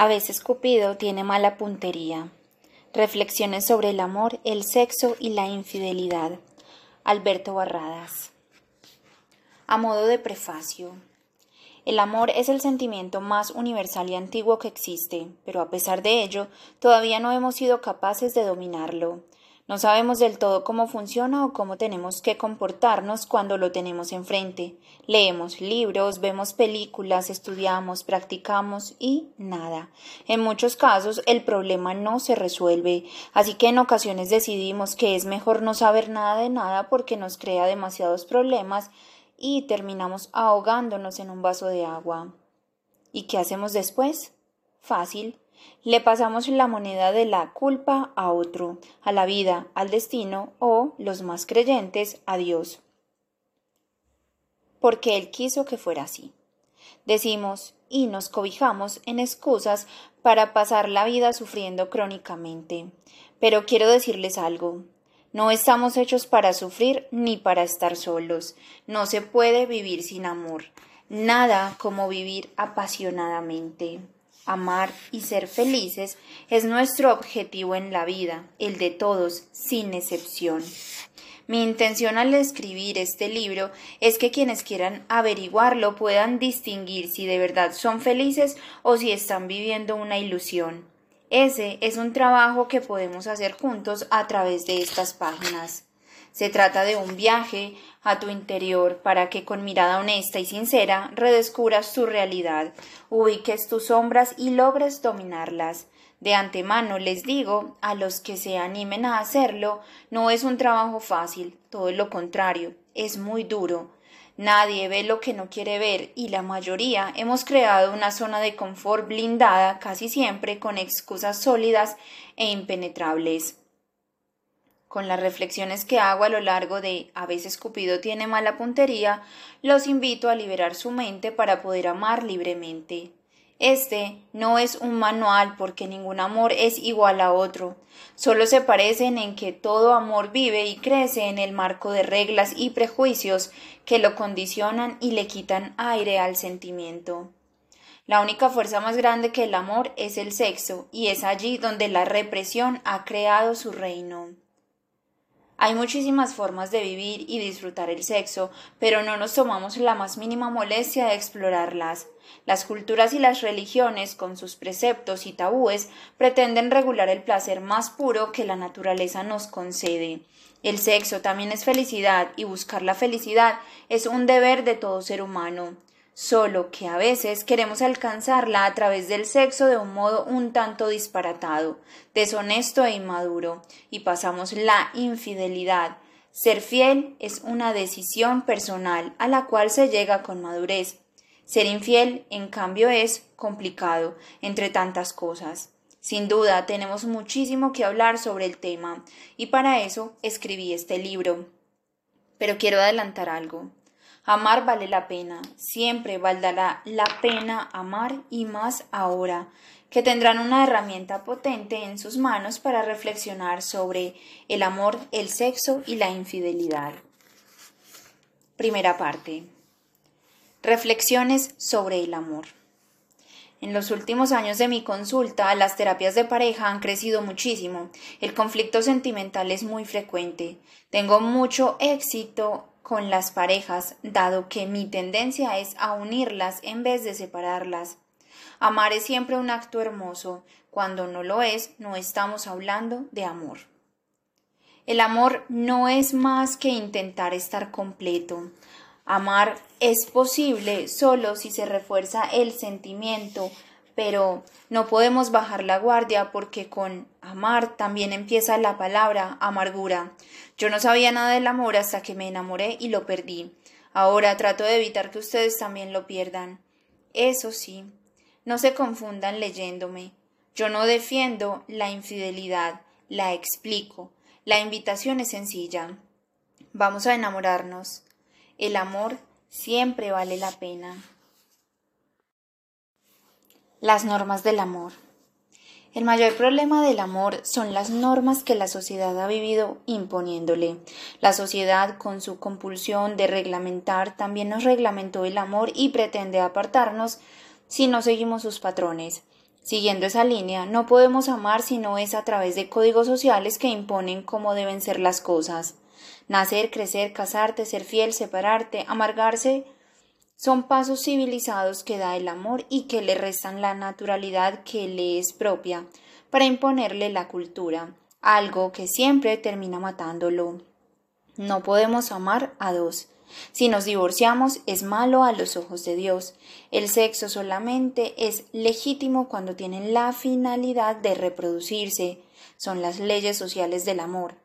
A veces Cupido tiene mala puntería. Reflexiones sobre el amor, el sexo y la infidelidad. Alberto Barradas. A modo de prefacio. El amor es el sentimiento más universal y antiguo que existe, pero a pesar de ello, todavía no hemos sido capaces de dominarlo. No sabemos del todo cómo funciona o cómo tenemos que comportarnos cuando lo tenemos enfrente. Leemos libros, vemos películas, estudiamos, practicamos y nada. En muchos casos el problema no se resuelve, así que en ocasiones decidimos que es mejor no saber nada de nada porque nos crea demasiados problemas y terminamos ahogándonos en un vaso de agua. ¿Y qué hacemos después? Fácil le pasamos la moneda de la culpa a otro, a la vida, al destino o, los más creyentes, a Dios. Porque Él quiso que fuera así. Decimos y nos cobijamos en excusas para pasar la vida sufriendo crónicamente. Pero quiero decirles algo. No estamos hechos para sufrir ni para estar solos. No se puede vivir sin amor. Nada como vivir apasionadamente. Amar y ser felices es nuestro objetivo en la vida, el de todos, sin excepción. Mi intención al escribir este libro es que quienes quieran averiguarlo puedan distinguir si de verdad son felices o si están viviendo una ilusión. Ese es un trabajo que podemos hacer juntos a través de estas páginas. Se trata de un viaje a tu interior para que con mirada honesta y sincera redescubras tu realidad, ubiques tus sombras y logres dominarlas. De antemano les digo a los que se animen a hacerlo, no es un trabajo fácil, todo lo contrario, es muy duro. Nadie ve lo que no quiere ver y la mayoría hemos creado una zona de confort blindada casi siempre con excusas sólidas e impenetrables con las reflexiones que hago a lo largo de A veces Cupido tiene mala puntería, los invito a liberar su mente para poder amar libremente. Este no es un manual porque ningún amor es igual a otro, solo se parecen en que todo amor vive y crece en el marco de reglas y prejuicios que lo condicionan y le quitan aire al sentimiento. La única fuerza más grande que el amor es el sexo, y es allí donde la represión ha creado su reino. Hay muchísimas formas de vivir y disfrutar el sexo, pero no nos tomamos la más mínima molestia de explorarlas. Las culturas y las religiones, con sus preceptos y tabúes, pretenden regular el placer más puro que la naturaleza nos concede. El sexo también es felicidad y buscar la felicidad es un deber de todo ser humano solo que a veces queremos alcanzarla a través del sexo de un modo un tanto disparatado, deshonesto e inmaduro, y pasamos la infidelidad. Ser fiel es una decisión personal a la cual se llega con madurez. Ser infiel, en cambio, es complicado, entre tantas cosas. Sin duda, tenemos muchísimo que hablar sobre el tema, y para eso escribí este libro. Pero quiero adelantar algo. Amar vale la pena, siempre valdrá la pena amar y más ahora, que tendrán una herramienta potente en sus manos para reflexionar sobre el amor, el sexo y la infidelidad. Primera parte. Reflexiones sobre el amor. En los últimos años de mi consulta, las terapias de pareja han crecido muchísimo. El conflicto sentimental es muy frecuente. Tengo mucho éxito con las parejas, dado que mi tendencia es a unirlas en vez de separarlas. Amar es siempre un acto hermoso. Cuando no lo es, no estamos hablando de amor. El amor no es más que intentar estar completo. Amar es posible solo si se refuerza el sentimiento, pero no podemos bajar la guardia porque con amar también empieza la palabra amargura. Yo no sabía nada del amor hasta que me enamoré y lo perdí. Ahora trato de evitar que ustedes también lo pierdan. Eso sí, no se confundan leyéndome. Yo no defiendo la infidelidad, la explico. La invitación es sencilla. Vamos a enamorarnos. El amor siempre vale la pena. Las normas del amor. El mayor problema del amor son las normas que la sociedad ha vivido imponiéndole. La sociedad, con su compulsión de reglamentar, también nos reglamentó el amor y pretende apartarnos si no seguimos sus patrones. Siguiendo esa línea, no podemos amar si no es a través de códigos sociales que imponen cómo deben ser las cosas. Nacer, crecer, casarte, ser fiel, separarte, amargarse, son pasos civilizados que da el amor y que le restan la naturalidad que le es propia para imponerle la cultura, algo que siempre termina matándolo. No podemos amar a dos. Si nos divorciamos es malo a los ojos de Dios. El sexo solamente es legítimo cuando tienen la finalidad de reproducirse. Son las leyes sociales del amor.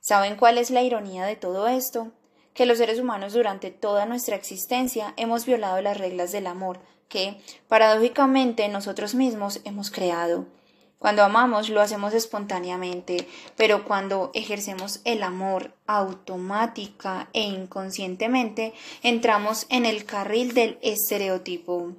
¿Saben cuál es la ironía de todo esto? Que los seres humanos durante toda nuestra existencia hemos violado las reglas del amor que, paradójicamente, nosotros mismos hemos creado. Cuando amamos lo hacemos espontáneamente, pero cuando ejercemos el amor automática e inconscientemente entramos en el carril del estereotipo.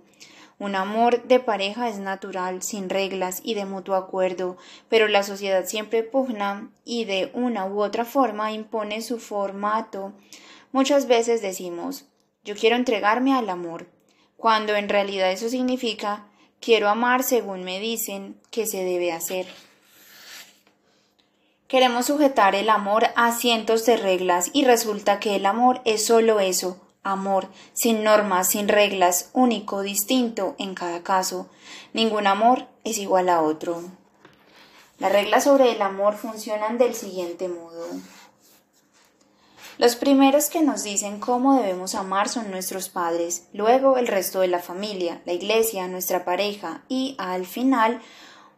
Un amor de pareja es natural, sin reglas y de mutuo acuerdo, pero la sociedad siempre pugna y de una u otra forma impone su formato. Muchas veces decimos yo quiero entregarme al amor, cuando en realidad eso significa Quiero amar según me dicen que se debe hacer. Queremos sujetar el amor a cientos de reglas y resulta que el amor es solo eso, amor, sin normas, sin reglas, único, distinto en cada caso. Ningún amor es igual a otro. Las reglas sobre el amor funcionan del siguiente modo. Los primeros que nos dicen cómo debemos amar son nuestros padres, luego el resto de la familia, la iglesia, nuestra pareja y, al final,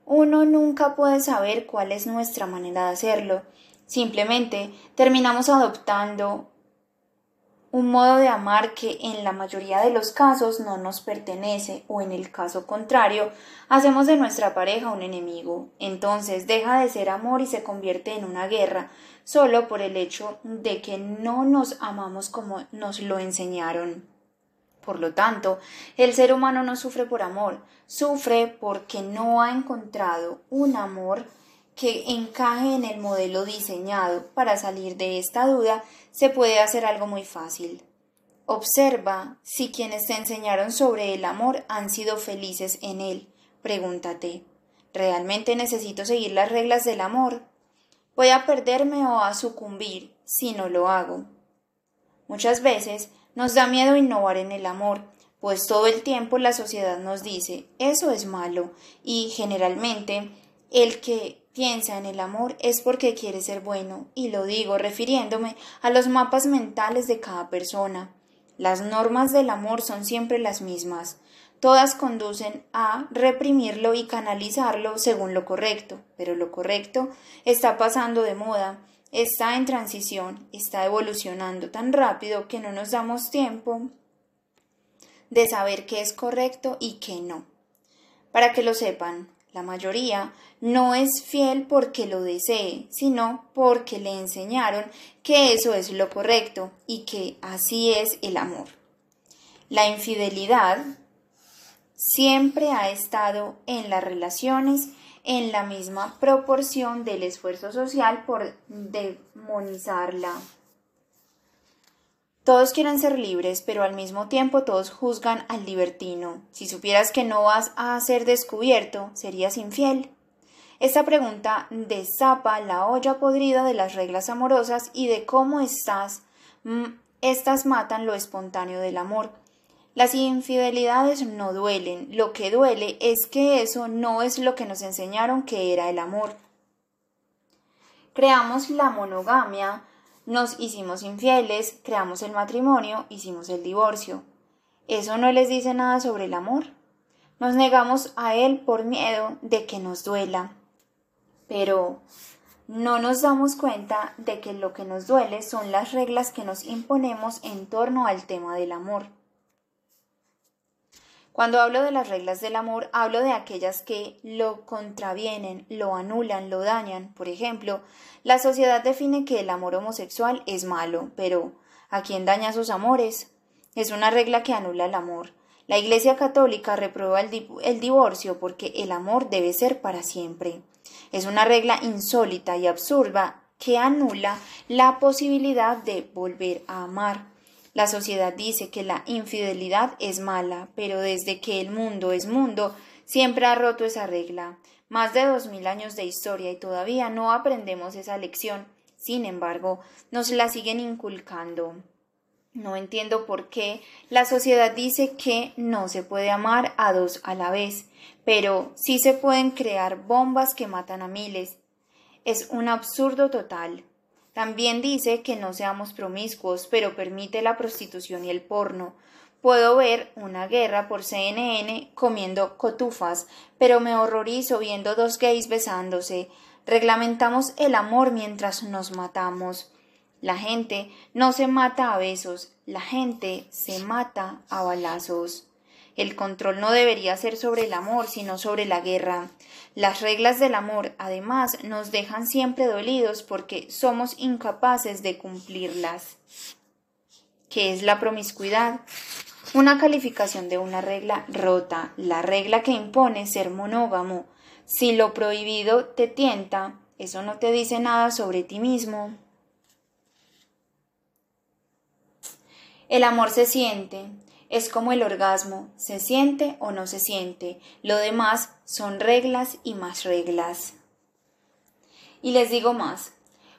uno nunca puede saber cuál es nuestra manera de hacerlo. Simplemente terminamos adoptando un modo de amar que en la mayoría de los casos no nos pertenece o en el caso contrario hacemos de nuestra pareja un enemigo. Entonces deja de ser amor y se convierte en una guerra solo por el hecho de que no nos amamos como nos lo enseñaron. Por lo tanto, el ser humano no sufre por amor, sufre porque no ha encontrado un amor que encaje en el modelo diseñado. Para salir de esta duda se puede hacer algo muy fácil. Observa si quienes te enseñaron sobre el amor han sido felices en él. Pregúntate, ¿realmente necesito seguir las reglas del amor? ¿Voy a perderme o a sucumbir si no lo hago? Muchas veces nos da miedo innovar en el amor, pues todo el tiempo la sociedad nos dice eso es malo y generalmente el que piensa en el amor es porque quiere ser bueno, y lo digo refiriéndome a los mapas mentales de cada persona. Las normas del amor son siempre las mismas. Todas conducen a reprimirlo y canalizarlo según lo correcto, pero lo correcto está pasando de moda, está en transición, está evolucionando tan rápido que no nos damos tiempo de saber qué es correcto y qué no. Para que lo sepan, la mayoría no es fiel porque lo desee, sino porque le enseñaron que eso es lo correcto y que así es el amor. La infidelidad siempre ha estado en las relaciones en la misma proporción del esfuerzo social por demonizarla. Todos quieren ser libres, pero al mismo tiempo todos juzgan al libertino. Si supieras que no vas a ser descubierto, ¿serías infiel? Esta pregunta destapa la olla podrida de las reglas amorosas y de cómo estás, mm, estas matan lo espontáneo del amor. Las infidelidades no duelen, lo que duele es que eso no es lo que nos enseñaron que era el amor. Creamos la monogamia nos hicimos infieles, creamos el matrimonio, hicimos el divorcio. ¿Eso no les dice nada sobre el amor? Nos negamos a él por miedo de que nos duela. Pero no nos damos cuenta de que lo que nos duele son las reglas que nos imponemos en torno al tema del amor. Cuando hablo de las reglas del amor, hablo de aquellas que lo contravienen, lo anulan, lo dañan. Por ejemplo, la sociedad define que el amor homosexual es malo, pero ¿a quién daña sus amores? Es una regla que anula el amor. La Iglesia Católica reprueba el, el divorcio porque el amor debe ser para siempre. Es una regla insólita y absurda que anula la posibilidad de volver a amar. La sociedad dice que la infidelidad es mala, pero desde que el mundo es mundo, siempre ha roto esa regla. Más de dos mil años de historia y todavía no aprendemos esa lección. Sin embargo, nos la siguen inculcando. No entiendo por qué la sociedad dice que no se puede amar a dos a la vez, pero sí se pueden crear bombas que matan a miles. Es un absurdo total. También dice que no seamos promiscuos, pero permite la prostitución y el porno. Puedo ver una guerra por CNN comiendo cotufas, pero me horrorizo viendo dos gays besándose. Reglamentamos el amor mientras nos matamos. La gente no se mata a besos, la gente se mata a balazos. El control no debería ser sobre el amor, sino sobre la guerra. Las reglas del amor, además, nos dejan siempre dolidos porque somos incapaces de cumplirlas. ¿Qué es la promiscuidad? Una calificación de una regla rota, la regla que impone ser monógamo. Si lo prohibido te tienta, eso no te dice nada sobre ti mismo. El amor se siente, es como el orgasmo, se siente o no se siente. Lo demás son reglas y más reglas. Y les digo más.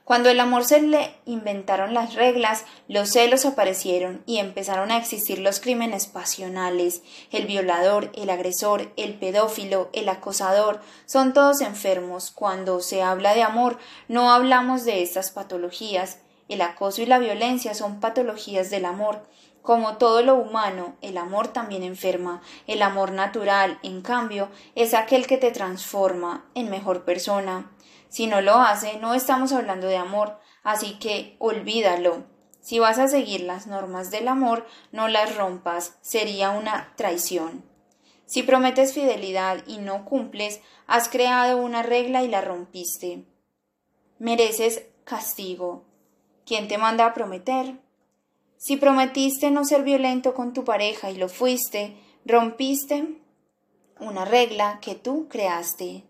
Cuando el amor se le inventaron las reglas, los celos aparecieron y empezaron a existir los crímenes pasionales. El violador, el agresor, el pedófilo, el acosador, son todos enfermos. Cuando se habla de amor, no hablamos de estas patologías, el acoso y la violencia son patologías del amor. Como todo lo humano, el amor también enferma. El amor natural, en cambio, es aquel que te transforma en mejor persona. Si no lo hace, no estamos hablando de amor, así que olvídalo. Si vas a seguir las normas del amor, no las rompas, sería una traición. Si prometes fidelidad y no cumples, has creado una regla y la rompiste. Mereces castigo. ¿Quién te manda a prometer? Si prometiste no ser violento con tu pareja y lo fuiste, rompiste una regla que tú creaste.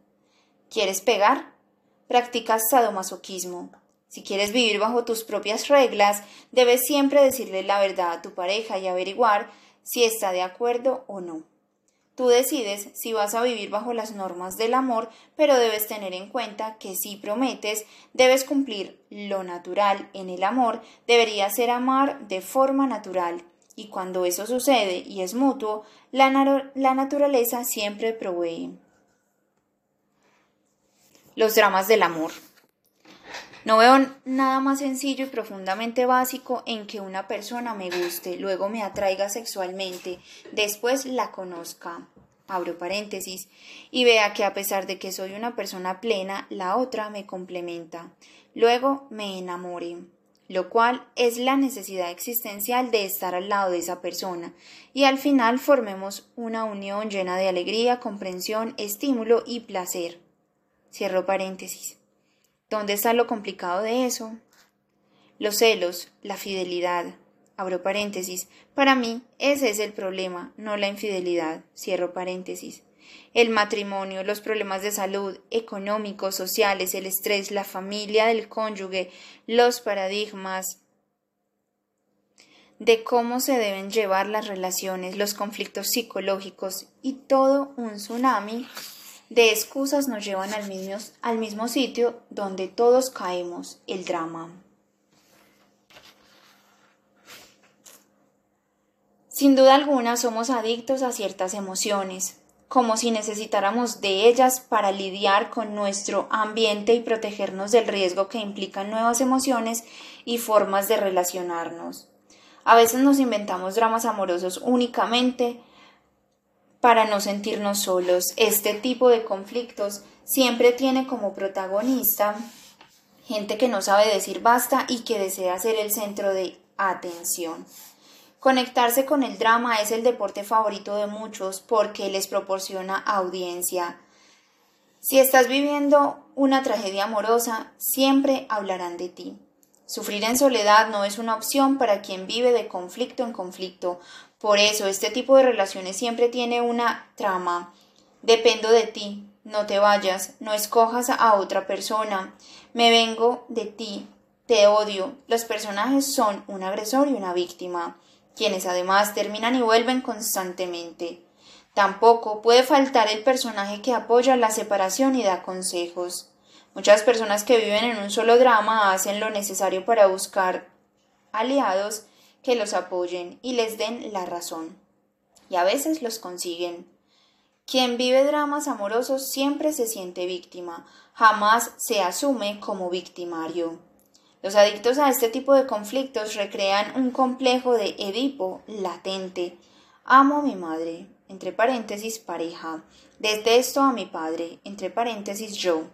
¿Quieres pegar? Practicas sadomasoquismo. Si quieres vivir bajo tus propias reglas, debes siempre decirle la verdad a tu pareja y averiguar si está de acuerdo o no. Tú decides si vas a vivir bajo las normas del amor, pero debes tener en cuenta que si prometes, debes cumplir lo natural en el amor, debería ser amar de forma natural. Y cuando eso sucede y es mutuo, la, la naturaleza siempre provee. Los dramas del amor. No veo nada más sencillo y profundamente básico en que una persona me guste, luego me atraiga sexualmente, después la conozca, abro paréntesis, y vea que a pesar de que soy una persona plena, la otra me complementa, luego me enamore, lo cual es la necesidad existencial de estar al lado de esa persona, y al final formemos una unión llena de alegría, comprensión, estímulo y placer. Cierro paréntesis. ¿Dónde está lo complicado de eso? Los celos, la fidelidad. Abro paréntesis. Para mí, ese es el problema, no la infidelidad. Cierro paréntesis. El matrimonio, los problemas de salud, económicos, sociales, el estrés, la familia del cónyuge, los paradigmas de cómo se deben llevar las relaciones, los conflictos psicológicos y todo un tsunami de excusas nos llevan al mismo, sitio donde todos caemos, el drama. Sin duda alguna somos adictos a ciertas emociones, como si necesitáramos de ellas para lidiar con nuestro ambiente y protegernos del riesgo que implican nuevas emociones y formas de relacionarnos. A veces nos inventamos dramas amorosos únicamente para no sentirnos solos. Este tipo de conflictos siempre tiene como protagonista gente que no sabe decir basta y que desea ser el centro de atención. Conectarse con el drama es el deporte favorito de muchos porque les proporciona audiencia. Si estás viviendo una tragedia amorosa, siempre hablarán de ti. Sufrir en soledad no es una opción para quien vive de conflicto en conflicto, por eso, este tipo de relaciones siempre tiene una trama. Dependo de ti, no te vayas, no escojas a otra persona, me vengo de ti, te odio. Los personajes son un agresor y una víctima, quienes además terminan y vuelven constantemente. Tampoco puede faltar el personaje que apoya la separación y da consejos. Muchas personas que viven en un solo drama hacen lo necesario para buscar aliados que los apoyen y les den la razón. Y a veces los consiguen. Quien vive dramas amorosos siempre se siente víctima, jamás se asume como victimario. Los adictos a este tipo de conflictos recrean un complejo de Edipo latente. Amo a mi madre, entre paréntesis pareja. Detesto a mi padre, entre paréntesis yo.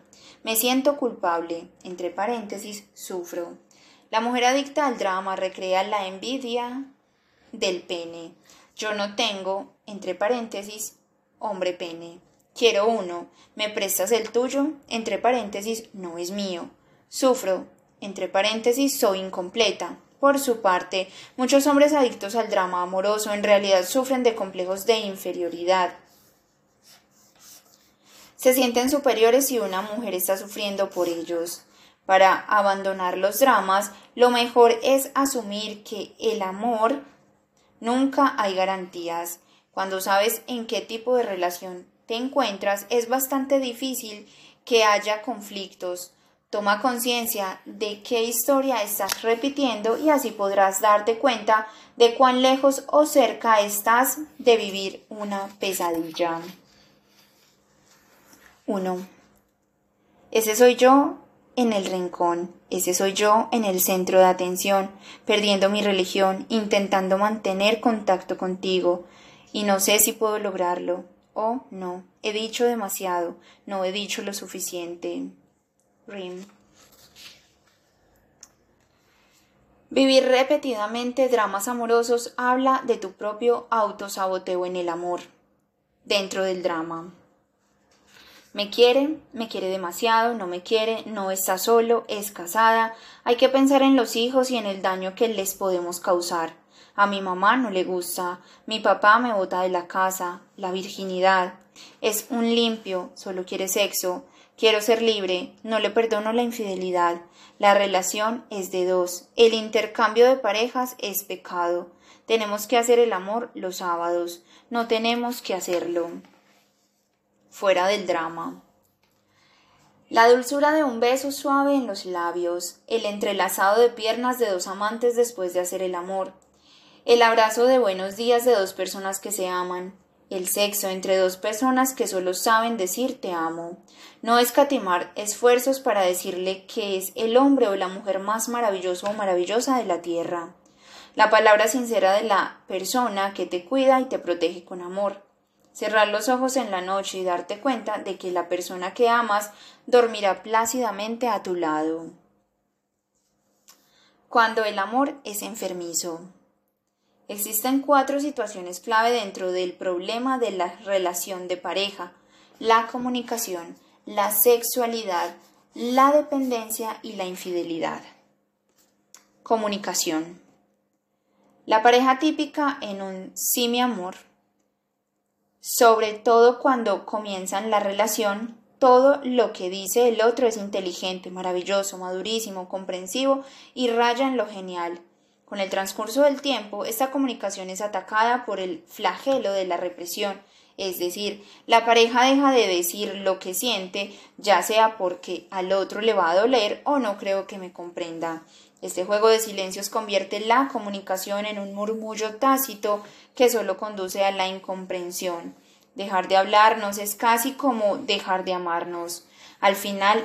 Me siento culpable, entre paréntesis sufro. La mujer adicta al drama recrea la envidia del pene. Yo no tengo, entre paréntesis, hombre pene. Quiero uno. ¿Me prestas el tuyo? Entre paréntesis, no es mío. Sufro, entre paréntesis, soy incompleta. Por su parte, muchos hombres adictos al drama amoroso en realidad sufren de complejos de inferioridad. Se sienten superiores si una mujer está sufriendo por ellos. Para abandonar los dramas, lo mejor es asumir que el amor nunca hay garantías. Cuando sabes en qué tipo de relación te encuentras, es bastante difícil que haya conflictos. Toma conciencia de qué historia estás repitiendo y así podrás darte cuenta de cuán lejos o cerca estás de vivir una pesadilla. 1. Ese soy yo en el rincón, ese soy yo en el centro de atención, perdiendo mi religión, intentando mantener contacto contigo, y no sé si puedo lograrlo. Oh, no, he dicho demasiado, no he dicho lo suficiente. Rim. Vivir repetidamente dramas amorosos habla de tu propio autosaboteo en el amor, dentro del drama. Me quiere, me quiere demasiado, no me quiere, no está solo, es casada. Hay que pensar en los hijos y en el daño que les podemos causar. A mi mamá no le gusta, mi papá me bota de la casa, la virginidad. Es un limpio, solo quiere sexo. Quiero ser libre, no le perdono la infidelidad. La relación es de dos. El intercambio de parejas es pecado. Tenemos que hacer el amor los sábados. No tenemos que hacerlo fuera del drama. La dulzura de un beso suave en los labios, el entrelazado de piernas de dos amantes después de hacer el amor, el abrazo de buenos días de dos personas que se aman, el sexo entre dos personas que solo saben decir te amo, no escatimar esfuerzos para decirle que es el hombre o la mujer más maravilloso o maravillosa de la tierra, la palabra sincera de la persona que te cuida y te protege con amor, cerrar los ojos en la noche y darte cuenta de que la persona que amas dormirá plácidamente a tu lado. Cuando el amor es enfermizo. Existen cuatro situaciones clave dentro del problema de la relación de pareja, la comunicación, la sexualidad, la dependencia y la infidelidad. Comunicación. La pareja típica en un sí mi amor sobre todo cuando comienzan la relación, todo lo que dice el otro es inteligente, maravilloso, madurísimo, comprensivo y raya en lo genial. Con el transcurso del tiempo, esta comunicación es atacada por el flagelo de la represión, es decir, la pareja deja de decir lo que siente, ya sea porque al otro le va a doler o no creo que me comprenda. Este juego de silencios convierte la comunicación en un murmullo tácito que solo conduce a la incomprensión. Dejar de hablarnos es casi como dejar de amarnos. Al final,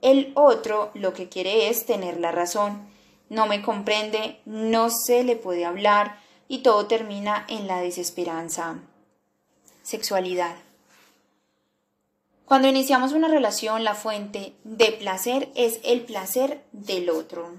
el otro lo que quiere es tener la razón. No me comprende, no se le puede hablar y todo termina en la desesperanza. Sexualidad. Cuando iniciamos una relación, la fuente de placer es el placer del otro.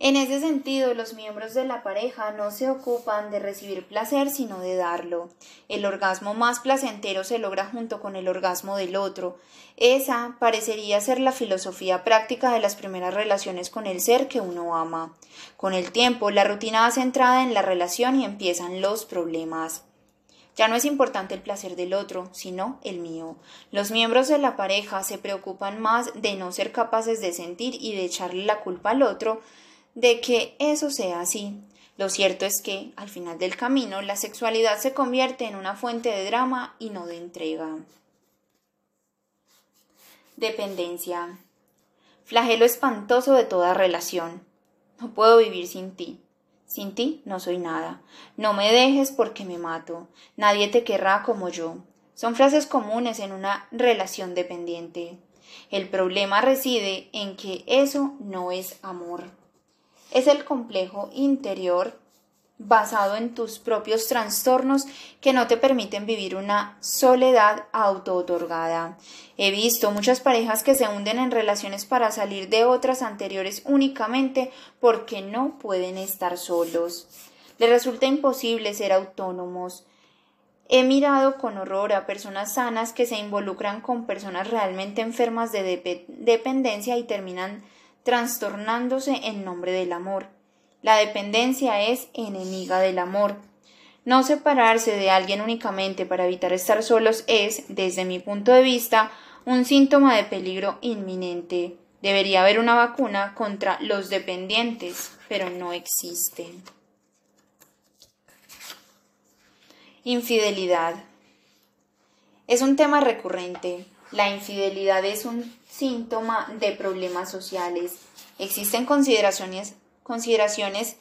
En ese sentido, los miembros de la pareja no se ocupan de recibir placer, sino de darlo. El orgasmo más placentero se logra junto con el orgasmo del otro. Esa parecería ser la filosofía práctica de las primeras relaciones con el ser que uno ama. Con el tiempo, la rutina va centrada en la relación y empiezan los problemas. Ya no es importante el placer del otro, sino el mío. Los miembros de la pareja se preocupan más de no ser capaces de sentir y de echarle la culpa al otro, de que eso sea así. Lo cierto es que, al final del camino, la sexualidad se convierte en una fuente de drama y no de entrega. Dependencia. Flagelo espantoso de toda relación. No puedo vivir sin ti. Sin ti no soy nada. No me dejes porque me mato. Nadie te querrá como yo. Son frases comunes en una relación dependiente. El problema reside en que eso no es amor es el complejo interior basado en tus propios trastornos que no te permiten vivir una soledad auto-otorgada. He visto muchas parejas que se hunden en relaciones para salir de otras anteriores únicamente porque no pueden estar solos. Les resulta imposible ser autónomos. He mirado con horror a personas sanas que se involucran con personas realmente enfermas de dependencia y terminan trastornándose en nombre del amor. La dependencia es enemiga del amor. No separarse de alguien únicamente para evitar estar solos es, desde mi punto de vista, un síntoma de peligro inminente. Debería haber una vacuna contra los dependientes, pero no existe. Infidelidad. Es un tema recurrente. La infidelidad es un síntoma de problemas sociales. Existen consideraciones, consideraciones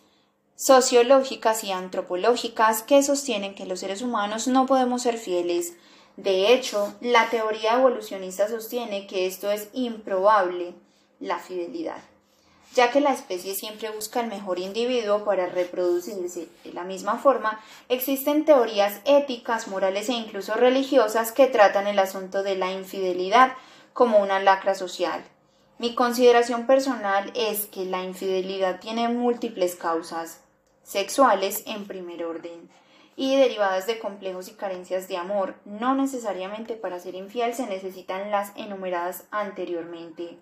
sociológicas y antropológicas que sostienen que los seres humanos no podemos ser fieles. De hecho, la teoría evolucionista sostiene que esto es improbable, la fidelidad, ya que la especie siempre busca el mejor individuo para reproducirse. De la misma forma, existen teorías éticas, morales e incluso religiosas que tratan el asunto de la infidelidad como una lacra social. Mi consideración personal es que la infidelidad tiene múltiples causas, sexuales en primer orden, y derivadas de complejos y carencias de amor. No necesariamente para ser infiel se necesitan las enumeradas anteriormente.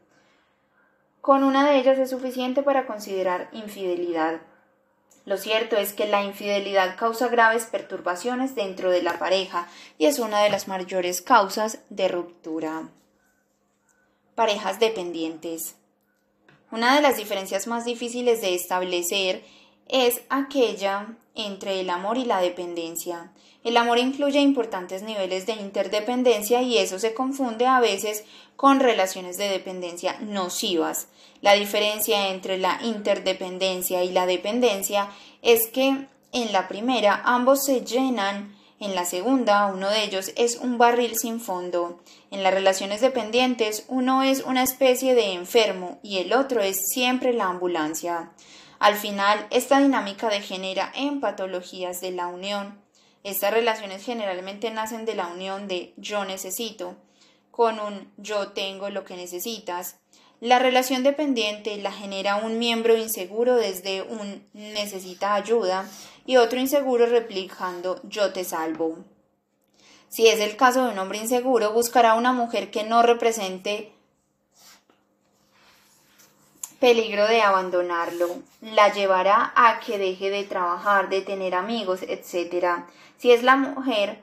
Con una de ellas es suficiente para considerar infidelidad. Lo cierto es que la infidelidad causa graves perturbaciones dentro de la pareja y es una de las mayores causas de ruptura. Parejas dependientes. Una de las diferencias más difíciles de establecer es aquella entre el amor y la dependencia. El amor incluye importantes niveles de interdependencia y eso se confunde a veces con relaciones de dependencia nocivas. La diferencia entre la interdependencia y la dependencia es que en la primera ambos se llenan en la segunda, uno de ellos es un barril sin fondo. En las relaciones dependientes, uno es una especie de enfermo y el otro es siempre la ambulancia. Al final, esta dinámica degenera en patologías de la unión. Estas relaciones generalmente nacen de la unión de yo necesito con un yo tengo lo que necesitas. La relación dependiente la genera un miembro inseguro desde un necesita ayuda y otro inseguro replicando yo te salvo. Si es el caso de un hombre inseguro, buscará una mujer que no represente peligro de abandonarlo, la llevará a que deje de trabajar, de tener amigos, etc. Si es la mujer,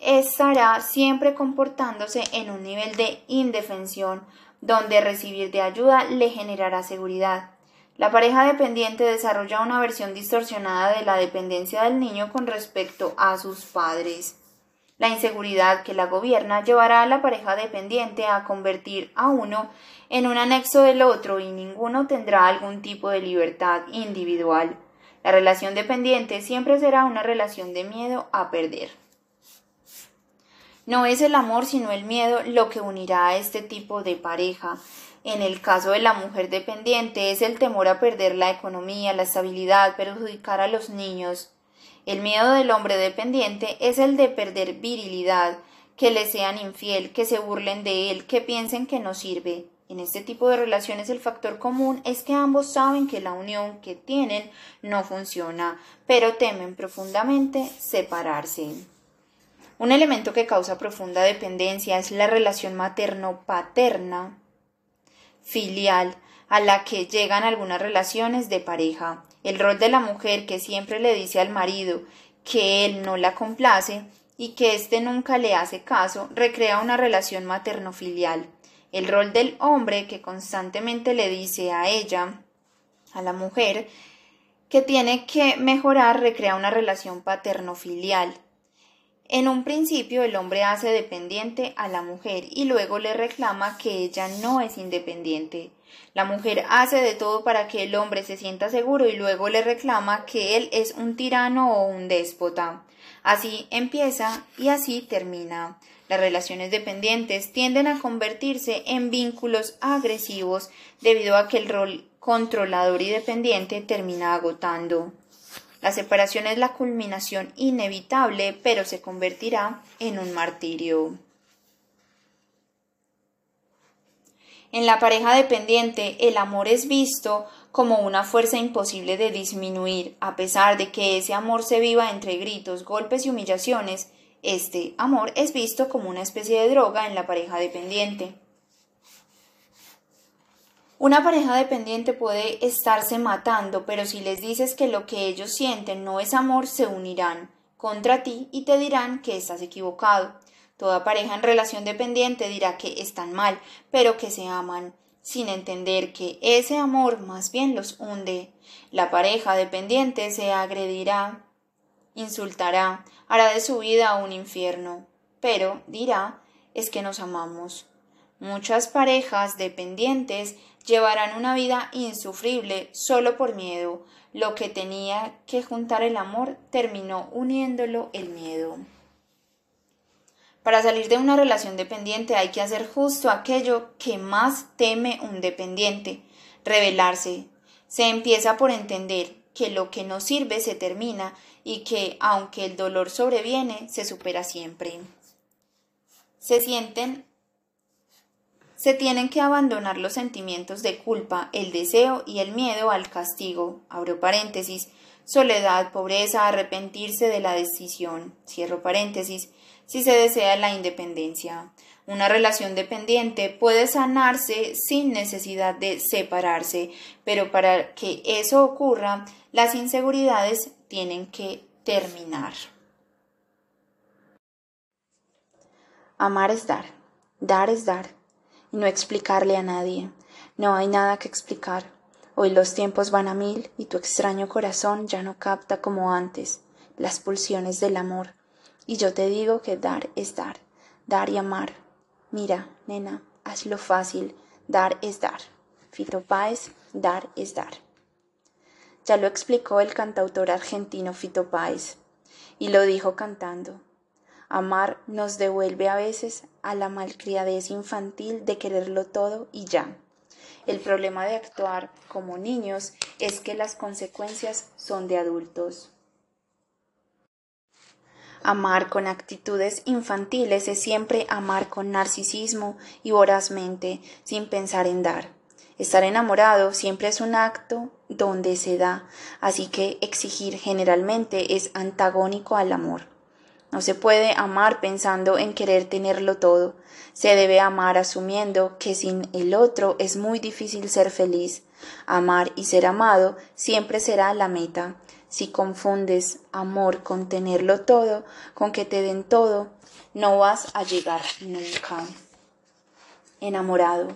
estará siempre comportándose en un nivel de indefensión, donde recibir de ayuda le generará seguridad. La pareja dependiente desarrolla una versión distorsionada de la dependencia del niño con respecto a sus padres. La inseguridad que la gobierna llevará a la pareja dependiente a convertir a uno en un anexo del otro y ninguno tendrá algún tipo de libertad individual. La relación dependiente siempre será una relación de miedo a perder. No es el amor sino el miedo lo que unirá a este tipo de pareja. En el caso de la mujer dependiente es el temor a perder la economía, la estabilidad, perjudicar a los niños. El miedo del hombre dependiente es el de perder virilidad, que le sean infiel, que se burlen de él, que piensen que no sirve. En este tipo de relaciones el factor común es que ambos saben que la unión que tienen no funciona, pero temen profundamente separarse. Un elemento que causa profunda dependencia es la relación materno-paterna filial a la que llegan algunas relaciones de pareja. El rol de la mujer que siempre le dice al marido que él no la complace y que éste nunca le hace caso recrea una relación materno-filial. El rol del hombre que constantemente le dice a ella, a la mujer, que tiene que mejorar recrea una relación paterno-filial. En un principio el hombre hace dependiente a la mujer y luego le reclama que ella no es independiente. La mujer hace de todo para que el hombre se sienta seguro y luego le reclama que él es un tirano o un déspota. Así empieza y así termina. Las relaciones dependientes tienden a convertirse en vínculos agresivos debido a que el rol controlador y dependiente termina agotando. La separación es la culminación inevitable, pero se convertirá en un martirio. En la pareja dependiente, el amor es visto como una fuerza imposible de disminuir, a pesar de que ese amor se viva entre gritos, golpes y humillaciones, este amor es visto como una especie de droga en la pareja dependiente. Una pareja dependiente puede estarse matando, pero si les dices que lo que ellos sienten no es amor, se unirán contra ti y te dirán que estás equivocado. Toda pareja en relación dependiente dirá que están mal, pero que se aman, sin entender que ese amor más bien los hunde. La pareja dependiente se agredirá, insultará, hará de su vida un infierno, pero dirá es que nos amamos. Muchas parejas dependientes llevarán una vida insufrible solo por miedo. Lo que tenía que juntar el amor terminó uniéndolo el miedo. Para salir de una relación dependiente hay que hacer justo aquello que más teme un dependiente, revelarse. Se empieza por entender que lo que no sirve se termina y que, aunque el dolor sobreviene, se supera siempre. Se sienten se tienen que abandonar los sentimientos de culpa, el deseo y el miedo al castigo, abro paréntesis, soledad, pobreza, arrepentirse de la decisión, cierro paréntesis, si se desea la independencia. Una relación dependiente puede sanarse sin necesidad de separarse, pero para que eso ocurra, las inseguridades tienen que terminar. Amar es dar, dar es dar y no explicarle a nadie. No hay nada que explicar. Hoy los tiempos van a mil y tu extraño corazón ya no capta como antes las pulsiones del amor. Y yo te digo que dar es dar, dar y amar. Mira, nena, hazlo fácil, dar es dar. Fito Páez, dar es dar. Ya lo explicó el cantautor argentino Fito Páez, y lo dijo cantando. Amar nos devuelve a veces a la malcriadez infantil de quererlo todo y ya. El problema de actuar como niños es que las consecuencias son de adultos. Amar con actitudes infantiles es siempre amar con narcisismo y vorazmente, sin pensar en dar. Estar enamorado siempre es un acto donde se da, así que exigir generalmente es antagónico al amor. No se puede amar pensando en querer tenerlo todo. Se debe amar asumiendo que sin el otro es muy difícil ser feliz. Amar y ser amado siempre será la meta. Si confundes amor con tenerlo todo, con que te den todo, no vas a llegar nunca. Enamorado.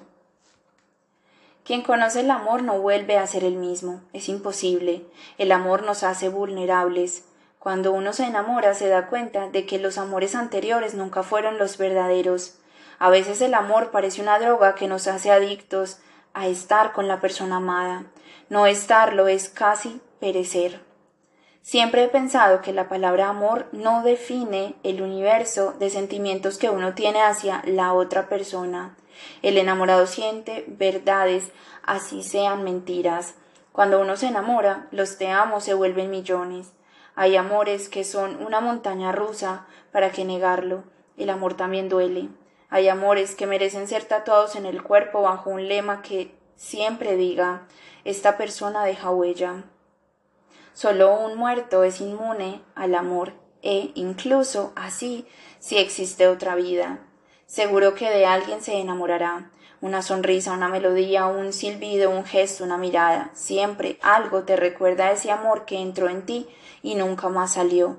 Quien conoce el amor no vuelve a ser el mismo. Es imposible. El amor nos hace vulnerables. Cuando uno se enamora se da cuenta de que los amores anteriores nunca fueron los verdaderos. A veces el amor parece una droga que nos hace adictos a estar con la persona amada. No estarlo es casi perecer. Siempre he pensado que la palabra amor no define el universo de sentimientos que uno tiene hacia la otra persona. El enamorado siente verdades, así sean mentiras. Cuando uno se enamora, los te amo se vuelven millones. Hay amores que son una montaña rusa, ¿para qué negarlo? El amor también duele. Hay amores que merecen ser tatuados en el cuerpo bajo un lema que siempre diga esta persona deja huella. Solo un muerto es inmune al amor e incluso así si existe otra vida. Seguro que de alguien se enamorará. Una sonrisa, una melodía, un silbido, un gesto, una mirada. Siempre algo te recuerda ese amor que entró en ti y nunca más salió.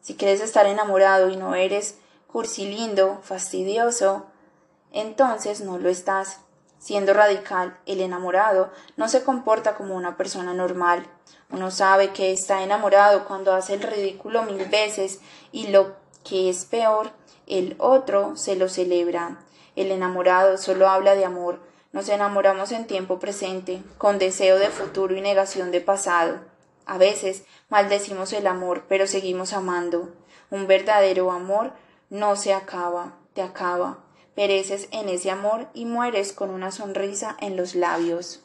Si quieres estar enamorado y no eres cursilindo, fastidioso, entonces no lo estás. Siendo radical, el enamorado no se comporta como una persona normal. Uno sabe que está enamorado cuando hace el ridículo mil veces y lo que es peor, el otro se lo celebra. El enamorado solo habla de amor. Nos enamoramos en tiempo presente, con deseo de futuro y negación de pasado. A veces maldecimos el amor, pero seguimos amando. Un verdadero amor no se acaba, te acaba, pereces en ese amor y mueres con una sonrisa en los labios.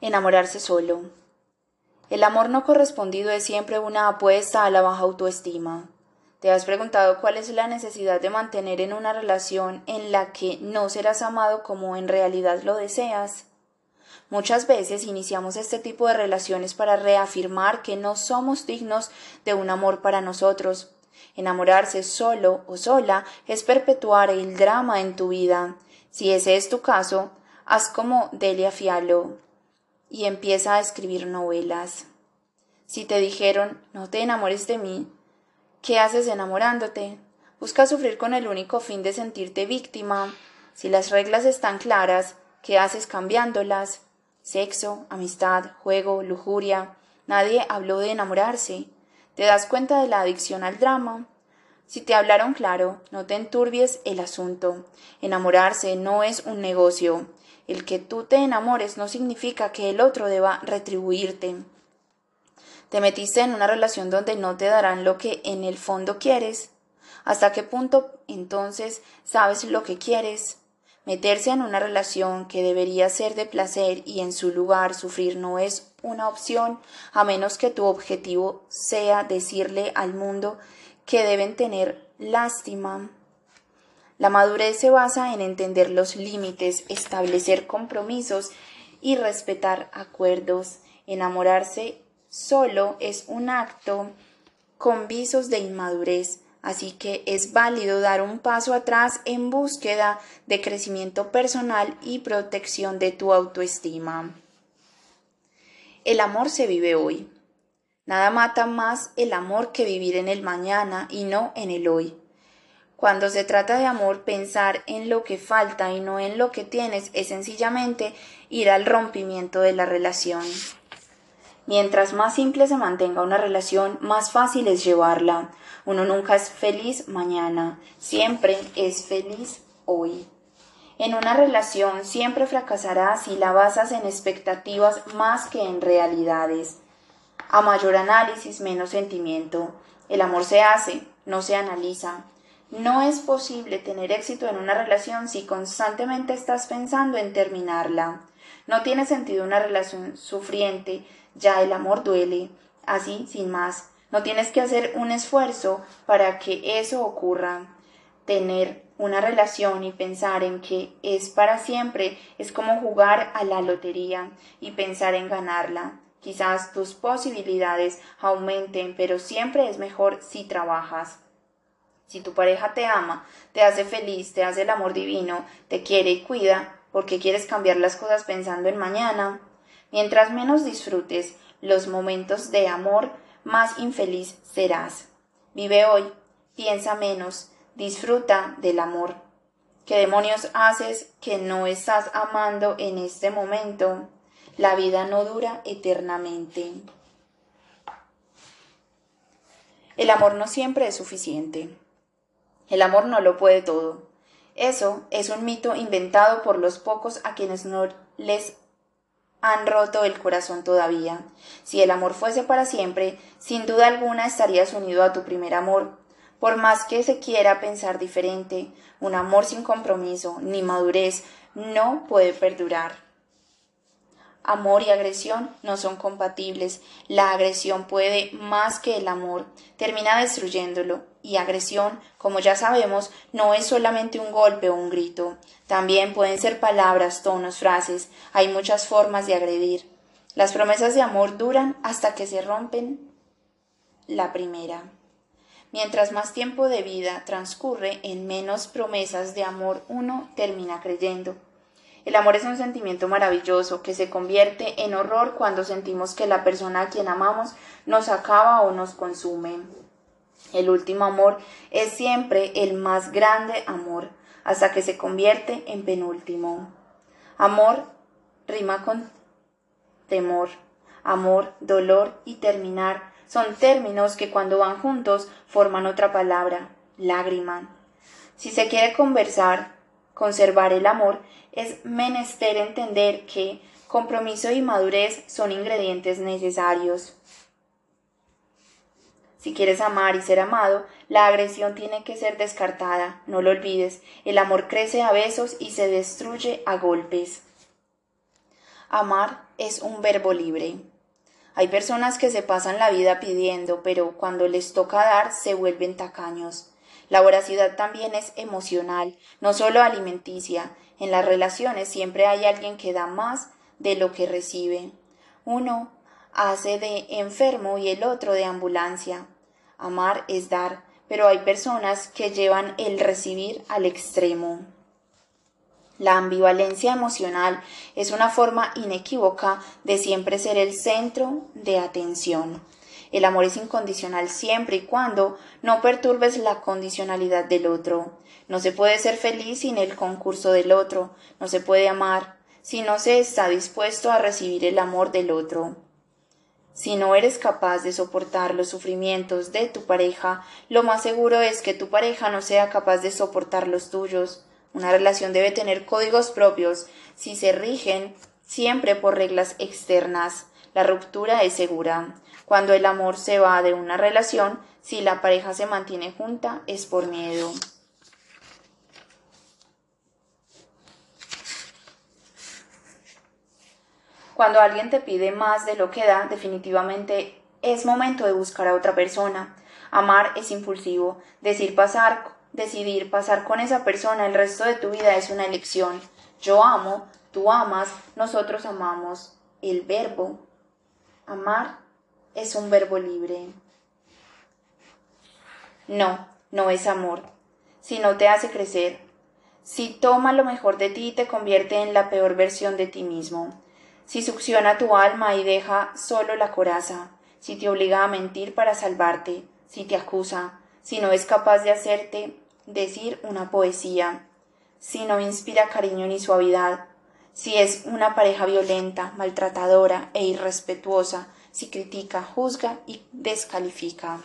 Enamorarse solo. El amor no correspondido es siempre una apuesta a la baja autoestima. ¿Te has preguntado cuál es la necesidad de mantener en una relación en la que no serás amado como en realidad lo deseas? Muchas veces iniciamos este tipo de relaciones para reafirmar que no somos dignos de un amor para nosotros, Enamorarse solo o sola es perpetuar el drama en tu vida. Si ese es tu caso, haz como Delia Fialo y empieza a escribir novelas. Si te dijeron no te enamores de mí, ¿qué haces enamorándote? Busca sufrir con el único fin de sentirte víctima. Si las reglas están claras, ¿qué haces cambiándolas? Sexo, amistad, juego, lujuria. Nadie habló de enamorarse. ¿Te das cuenta de la adicción al drama? Si te hablaron claro, no te enturbies el asunto. Enamorarse no es un negocio. El que tú te enamores no significa que el otro deba retribuirte. Te metiste en una relación donde no te darán lo que en el fondo quieres. ¿Hasta qué punto entonces sabes lo que quieres? Meterse en una relación que debería ser de placer y en su lugar sufrir no es una opción a menos que tu objetivo sea decirle al mundo que deben tener lástima. La madurez se basa en entender los límites, establecer compromisos y respetar acuerdos. Enamorarse solo es un acto con visos de inmadurez. Así que es válido dar un paso atrás en búsqueda de crecimiento personal y protección de tu autoestima. El amor se vive hoy. Nada mata más el amor que vivir en el mañana y no en el hoy. Cuando se trata de amor, pensar en lo que falta y no en lo que tienes es sencillamente ir al rompimiento de la relación. Mientras más simple se mantenga una relación, más fácil es llevarla. Uno nunca es feliz mañana, siempre es feliz hoy. En una relación siempre fracasarás si la basas en expectativas más que en realidades. A mayor análisis, menos sentimiento. El amor se hace, no se analiza. No es posible tener éxito en una relación si constantemente estás pensando en terminarla. No tiene sentido una relación sufriente, ya el amor duele. Así, sin más, no tienes que hacer un esfuerzo para que eso ocurra. Tener una relación y pensar en que es para siempre es como jugar a la lotería y pensar en ganarla. Quizás tus posibilidades aumenten, pero siempre es mejor si trabajas. Si tu pareja te ama, te hace feliz, te hace el amor divino, te quiere y cuida, porque quieres cambiar las cosas pensando en mañana. Mientras menos disfrutes los momentos de amor, más infeliz serás. Vive hoy, piensa menos, disfruta del amor. ¿Qué demonios haces que no estás amando en este momento? La vida no dura eternamente. El amor no siempre es suficiente. El amor no lo puede todo. Eso es un mito inventado por los pocos a quienes no les han roto el corazón todavía. Si el amor fuese para siempre, sin duda alguna estarías unido a tu primer amor. Por más que se quiera pensar diferente, un amor sin compromiso ni madurez no puede perdurar. Amor y agresión no son compatibles. La agresión puede más que el amor, termina destruyéndolo. Y agresión, como ya sabemos, no es solamente un golpe o un grito. También pueden ser palabras, tonos, frases. Hay muchas formas de agredir. Las promesas de amor duran hasta que se rompen la primera. Mientras más tiempo de vida transcurre en menos promesas de amor uno termina creyendo. El amor es un sentimiento maravilloso que se convierte en horror cuando sentimos que la persona a quien amamos nos acaba o nos consume. El último amor es siempre el más grande amor. hasta que se convierte en penúltimo. Amor rima con temor. Amor, dolor y terminar son términos que cuando van juntos forman otra palabra, lágrima. Si se quiere conversar, conservar el amor, es menester entender que compromiso y madurez son ingredientes necesarios. Si quieres amar y ser amado, la agresión tiene que ser descartada, no lo olvides. El amor crece a besos y se destruye a golpes. Amar es un verbo libre. Hay personas que se pasan la vida pidiendo, pero cuando les toca dar se vuelven tacaños. La voracidad también es emocional, no solo alimenticia. En las relaciones siempre hay alguien que da más de lo que recibe. Uno hace de enfermo y el otro de ambulancia. Amar es dar, pero hay personas que llevan el recibir al extremo. La ambivalencia emocional es una forma inequívoca de siempre ser el centro de atención. El amor es incondicional siempre y cuando no perturbes la condicionalidad del otro. No se puede ser feliz sin el concurso del otro, no se puede amar si no se está dispuesto a recibir el amor del otro. Si no eres capaz de soportar los sufrimientos de tu pareja, lo más seguro es que tu pareja no sea capaz de soportar los tuyos. Una relación debe tener códigos propios si se rigen siempre por reglas externas. La ruptura es segura. Cuando el amor se va de una relación, si la pareja se mantiene junta, es por miedo. Cuando alguien te pide más de lo que da, definitivamente es momento de buscar a otra persona. Amar es impulsivo. Decir pasar, decidir pasar con esa persona el resto de tu vida es una elección. Yo amo, tú amas, nosotros amamos. El verbo amar es un verbo libre. No, no es amor. Si no te hace crecer, si toma lo mejor de ti y te convierte en la peor versión de ti mismo si succiona tu alma y deja solo la coraza, si te obliga a mentir para salvarte, si te acusa, si no es capaz de hacerte decir una poesía, si no inspira cariño ni suavidad, si es una pareja violenta, maltratadora e irrespetuosa, si critica, juzga y descalifica.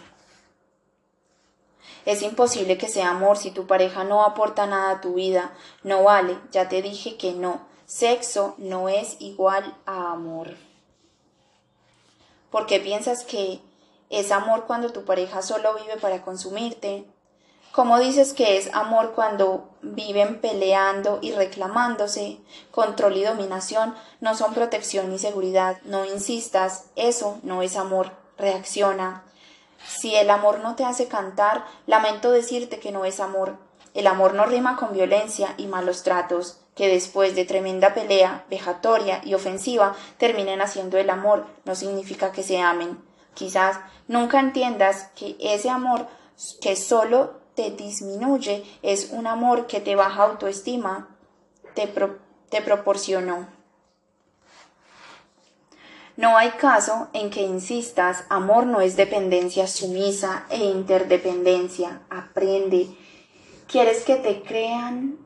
Es imposible que sea amor si tu pareja no aporta nada a tu vida, no vale, ya te dije que no, Sexo no es igual a amor. ¿Por qué piensas que es amor cuando tu pareja solo vive para consumirte? ¿Cómo dices que es amor cuando viven peleando y reclamándose? Control y dominación no son protección ni seguridad. No insistas, eso no es amor. Reacciona. Si el amor no te hace cantar, lamento decirte que no es amor. El amor no rima con violencia y malos tratos que después de tremenda pelea, vejatoria y ofensiva, terminen haciendo el amor, no significa que se amen. Quizás nunca entiendas que ese amor que solo te disminuye es un amor que te baja autoestima, te, te proporcionó. No hay caso en que insistas, amor no es dependencia sumisa e interdependencia. Aprende. ¿Quieres que te crean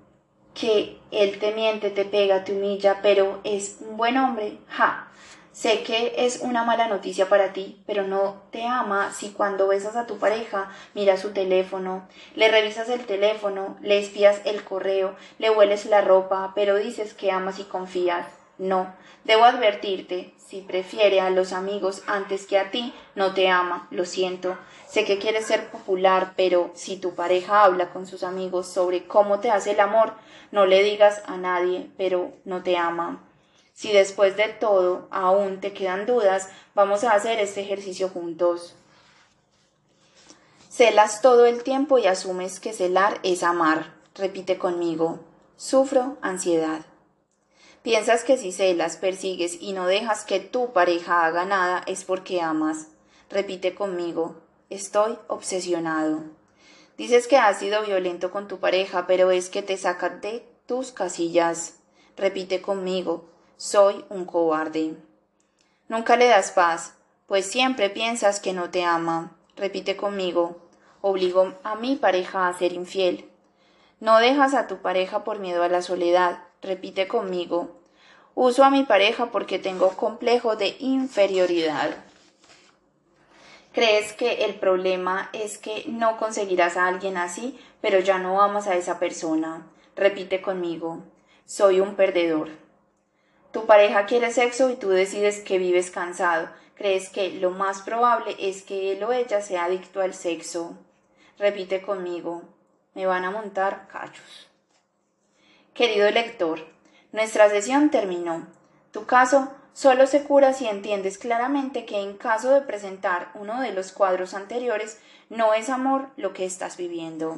que él te miente, te pega, te humilla, pero es un buen hombre, ja. Sé que es una mala noticia para ti, pero no te ama si cuando besas a tu pareja miras su teléfono, le revisas el teléfono, le espías el correo, le hueles la ropa, pero dices que amas y confías. No, debo advertirte, si prefiere a los amigos antes que a ti, no te ama, lo siento. Sé que quieres ser popular, pero si tu pareja habla con sus amigos sobre cómo te hace el amor, no le digas a nadie, pero no te ama. Si después de todo aún te quedan dudas, vamos a hacer este ejercicio juntos. Celas todo el tiempo y asumes que celar es amar. Repite conmigo. Sufro ansiedad. Piensas que si celas, persigues y no dejas que tu pareja haga nada es porque amas. Repite conmigo. Estoy obsesionado. Dices que has sido violento con tu pareja, pero es que te saca de tus casillas. Repite conmigo, soy un cobarde. Nunca le das paz, pues siempre piensas que no te ama. Repite conmigo, obligo a mi pareja a ser infiel. No dejas a tu pareja por miedo a la soledad. Repite conmigo. Uso a mi pareja porque tengo complejo de inferioridad. ¿Crees que el problema es que no conseguirás a alguien así, pero ya no amas a esa persona? Repite conmigo. Soy un perdedor. Tu pareja quiere sexo y tú decides que vives cansado. Crees que lo más probable es que él o ella sea adicto al sexo. Repite conmigo. Me van a montar cachos. Querido lector, nuestra sesión terminó. Tu caso Solo se cura si entiendes claramente que en caso de presentar uno de los cuadros anteriores, no es amor lo que estás viviendo.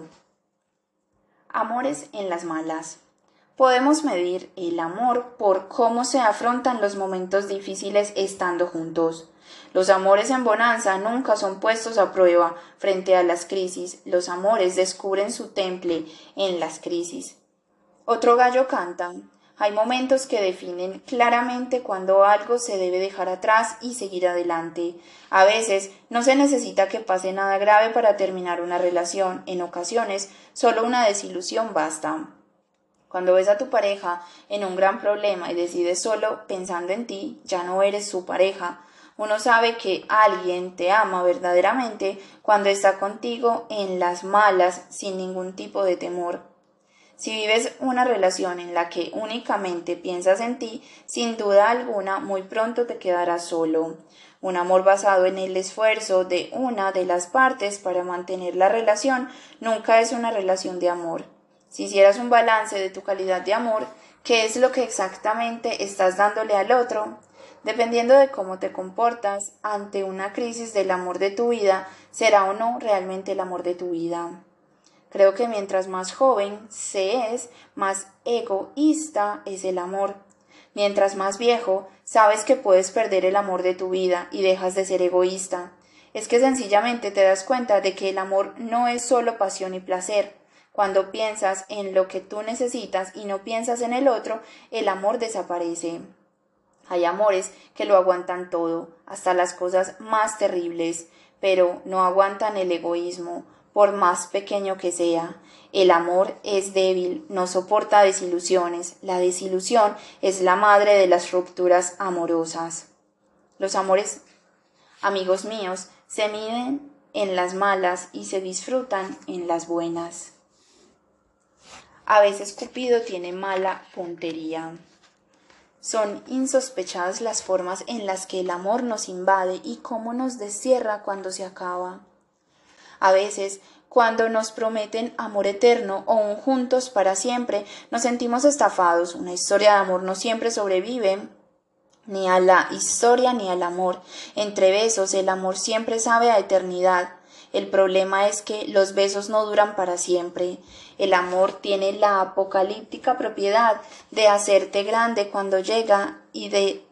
Amores en las malas. Podemos medir el amor por cómo se afrontan los momentos difíciles estando juntos. Los amores en bonanza nunca son puestos a prueba frente a las crisis. Los amores descubren su temple en las crisis. Otro gallo canta. Hay momentos que definen claramente cuando algo se debe dejar atrás y seguir adelante. A veces no se necesita que pase nada grave para terminar una relación. En ocasiones solo una desilusión basta. Cuando ves a tu pareja en un gran problema y decides solo pensando en ti, ya no eres su pareja. Uno sabe que alguien te ama verdaderamente cuando está contigo en las malas sin ningún tipo de temor. Si vives una relación en la que únicamente piensas en ti, sin duda alguna muy pronto te quedarás solo. Un amor basado en el esfuerzo de una de las partes para mantener la relación nunca es una relación de amor. Si hicieras un balance de tu calidad de amor, ¿qué es lo que exactamente estás dándole al otro? Dependiendo de cómo te comportas ante una crisis del amor de tu vida, será o no realmente el amor de tu vida. Creo que mientras más joven se es, más egoísta es el amor. Mientras más viejo, sabes que puedes perder el amor de tu vida y dejas de ser egoísta. Es que sencillamente te das cuenta de que el amor no es solo pasión y placer. Cuando piensas en lo que tú necesitas y no piensas en el otro, el amor desaparece. Hay amores que lo aguantan todo, hasta las cosas más terribles, pero no aguantan el egoísmo, por más pequeño que sea. El amor es débil, no soporta desilusiones. La desilusión es la madre de las rupturas amorosas. Los amores, amigos míos, se miden en las malas y se disfrutan en las buenas. A veces Cupido tiene mala puntería. Son insospechadas las formas en las que el amor nos invade y cómo nos descierra cuando se acaba. A veces, cuando nos prometen amor eterno o un juntos para siempre, nos sentimos estafados. Una historia de amor no siempre sobrevive ni a la historia ni al amor. Entre besos el amor siempre sabe a eternidad. El problema es que los besos no duran para siempre. El amor tiene la apocalíptica propiedad de hacerte grande cuando llega y de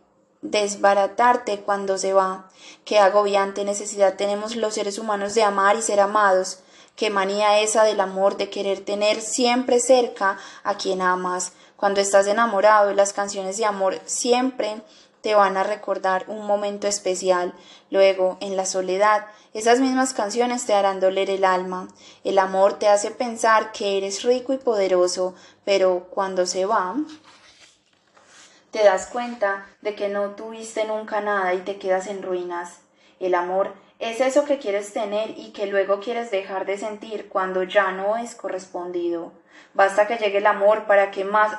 desbaratarte cuando se va. Qué agobiante necesidad tenemos los seres humanos de amar y ser amados. Qué manía esa del amor de querer tener siempre cerca a quien amas. Cuando estás enamorado, las canciones de amor siempre te van a recordar un momento especial. Luego, en la soledad, esas mismas canciones te harán doler el alma. El amor te hace pensar que eres rico y poderoso, pero cuando se va, te das cuenta de que no tuviste nunca nada y te quedas en ruinas. El amor es eso que quieres tener y que luego quieres dejar de sentir cuando ya no es correspondido. Basta que llegue el amor para que más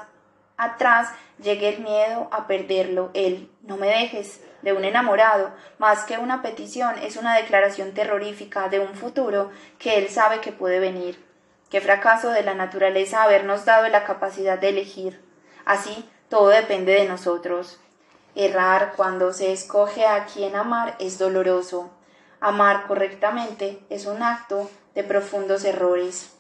atrás llegue el miedo a perderlo, el no me dejes de un enamorado, más que una petición, es una declaración terrorífica de un futuro que él sabe que puede venir. Qué fracaso de la naturaleza habernos dado la capacidad de elegir. Así todo depende de nosotros. Errar cuando se escoge a quien amar es doloroso. Amar correctamente es un acto de profundos errores.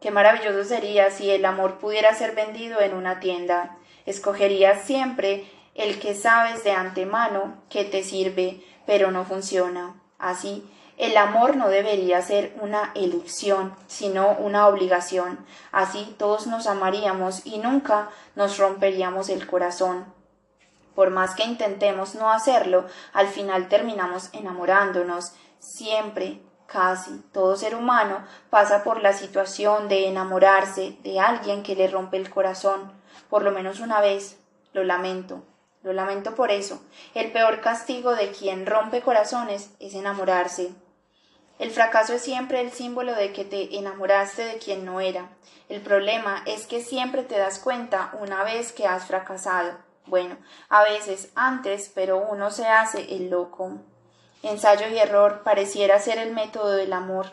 Qué maravilloso sería si el amor pudiera ser vendido en una tienda. Escogerías siempre el que sabes de antemano que te sirve, pero no funciona. Así, el amor no debería ser una elección, sino una obligación. Así todos nos amaríamos y nunca nos romperíamos el corazón. Por más que intentemos no hacerlo, al final terminamos enamorándonos. Siempre casi todo ser humano pasa por la situación de enamorarse de alguien que le rompe el corazón, por lo menos una vez. Lo lamento, lo lamento por eso. El peor castigo de quien rompe corazones es enamorarse. El fracaso es siempre el símbolo de que te enamoraste de quien no era. El problema es que siempre te das cuenta una vez que has fracasado. Bueno, a veces antes, pero uno se hace el loco. Ensayo y error pareciera ser el método del amor.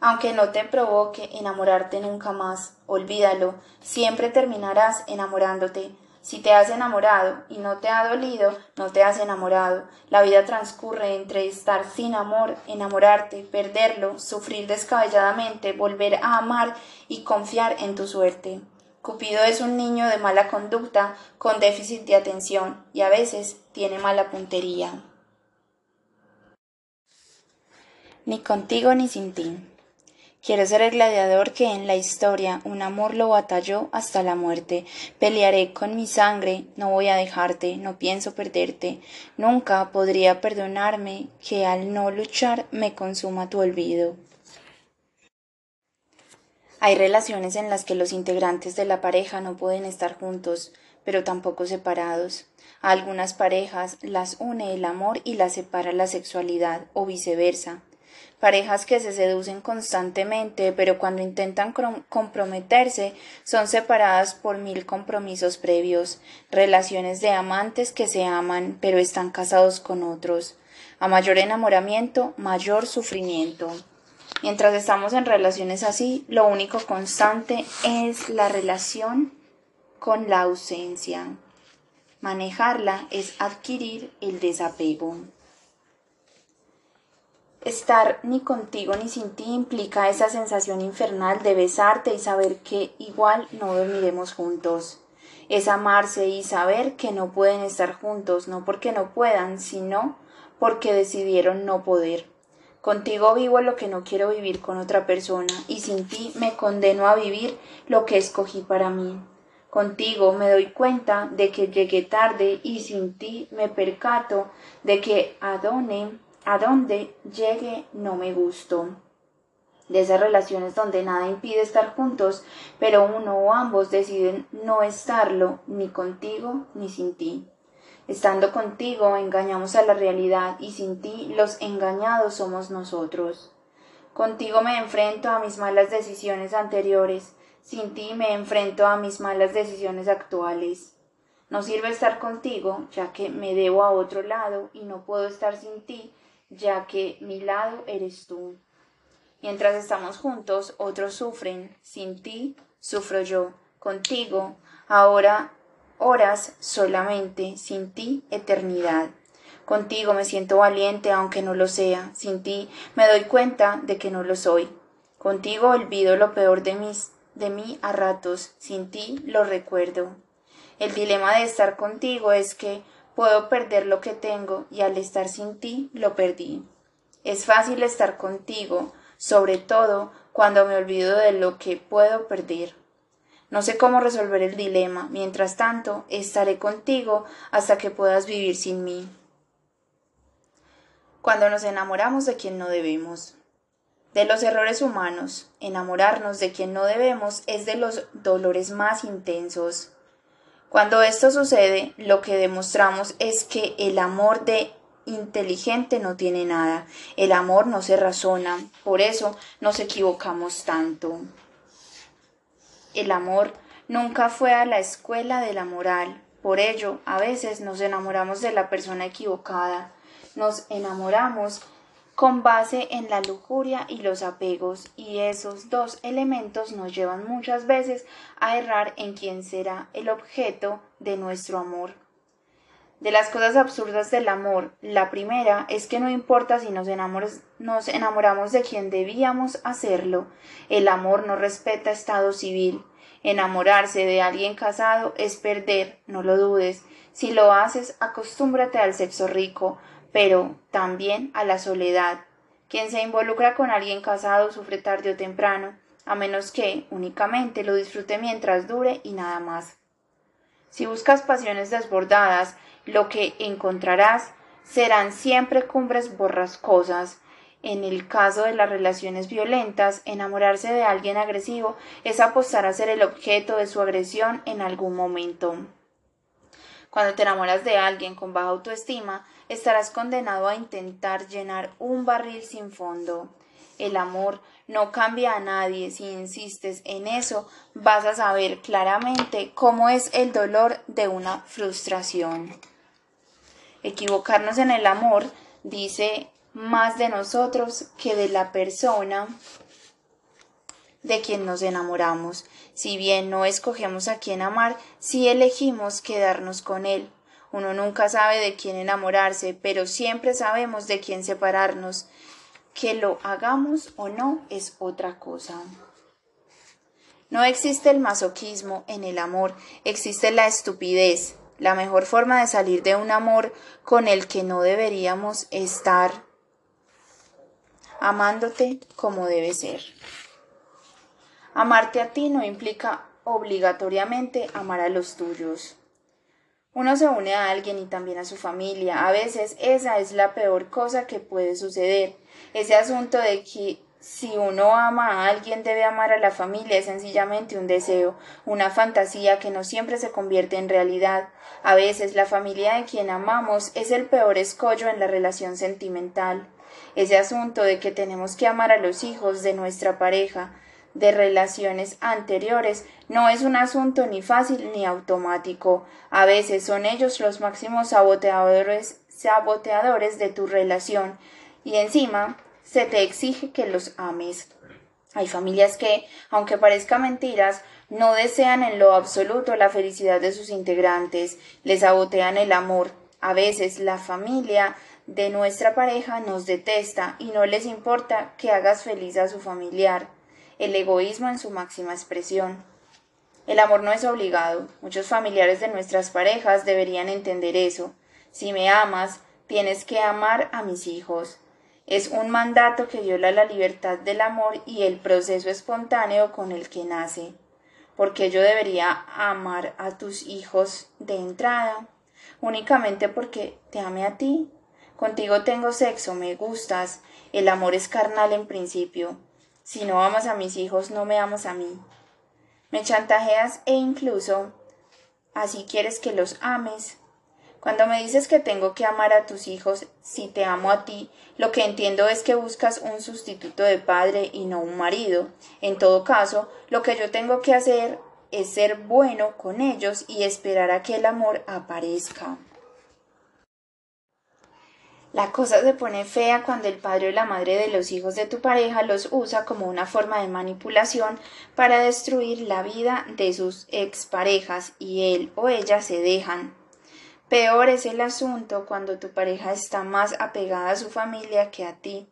Aunque no te provoque enamorarte nunca más, olvídalo, siempre terminarás enamorándote. Si te has enamorado y no te ha dolido, no te has enamorado. La vida transcurre entre estar sin amor, enamorarte, perderlo, sufrir descabelladamente, volver a amar y confiar en tu suerte. Cupido es un niño de mala conducta, con déficit de atención y a veces tiene mala puntería. Ni contigo ni sin ti. Quiero ser el gladiador que en la historia un amor lo batalló hasta la muerte. Pelearé con mi sangre, no voy a dejarte, no pienso perderte. Nunca podría perdonarme que al no luchar me consuma tu olvido. Hay relaciones en las que los integrantes de la pareja no pueden estar juntos, pero tampoco separados. A algunas parejas las une el amor y las separa la sexualidad, o viceversa parejas que se seducen constantemente, pero cuando intentan comprometerse son separadas por mil compromisos previos, relaciones de amantes que se aman, pero están casados con otros. A mayor enamoramiento, mayor sufrimiento. Mientras estamos en relaciones así, lo único constante es la relación con la ausencia. Manejarla es adquirir el desapego. Estar ni contigo ni sin ti implica esa sensación infernal de besarte y saber que igual no dormiremos juntos. Es amarse y saber que no pueden estar juntos, no porque no puedan, sino porque decidieron no poder. Contigo vivo lo que no quiero vivir con otra persona y sin ti me condeno a vivir lo que escogí para mí. Contigo me doy cuenta de que llegué tarde y sin ti me percato de que adone a donde llegue no me gusto. De esas relaciones donde nada impide estar juntos, pero uno o ambos deciden no estarlo ni contigo ni sin ti. Estando contigo engañamos a la realidad y sin ti los engañados somos nosotros. Contigo me enfrento a mis malas decisiones anteriores, sin ti me enfrento a mis malas decisiones actuales. No sirve estar contigo, ya que me debo a otro lado y no puedo estar sin ti, ya que mi lado eres tú. Mientras estamos juntos, otros sufren, sin ti sufro yo, contigo, ahora horas solamente, sin ti eternidad. Contigo me siento valiente aunque no lo sea, sin ti me doy cuenta de que no lo soy. Contigo olvido lo peor de mis de mí a ratos, sin ti lo recuerdo. El dilema de estar contigo es que Puedo perder lo que tengo y al estar sin ti lo perdí. Es fácil estar contigo, sobre todo cuando me olvido de lo que puedo perder. No sé cómo resolver el dilema, mientras tanto estaré contigo hasta que puedas vivir sin mí. Cuando nos enamoramos de quien no debemos. De los errores humanos, enamorarnos de quien no debemos es de los dolores más intensos. Cuando esto sucede, lo que demostramos es que el amor de inteligente no tiene nada. El amor no se razona. Por eso nos equivocamos tanto. El amor nunca fue a la escuela de la moral. Por ello, a veces nos enamoramos de la persona equivocada. Nos enamoramos con base en la lujuria y los apegos, y esos dos elementos nos llevan muchas veces a errar en quién será el objeto de nuestro amor. De las cosas absurdas del amor, la primera es que no importa si nos, nos enamoramos de quien debíamos hacerlo, el amor no respeta estado civil. Enamorarse de alguien casado es perder, no lo dudes. Si lo haces, acostúmbrate al sexo rico, pero también a la soledad. Quien se involucra con alguien casado sufre tarde o temprano, a menos que únicamente lo disfrute mientras dure y nada más. Si buscas pasiones desbordadas, lo que encontrarás serán siempre cumbres borrascosas. En el caso de las relaciones violentas, enamorarse de alguien agresivo es apostar a ser el objeto de su agresión en algún momento. Cuando te enamoras de alguien con baja autoestima, estarás condenado a intentar llenar un barril sin fondo. El amor no cambia a nadie. Si insistes en eso, vas a saber claramente cómo es el dolor de una frustración. Equivocarnos en el amor dice más de nosotros que de la persona de quien nos enamoramos. Si bien no escogemos a quién amar, sí elegimos quedarnos con él. Uno nunca sabe de quién enamorarse, pero siempre sabemos de quién separarnos. Que lo hagamos o no es otra cosa. No existe el masoquismo en el amor, existe la estupidez, la mejor forma de salir de un amor con el que no deberíamos estar amándote como debe ser. Amarte a ti no implica obligatoriamente amar a los tuyos. Uno se une a alguien y también a su familia. A veces esa es la peor cosa que puede suceder. Ese asunto de que si uno ama a alguien debe amar a la familia es sencillamente un deseo, una fantasía que no siempre se convierte en realidad. A veces la familia de quien amamos es el peor escollo en la relación sentimental. Ese asunto de que tenemos que amar a los hijos de nuestra pareja, de relaciones anteriores no es un asunto ni fácil ni automático. A veces son ellos los máximos saboteadores, saboteadores de tu relación y encima se te exige que los ames. Hay familias que, aunque parezca mentiras, no desean en lo absoluto la felicidad de sus integrantes, les sabotean el amor. A veces la familia de nuestra pareja nos detesta y no les importa que hagas feliz a su familiar el egoísmo en su máxima expresión. El amor no es obligado. Muchos familiares de nuestras parejas deberían entender eso. Si me amas, tienes que amar a mis hijos. Es un mandato que viola la libertad del amor y el proceso espontáneo con el que nace. porque yo debería amar a tus hijos de entrada? Únicamente porque te ame a ti. Contigo tengo sexo, me gustas. El amor es carnal en principio. Si no amas a mis hijos, no me amas a mí. Me chantajeas e incluso así quieres que los ames. Cuando me dices que tengo que amar a tus hijos si te amo a ti, lo que entiendo es que buscas un sustituto de padre y no un marido. En todo caso, lo que yo tengo que hacer es ser bueno con ellos y esperar a que el amor aparezca. La cosa se pone fea cuando el padre o la madre de los hijos de tu pareja los usa como una forma de manipulación para destruir la vida de sus exparejas y él o ella se dejan. Peor es el asunto cuando tu pareja está más apegada a su familia que a ti.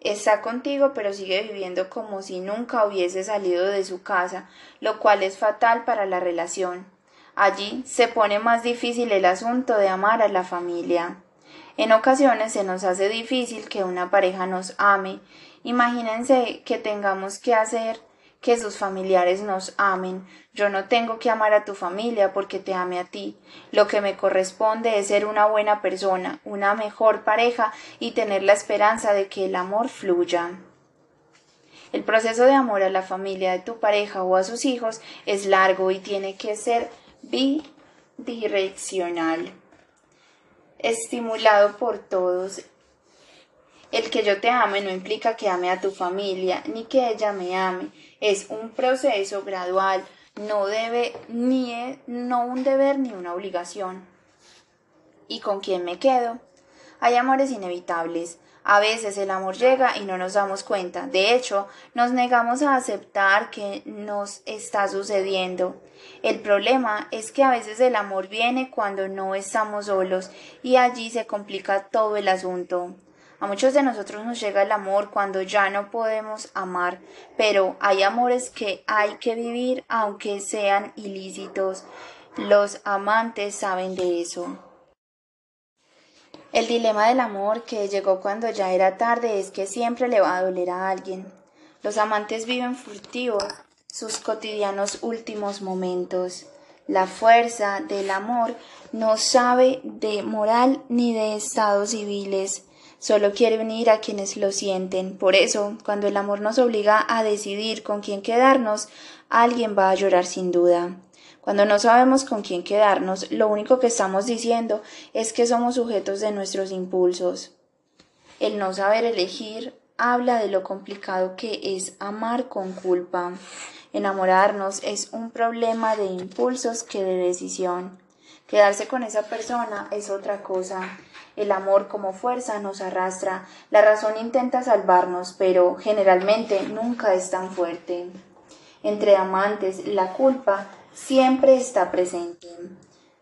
Está contigo pero sigue viviendo como si nunca hubiese salido de su casa, lo cual es fatal para la relación. Allí se pone más difícil el asunto de amar a la familia. En ocasiones se nos hace difícil que una pareja nos ame. Imagínense que tengamos que hacer que sus familiares nos amen. Yo no tengo que amar a tu familia porque te ame a ti. Lo que me corresponde es ser una buena persona, una mejor pareja y tener la esperanza de que el amor fluya. El proceso de amor a la familia de tu pareja o a sus hijos es largo y tiene que ser bidireccional estimulado por todos. El que yo te ame no implica que ame a tu familia, ni que ella me ame. Es un proceso gradual, no debe ni e, no un deber ni una obligación. ¿Y con quién me quedo? Hay amores inevitables, a veces el amor llega y no nos damos cuenta. De hecho, nos negamos a aceptar que nos está sucediendo. El problema es que a veces el amor viene cuando no estamos solos y allí se complica todo el asunto. A muchos de nosotros nos llega el amor cuando ya no podemos amar, pero hay amores que hay que vivir aunque sean ilícitos. Los amantes saben de eso. El dilema del amor que llegó cuando ya era tarde es que siempre le va a doler a alguien. Los amantes viven furtivos sus cotidianos últimos momentos. La fuerza del amor no sabe de moral ni de estados civiles, solo quiere unir a quienes lo sienten. Por eso, cuando el amor nos obliga a decidir con quién quedarnos, alguien va a llorar sin duda. Cuando no sabemos con quién quedarnos, lo único que estamos diciendo es que somos sujetos de nuestros impulsos. El no saber elegir habla de lo complicado que es amar con culpa. Enamorarnos es un problema de impulsos que de decisión. Quedarse con esa persona es otra cosa. El amor como fuerza nos arrastra, la razón intenta salvarnos, pero generalmente nunca es tan fuerte. Entre amantes, la culpa siempre está presente.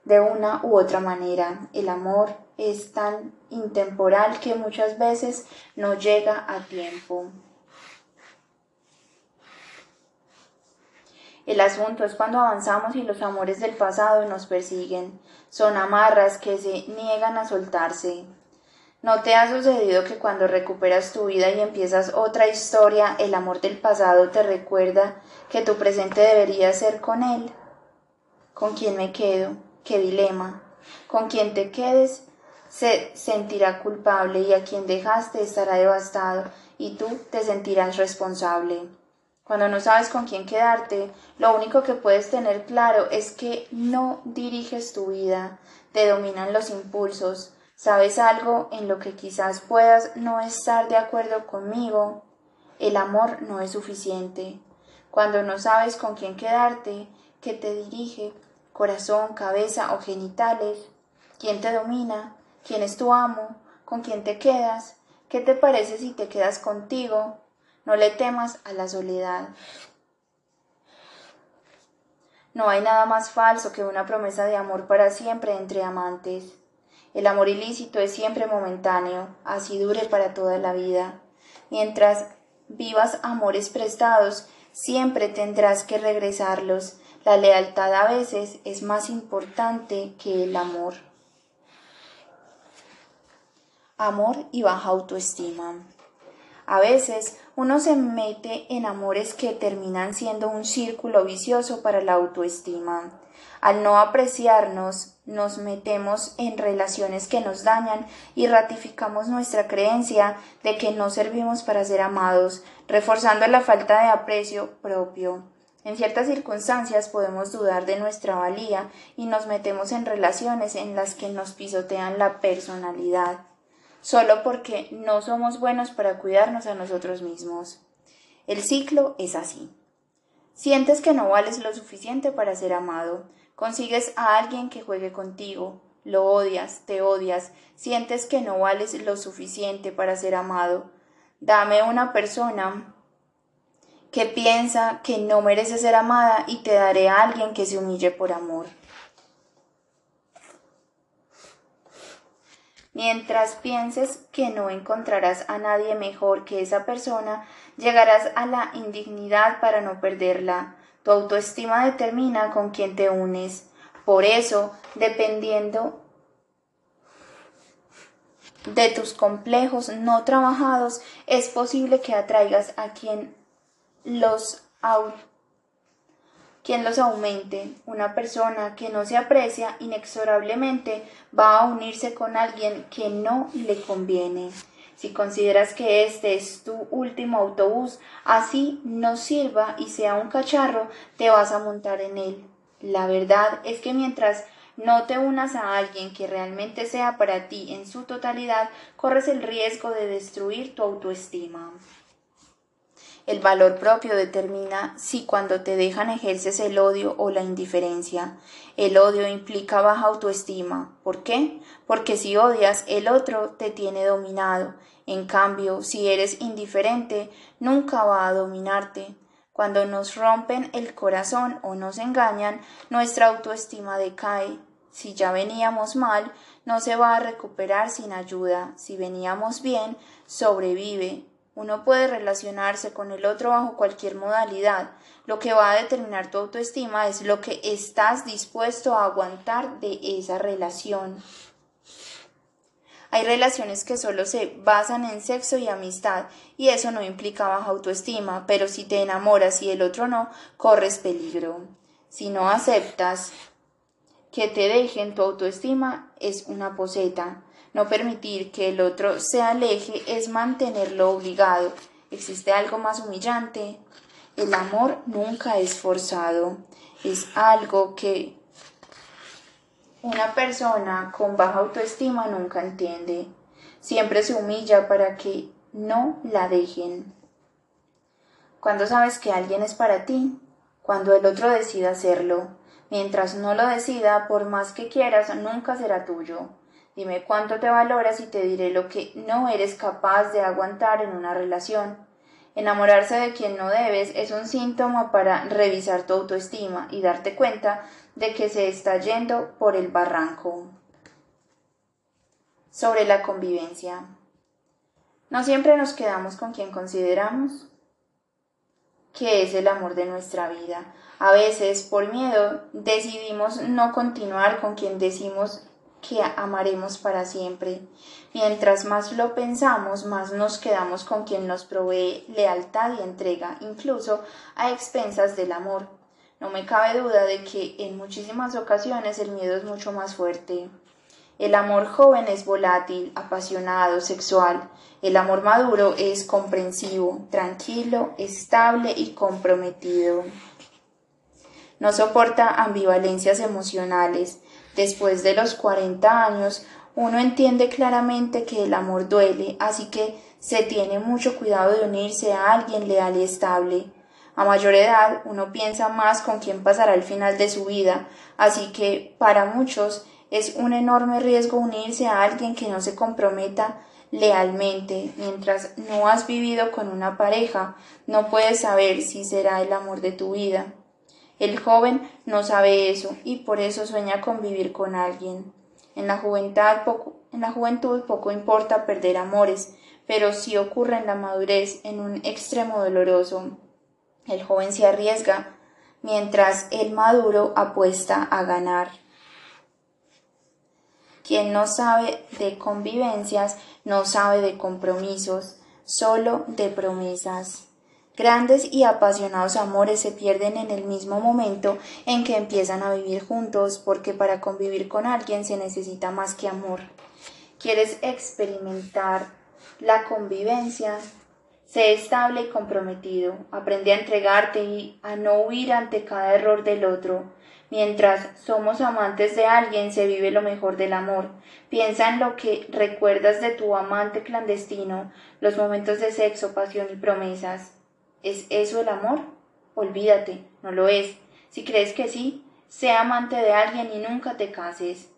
De una u otra manera, el amor es tan intemporal que muchas veces no llega a tiempo. El asunto es cuando avanzamos y los amores del pasado nos persiguen. Son amarras que se niegan a soltarse. ¿No te ha sucedido que cuando recuperas tu vida y empiezas otra historia, el amor del pasado te recuerda que tu presente debería ser con él? ¿Con quién me quedo? ¿Qué dilema? Con quien te quedes se sentirá culpable y a quien dejaste estará devastado y tú te sentirás responsable. Cuando no sabes con quién quedarte, lo único que puedes tener claro es que no diriges tu vida, te dominan los impulsos, sabes algo en lo que quizás puedas no estar de acuerdo conmigo. El amor no es suficiente. Cuando no sabes con quién quedarte, que te dirige, corazón, cabeza o genitales, quién te domina, quién es tu amo, con quién te quedas, qué te parece si te quedas contigo, no le temas a la soledad. No hay nada más falso que una promesa de amor para siempre entre amantes. El amor ilícito es siempre momentáneo, así dure para toda la vida. Mientras vivas amores prestados, siempre tendrás que regresarlos. La lealtad a veces es más importante que el amor. Amor y baja autoestima. A veces uno se mete en amores que terminan siendo un círculo vicioso para la autoestima. Al no apreciarnos, nos metemos en relaciones que nos dañan y ratificamos nuestra creencia de que no servimos para ser amados, reforzando la falta de aprecio propio. En ciertas circunstancias podemos dudar de nuestra valía y nos metemos en relaciones en las que nos pisotean la personalidad solo porque no somos buenos para cuidarnos a nosotros mismos. El ciclo es así. Sientes que no vales lo suficiente para ser amado, consigues a alguien que juegue contigo, lo odias, te odias, sientes que no vales lo suficiente para ser amado. Dame una persona que piensa que no merece ser amada y te daré a alguien que se humille por amor. Mientras pienses que no encontrarás a nadie mejor que esa persona, llegarás a la indignidad para no perderla. Tu autoestima determina con quién te unes. Por eso, dependiendo de tus complejos no trabajados, es posible que atraigas a quien los quien los aumente. Una persona que no se aprecia inexorablemente va a unirse con alguien que no le conviene. Si consideras que este es tu último autobús, así no sirva y sea un cacharro, te vas a montar en él. La verdad es que mientras no te unas a alguien que realmente sea para ti en su totalidad, corres el riesgo de destruir tu autoestima. El valor propio determina si cuando te dejan ejerces el odio o la indiferencia. El odio implica baja autoestima. ¿Por qué? Porque si odias, el otro te tiene dominado. En cambio, si eres indiferente, nunca va a dominarte. Cuando nos rompen el corazón o nos engañan, nuestra autoestima decae. Si ya veníamos mal, no se va a recuperar sin ayuda. Si veníamos bien, sobrevive. Uno puede relacionarse con el otro bajo cualquier modalidad. Lo que va a determinar tu autoestima es lo que estás dispuesto a aguantar de esa relación. Hay relaciones que solo se basan en sexo y amistad, y eso no implica baja autoestima, pero si te enamoras y el otro no, corres peligro. Si no aceptas que te dejen tu autoestima es una poseta. No permitir que el otro se aleje es mantenerlo obligado. ¿Existe algo más humillante? El amor nunca es forzado. Es algo que una persona con baja autoestima nunca entiende. Siempre se humilla para que no la dejen. Cuando sabes que alguien es para ti, cuando el otro decida hacerlo. Mientras no lo decida, por más que quieras, nunca será tuyo. Dime cuánto te valoras y te diré lo que no eres capaz de aguantar en una relación. Enamorarse de quien no debes es un síntoma para revisar tu autoestima y darte cuenta de que se está yendo por el barranco. Sobre la convivencia. No siempre nos quedamos con quien consideramos que es el amor de nuestra vida. A veces, por miedo, decidimos no continuar con quien decimos que amaremos para siempre. Mientras más lo pensamos, más nos quedamos con quien nos provee lealtad y entrega, incluso a expensas del amor. No me cabe duda de que en muchísimas ocasiones el miedo es mucho más fuerte. El amor joven es volátil, apasionado, sexual. El amor maduro es comprensivo, tranquilo, estable y comprometido. No soporta ambivalencias emocionales. Después de los 40 años, uno entiende claramente que el amor duele, así que se tiene mucho cuidado de unirse a alguien leal y estable. A mayor edad, uno piensa más con quién pasará el final de su vida, así que para muchos es un enorme riesgo unirse a alguien que no se comprometa lealmente. Mientras no has vivido con una pareja, no puedes saber si será el amor de tu vida. El joven no sabe eso y por eso sueña con vivir con alguien. En la, juventud poco, en la juventud poco importa perder amores, pero sí ocurre en la madurez en un extremo doloroso. El joven se arriesga, mientras el maduro apuesta a ganar. Quien no sabe de convivencias no sabe de compromisos, solo de promesas. Grandes y apasionados amores se pierden en el mismo momento en que empiezan a vivir juntos, porque para convivir con alguien se necesita más que amor. ¿Quieres experimentar la convivencia? Sé estable y comprometido. Aprende a entregarte y a no huir ante cada error del otro. Mientras somos amantes de alguien, se vive lo mejor del amor. Piensa en lo que recuerdas de tu amante clandestino, los momentos de sexo, pasión y promesas. ¿Es eso el amor? Olvídate, no lo es. Si crees que sí, sea amante de alguien y nunca te cases.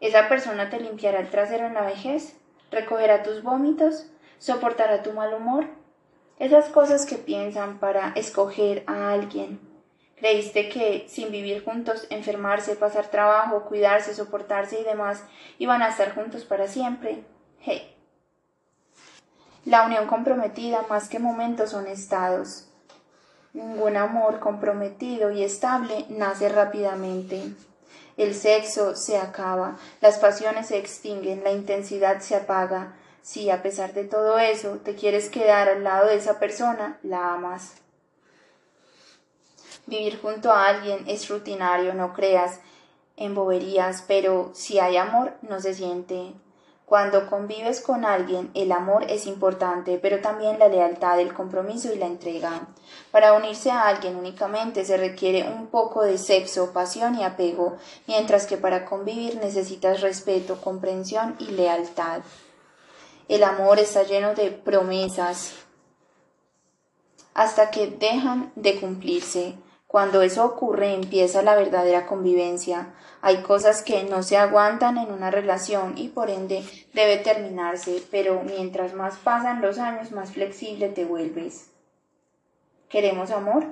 ¿Esa persona te limpiará el trasero en la vejez? ¿Recogerá tus vómitos? ¿Soportará tu mal humor? Esas cosas que piensan para escoger a alguien Creíste que sin vivir juntos, enfermarse, pasar trabajo, cuidarse, soportarse y demás, iban a estar juntos para siempre. Hey. La unión comprometida más que momentos son estados. Ningún amor comprometido y estable nace rápidamente. El sexo se acaba, las pasiones se extinguen, la intensidad se apaga. Si a pesar de todo eso te quieres quedar al lado de esa persona, la amas. Vivir junto a alguien es rutinario, no creas en boberías, pero si hay amor, no se siente. Cuando convives con alguien, el amor es importante, pero también la lealtad, el compromiso y la entrega. Para unirse a alguien únicamente se requiere un poco de sexo, pasión y apego, mientras que para convivir necesitas respeto, comprensión y lealtad. El amor está lleno de promesas hasta que dejan de cumplirse. Cuando eso ocurre empieza la verdadera convivencia. Hay cosas que no se aguantan en una relación y por ende debe terminarse, pero mientras más pasan los años más flexible te vuelves. ¿Queremos amor?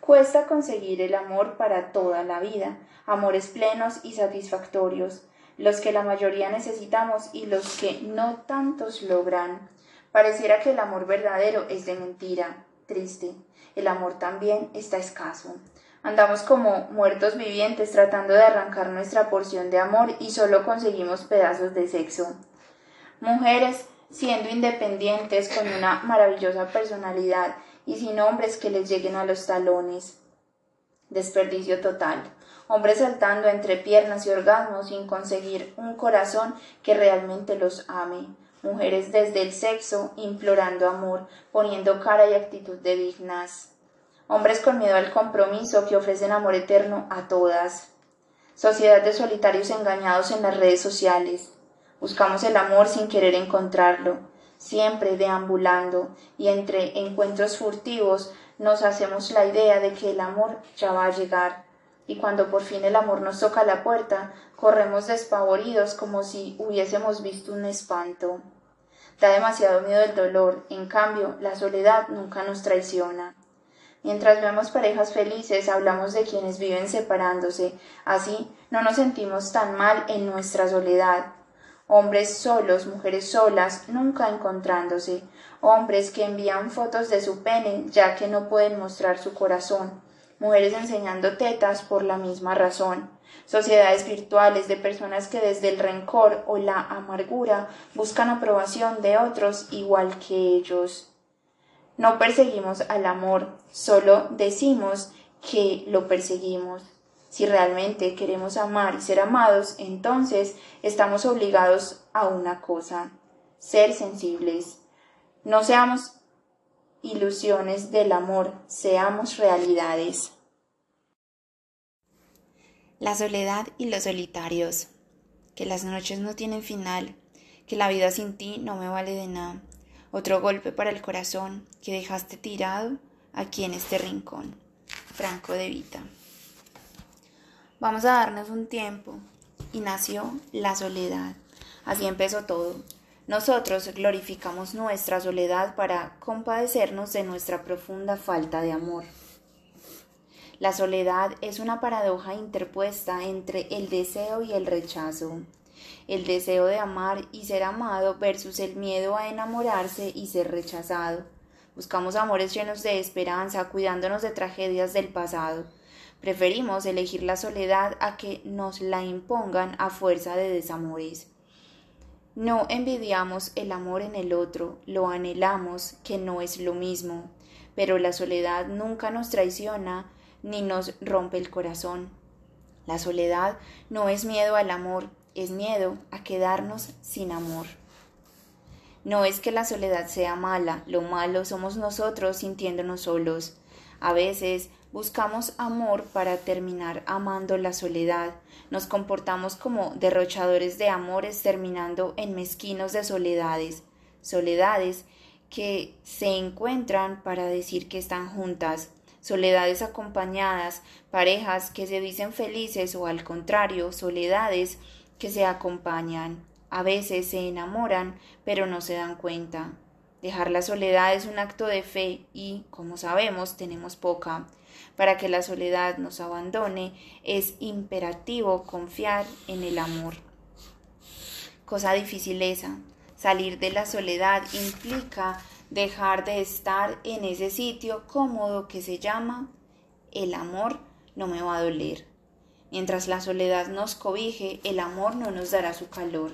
Cuesta conseguir el amor para toda la vida, amores plenos y satisfactorios, los que la mayoría necesitamos y los que no tantos logran. Pareciera que el amor verdadero es de mentira, triste. El amor también está escaso. Andamos como muertos vivientes tratando de arrancar nuestra porción de amor y solo conseguimos pedazos de sexo. Mujeres siendo independientes con una maravillosa personalidad y sin hombres que les lleguen a los talones. Desperdicio total. hombres saltando entre piernas y orgasmos sin conseguir un corazón que realmente los ame, mujeres desde el sexo implorando amor, poniendo cara y actitud de dignas, hombres con miedo al compromiso que ofrecen amor eterno a todas, sociedad de solitarios engañados en las redes sociales, buscamos el amor sin querer encontrarlo, siempre deambulando y entre encuentros furtivos nos hacemos la idea de que el amor ya va a llegar, y cuando por fin el amor nos toca la puerta, corremos despavoridos como si hubiésemos visto un espanto. Da demasiado miedo el dolor, en cambio, la soledad nunca nos traiciona. Mientras vemos parejas felices, hablamos de quienes viven separándose, así no nos sentimos tan mal en nuestra soledad. Hombres solos, mujeres solas, nunca encontrándose, hombres que envían fotos de su pene ya que no pueden mostrar su corazón, mujeres enseñando tetas por la misma razón, sociedades virtuales de personas que desde el rencor o la amargura buscan aprobación de otros igual que ellos. No perseguimos al amor, solo decimos que lo perseguimos. Si realmente queremos amar y ser amados, entonces estamos obligados a una cosa, ser sensibles. No seamos ilusiones del amor, seamos realidades. La soledad y los solitarios. Que las noches no tienen final, que la vida sin ti no me vale de nada. Otro golpe para el corazón que dejaste tirado aquí en este rincón. Franco de Vita. Vamos a darnos un tiempo. Y nació la soledad. Así empezó todo. Nosotros glorificamos nuestra soledad para compadecernos de nuestra profunda falta de amor. La soledad es una paradoja interpuesta entre el deseo y el rechazo, el deseo de amar y ser amado versus el miedo a enamorarse y ser rechazado. Buscamos amores llenos de esperanza, cuidándonos de tragedias del pasado. Preferimos elegir la soledad a que nos la impongan a fuerza de desamores. No envidiamos el amor en el otro, lo anhelamos, que no es lo mismo, pero la soledad nunca nos traiciona ni nos rompe el corazón. La soledad no es miedo al amor, es miedo a quedarnos sin amor. No es que la soledad sea mala, lo malo somos nosotros sintiéndonos solos. A veces buscamos amor para terminar amando la soledad, nos comportamos como derrochadores de amores terminando en mezquinos de soledades, soledades que se encuentran para decir que están juntas, soledades acompañadas, parejas que se dicen felices o al contrario, soledades que se acompañan. A veces se enamoran, pero no se dan cuenta. Dejar la soledad es un acto de fe y, como sabemos, tenemos poca. Para que la soledad nos abandone es imperativo confiar en el amor. Cosa difícil esa. Salir de la soledad implica dejar de estar en ese sitio cómodo que se llama el amor no me va a doler. Mientras la soledad nos cobije, el amor no nos dará su calor.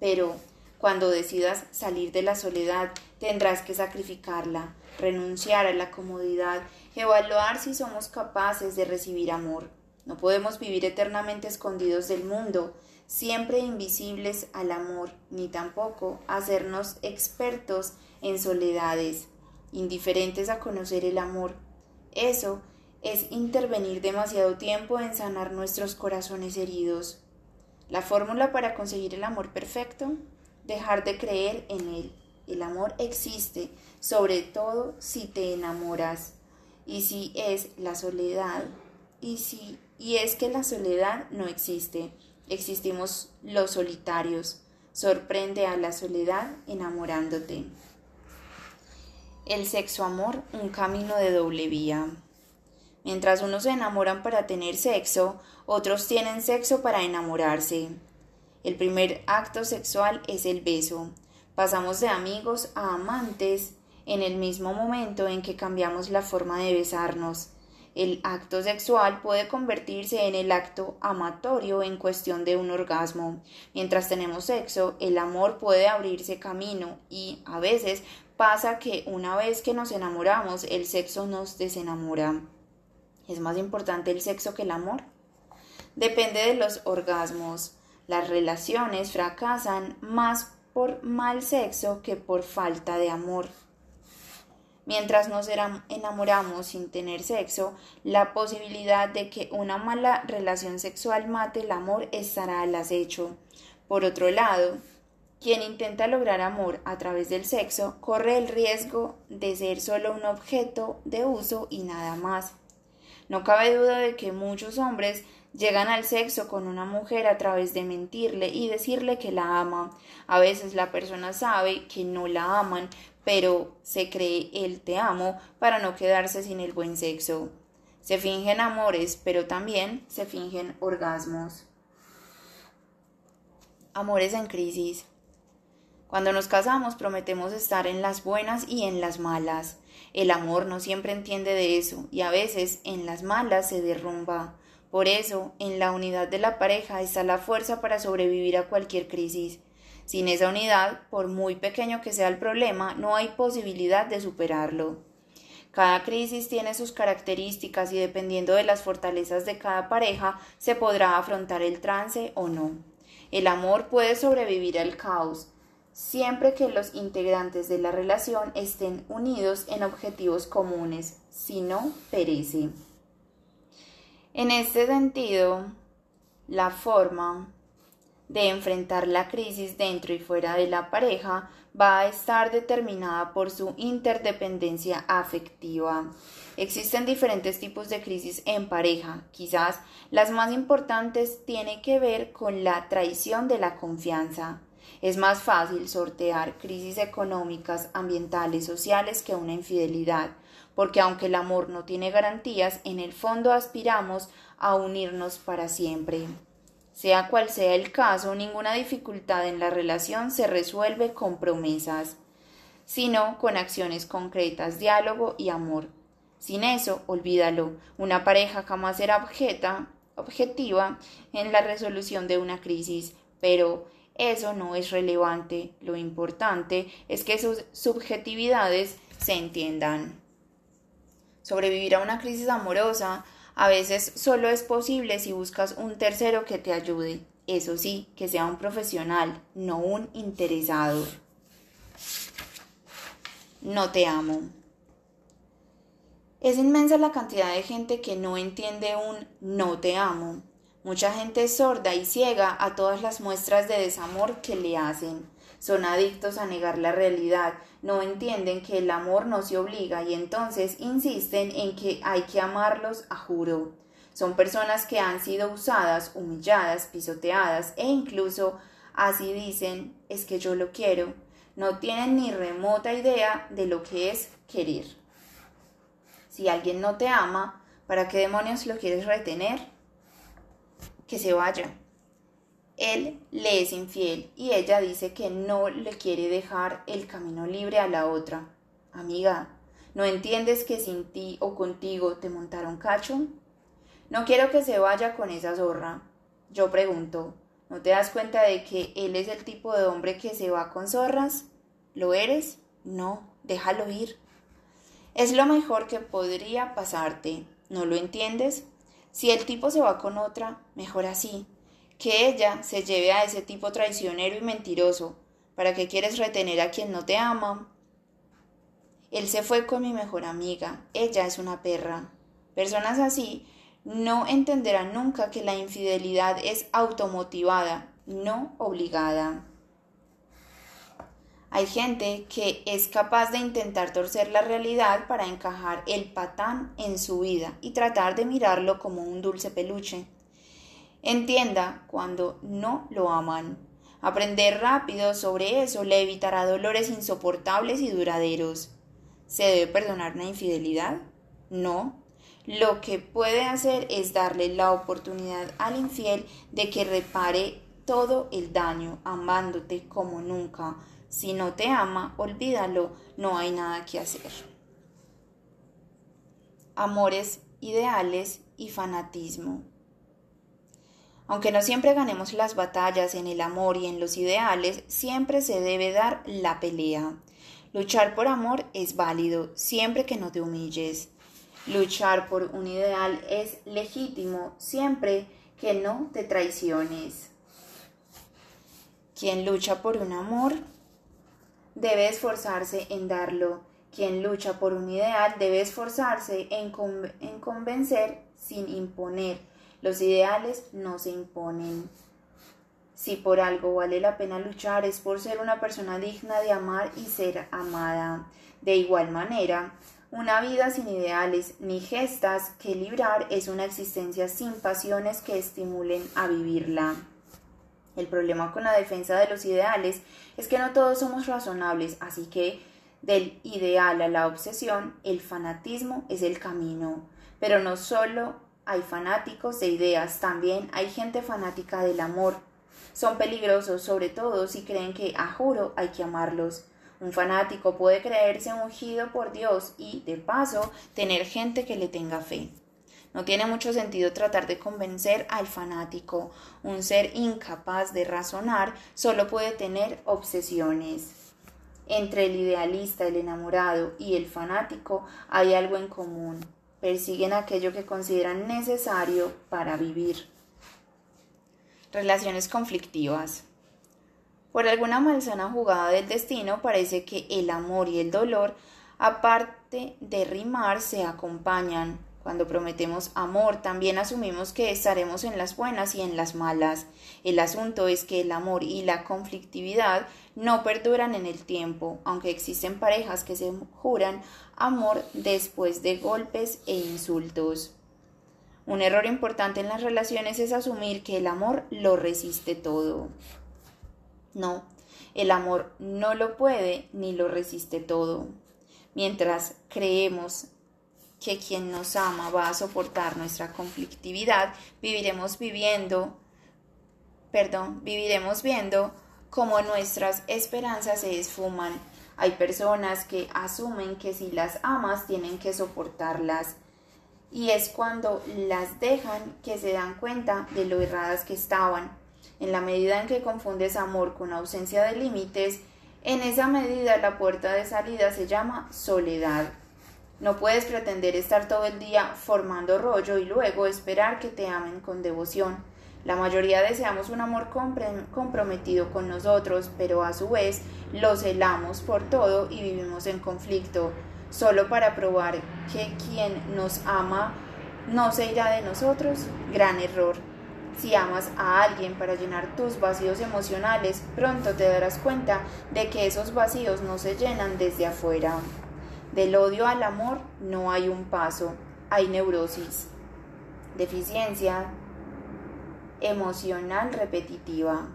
Pero cuando decidas salir de la soledad, tendrás que sacrificarla, renunciar a la comodidad, evaluar si somos capaces de recibir amor. No podemos vivir eternamente escondidos del mundo, siempre invisibles al amor, ni tampoco hacernos expertos en soledades, indiferentes a conocer el amor. Eso es intervenir demasiado tiempo en sanar nuestros corazones heridos. La fórmula para conseguir el amor perfecto, dejar de creer en él. El amor existe, sobre todo si te enamoras. Y si es la soledad, y si y es que la soledad no existe. Existimos los solitarios. Sorprende a la soledad enamorándote. El sexo amor, un camino de doble vía. Mientras unos se enamoran para tener sexo, otros tienen sexo para enamorarse. El primer acto sexual es el beso. Pasamos de amigos a amantes en el mismo momento en que cambiamos la forma de besarnos. El acto sexual puede convertirse en el acto amatorio en cuestión de un orgasmo. Mientras tenemos sexo, el amor puede abrirse camino y a veces pasa que una vez que nos enamoramos, el sexo nos desenamora. ¿Es más importante el sexo que el amor? depende de los orgasmos. Las relaciones fracasan más por mal sexo que por falta de amor. Mientras nos enamoramos sin tener sexo, la posibilidad de que una mala relación sexual mate el amor estará al acecho. Por otro lado, quien intenta lograr amor a través del sexo corre el riesgo de ser solo un objeto de uso y nada más. No cabe duda de que muchos hombres llegan al sexo con una mujer a través de mentirle y decirle que la ama. A veces la persona sabe que no la aman, pero se cree el te amo para no quedarse sin el buen sexo. Se fingen amores, pero también se fingen orgasmos. Amores en crisis. Cuando nos casamos prometemos estar en las buenas y en las malas. El amor no siempre entiende de eso y a veces en las malas se derrumba. Por eso, en la unidad de la pareja está la fuerza para sobrevivir a cualquier crisis. Sin esa unidad, por muy pequeño que sea el problema, no hay posibilidad de superarlo. Cada crisis tiene sus características y dependiendo de las fortalezas de cada pareja se podrá afrontar el trance o no. El amor puede sobrevivir al caos, siempre que los integrantes de la relación estén unidos en objetivos comunes, si no, perece. En este sentido, la forma de enfrentar la crisis dentro y fuera de la pareja va a estar determinada por su interdependencia afectiva. Existen diferentes tipos de crisis en pareja. Quizás las más importantes tienen que ver con la traición de la confianza. Es más fácil sortear crisis económicas, ambientales, sociales que una infidelidad, porque aunque el amor no tiene garantías, en el fondo aspiramos a unirnos para siempre. Sea cual sea el caso, ninguna dificultad en la relación se resuelve con promesas, sino con acciones concretas, diálogo y amor. Sin eso, olvídalo, una pareja jamás será objetiva en la resolución de una crisis, pero eso no es relevante. Lo importante es que sus subjetividades se entiendan. Sobrevivir a una crisis amorosa a veces solo es posible si buscas un tercero que te ayude. Eso sí, que sea un profesional, no un interesado. No te amo. Es inmensa la cantidad de gente que no entiende un no te amo. Mucha gente es sorda y ciega a todas las muestras de desamor que le hacen. Son adictos a negar la realidad, no entienden que el amor no se obliga y entonces insisten en que hay que amarlos a juro. Son personas que han sido usadas, humilladas, pisoteadas e incluso así dicen es que yo lo quiero. No tienen ni remota idea de lo que es querer. Si alguien no te ama, ¿para qué demonios lo quieres retener? Que se vaya. Él le es infiel y ella dice que no le quiere dejar el camino libre a la otra. Amiga, ¿no entiendes que sin ti o contigo te montaron cacho? No quiero que se vaya con esa zorra. Yo pregunto, ¿no te das cuenta de que él es el tipo de hombre que se va con zorras? ¿Lo eres? No, déjalo ir. Es lo mejor que podría pasarte. ¿No lo entiendes? Si el tipo se va con otra, mejor así. Que ella se lleve a ese tipo traicionero y mentiroso. ¿Para qué quieres retener a quien no te ama? Él se fue con mi mejor amiga. Ella es una perra. Personas así no entenderán nunca que la infidelidad es automotivada, no obligada. Hay gente que es capaz de intentar torcer la realidad para encajar el patán en su vida y tratar de mirarlo como un dulce peluche. Entienda cuando no lo aman. Aprender rápido sobre eso le evitará dolores insoportables y duraderos. ¿Se debe perdonar una infidelidad? No. Lo que puede hacer es darle la oportunidad al infiel de que repare todo el daño, amándote como nunca, si no te ama, olvídalo, no hay nada que hacer. Amores ideales y fanatismo. Aunque no siempre ganemos las batallas en el amor y en los ideales, siempre se debe dar la pelea. Luchar por amor es válido, siempre que no te humilles. Luchar por un ideal es legítimo, siempre que no te traiciones. Quien lucha por un amor debe esforzarse en darlo. Quien lucha por un ideal debe esforzarse en, en convencer sin imponer. Los ideales no se imponen. Si por algo vale la pena luchar es por ser una persona digna de amar y ser amada. De igual manera, una vida sin ideales ni gestas que librar es una existencia sin pasiones que estimulen a vivirla. El problema con la defensa de los ideales es que no todos somos razonables, así que del ideal a la obsesión, el fanatismo es el camino. Pero no solo hay fanáticos de ideas, también hay gente fanática del amor. Son peligrosos, sobre todo si creen que, a juro, hay que amarlos. Un fanático puede creerse ungido por Dios y, de paso, tener gente que le tenga fe. No tiene mucho sentido tratar de convencer al fanático. Un ser incapaz de razonar solo puede tener obsesiones. Entre el idealista, el enamorado y el fanático hay algo en común. Persiguen aquello que consideran necesario para vivir. Relaciones conflictivas. Por alguna malsana jugada del destino parece que el amor y el dolor, aparte de rimar, se acompañan. Cuando prometemos amor, también asumimos que estaremos en las buenas y en las malas. El asunto es que el amor y la conflictividad no perduran en el tiempo, aunque existen parejas que se juran amor después de golpes e insultos. Un error importante en las relaciones es asumir que el amor lo resiste todo. No, el amor no lo puede ni lo resiste todo. Mientras creemos que quien nos ama va a soportar nuestra conflictividad, viviremos viviendo, perdón, viviremos viendo cómo nuestras esperanzas se esfuman. Hay personas que asumen que si las amas tienen que soportarlas y es cuando las dejan que se dan cuenta de lo erradas que estaban. En la medida en que confundes amor con ausencia de límites, en esa medida la puerta de salida se llama soledad. No puedes pretender estar todo el día formando rollo y luego esperar que te amen con devoción. La mayoría deseamos un amor comprometido con nosotros, pero a su vez lo celamos por todo y vivimos en conflicto, solo para probar que quien nos ama no se irá de nosotros. Gran error. Si amas a alguien para llenar tus vacíos emocionales, pronto te darás cuenta de que esos vacíos no se llenan desde afuera. Del odio al amor no hay un paso, hay neurosis, deficiencia emocional repetitiva.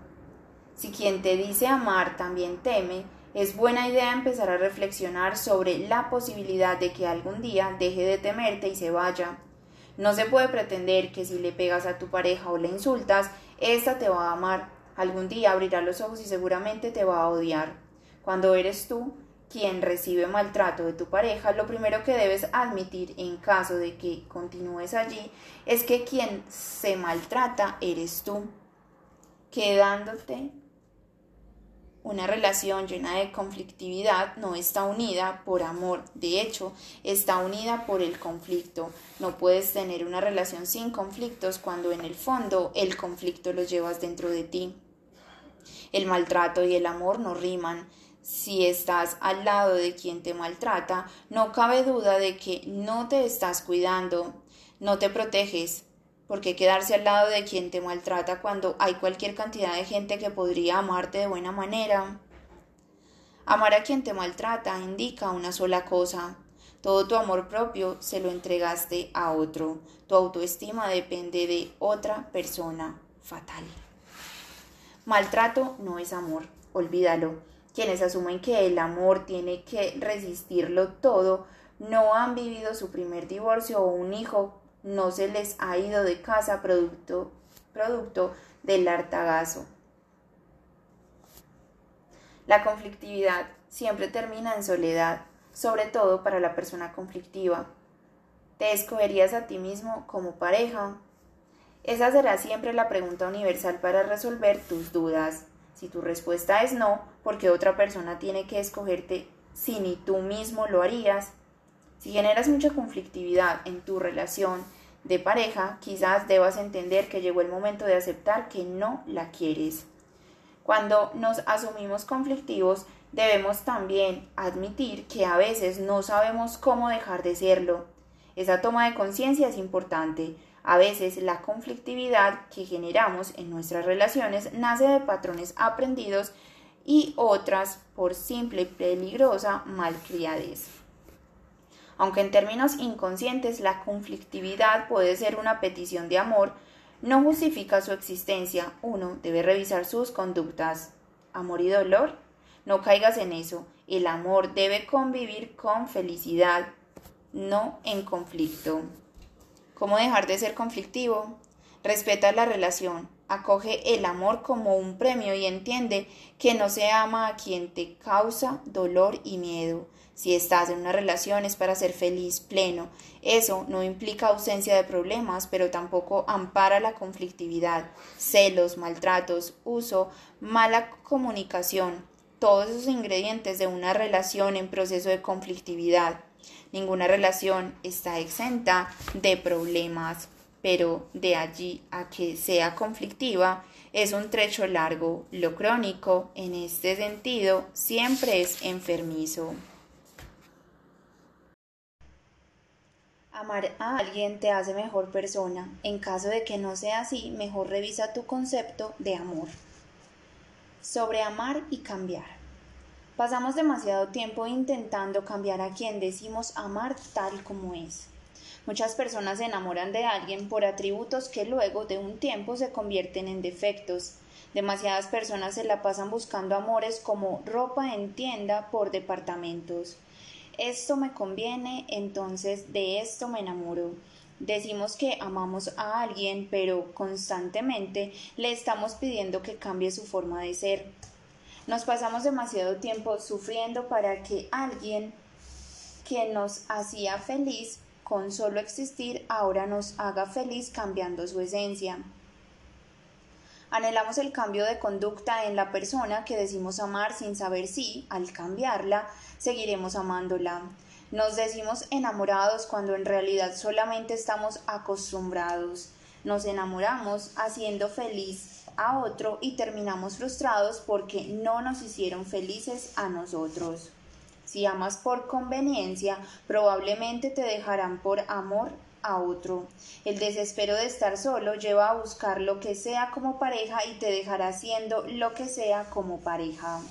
Si quien te dice amar también teme, es buena idea empezar a reflexionar sobre la posibilidad de que algún día deje de temerte y se vaya. No se puede pretender que si le pegas a tu pareja o le insultas, ésta te va a amar. Algún día abrirá los ojos y seguramente te va a odiar. Cuando eres tú quien recibe maltrato de tu pareja, lo primero que debes admitir en caso de que continúes allí es que quien se maltrata eres tú, quedándote una relación llena de conflictividad no está unida por amor, de hecho, está unida por el conflicto. No puedes tener una relación sin conflictos cuando en el fondo el conflicto lo llevas dentro de ti. El maltrato y el amor no riman, si estás al lado de quien te maltrata, no cabe duda de que no te estás cuidando, no te proteges, porque quedarse al lado de quien te maltrata cuando hay cualquier cantidad de gente que podría amarte de buena manera. Amar a quien te maltrata indica una sola cosa. Todo tu amor propio se lo entregaste a otro. Tu autoestima depende de otra persona. Fatal. Maltrato no es amor. Olvídalo. Quienes asumen que el amor tiene que resistirlo todo, no han vivido su primer divorcio o un hijo no se les ha ido de casa producto, producto del hartagazo. La conflictividad siempre termina en soledad, sobre todo para la persona conflictiva. ¿Te escogerías a ti mismo como pareja? Esa será siempre la pregunta universal para resolver tus dudas. Si tu respuesta es no, porque otra persona tiene que escogerte si ni tú mismo lo harías. Si generas mucha conflictividad en tu relación, de pareja, quizás debas entender que llegó el momento de aceptar que no la quieres. Cuando nos asumimos conflictivos, debemos también admitir que a veces no sabemos cómo dejar de serlo. Esa toma de conciencia es importante. A veces la conflictividad que generamos en nuestras relaciones nace de patrones aprendidos y otras por simple y peligrosa malcriadez. Aunque en términos inconscientes la conflictividad puede ser una petición de amor, no justifica su existencia. Uno debe revisar sus conductas. Amor y dolor. No caigas en eso. El amor debe convivir con felicidad, no en conflicto. ¿Cómo dejar de ser conflictivo? Respeta la relación, acoge el amor como un premio y entiende que no se ama a quien te causa dolor y miedo. Si estás en una relación es para ser feliz, pleno. Eso no implica ausencia de problemas, pero tampoco ampara la conflictividad, celos, maltratos, uso, mala comunicación, todos esos ingredientes de una relación en proceso de conflictividad. Ninguna relación está exenta de problemas, pero de allí a que sea conflictiva es un trecho largo. Lo crónico, en este sentido, siempre es enfermizo. Amar a alguien te hace mejor persona. En caso de que no sea así, mejor revisa tu concepto de amor. Sobre amar y cambiar. Pasamos demasiado tiempo intentando cambiar a quien decimos amar tal como es. Muchas personas se enamoran de alguien por atributos que luego de un tiempo se convierten en defectos. Demasiadas personas se la pasan buscando amores como ropa en tienda por departamentos esto me conviene, entonces de esto me enamoro. Decimos que amamos a alguien, pero constantemente le estamos pidiendo que cambie su forma de ser. Nos pasamos demasiado tiempo sufriendo para que alguien que nos hacía feliz con solo existir ahora nos haga feliz cambiando su esencia. Anhelamos el cambio de conducta en la persona que decimos amar sin saber si, al cambiarla, seguiremos amándola. Nos decimos enamorados cuando en realidad solamente estamos acostumbrados. Nos enamoramos haciendo feliz a otro y terminamos frustrados porque no nos hicieron felices a nosotros. Si amas por conveniencia, probablemente te dejarán por amor a otro. El desespero de estar solo lleva a buscar lo que sea como pareja y te dejará haciendo lo que sea como pareja.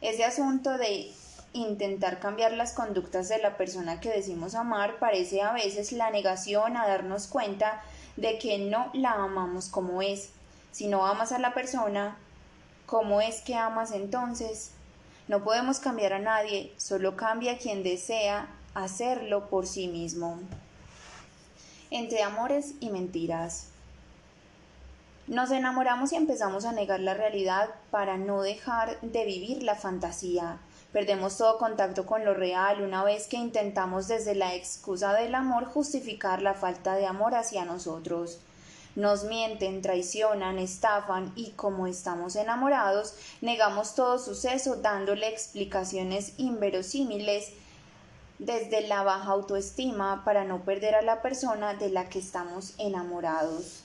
Ese asunto de intentar cambiar las conductas de la persona que decimos amar parece a veces la negación a darnos cuenta de que no la amamos como es. Si no amas a la persona, ¿cómo es que amas entonces? No podemos cambiar a nadie, solo cambia quien desea hacerlo por sí mismo. Entre amores y mentiras. Nos enamoramos y empezamos a negar la realidad para no dejar de vivir la fantasía. Perdemos todo contacto con lo real una vez que intentamos desde la excusa del amor justificar la falta de amor hacia nosotros. Nos mienten, traicionan, estafan y como estamos enamorados, negamos todo suceso dándole explicaciones inverosímiles desde la baja autoestima para no perder a la persona de la que estamos enamorados.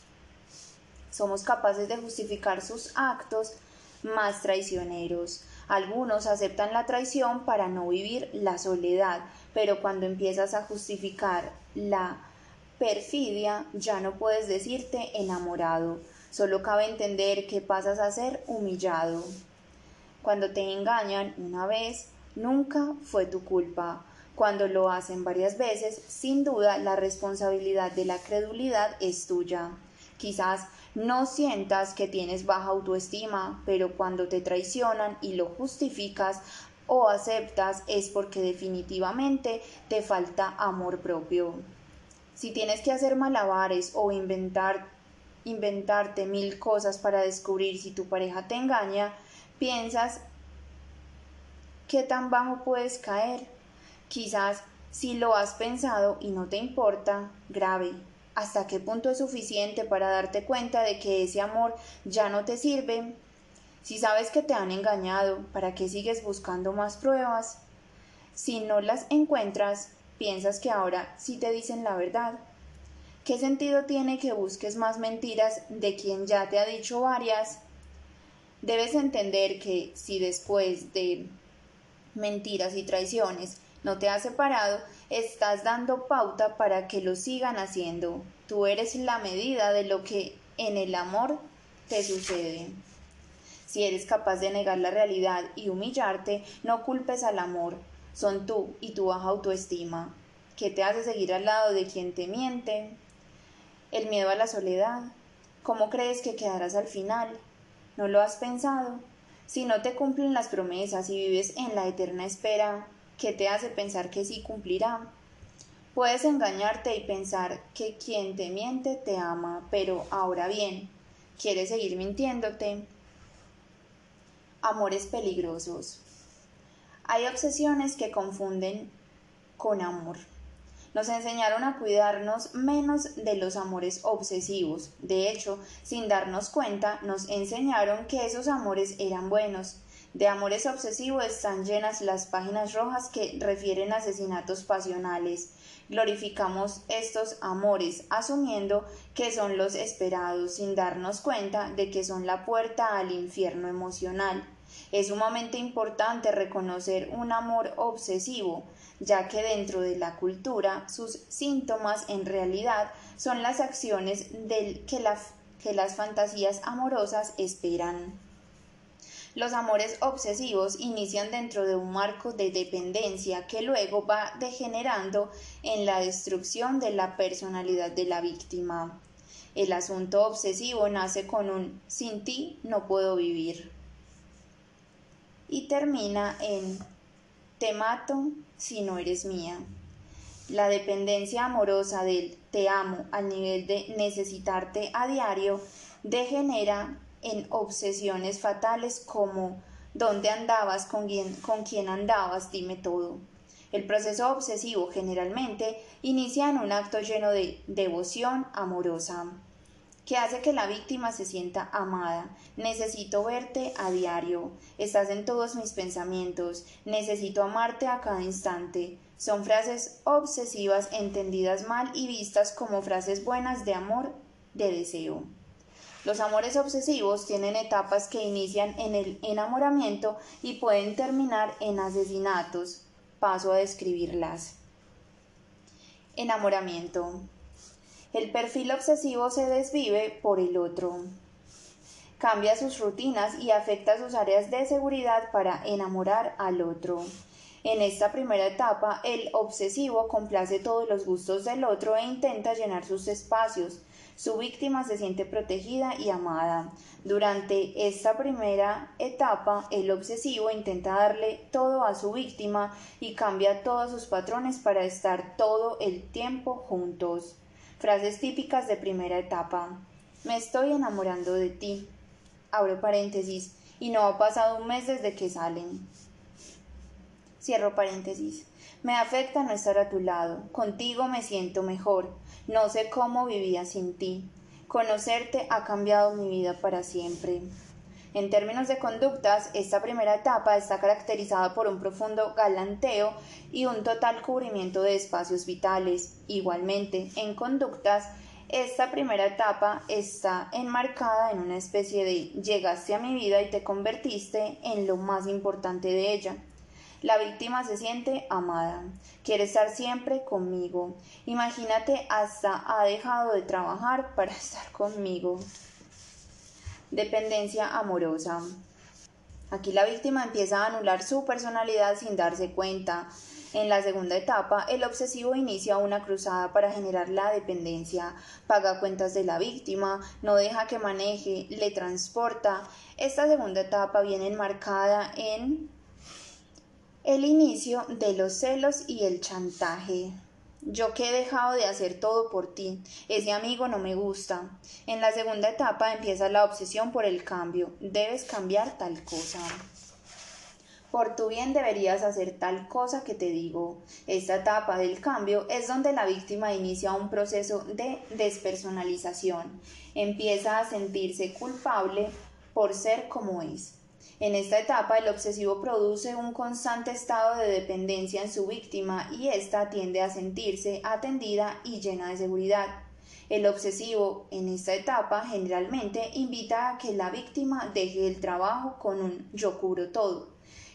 Somos capaces de justificar sus actos más traicioneros. Algunos aceptan la traición para no vivir la soledad, pero cuando empiezas a justificar la perfidia ya no puedes decirte enamorado. Solo cabe entender que pasas a ser humillado. Cuando te engañan una vez, nunca fue tu culpa. Cuando lo hacen varias veces, sin duda la responsabilidad de la credulidad es tuya. Quizás no sientas que tienes baja autoestima, pero cuando te traicionan y lo justificas o aceptas es porque definitivamente te falta amor propio. Si tienes que hacer malabares o inventar inventarte mil cosas para descubrir si tu pareja te engaña, piensas qué tan bajo puedes caer Quizás si lo has pensado y no te importa, grave. ¿Hasta qué punto es suficiente para darte cuenta de que ese amor ya no te sirve? Si sabes que te han engañado, ¿para qué sigues buscando más pruebas? Si no las encuentras, piensas que ahora sí te dicen la verdad. ¿Qué sentido tiene que busques más mentiras de quien ya te ha dicho varias? Debes entender que si después de mentiras y traiciones no te has separado, estás dando pauta para que lo sigan haciendo. Tú eres la medida de lo que en el amor te sucede. Si eres capaz de negar la realidad y humillarte, no culpes al amor. Son tú y tu baja autoestima. ¿Qué te hace seguir al lado de quien te miente? El miedo a la soledad. ¿Cómo crees que quedarás al final? ¿No lo has pensado? Si no te cumplen las promesas y vives en la eterna espera, ¿qué te hace pensar que sí cumplirá? Puedes engañarte y pensar que quien te miente te ama, pero ahora bien, ¿quieres seguir mintiéndote? Amores peligrosos. Hay obsesiones que confunden con amor. Nos enseñaron a cuidarnos menos de los amores obsesivos. De hecho, sin darnos cuenta, nos enseñaron que esos amores eran buenos. De amores obsesivos están llenas las páginas rojas que refieren asesinatos pasionales. Glorificamos estos amores asumiendo que son los esperados sin darnos cuenta de que son la puerta al infierno emocional. Es sumamente importante reconocer un amor obsesivo, ya que dentro de la cultura sus síntomas en realidad son las acciones del que, que las fantasías amorosas esperan. Los amores obsesivos inician dentro de un marco de dependencia que luego va degenerando en la destrucción de la personalidad de la víctima. El asunto obsesivo nace con un sin ti no puedo vivir y termina en te mato si no eres mía. La dependencia amorosa del te amo al nivel de necesitarte a diario degenera en obsesiones fatales como ¿dónde andabas? ¿Con quién, con quién andabas? Dime todo. El proceso obsesivo generalmente inicia en un acto lleno de devoción amorosa que hace que la víctima se sienta amada. Necesito verte a diario. Estás en todos mis pensamientos. Necesito amarte a cada instante. Son frases obsesivas entendidas mal y vistas como frases buenas de amor, de deseo. Los amores obsesivos tienen etapas que inician en el enamoramiento y pueden terminar en asesinatos. Paso a describirlas. Enamoramiento. El perfil obsesivo se desvive por el otro. Cambia sus rutinas y afecta sus áreas de seguridad para enamorar al otro. En esta primera etapa, el obsesivo complace todos los gustos del otro e intenta llenar sus espacios. Su víctima se siente protegida y amada. Durante esta primera etapa, el obsesivo intenta darle todo a su víctima y cambia todos sus patrones para estar todo el tiempo juntos. Frases típicas de primera etapa. Me estoy enamorando de ti. Abro paréntesis. Y no ha pasado un mes desde que salen. Cierro paréntesis. Me afecta no estar a tu lado. Contigo me siento mejor. No sé cómo vivía sin ti. Conocerte ha cambiado mi vida para siempre. En términos de conductas, esta primera etapa está caracterizada por un profundo galanteo y un total cubrimiento de espacios vitales. Igualmente, en conductas, esta primera etapa está enmarcada en una especie de llegaste a mi vida y te convertiste en lo más importante de ella. La víctima se siente amada, quiere estar siempre conmigo. Imagínate hasta ha dejado de trabajar para estar conmigo. Dependencia amorosa. Aquí la víctima empieza a anular su personalidad sin darse cuenta. En la segunda etapa, el obsesivo inicia una cruzada para generar la dependencia, paga cuentas de la víctima, no deja que maneje, le transporta. Esta segunda etapa viene enmarcada en el inicio de los celos y el chantaje. Yo que he dejado de hacer todo por ti, ese amigo no me gusta. En la segunda etapa empieza la obsesión por el cambio. Debes cambiar tal cosa. Por tu bien deberías hacer tal cosa que te digo. Esta etapa del cambio es donde la víctima inicia un proceso de despersonalización. Empieza a sentirse culpable por ser como es. En esta etapa, el obsesivo produce un constante estado de dependencia en su víctima y ésta tiende a sentirse atendida y llena de seguridad. El obsesivo en esta etapa generalmente invita a que la víctima deje el trabajo con un yo cubro todo.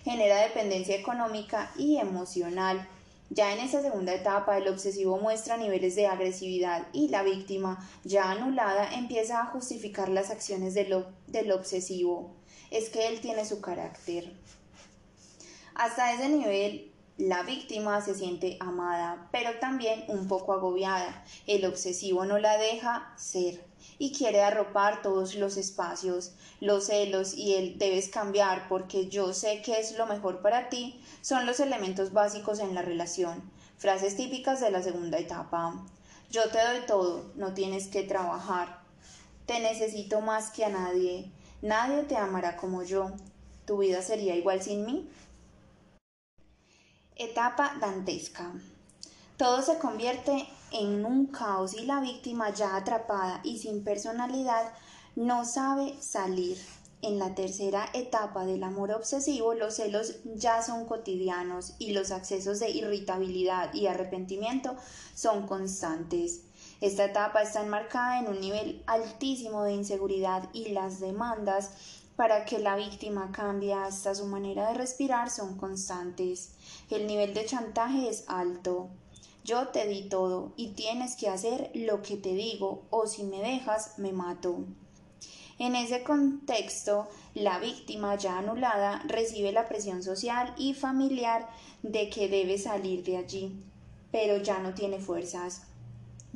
Genera dependencia económica y emocional. Ya en esta segunda etapa el obsesivo muestra niveles de agresividad y la víctima, ya anulada, empieza a justificar las acciones del, del obsesivo. Es que él tiene su carácter. Hasta ese nivel la víctima se siente amada, pero también un poco agobiada. El obsesivo no la deja ser y quiere arropar todos los espacios. Los celos y el debes cambiar porque yo sé que es lo mejor para ti son los elementos básicos en la relación. Frases típicas de la segunda etapa. Yo te doy todo, no tienes que trabajar. Te necesito más que a nadie. Nadie te amará como yo. ¿Tu vida sería igual sin mí? Etapa dantesca. Todo se convierte en un caos y la víctima ya atrapada y sin personalidad no sabe salir. En la tercera etapa del amor obsesivo los celos ya son cotidianos y los accesos de irritabilidad y arrepentimiento son constantes. Esta etapa está enmarcada en un nivel altísimo de inseguridad y las demandas para que la víctima cambie hasta su manera de respirar son constantes. El nivel de chantaje es alto. Yo te di todo y tienes que hacer lo que te digo o si me dejas me mato. En ese contexto, la víctima ya anulada recibe la presión social y familiar de que debe salir de allí, pero ya no tiene fuerzas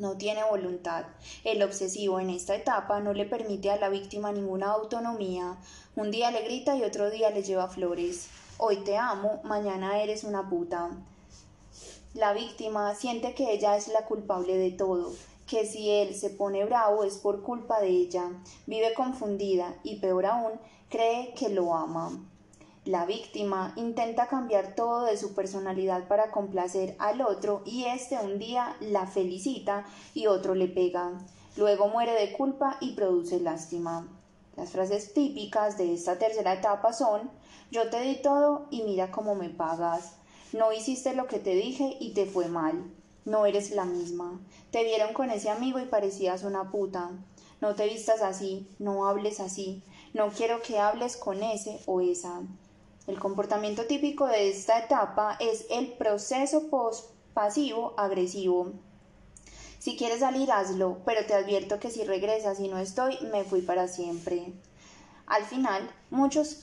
no tiene voluntad. El obsesivo en esta etapa no le permite a la víctima ninguna autonomía. Un día le grita y otro día le lleva flores. Hoy te amo, mañana eres una puta. La víctima siente que ella es la culpable de todo, que si él se pone bravo es por culpa de ella. Vive confundida y peor aún, cree que lo ama. La víctima intenta cambiar todo de su personalidad para complacer al otro y éste un día la felicita y otro le pega. Luego muere de culpa y produce lástima. Las frases típicas de esta tercera etapa son yo te di todo y mira cómo me pagas. No hiciste lo que te dije y te fue mal. No eres la misma. Te vieron con ese amigo y parecías una puta. No te vistas así, no hables así. No quiero que hables con ese o esa. El comportamiento típico de esta etapa es el proceso pasivo agresivo. Si quieres salir, hazlo, pero te advierto que si regresas y no estoy, me fui para siempre. Al final, muchos,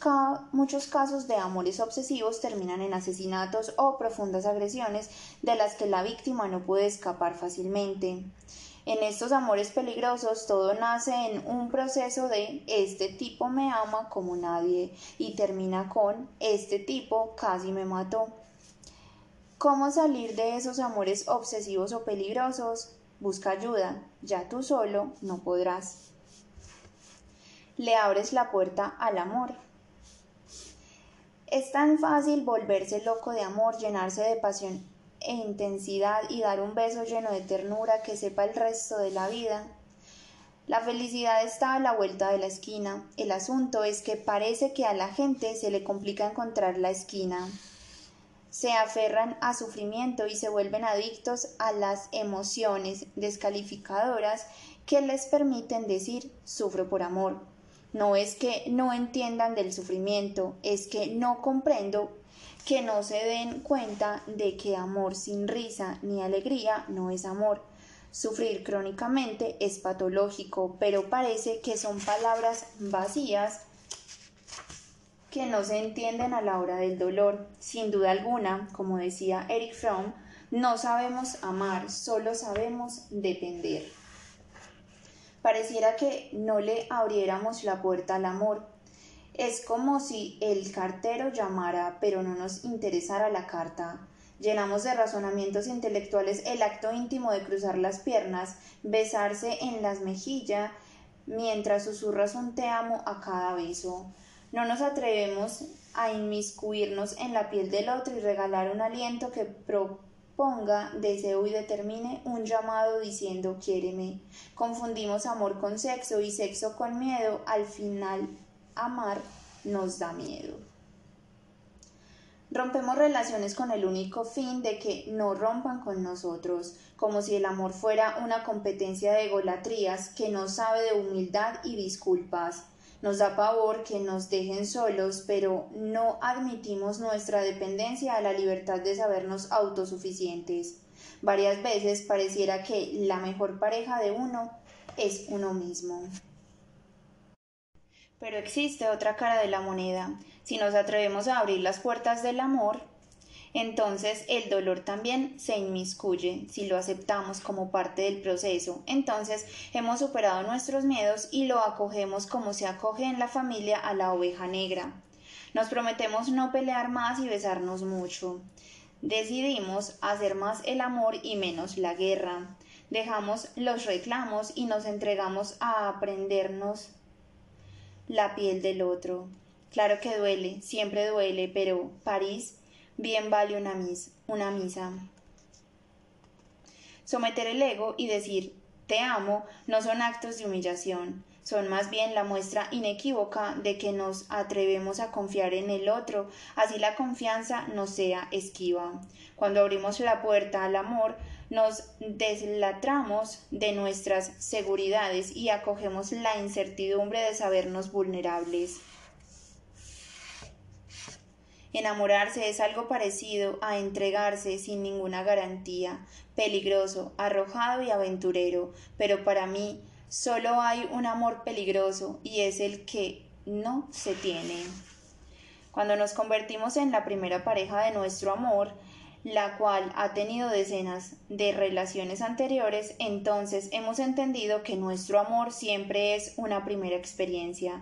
muchos casos de amores obsesivos terminan en asesinatos o profundas agresiones de las que la víctima no puede escapar fácilmente. En estos amores peligrosos todo nace en un proceso de este tipo me ama como nadie y termina con este tipo casi me mató. ¿Cómo salir de esos amores obsesivos o peligrosos? Busca ayuda, ya tú solo no podrás. Le abres la puerta al amor. Es tan fácil volverse loco de amor, llenarse de pasión e intensidad y dar un beso lleno de ternura que sepa el resto de la vida. La felicidad está a la vuelta de la esquina. El asunto es que parece que a la gente se le complica encontrar la esquina. Se aferran a sufrimiento y se vuelven adictos a las emociones descalificadoras que les permiten decir sufro por amor. No es que no entiendan del sufrimiento, es que no comprendo que no se den cuenta de que amor sin risa ni alegría no es amor. Sufrir crónicamente es patológico, pero parece que son palabras vacías que no se entienden a la hora del dolor. Sin duda alguna, como decía Eric Fromm, no sabemos amar, solo sabemos depender. Pareciera que no le abriéramos la puerta al amor, es como si el cartero llamara, pero no nos interesara la carta. Llenamos de razonamientos intelectuales el acto íntimo de cruzar las piernas, besarse en las mejillas, mientras susurras un te amo a cada beso. No nos atrevemos a inmiscuirnos en la piel del otro y regalar un aliento que proponga deseo y determine un llamado diciendo quiéreme. Confundimos amor con sexo y sexo con miedo. Al final amar nos da miedo. Rompemos relaciones con el único fin de que no rompan con nosotros, como si el amor fuera una competencia de egolatrías que no sabe de humildad y disculpas. Nos da pavor que nos dejen solos, pero no admitimos nuestra dependencia a la libertad de sabernos autosuficientes. Varias veces pareciera que la mejor pareja de uno es uno mismo. Pero existe otra cara de la moneda. Si nos atrevemos a abrir las puertas del amor, entonces el dolor también se inmiscuye si lo aceptamos como parte del proceso. Entonces hemos superado nuestros miedos y lo acogemos como se acoge en la familia a la oveja negra. Nos prometemos no pelear más y besarnos mucho. Decidimos hacer más el amor y menos la guerra. Dejamos los reclamos y nos entregamos a aprendernos la piel del otro. Claro que duele, siempre duele, pero París bien vale una, una misa. Someter el ego y decir te amo no son actos de humillación, son más bien la muestra inequívoca de que nos atrevemos a confiar en el otro, así la confianza no sea esquiva. Cuando abrimos la puerta al amor, nos deslatramos de nuestras seguridades y acogemos la incertidumbre de sabernos vulnerables. Enamorarse es algo parecido a entregarse sin ninguna garantía, peligroso, arrojado y aventurero, pero para mí solo hay un amor peligroso y es el que no se tiene. Cuando nos convertimos en la primera pareja de nuestro amor, la cual ha tenido decenas de relaciones anteriores, entonces hemos entendido que nuestro amor siempre es una primera experiencia.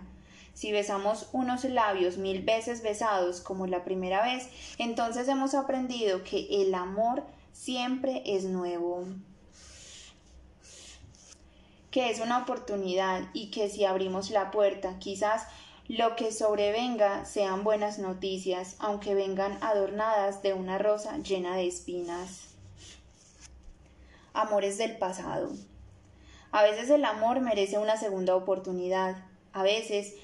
Si besamos unos labios mil veces besados como la primera vez, entonces hemos aprendido que el amor siempre es nuevo que es una oportunidad y que si abrimos la puerta quizás lo que sobrevenga sean buenas noticias, aunque vengan adornadas de una rosa llena de espinas. Amores del pasado. A veces el amor merece una segunda oportunidad. A veces,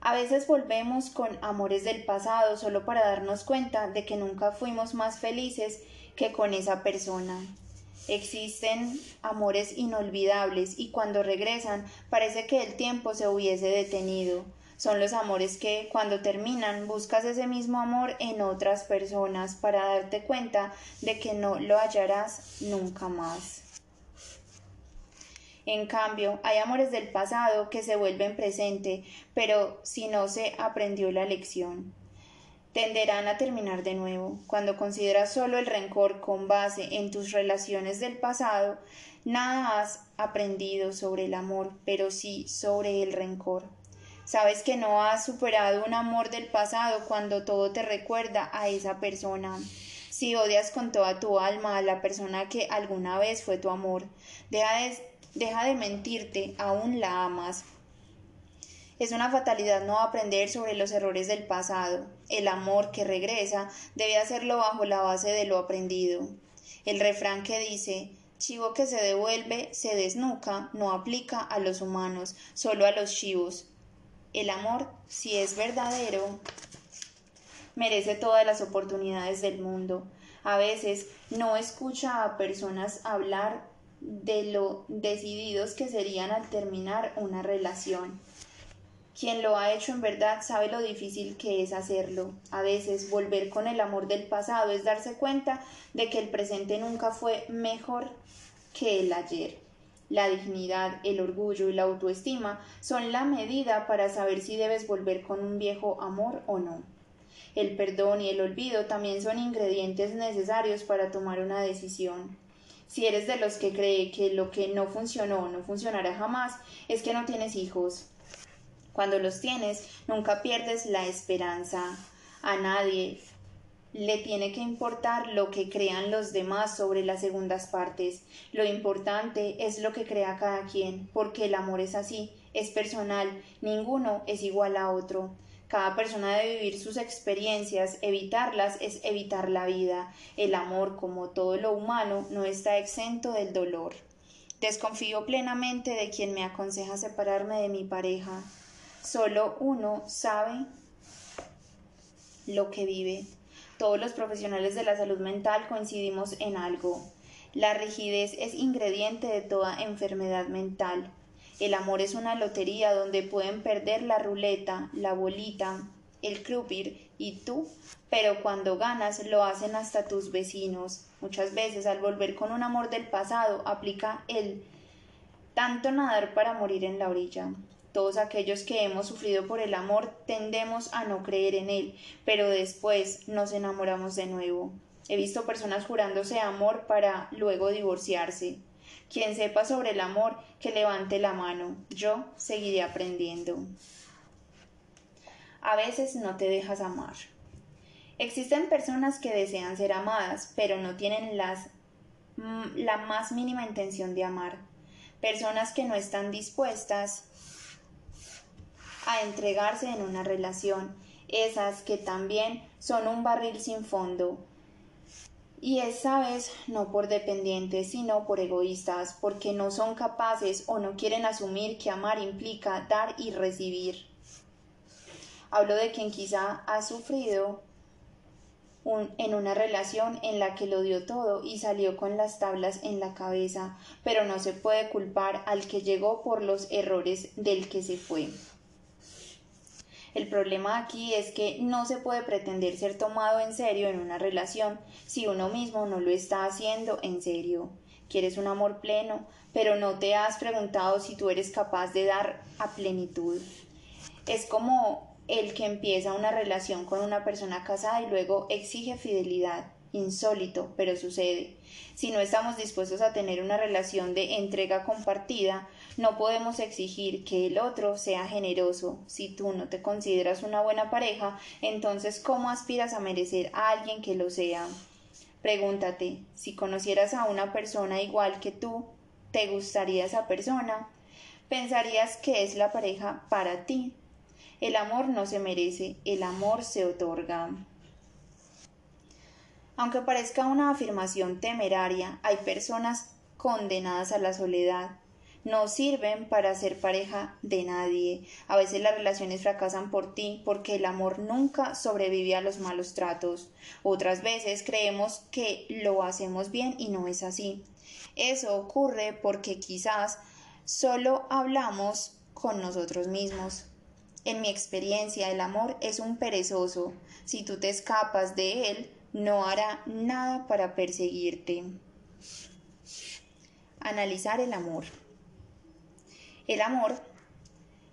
a veces volvemos con amores del pasado solo para darnos cuenta de que nunca fuimos más felices que con esa persona. Existen amores inolvidables y cuando regresan parece que el tiempo se hubiese detenido son los amores que, cuando terminan, buscas ese mismo amor en otras personas para darte cuenta de que no lo hallarás nunca más. En cambio, hay amores del pasado que se vuelven presente, pero si no se aprendió la lección, tenderán a terminar de nuevo. Cuando consideras solo el rencor con base en tus relaciones del pasado, nada has aprendido sobre el amor, pero sí sobre el rencor. Sabes que no has superado un amor del pasado cuando todo te recuerda a esa persona. Si odias con toda tu alma a la persona que alguna vez fue tu amor, deja de, deja de mentirte, aún la amas. Es una fatalidad no aprender sobre los errores del pasado. El amor que regresa debe hacerlo bajo la base de lo aprendido. El refrán que dice chivo que se devuelve se desnuca no aplica a los humanos, solo a los chivos. El amor, si es verdadero, merece todas las oportunidades del mundo. A veces no escucha a personas hablar de lo decididos que serían al terminar una relación. Quien lo ha hecho en verdad sabe lo difícil que es hacerlo. A veces volver con el amor del pasado es darse cuenta de que el presente nunca fue mejor que el ayer. La dignidad, el orgullo y la autoestima son la medida para saber si debes volver con un viejo amor o no. El perdón y el olvido también son ingredientes necesarios para tomar una decisión. Si eres de los que cree que lo que no funcionó no funcionará jamás, es que no tienes hijos. Cuando los tienes, nunca pierdes la esperanza. A nadie le tiene que importar lo que crean los demás sobre las segundas partes. Lo importante es lo que crea cada quien, porque el amor es así, es personal, ninguno es igual a otro. Cada persona debe vivir sus experiencias, evitarlas es evitar la vida. El amor, como todo lo humano, no está exento del dolor. Desconfío plenamente de quien me aconseja separarme de mi pareja. Solo uno sabe lo que vive. Todos los profesionales de la salud mental coincidimos en algo. La rigidez es ingrediente de toda enfermedad mental. El amor es una lotería donde pueden perder la ruleta, la bolita, el crupir y tú, pero cuando ganas lo hacen hasta tus vecinos. Muchas veces al volver con un amor del pasado aplica el tanto nadar para morir en la orilla. Todos aquellos que hemos sufrido por el amor tendemos a no creer en él, pero después nos enamoramos de nuevo. He visto personas jurándose amor para luego divorciarse. Quien sepa sobre el amor, que levante la mano. Yo seguiré aprendiendo. A veces no te dejas amar. Existen personas que desean ser amadas, pero no tienen las, mm, la más mínima intención de amar. Personas que no están dispuestas a entregarse en una relación, esas que también son un barril sin fondo. Y esa vez no por dependientes, sino por egoístas, porque no son capaces o no quieren asumir que amar implica dar y recibir. Hablo de quien quizá ha sufrido en una relación en la que lo dio todo y salió con las tablas en la cabeza, pero no se puede culpar al que llegó por los errores del que se fue. El problema aquí es que no se puede pretender ser tomado en serio en una relación si uno mismo no lo está haciendo en serio. Quieres un amor pleno, pero no te has preguntado si tú eres capaz de dar a plenitud. Es como el que empieza una relación con una persona casada y luego exige fidelidad. Insólito, pero sucede. Si no estamos dispuestos a tener una relación de entrega compartida, no podemos exigir que el otro sea generoso. Si tú no te consideras una buena pareja, entonces ¿cómo aspiras a merecer a alguien que lo sea? Pregúntate, si conocieras a una persona igual que tú, ¿te gustaría esa persona? ¿Pensarías que es la pareja para ti? El amor no se merece, el amor se otorga. Aunque parezca una afirmación temeraria, hay personas condenadas a la soledad. No sirven para ser pareja de nadie. A veces las relaciones fracasan por ti porque el amor nunca sobrevive a los malos tratos. Otras veces creemos que lo hacemos bien y no es así. Eso ocurre porque quizás solo hablamos con nosotros mismos. En mi experiencia, el amor es un perezoso. Si tú te escapas de él, no hará nada para perseguirte. Analizar el amor. El amor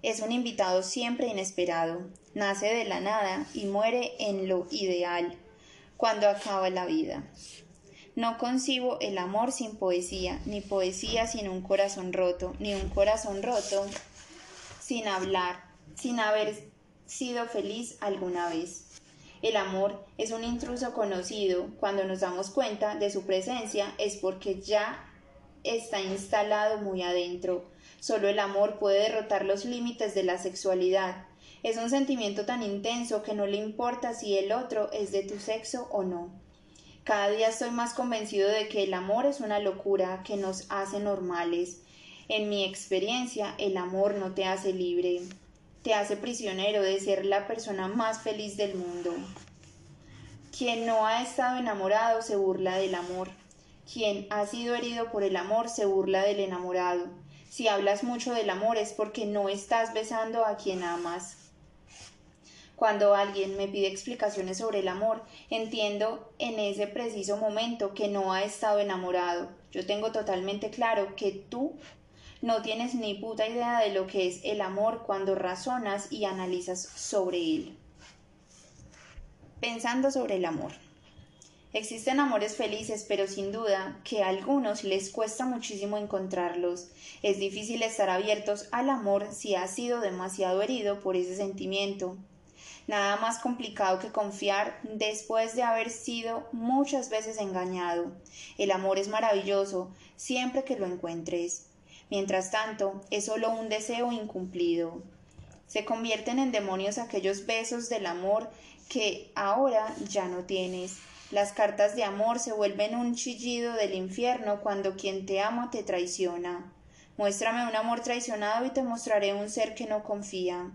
es un invitado siempre inesperado, nace de la nada y muere en lo ideal, cuando acaba la vida. No concibo el amor sin poesía, ni poesía sin un corazón roto, ni un corazón roto sin hablar, sin haber sido feliz alguna vez. El amor es un intruso conocido. Cuando nos damos cuenta de su presencia es porque ya está instalado muy adentro. Solo el amor puede derrotar los límites de la sexualidad. Es un sentimiento tan intenso que no le importa si el otro es de tu sexo o no. Cada día estoy más convencido de que el amor es una locura que nos hace normales. En mi experiencia, el amor no te hace libre te hace prisionero de ser la persona más feliz del mundo. Quien no ha estado enamorado se burla del amor. Quien ha sido herido por el amor se burla del enamorado. Si hablas mucho del amor es porque no estás besando a quien amas. Cuando alguien me pide explicaciones sobre el amor, entiendo en ese preciso momento que no ha estado enamorado. Yo tengo totalmente claro que tú no tienes ni puta idea de lo que es el amor cuando razonas y analizas sobre él. Pensando sobre el amor. Existen amores felices, pero sin duda que a algunos les cuesta muchísimo encontrarlos. Es difícil estar abiertos al amor si has sido demasiado herido por ese sentimiento. Nada más complicado que confiar después de haber sido muchas veces engañado. El amor es maravilloso siempre que lo encuentres. Mientras tanto, es solo un deseo incumplido. Se convierten en demonios aquellos besos del amor que ahora ya no tienes. Las cartas de amor se vuelven un chillido del infierno cuando quien te ama te traiciona. Muéstrame un amor traicionado y te mostraré un ser que no confía.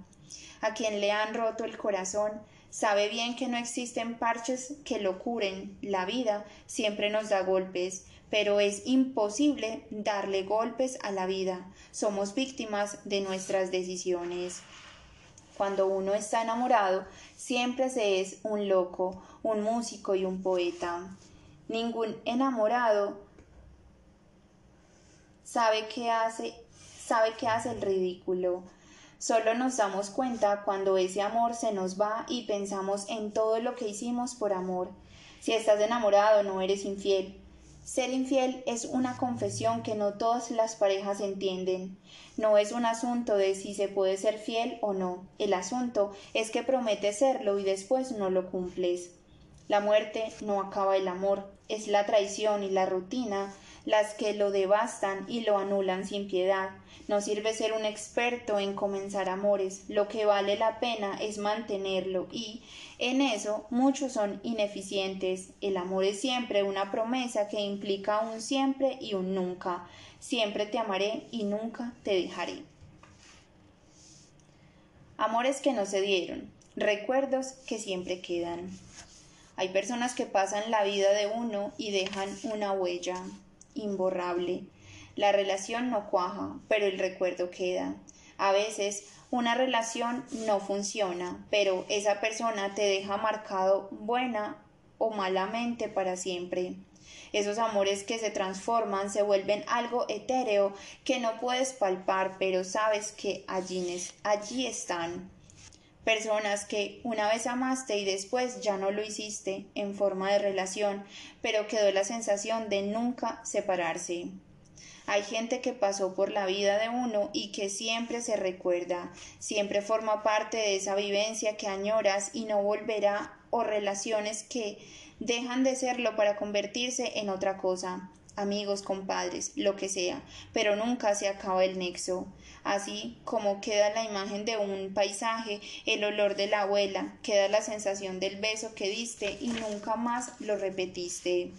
A quien le han roto el corazón, Sabe bien que no existen parches que lo curen. La vida siempre nos da golpes, pero es imposible darle golpes a la vida. Somos víctimas de nuestras decisiones. Cuando uno está enamorado, siempre se es un loco, un músico y un poeta. Ningún enamorado sabe que hace, sabe hace el ridículo. Solo nos damos cuenta cuando ese amor se nos va y pensamos en todo lo que hicimos por amor. Si estás enamorado no eres infiel. Ser infiel es una confesión que no todas las parejas entienden. No es un asunto de si se puede ser fiel o no. El asunto es que prometes serlo y después no lo cumples. La muerte no acaba el amor, es la traición y la rutina las que lo devastan y lo anulan sin piedad. No sirve ser un experto en comenzar amores, lo que vale la pena es mantenerlo y en eso muchos son ineficientes. El amor es siempre una promesa que implica un siempre y un nunca. Siempre te amaré y nunca te dejaré. Amores que no se dieron, recuerdos que siempre quedan. Hay personas que pasan la vida de uno y dejan una huella imborrable. La relación no cuaja, pero el recuerdo queda. A veces una relación no funciona, pero esa persona te deja marcado buena o malamente para siempre. Esos amores que se transforman se vuelven algo etéreo que no puedes palpar, pero sabes que allí, allí están. Personas que una vez amaste y después ya no lo hiciste en forma de relación, pero quedó la sensación de nunca separarse. Hay gente que pasó por la vida de uno y que siempre se recuerda, siempre forma parte de esa vivencia que añoras y no volverá o relaciones que dejan de serlo para convertirse en otra cosa amigos, compadres, lo que sea, pero nunca se acaba el nexo. Así como queda la imagen de un paisaje, el olor de la abuela, queda la sensación del beso que diste y nunca más lo repetiste.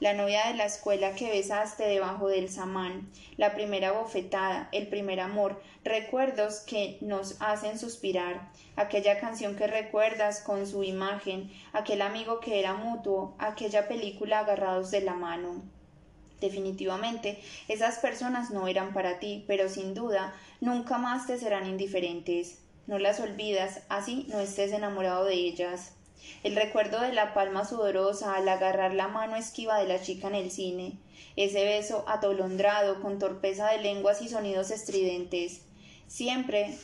La novia de la escuela que besaste debajo del samán, la primera bofetada, el primer amor, recuerdos que nos hacen suspirar, aquella canción que recuerdas con su imagen, aquel amigo que era mutuo, aquella película agarrados de la mano. Definitivamente, esas personas no eran para ti, pero sin duda nunca más te serán indiferentes. No las olvidas, así no estés enamorado de ellas. El recuerdo de la palma sudorosa al agarrar la mano esquiva de la chica en el cine, ese beso atolondrado con torpeza de lenguas y sonidos estridentes, siempre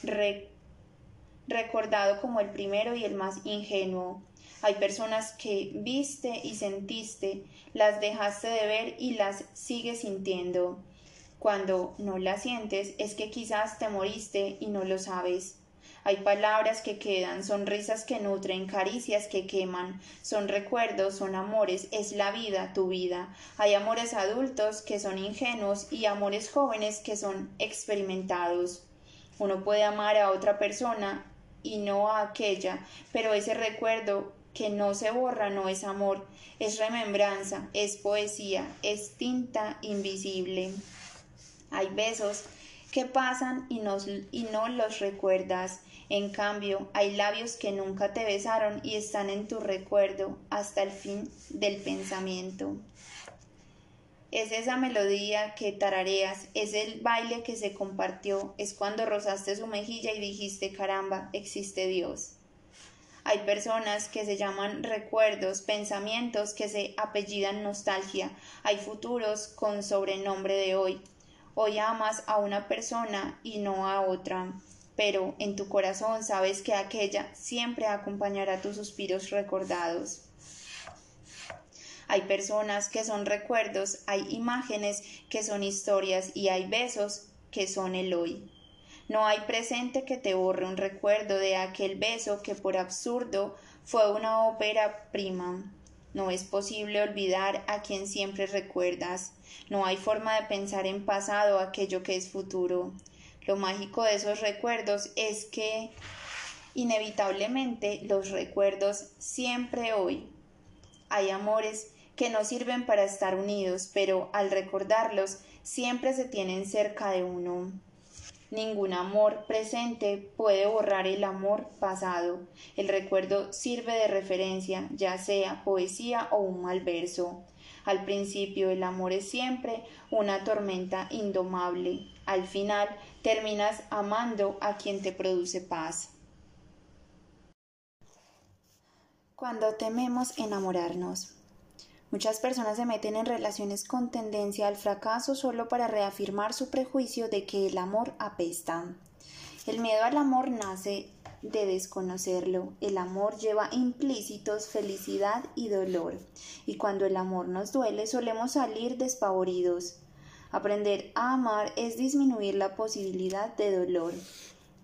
recordado como el primero y el más ingenuo, hay personas que viste y sentiste, las dejaste de ver y las sigues sintiendo. Cuando no las sientes es que quizás te moriste y no lo sabes. Hay palabras que quedan, sonrisas que nutren, caricias que queman, son recuerdos, son amores, es la vida, tu vida. Hay amores adultos que son ingenuos y amores jóvenes que son experimentados. Uno puede amar a otra persona y no a aquella, pero ese recuerdo que no se borra no es amor, es remembranza, es poesía, es tinta invisible. Hay besos que pasan y, y no los recuerdas. En cambio, hay labios que nunca te besaron y están en tu recuerdo hasta el fin del pensamiento. Es esa melodía que tarareas, es el baile que se compartió, es cuando rozaste su mejilla y dijiste caramba, existe Dios. Hay personas que se llaman recuerdos, pensamientos que se apellidan nostalgia. Hay futuros con sobrenombre de hoy. Hoy amas a una persona y no a otra, pero en tu corazón sabes que aquella siempre acompañará tus suspiros recordados. Hay personas que son recuerdos, hay imágenes que son historias y hay besos que son el hoy. No hay presente que te borre un recuerdo de aquel beso que por absurdo fue una ópera prima. No es posible olvidar a quien siempre recuerdas. No hay forma de pensar en pasado aquello que es futuro. Lo mágico de esos recuerdos es que inevitablemente los recuerdos siempre hoy. Hay amores que no sirven para estar unidos, pero al recordarlos siempre se tienen cerca de uno. Ningún amor presente puede borrar el amor pasado. El recuerdo sirve de referencia, ya sea poesía o un mal verso. Al principio el amor es siempre una tormenta indomable. Al final terminas amando a quien te produce paz. Cuando tememos enamorarnos. Muchas personas se meten en relaciones con tendencia al fracaso solo para reafirmar su prejuicio de que el amor apesta. El miedo al amor nace de desconocerlo. El amor lleva implícitos felicidad y dolor, y cuando el amor nos duele solemos salir despavoridos. Aprender a amar es disminuir la posibilidad de dolor.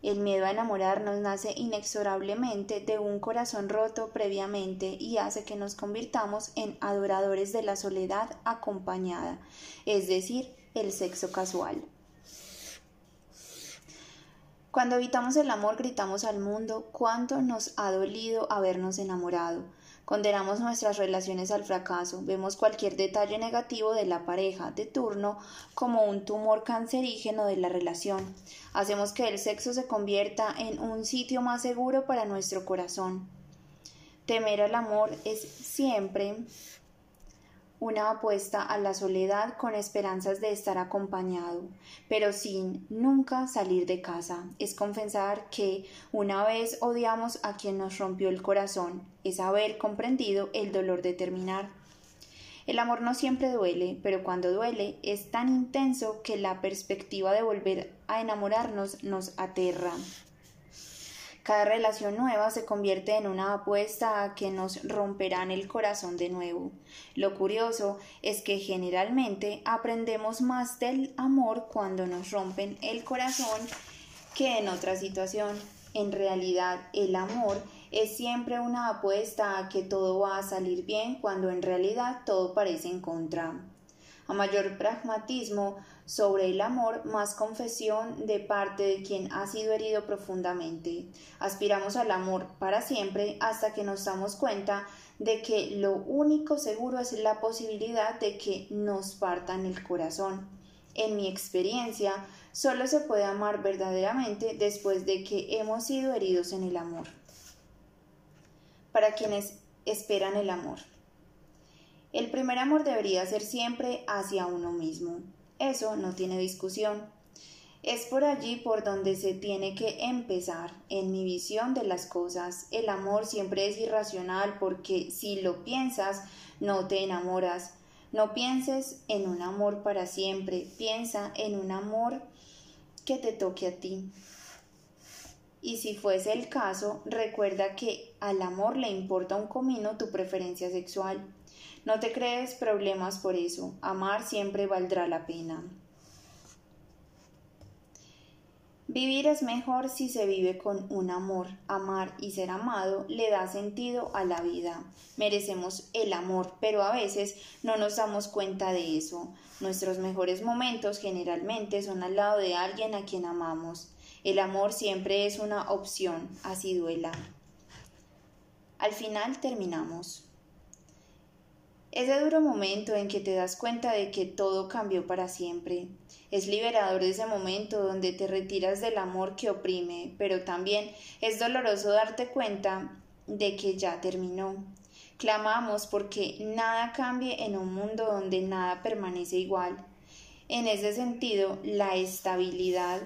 El miedo a enamorarnos nace inexorablemente de un corazón roto previamente y hace que nos convirtamos en adoradores de la soledad acompañada, es decir, el sexo casual. Cuando evitamos el amor gritamos al mundo cuánto nos ha dolido habernos enamorado. Condenamos nuestras relaciones al fracaso, vemos cualquier detalle negativo de la pareja de turno como un tumor cancerígeno de la relación. Hacemos que el sexo se convierta en un sitio más seguro para nuestro corazón. Temer al amor es siempre una apuesta a la soledad con esperanzas de estar acompañado, pero sin nunca salir de casa. Es confesar que una vez odiamos a quien nos rompió el corazón, es haber comprendido el dolor de terminar. El amor no siempre duele, pero cuando duele es tan intenso que la perspectiva de volver a enamorarnos nos aterra. Cada relación nueva se convierte en una apuesta a que nos romperán el corazón de nuevo. Lo curioso es que generalmente aprendemos más del amor cuando nos rompen el corazón que en otra situación. En realidad, el amor es siempre una apuesta a que todo va a salir bien cuando en realidad todo parece en contra. A mayor pragmatismo, sobre el amor, más confesión de parte de quien ha sido herido profundamente. Aspiramos al amor para siempre hasta que nos damos cuenta de que lo único seguro es la posibilidad de que nos partan el corazón. En mi experiencia, solo se puede amar verdaderamente después de que hemos sido heridos en el amor. Para quienes esperan el amor. El primer amor debería ser siempre hacia uno mismo. Eso no tiene discusión. Es por allí por donde se tiene que empezar. En mi visión de las cosas, el amor siempre es irracional porque si lo piensas, no te enamoras. No pienses en un amor para siempre, piensa en un amor que te toque a ti. Y si fuese el caso, recuerda que al amor le importa un comino tu preferencia sexual. No te crees problemas por eso. Amar siempre valdrá la pena. Vivir es mejor si se vive con un amor. Amar y ser amado le da sentido a la vida. Merecemos el amor, pero a veces no nos damos cuenta de eso. Nuestros mejores momentos generalmente son al lado de alguien a quien amamos. El amor siempre es una opción, así duela. Al final terminamos. Ese duro momento en que te das cuenta de que todo cambió para siempre. Es liberador ese momento donde te retiras del amor que oprime, pero también es doloroso darte cuenta de que ya terminó. Clamamos porque nada cambie en un mundo donde nada permanece igual. En ese sentido, la estabilidad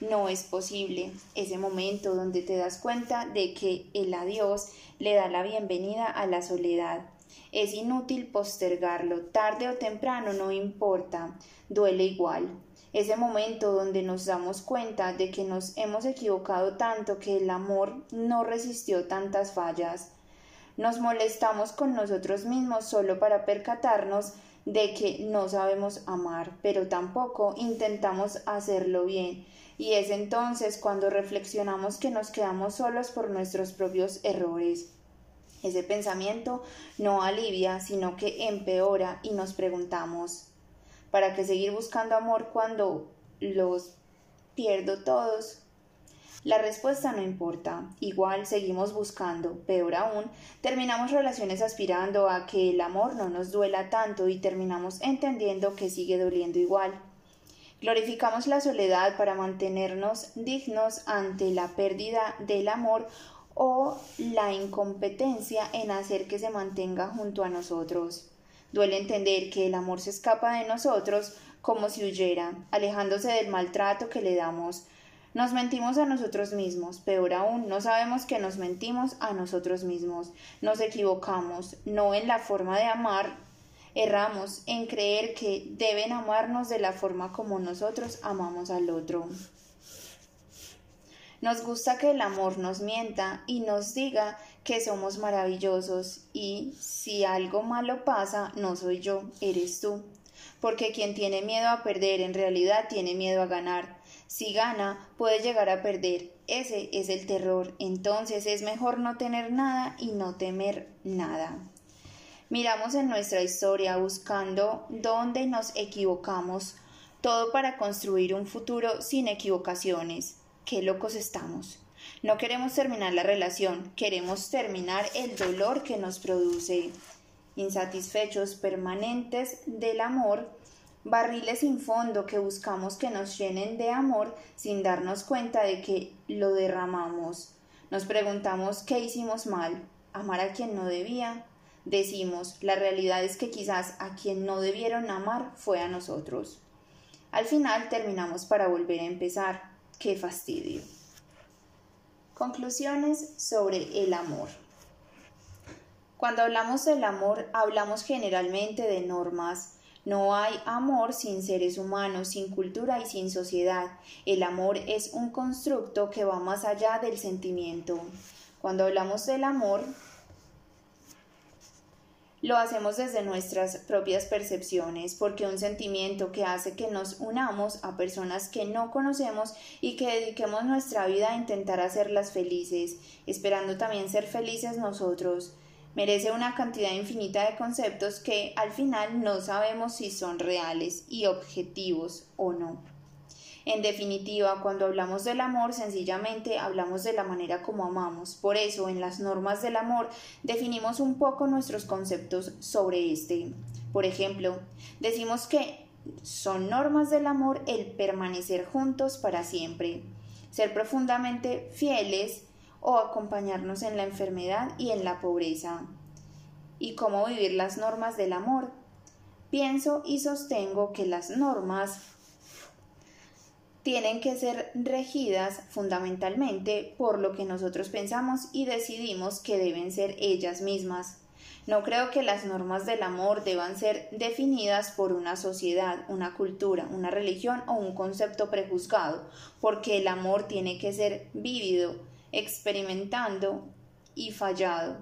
no es posible. Ese momento donde te das cuenta de que el adiós le da la bienvenida a la soledad es inútil postergarlo, tarde o temprano no importa, duele igual. Ese momento donde nos damos cuenta de que nos hemos equivocado tanto que el amor no resistió tantas fallas. Nos molestamos con nosotros mismos solo para percatarnos de que no sabemos amar, pero tampoco intentamos hacerlo bien, y es entonces cuando reflexionamos que nos quedamos solos por nuestros propios errores. Ese pensamiento no alivia, sino que empeora y nos preguntamos, ¿para qué seguir buscando amor cuando los pierdo todos? La respuesta no importa, igual seguimos buscando, peor aún, terminamos relaciones aspirando a que el amor no nos duela tanto y terminamos entendiendo que sigue doliendo igual. Glorificamos la soledad para mantenernos dignos ante la pérdida del amor o la incompetencia en hacer que se mantenga junto a nosotros. Duele entender que el amor se escapa de nosotros como si huyera, alejándose del maltrato que le damos. Nos mentimos a nosotros mismos, peor aún, no sabemos que nos mentimos a nosotros mismos. Nos equivocamos, no en la forma de amar, Erramos en creer que deben amarnos de la forma como nosotros amamos al otro. Nos gusta que el amor nos mienta y nos diga que somos maravillosos y si algo malo pasa, no soy yo, eres tú. Porque quien tiene miedo a perder en realidad tiene miedo a ganar. Si gana, puede llegar a perder. Ese es el terror. Entonces es mejor no tener nada y no temer nada. Miramos en nuestra historia buscando dónde nos equivocamos, todo para construir un futuro sin equivocaciones. Qué locos estamos. No queremos terminar la relación, queremos terminar el dolor que nos produce. Insatisfechos permanentes del amor, barriles sin fondo que buscamos que nos llenen de amor sin darnos cuenta de que lo derramamos. Nos preguntamos qué hicimos mal, amar a quien no debía, decimos, la realidad es que quizás a quien no debieron amar fue a nosotros. Al final terminamos para volver a empezar. ¡Qué fastidio! Conclusiones sobre el amor. Cuando hablamos del amor, hablamos generalmente de normas. No hay amor sin seres humanos, sin cultura y sin sociedad. El amor es un constructo que va más allá del sentimiento. Cuando hablamos del amor, lo hacemos desde nuestras propias percepciones, porque un sentimiento que hace que nos unamos a personas que no conocemos y que dediquemos nuestra vida a intentar hacerlas felices, esperando también ser felices nosotros, merece una cantidad infinita de conceptos que al final no sabemos si son reales y objetivos o no. En definitiva, cuando hablamos del amor, sencillamente hablamos de la manera como amamos. Por eso, en las normas del amor, definimos un poco nuestros conceptos sobre este. Por ejemplo, decimos que son normas del amor el permanecer juntos para siempre, ser profundamente fieles o acompañarnos en la enfermedad y en la pobreza. ¿Y cómo vivir las normas del amor? Pienso y sostengo que las normas tienen que ser regidas fundamentalmente por lo que nosotros pensamos y decidimos que deben ser ellas mismas. No creo que las normas del amor deban ser definidas por una sociedad, una cultura, una religión o un concepto prejuzgado, porque el amor tiene que ser vívido, experimentando y fallado.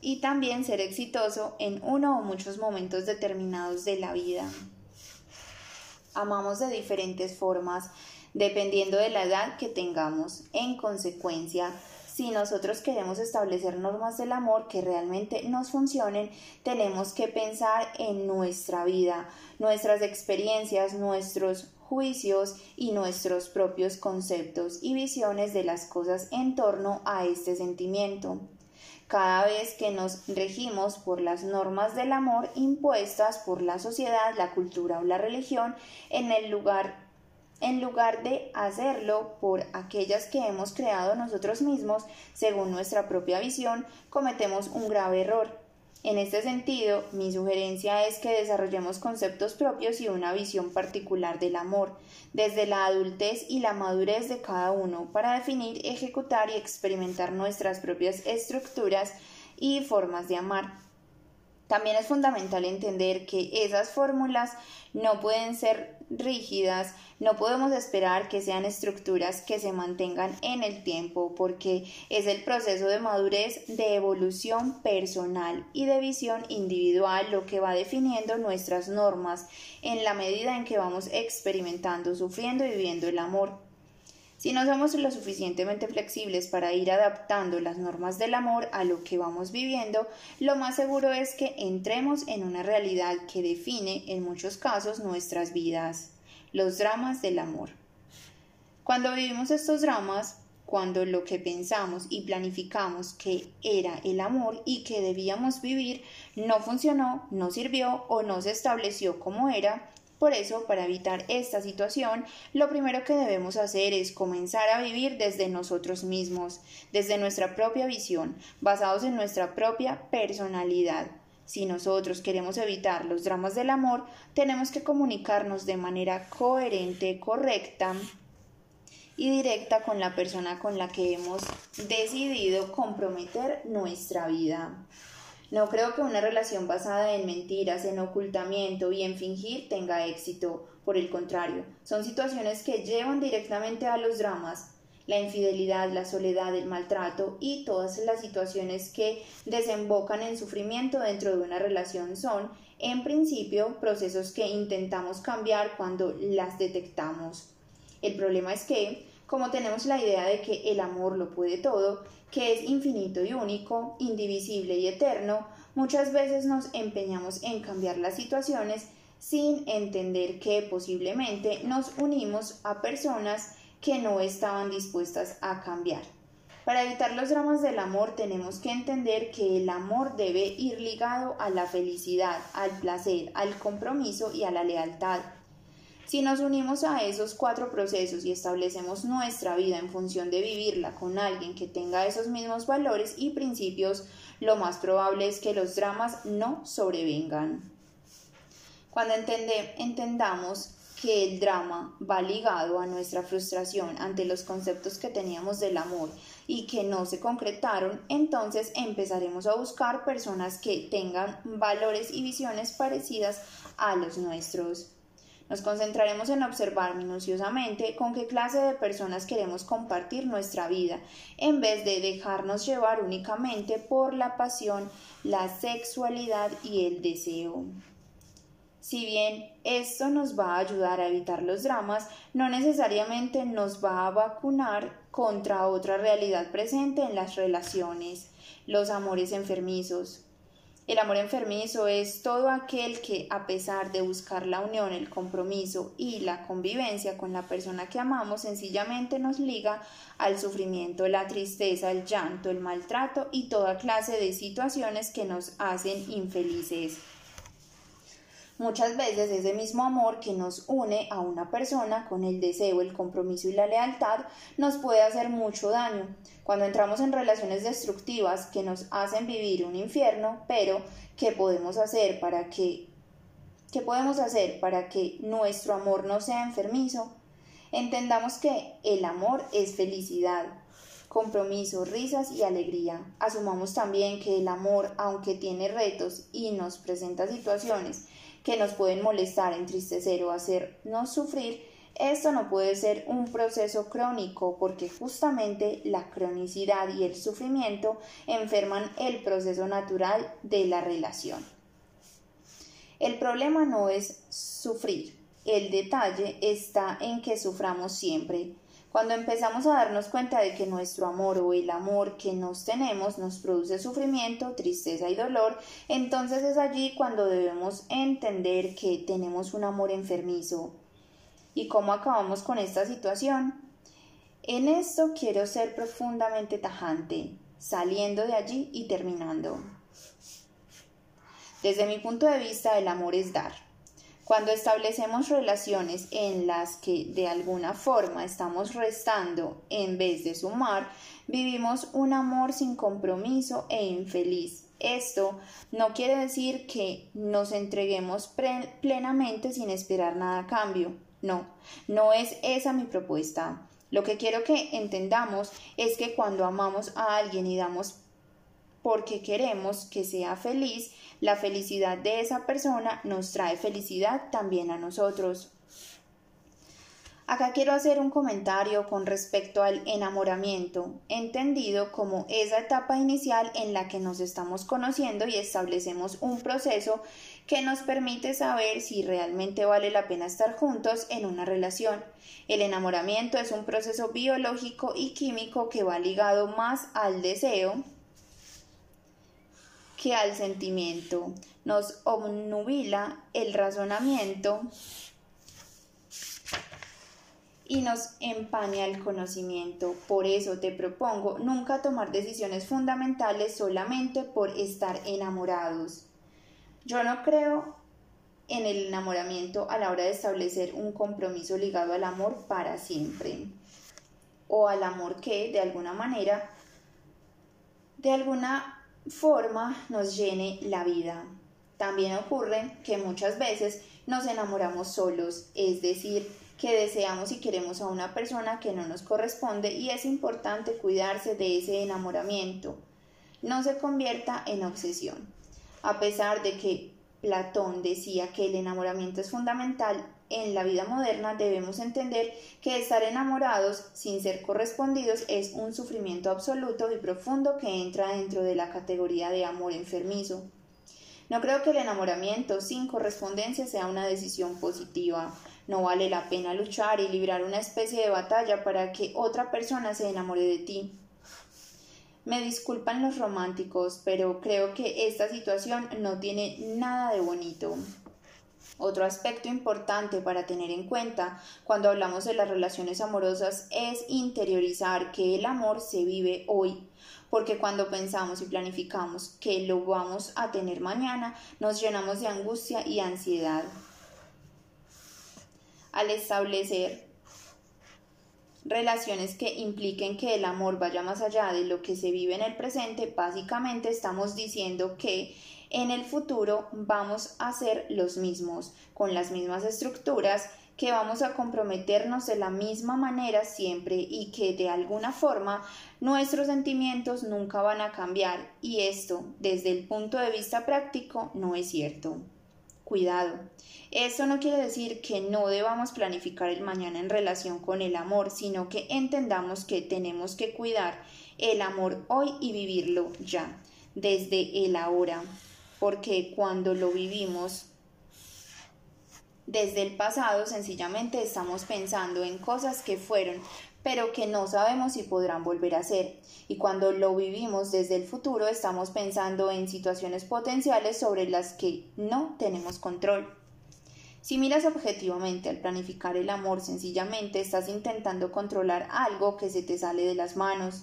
Y también ser exitoso en uno o muchos momentos determinados de la vida amamos de diferentes formas dependiendo de la edad que tengamos. En consecuencia, si nosotros queremos establecer normas del amor que realmente nos funcionen, tenemos que pensar en nuestra vida, nuestras experiencias, nuestros juicios y nuestros propios conceptos y visiones de las cosas en torno a este sentimiento cada vez que nos regimos por las normas del amor impuestas por la sociedad, la cultura o la religión, en lugar de hacerlo por aquellas que hemos creado nosotros mismos según nuestra propia visión, cometemos un grave error. En este sentido, mi sugerencia es que desarrollemos conceptos propios y una visión particular del amor, desde la adultez y la madurez de cada uno, para definir, ejecutar y experimentar nuestras propias estructuras y formas de amar. También es fundamental entender que esas fórmulas no pueden ser rígidas, no podemos esperar que sean estructuras que se mantengan en el tiempo porque es el proceso de madurez, de evolución personal y de visión individual lo que va definiendo nuestras normas en la medida en que vamos experimentando, sufriendo y viviendo el amor. Si no somos lo suficientemente flexibles para ir adaptando las normas del amor a lo que vamos viviendo, lo más seguro es que entremos en una realidad que define en muchos casos nuestras vidas, los dramas del amor. Cuando vivimos estos dramas, cuando lo que pensamos y planificamos que era el amor y que debíamos vivir no funcionó, no sirvió o no se estableció como era, Por eso, para evitar esta situación, lo primero que debemos hacer es comenzar a vivir desde nosotros mismos, desde nuestra propia visión, basados en nuestra propia personalidad. Si nosotros queremos evitar los dramas del amor, tenemos que comunicarnos de manera coherente, correcta y directa con la persona con la que hemos decidido comprometer nuestra vida. No creo que una relación basada en mentiras, en ocultamiento y en fingir tenga éxito. Por el contrario, son situaciones que llevan directamente a los dramas, la infidelidad, la soledad, el maltrato y todas las situaciones que desembocan en sufrimiento dentro de una relación son, en principio, procesos que intentamos cambiar cuando las detectamos. El problema es que, como tenemos la idea de que el amor lo puede todo, que es infinito y único, indivisible y eterno, muchas veces nos empeñamos en cambiar las situaciones sin entender que posiblemente nos unimos a personas que no estaban dispuestas a cambiar. Para evitar los dramas del amor tenemos que entender que el amor debe ir ligado a la felicidad, al placer, al compromiso y a la lealtad. Si nos unimos a esos cuatro procesos y establecemos nuestra vida en función de vivirla con alguien que tenga esos mismos valores y principios, lo más probable es que los dramas no sobrevengan. Cuando entendamos que el drama va ligado a nuestra frustración ante los conceptos que teníamos del amor y que no se concretaron, entonces empezaremos a buscar personas que tengan valores y visiones parecidas a los nuestros. Nos concentraremos en observar minuciosamente con qué clase de personas queremos compartir nuestra vida, en vez de dejarnos llevar únicamente por la pasión, la sexualidad y el deseo. Si bien esto nos va a ayudar a evitar los dramas, no necesariamente nos va a vacunar contra otra realidad presente en las relaciones, los amores enfermizos, el amor enfermizo es todo aquel que, a pesar de buscar la unión, el compromiso y la convivencia con la persona que amamos, sencillamente nos liga al sufrimiento, la tristeza, el llanto, el maltrato y toda clase de situaciones que nos hacen infelices. Muchas veces ese mismo amor que nos une a una persona con el deseo, el compromiso y la lealtad nos puede hacer mucho daño. Cuando entramos en relaciones destructivas que nos hacen vivir un infierno, pero ¿qué podemos hacer para que qué podemos hacer para que nuestro amor no sea enfermizo? Entendamos que el amor es felicidad, compromiso, risas y alegría. Asumamos también que el amor, aunque tiene retos y nos presenta situaciones que nos pueden molestar, entristecer o hacernos sufrir, esto no puede ser un proceso crónico porque justamente la cronicidad y el sufrimiento enferman el proceso natural de la relación. El problema no es sufrir, el detalle está en que suframos siempre, cuando empezamos a darnos cuenta de que nuestro amor o el amor que nos tenemos nos produce sufrimiento, tristeza y dolor, entonces es allí cuando debemos entender que tenemos un amor enfermizo. ¿Y cómo acabamos con esta situación? En esto quiero ser profundamente tajante, saliendo de allí y terminando. Desde mi punto de vista, el amor es dar. Cuando establecemos relaciones en las que de alguna forma estamos restando en vez de sumar, vivimos un amor sin compromiso e infeliz. Esto no quiere decir que nos entreguemos plenamente sin esperar nada a cambio. No, no es esa mi propuesta. Lo que quiero que entendamos es que cuando amamos a alguien y damos porque queremos que sea feliz, la felicidad de esa persona nos trae felicidad también a nosotros. Acá quiero hacer un comentario con respecto al enamoramiento, entendido como esa etapa inicial en la que nos estamos conociendo y establecemos un proceso que nos permite saber si realmente vale la pena estar juntos en una relación. El enamoramiento es un proceso biológico y químico que va ligado más al deseo, que al sentimiento, nos obnubila el razonamiento y nos empaña el conocimiento. Por eso te propongo nunca tomar decisiones fundamentales solamente por estar enamorados. Yo no creo en el enamoramiento a la hora de establecer un compromiso ligado al amor para siempre o al amor que de alguna manera, de alguna forma nos llene la vida. También ocurre que muchas veces nos enamoramos solos, es decir, que deseamos y queremos a una persona que no nos corresponde y es importante cuidarse de ese enamoramiento. No se convierta en obsesión. A pesar de que Platón decía que el enamoramiento es fundamental, en la vida moderna debemos entender que estar enamorados sin ser correspondidos es un sufrimiento absoluto y profundo que entra dentro de la categoría de amor enfermizo. No creo que el enamoramiento sin correspondencia sea una decisión positiva. No vale la pena luchar y librar una especie de batalla para que otra persona se enamore de ti. Me disculpan los románticos, pero creo que esta situación no tiene nada de bonito. Otro aspecto importante para tener en cuenta cuando hablamos de las relaciones amorosas es interiorizar que el amor se vive hoy, porque cuando pensamos y planificamos que lo vamos a tener mañana, nos llenamos de angustia y ansiedad. Al establecer relaciones que impliquen que el amor vaya más allá de lo que se vive en el presente, básicamente estamos diciendo que en el futuro vamos a ser los mismos, con las mismas estructuras, que vamos a comprometernos de la misma manera siempre y que de alguna forma nuestros sentimientos nunca van a cambiar y esto desde el punto de vista práctico no es cierto. Cuidado. Esto no quiere decir que no debamos planificar el mañana en relación con el amor, sino que entendamos que tenemos que cuidar el amor hoy y vivirlo ya, desde el ahora, porque cuando lo vivimos desde el pasado sencillamente estamos pensando en cosas que fueron, pero que no sabemos si podrán volver a ser. Y cuando lo vivimos desde el futuro estamos pensando en situaciones potenciales sobre las que no tenemos control. Si miras objetivamente al planificar el amor, sencillamente estás intentando controlar algo que se te sale de las manos.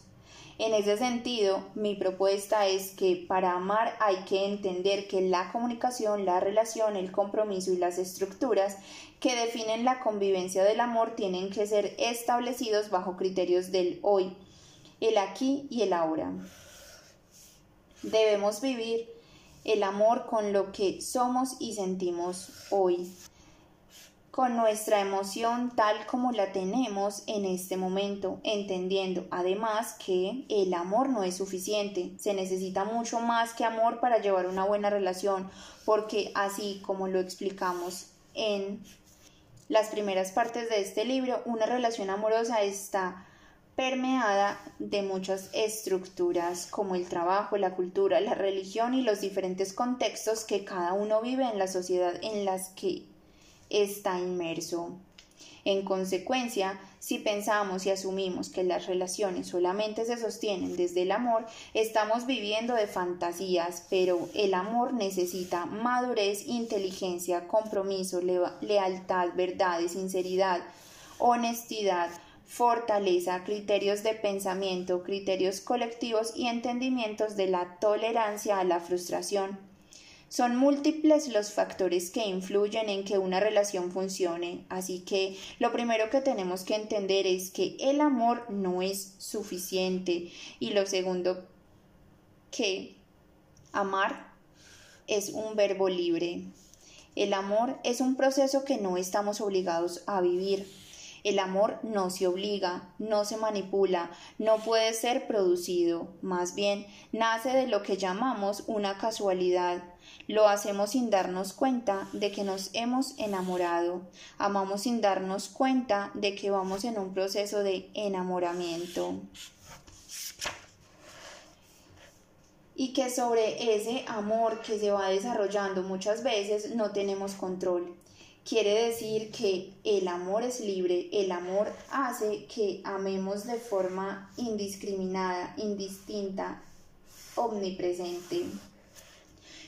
En ese sentido, mi propuesta es que para amar hay que entender que la comunicación, la relación, el compromiso y las estructuras que definen la convivencia del amor tienen que ser establecidos bajo criterios del hoy, el aquí y el ahora. Debemos vivir el amor con lo que somos y sentimos hoy con nuestra emoción tal como la tenemos en este momento, entendiendo además que el amor no es suficiente, se necesita mucho más que amor para llevar una buena relación, porque así como lo explicamos en las primeras partes de este libro, una relación amorosa está permeada de muchas estructuras como el trabajo, la cultura, la religión y los diferentes contextos que cada uno vive en la sociedad en las que está inmerso. En consecuencia, si pensamos y asumimos que las relaciones solamente se sostienen desde el amor, estamos viviendo de fantasías, pero el amor necesita madurez, inteligencia, compromiso, lealtad, verdad y sinceridad, honestidad, fortaleza, criterios de pensamiento, criterios colectivos y entendimientos de la tolerancia a la frustración. Son múltiples los factores que influyen en que una relación funcione, así que lo primero que tenemos que entender es que el amor no es suficiente y lo segundo que amar es un verbo libre. El amor es un proceso que no estamos obligados a vivir. El amor no se obliga, no se manipula, no puede ser producido, más bien nace de lo que llamamos una casualidad, lo hacemos sin darnos cuenta de que nos hemos enamorado. Amamos sin darnos cuenta de que vamos en un proceso de enamoramiento. Y que sobre ese amor que se va desarrollando muchas veces no tenemos control. Quiere decir que el amor es libre, el amor hace que amemos de forma indiscriminada, indistinta, omnipresente.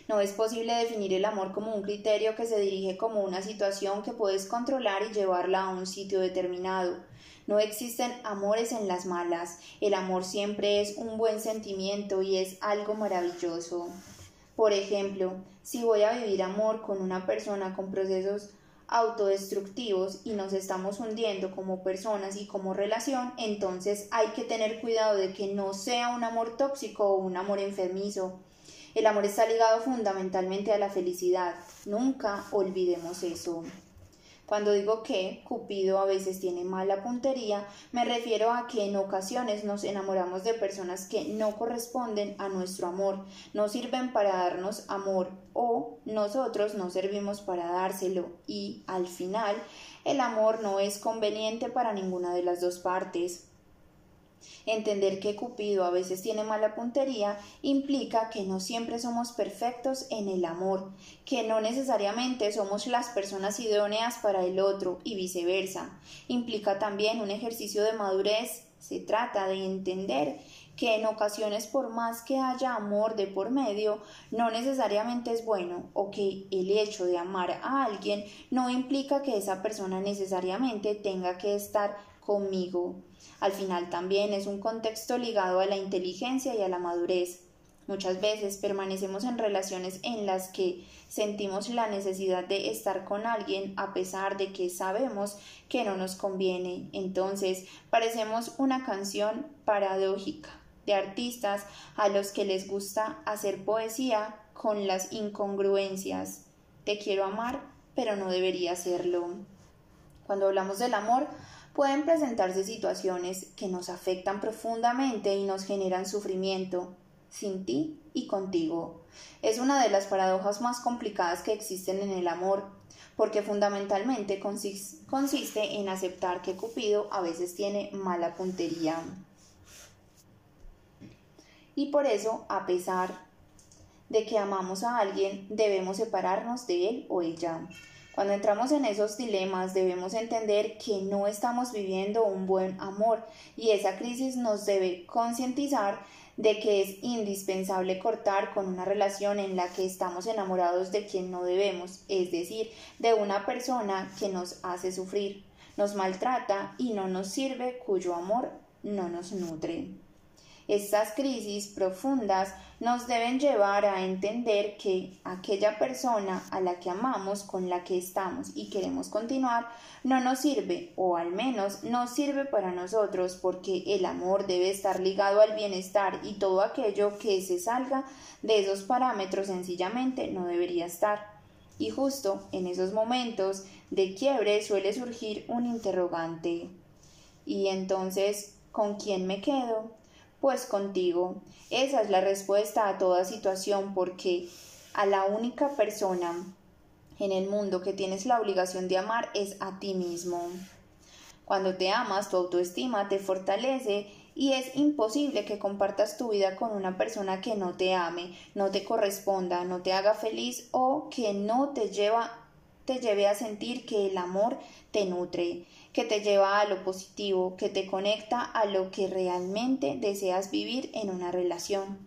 No es posible definir el amor como un criterio que se dirige como una situación que puedes controlar y llevarla a un sitio determinado. No existen amores en las malas. El amor siempre es un buen sentimiento y es algo maravilloso. Por ejemplo, si voy a vivir amor con una persona con procesos autodestructivos y nos estamos hundiendo como personas y como relación, entonces hay que tener cuidado de que no sea un amor tóxico o un amor enfermizo. El amor está ligado fundamentalmente a la felicidad. Nunca olvidemos eso. Cuando digo que Cupido a veces tiene mala puntería, me refiero a que en ocasiones nos enamoramos de personas que no corresponden a nuestro amor, no sirven para darnos amor o nosotros no servimos para dárselo y, al final, el amor no es conveniente para ninguna de las dos partes. Entender que Cupido a veces tiene mala puntería implica que no siempre somos perfectos en el amor, que no necesariamente somos las personas idóneas para el otro y viceversa. Implica también un ejercicio de madurez. Se trata de entender que en ocasiones por más que haya amor de por medio, no necesariamente es bueno o que el hecho de amar a alguien no implica que esa persona necesariamente tenga que estar conmigo. Al final también es un contexto ligado a la inteligencia y a la madurez. Muchas veces permanecemos en relaciones en las que sentimos la necesidad de estar con alguien a pesar de que sabemos que no nos conviene. Entonces parecemos una canción paradójica de artistas a los que les gusta hacer poesía con las incongruencias. Te quiero amar, pero no debería hacerlo. Cuando hablamos del amor, pueden presentarse situaciones que nos afectan profundamente y nos generan sufrimiento, sin ti y contigo. Es una de las paradojas más complicadas que existen en el amor, porque fundamentalmente consiste en aceptar que Cupido a veces tiene mala puntería. Y por eso, a pesar de que amamos a alguien, debemos separarnos de él o ella. Cuando entramos en esos dilemas debemos entender que no estamos viviendo un buen amor y esa crisis nos debe concientizar de que es indispensable cortar con una relación en la que estamos enamorados de quien no debemos, es decir, de una persona que nos hace sufrir, nos maltrata y no nos sirve, cuyo amor no nos nutre. Estas crisis profundas nos deben llevar a entender que aquella persona a la que amamos, con la que estamos y queremos continuar, no nos sirve, o al menos no sirve para nosotros, porque el amor debe estar ligado al bienestar y todo aquello que se salga de esos parámetros sencillamente no debería estar. Y justo en esos momentos de quiebre suele surgir un interrogante. ¿Y entonces con quién me quedo? Pues contigo. Esa es la respuesta a toda situación porque a la única persona en el mundo que tienes la obligación de amar es a ti mismo. Cuando te amas, tu autoestima te fortalece y es imposible que compartas tu vida con una persona que no te ame, no te corresponda, no te haga feliz o que no te lleva te lleve a sentir que el amor te nutre que te lleva a lo positivo, que te conecta a lo que realmente deseas vivir en una relación.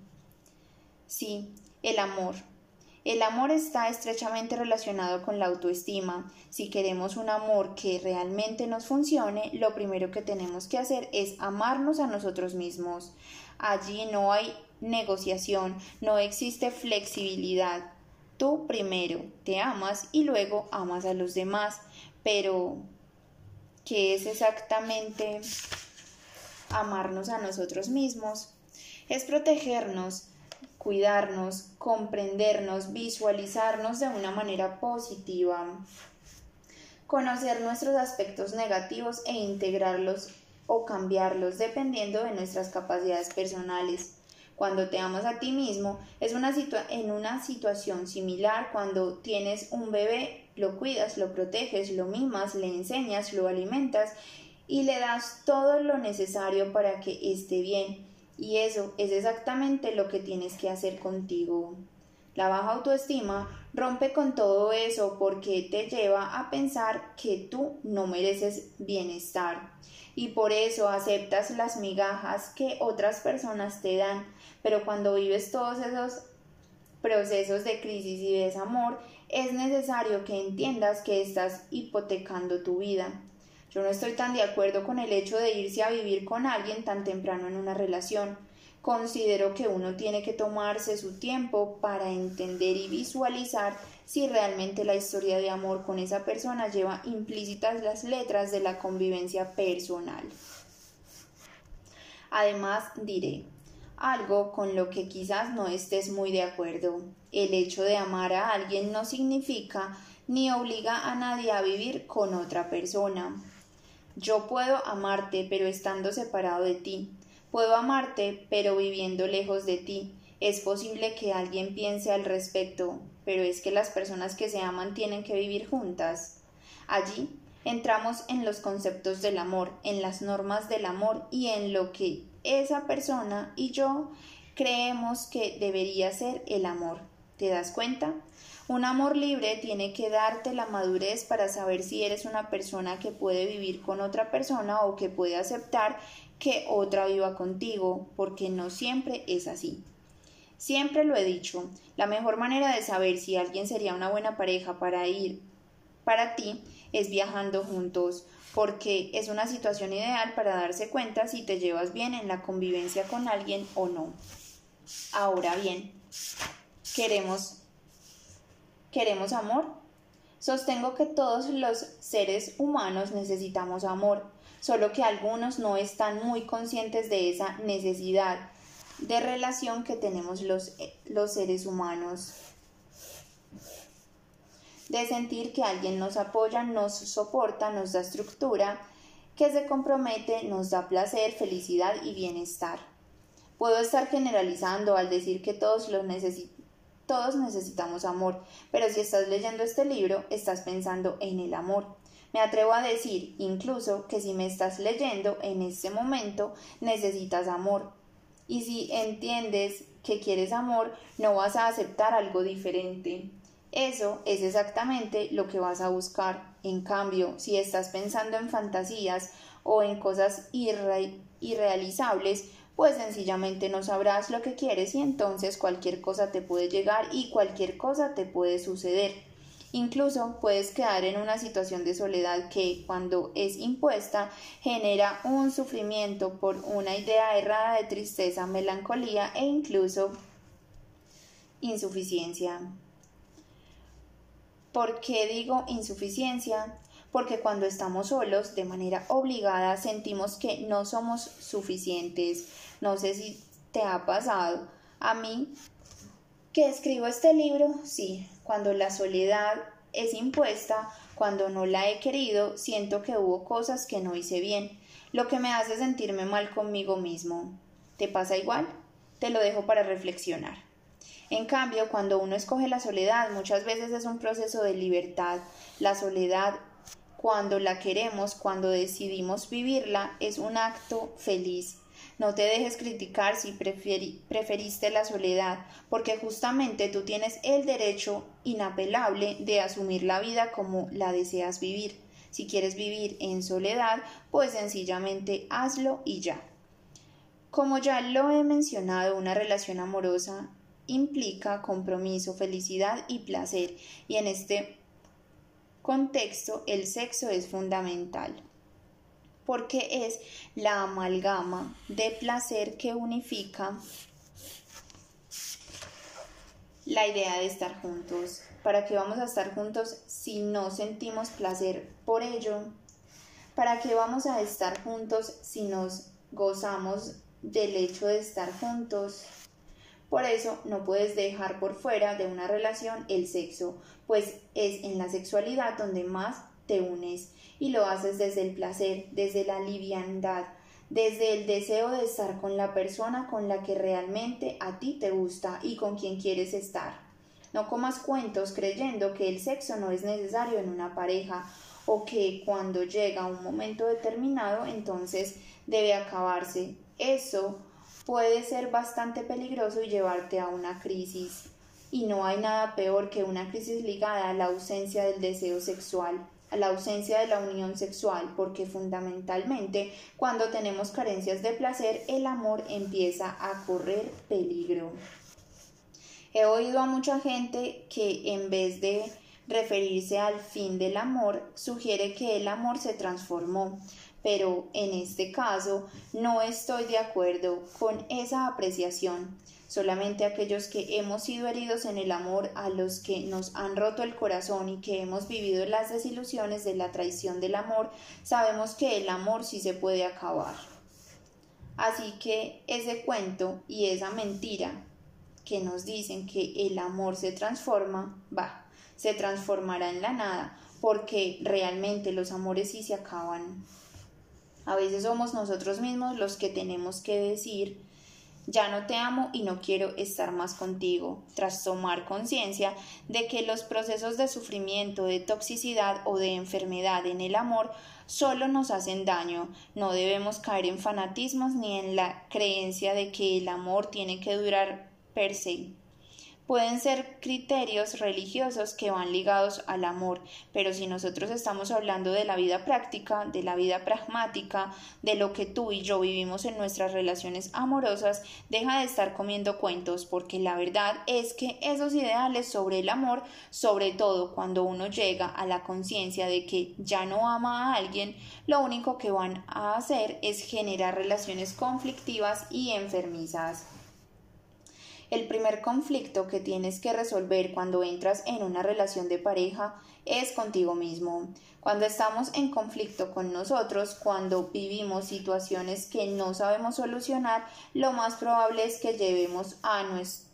Sí, el amor. El amor está estrechamente relacionado con la autoestima. Si queremos un amor que realmente nos funcione, lo primero que tenemos que hacer es amarnos a nosotros mismos. Allí no hay negociación, no existe flexibilidad. Tú primero te amas y luego amas a los demás. Pero, que es exactamente amarnos a nosotros mismos, es protegernos, cuidarnos, comprendernos, visualizarnos de una manera positiva, conocer nuestros aspectos negativos e integrarlos o cambiarlos dependiendo de nuestras capacidades personales. Cuando te amas a ti mismo, es una en una situación similar cuando tienes un bebé lo cuidas, lo proteges, lo mimas, le enseñas, lo alimentas y le das todo lo necesario para que esté bien. Y eso es exactamente lo que tienes que hacer contigo. La baja autoestima rompe con todo eso porque te lleva a pensar que tú no mereces bienestar y por eso aceptas las migajas que otras personas te dan, pero cuando vives todos esos procesos de crisis y desamor, es necesario que entiendas que estás hipotecando tu vida. Yo no estoy tan de acuerdo con el hecho de irse a vivir con alguien tan temprano en una relación. Considero que uno tiene que tomarse su tiempo para entender y visualizar si realmente la historia de amor con esa persona lleva implícitas las letras de la convivencia personal. Además, diré algo con lo que quizás no estés muy de acuerdo. El hecho de amar a alguien no significa ni obliga a nadie a vivir con otra persona. Yo puedo amarte pero estando separado de ti. Puedo amarte pero viviendo lejos de ti. Es posible que alguien piense al respecto, pero es que las personas que se aman tienen que vivir juntas. Allí entramos en los conceptos del amor, en las normas del amor y en lo que esa persona y yo creemos que debería ser el amor. ¿Te das cuenta? Un amor libre tiene que darte la madurez para saber si eres una persona que puede vivir con otra persona o que puede aceptar que otra viva contigo, porque no siempre es así. Siempre lo he dicho, la mejor manera de saber si alguien sería una buena pareja para ir para ti es viajando juntos, porque es una situación ideal para darse cuenta si te llevas bien en la convivencia con alguien o no. Ahora bien, queremos ¿Queremos amor? Sostengo que todos los seres humanos necesitamos amor, solo que algunos no están muy conscientes de esa necesidad de relación que tenemos los, los seres humanos. De sentir que alguien nos apoya, nos soporta, nos da estructura, que se compromete, nos da placer, felicidad y bienestar. Puedo estar generalizando al decir que todos los necesitamos todos necesitamos amor, pero si estás leyendo este libro, estás pensando en el amor. Me atrevo a decir incluso que si me estás leyendo en este momento, necesitas amor. Y si entiendes que quieres amor, no vas a aceptar algo diferente. Eso es exactamente lo que vas a buscar. En cambio, si estás pensando en fantasías o en cosas irrealizables, pues sencillamente no sabrás lo que quieres y entonces cualquier cosa te puede llegar y cualquier cosa te puede suceder. Incluso puedes quedar en una situación de soledad que, cuando es impuesta, genera un sufrimiento por una idea errada de tristeza, melancolía e incluso insuficiencia. ¿Por qué digo insuficiencia? Porque cuando estamos solos, de manera obligada, sentimos que no somos suficientes, no sé si te ha pasado. A mí, que escribo este libro, sí, cuando la soledad es impuesta, cuando no la he querido, siento que hubo cosas que no hice bien, lo que me hace sentirme mal conmigo mismo. ¿Te pasa igual? Te lo dejo para reflexionar. En cambio, cuando uno escoge la soledad, muchas veces es un proceso de libertad. La soledad, cuando la queremos, cuando decidimos vivirla, es un acto feliz. No te dejes criticar si preferiste la soledad, porque justamente tú tienes el derecho inapelable de asumir la vida como la deseas vivir. Si quieres vivir en soledad, pues sencillamente hazlo y ya. Como ya lo he mencionado, una relación amorosa implica compromiso, felicidad y placer, y en este contexto el sexo es fundamental porque es la amalgama de placer que unifica la idea de estar juntos. ¿Para qué vamos a estar juntos si no sentimos placer por ello? ¿Para qué vamos a estar juntos si nos gozamos del hecho de estar juntos? Por eso no puedes dejar por fuera de una relación el sexo, pues es en la sexualidad donde más te unes y lo haces desde el placer, desde la liviandad, desde el deseo de estar con la persona con la que realmente a ti te gusta y con quien quieres estar. No comas cuentos creyendo que el sexo no es necesario en una pareja o que cuando llega un momento determinado entonces debe acabarse. Eso puede ser bastante peligroso y llevarte a una crisis. Y no hay nada peor que una crisis ligada a la ausencia del deseo sexual la ausencia de la unión sexual, porque fundamentalmente cuando tenemos carencias de placer, el amor empieza a correr peligro. He oído a mucha gente que en vez de referirse al fin del amor sugiere que el amor se transformó, pero en este caso no estoy de acuerdo con esa apreciación. Solamente aquellos que hemos sido heridos en el amor, a los que nos han roto el corazón y que hemos vivido las desilusiones de la traición del amor, sabemos que el amor sí se puede acabar. Así que ese cuento y esa mentira que nos dicen que el amor se transforma, va, se transformará en la nada, porque realmente los amores sí se acaban. A veces somos nosotros mismos los que tenemos que decir ya no te amo y no quiero estar más contigo, tras tomar conciencia de que los procesos de sufrimiento, de toxicidad o de enfermedad en el amor solo nos hacen daño. No debemos caer en fanatismos ni en la creencia de que el amor tiene que durar per se pueden ser criterios religiosos que van ligados al amor, pero si nosotros estamos hablando de la vida práctica, de la vida pragmática, de lo que tú y yo vivimos en nuestras relaciones amorosas, deja de estar comiendo cuentos, porque la verdad es que esos ideales sobre el amor, sobre todo cuando uno llega a la conciencia de que ya no ama a alguien, lo único que van a hacer es generar relaciones conflictivas y enfermizas. El primer conflicto que tienes que resolver cuando entras en una relación de pareja es contigo mismo. Cuando estamos en conflicto con nosotros, cuando vivimos situaciones que no sabemos solucionar, lo más probable es que llevemos a nuestro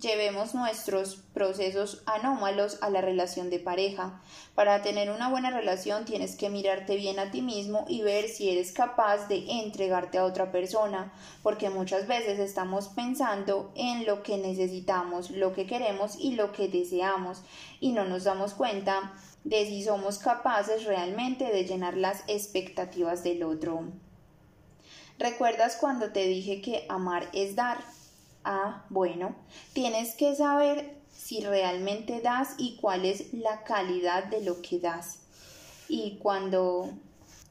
llevemos nuestros procesos anómalos a la relación de pareja. Para tener una buena relación tienes que mirarte bien a ti mismo y ver si eres capaz de entregarte a otra persona, porque muchas veces estamos pensando en lo que necesitamos, lo que queremos y lo que deseamos, y no nos damos cuenta de si somos capaces realmente de llenar las expectativas del otro. ¿Recuerdas cuando te dije que amar es dar? Ah, bueno, tienes que saber si realmente das y cuál es la calidad de lo que das. Y cuando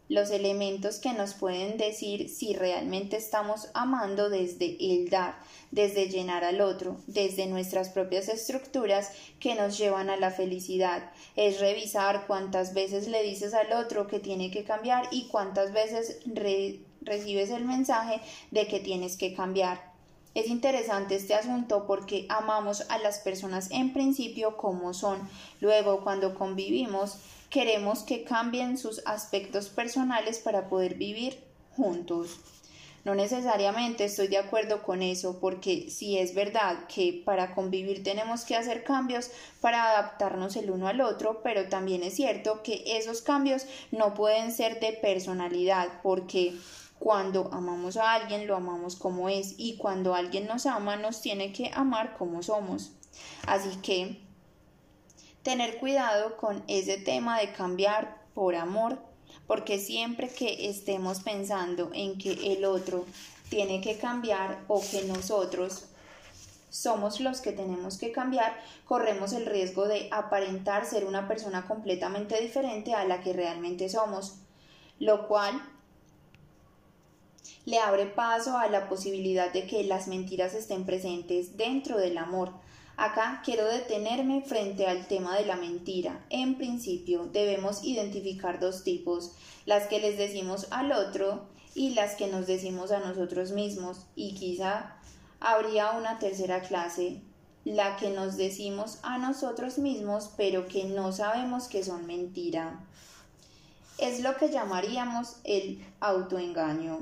los elementos que nos pueden decir si realmente estamos amando desde el dar, desde llenar al otro, desde nuestras propias estructuras que nos llevan a la felicidad. Es revisar cuántas veces le dices al otro que tiene que cambiar y cuántas veces recibes el mensaje de que tienes que cambiar. Es interesante este asunto porque amamos a las personas en principio como son. Luego, cuando convivimos, queremos que cambien sus aspectos personales para poder vivir juntos. No necesariamente estoy de acuerdo con eso, porque si es verdad que para convivir tenemos que hacer cambios para adaptarnos el uno al otro, pero también es cierto que esos cambios no pueden ser de personalidad, porque cuando amamos a alguien, lo amamos como es y cuando alguien nos ama, nos tiene que amar como somos. Así que tener cuidado con ese tema de cambiar por amor, porque siempre que estemos pensando en que el otro tiene que cambiar o que nosotros somos los que tenemos que cambiar, corremos el riesgo de aparentar ser una persona completamente diferente a la que realmente somos, lo cual le abre paso a la posibilidad de que las mentiras estén presentes dentro del amor. Acá quiero detenerme frente al tema de la mentira. En principio debemos identificar dos tipos, las que les decimos al otro y las que nos decimos a nosotros mismos. Y quizá habría una tercera clase, la que nos decimos a nosotros mismos pero que no sabemos que son mentira. Es lo que llamaríamos el autoengaño.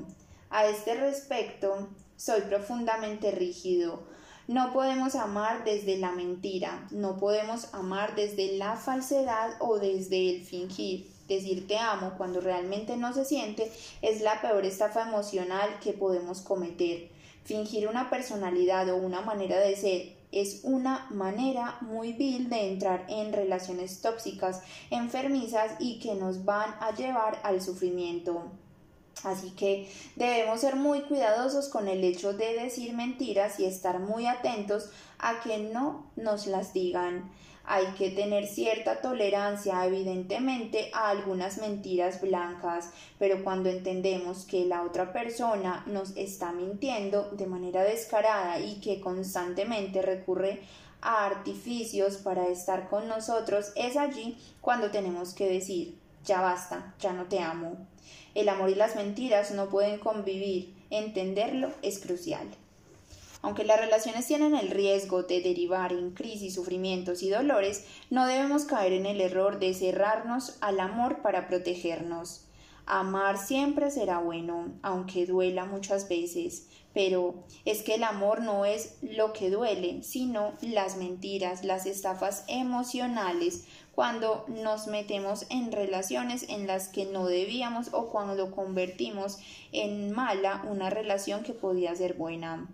A este respecto, soy profundamente rígido. No podemos amar desde la mentira, no podemos amar desde la falsedad o desde el fingir. Decir te amo cuando realmente no se siente es la peor estafa emocional que podemos cometer. Fingir una personalidad o una manera de ser es una manera muy vil de entrar en relaciones tóxicas, enfermizas y que nos van a llevar al sufrimiento. Así que debemos ser muy cuidadosos con el hecho de decir mentiras y estar muy atentos a que no nos las digan. Hay que tener cierta tolerancia, evidentemente, a algunas mentiras blancas, pero cuando entendemos que la otra persona nos está mintiendo de manera descarada y que constantemente recurre a artificios para estar con nosotros, es allí cuando tenemos que decir, ya basta, ya no te amo. El amor y las mentiras no pueden convivir, entenderlo es crucial. Aunque las relaciones tienen el riesgo de derivar en crisis, sufrimientos y dolores, no debemos caer en el error de cerrarnos al amor para protegernos. Amar siempre será bueno, aunque duela muchas veces, pero es que el amor no es lo que duele, sino las mentiras, las estafas emocionales, cuando nos metemos en relaciones en las que no debíamos o cuando convertimos en mala una relación que podía ser buena.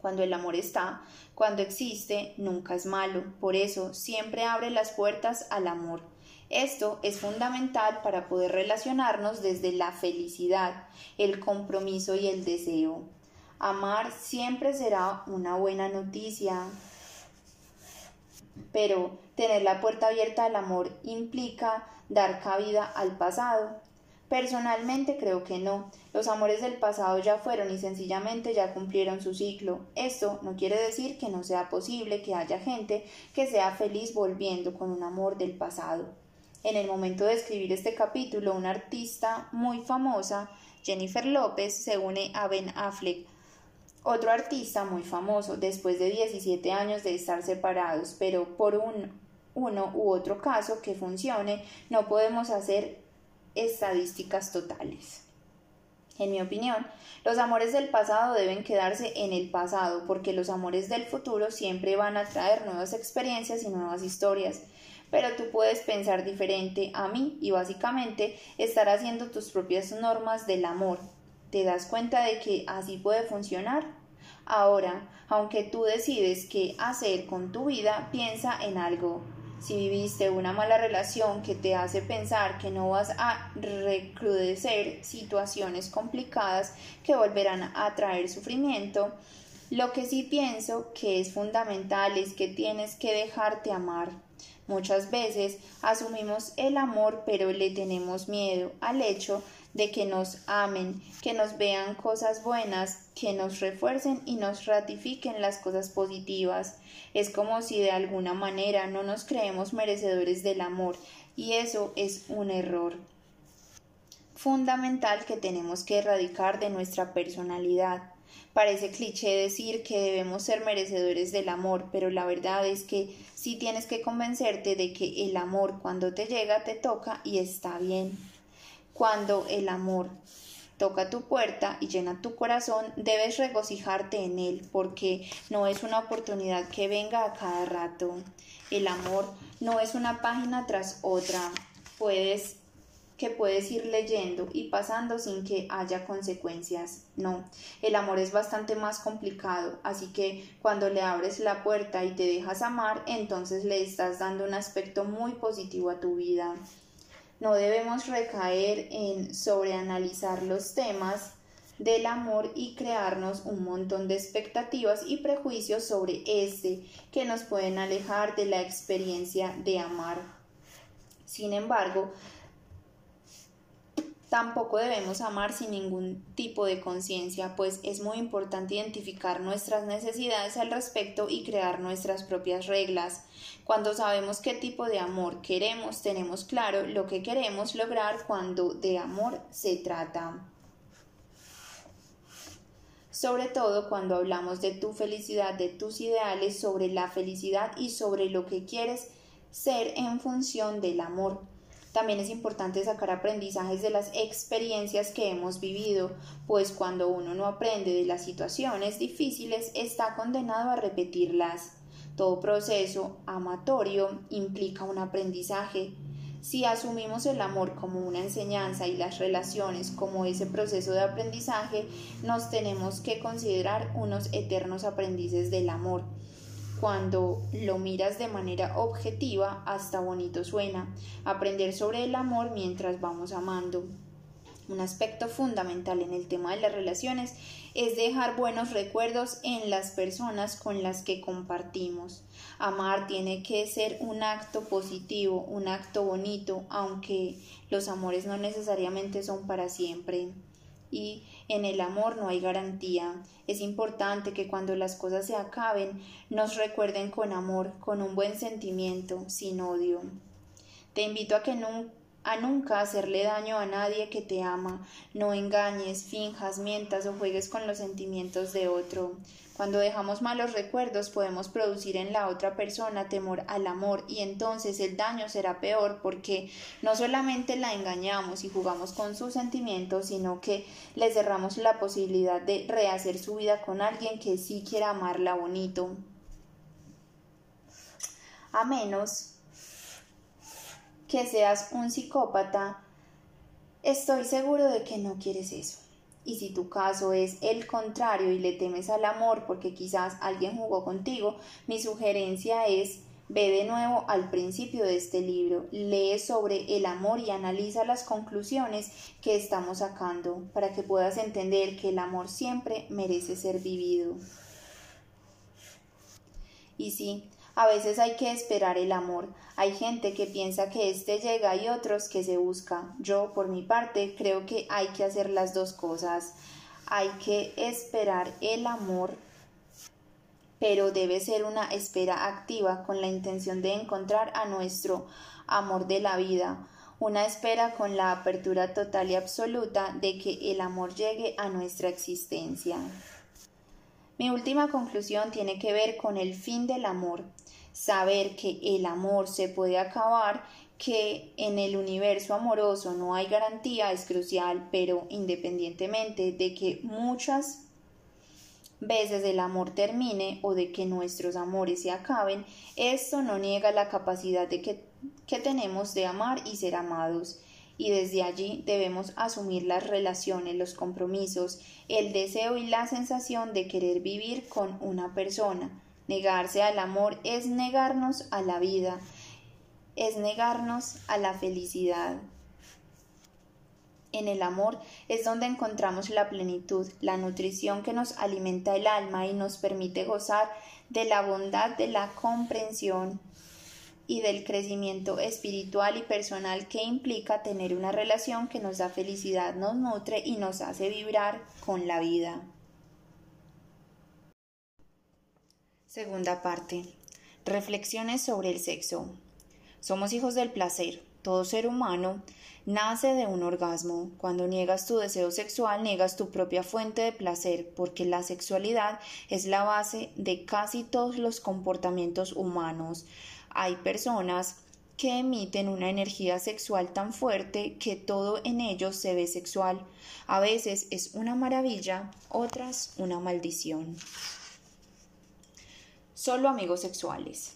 Cuando el amor está, cuando existe, nunca es malo. Por eso siempre abre las puertas al amor. Esto es fundamental para poder relacionarnos desde la felicidad, el compromiso y el deseo. Amar siempre será una buena noticia, pero tener la puerta abierta al amor implica dar cabida al pasado. Personalmente creo que no. Los amores del pasado ya fueron y sencillamente ya cumplieron su ciclo. Esto no quiere decir que no sea posible que haya gente que sea feliz volviendo con un amor del pasado. En el momento de escribir este capítulo, una artista muy famosa, Jennifer López, se une a Ben Affleck, otro artista muy famoso, después de 17 años de estar separados, pero por un, uno u otro caso que funcione, no podemos hacer estadísticas totales. En mi opinión, los amores del pasado deben quedarse en el pasado porque los amores del futuro siempre van a traer nuevas experiencias y nuevas historias pero tú puedes pensar diferente a mí y básicamente estar haciendo tus propias normas del amor. ¿Te das cuenta de que así puede funcionar? Ahora, aunque tú decides qué hacer con tu vida, piensa en algo. Si viviste una mala relación que te hace pensar que no vas a recrudecer situaciones complicadas que volverán a traer sufrimiento, lo que sí pienso que es fundamental es que tienes que dejarte amar. Muchas veces asumimos el amor pero le tenemos miedo al hecho de que nos amen, que nos vean cosas buenas, que nos refuercen y nos ratifiquen las cosas positivas. Es como si de alguna manera no nos creemos merecedores del amor y eso es un error fundamental que tenemos que erradicar de nuestra personalidad. Parece cliché decir que debemos ser merecedores del amor, pero la verdad es que sí tienes que convencerte de que el amor cuando te llega te toca y está bien. Cuando el amor toca tu puerta y llena tu corazón, debes regocijarte en él, porque no es una oportunidad que venga a cada rato. El amor no es una página tras otra. Puedes que puedes ir leyendo y pasando sin que haya consecuencias. No, el amor es bastante más complicado, así que cuando le abres la puerta y te dejas amar, entonces le estás dando un aspecto muy positivo a tu vida. No debemos recaer en sobreanalizar los temas del amor y crearnos un montón de expectativas y prejuicios sobre este que nos pueden alejar de la experiencia de amar. Sin embargo, Tampoco debemos amar sin ningún tipo de conciencia, pues es muy importante identificar nuestras necesidades al respecto y crear nuestras propias reglas. Cuando sabemos qué tipo de amor queremos, tenemos claro lo que queremos lograr cuando de amor se trata. Sobre todo cuando hablamos de tu felicidad, de tus ideales, sobre la felicidad y sobre lo que quieres ser en función del amor. También es importante sacar aprendizajes de las experiencias que hemos vivido, pues cuando uno no aprende de las situaciones difíciles está condenado a repetirlas. Todo proceso amatorio implica un aprendizaje. Si asumimos el amor como una enseñanza y las relaciones como ese proceso de aprendizaje, nos tenemos que considerar unos eternos aprendices del amor cuando lo miras de manera objetiva, hasta bonito suena. Aprender sobre el amor mientras vamos amando. Un aspecto fundamental en el tema de las relaciones es dejar buenos recuerdos en las personas con las que compartimos. Amar tiene que ser un acto positivo, un acto bonito, aunque los amores no necesariamente son para siempre. y en el amor no hay garantía. Es importante que cuando las cosas se acaben nos recuerden con amor, con un buen sentimiento, sin odio. Te invito a que nunca a nunca hacerle daño a nadie que te ama. No engañes, finjas, mientas o juegues con los sentimientos de otro. Cuando dejamos malos recuerdos podemos producir en la otra persona temor al amor y entonces el daño será peor porque no solamente la engañamos y jugamos con sus sentimientos, sino que le cerramos la posibilidad de rehacer su vida con alguien que sí quiera amarla bonito. A menos que seas un psicópata, estoy seguro de que no quieres eso. Y si tu caso es el contrario y le temes al amor porque quizás alguien jugó contigo, mi sugerencia es Ve de nuevo al principio de este libro, lee sobre el amor y analiza las conclusiones que estamos sacando para que puedas entender que el amor siempre merece ser vivido. Y sí, a veces hay que esperar el amor. Hay gente que piensa que éste llega y otros que se busca. Yo, por mi parte, creo que hay que hacer las dos cosas. Hay que esperar el amor, pero debe ser una espera activa con la intención de encontrar a nuestro amor de la vida. Una espera con la apertura total y absoluta de que el amor llegue a nuestra existencia. Mi última conclusión tiene que ver con el fin del amor. Saber que el amor se puede acabar, que en el universo amoroso no hay garantía es crucial, pero independientemente de que muchas veces el amor termine o de que nuestros amores se acaben, esto no niega la capacidad de que, que tenemos de amar y ser amados y desde allí debemos asumir las relaciones, los compromisos, el deseo y la sensación de querer vivir con una persona, Negarse al amor es negarnos a la vida, es negarnos a la felicidad. En el amor es donde encontramos la plenitud, la nutrición que nos alimenta el alma y nos permite gozar de la bondad, de la comprensión y del crecimiento espiritual y personal que implica tener una relación que nos da felicidad, nos nutre y nos hace vibrar con la vida. Segunda parte. Reflexiones sobre el sexo. Somos hijos del placer. Todo ser humano nace de un orgasmo. Cuando niegas tu deseo sexual, niegas tu propia fuente de placer, porque la sexualidad es la base de casi todos los comportamientos humanos. Hay personas que emiten una energía sexual tan fuerte que todo en ellos se ve sexual. A veces es una maravilla, otras una maldición solo amigos sexuales.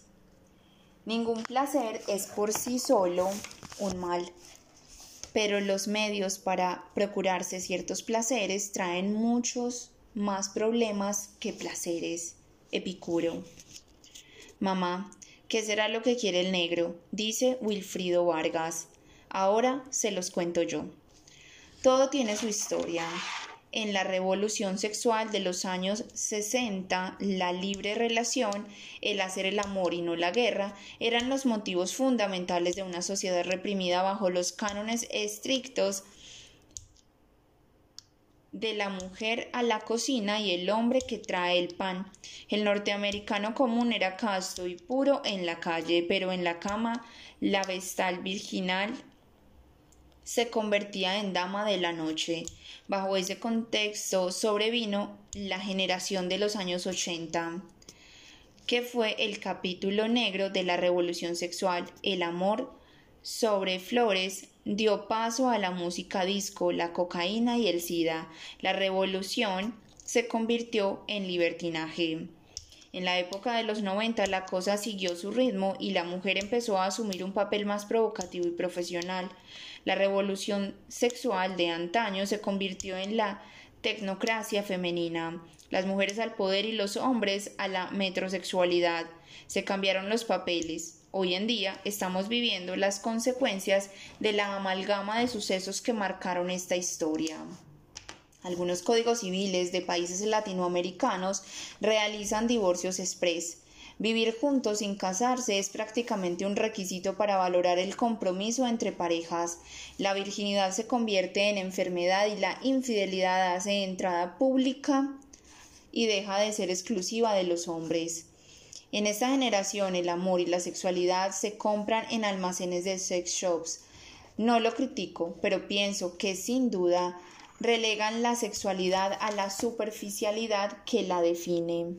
Ningún placer es por sí solo un mal, pero los medios para procurarse ciertos placeres traen muchos más problemas que placeres. Epicuro. Mamá, ¿qué será lo que quiere el negro? dice Wilfrido Vargas. Ahora se los cuento yo. Todo tiene su historia en la revolución sexual de los años 60, la libre relación, el hacer el amor y no la guerra, eran los motivos fundamentales de una sociedad reprimida bajo los cánones estrictos de la mujer a la cocina y el hombre que trae el pan. El norteamericano común era casto y puro en la calle, pero en la cama la vestal virginal se convertía en dama de la noche. Bajo ese contexto sobrevino la generación de los años 80, que fue el capítulo negro de la revolución sexual, el amor sobre flores dio paso a la música disco, la cocaína y el SIDA. La revolución se convirtió en libertinaje. En la época de los 90 la cosa siguió su ritmo y la mujer empezó a asumir un papel más provocativo y profesional. La revolución sexual de antaño se convirtió en la tecnocracia femenina, las mujeres al poder y los hombres a la metrosexualidad. Se cambiaron los papeles. Hoy en día estamos viviendo las consecuencias de la amalgama de sucesos que marcaron esta historia. Algunos códigos civiles de países latinoamericanos realizan divorcios express, Vivir juntos sin casarse es prácticamente un requisito para valorar el compromiso entre parejas. La virginidad se convierte en enfermedad y la infidelidad hace entrada pública y deja de ser exclusiva de los hombres. En esta generación el amor y la sexualidad se compran en almacenes de sex shops. No lo critico, pero pienso que sin duda relegan la sexualidad a la superficialidad que la define.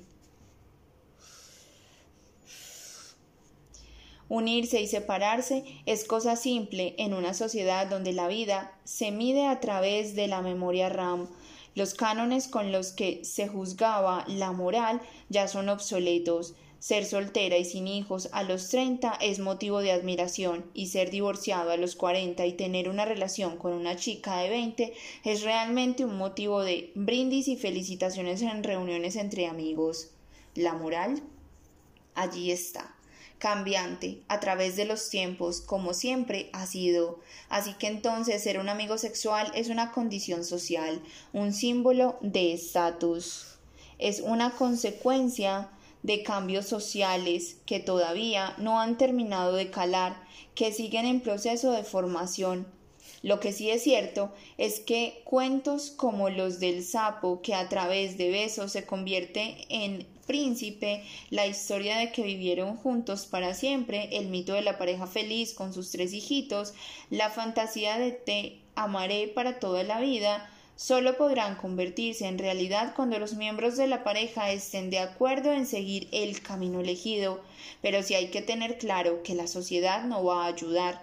Unirse y separarse es cosa simple en una sociedad donde la vida se mide a través de la memoria RAM. Los cánones con los que se juzgaba la moral ya son obsoletos. Ser soltera y sin hijos a los 30 es motivo de admiración y ser divorciado a los 40 y tener una relación con una chica de 20 es realmente un motivo de brindis y felicitaciones en reuniones entre amigos. La moral allí está cambiante a través de los tiempos, como siempre ha sido. Así que entonces ser un amigo sexual es una condición social, un símbolo de estatus. Es una consecuencia de cambios sociales que todavía no han terminado de calar, que siguen en proceso de formación. Lo que sí es cierto es que cuentos como los del sapo que a través de besos se convierte en príncipe, la historia de que vivieron juntos para siempre, el mito de la pareja feliz con sus tres hijitos, la fantasía de te amaré para toda la vida, solo podrán convertirse en realidad cuando los miembros de la pareja estén de acuerdo en seguir el camino elegido, pero sí hay que tener claro que la sociedad no va a ayudar.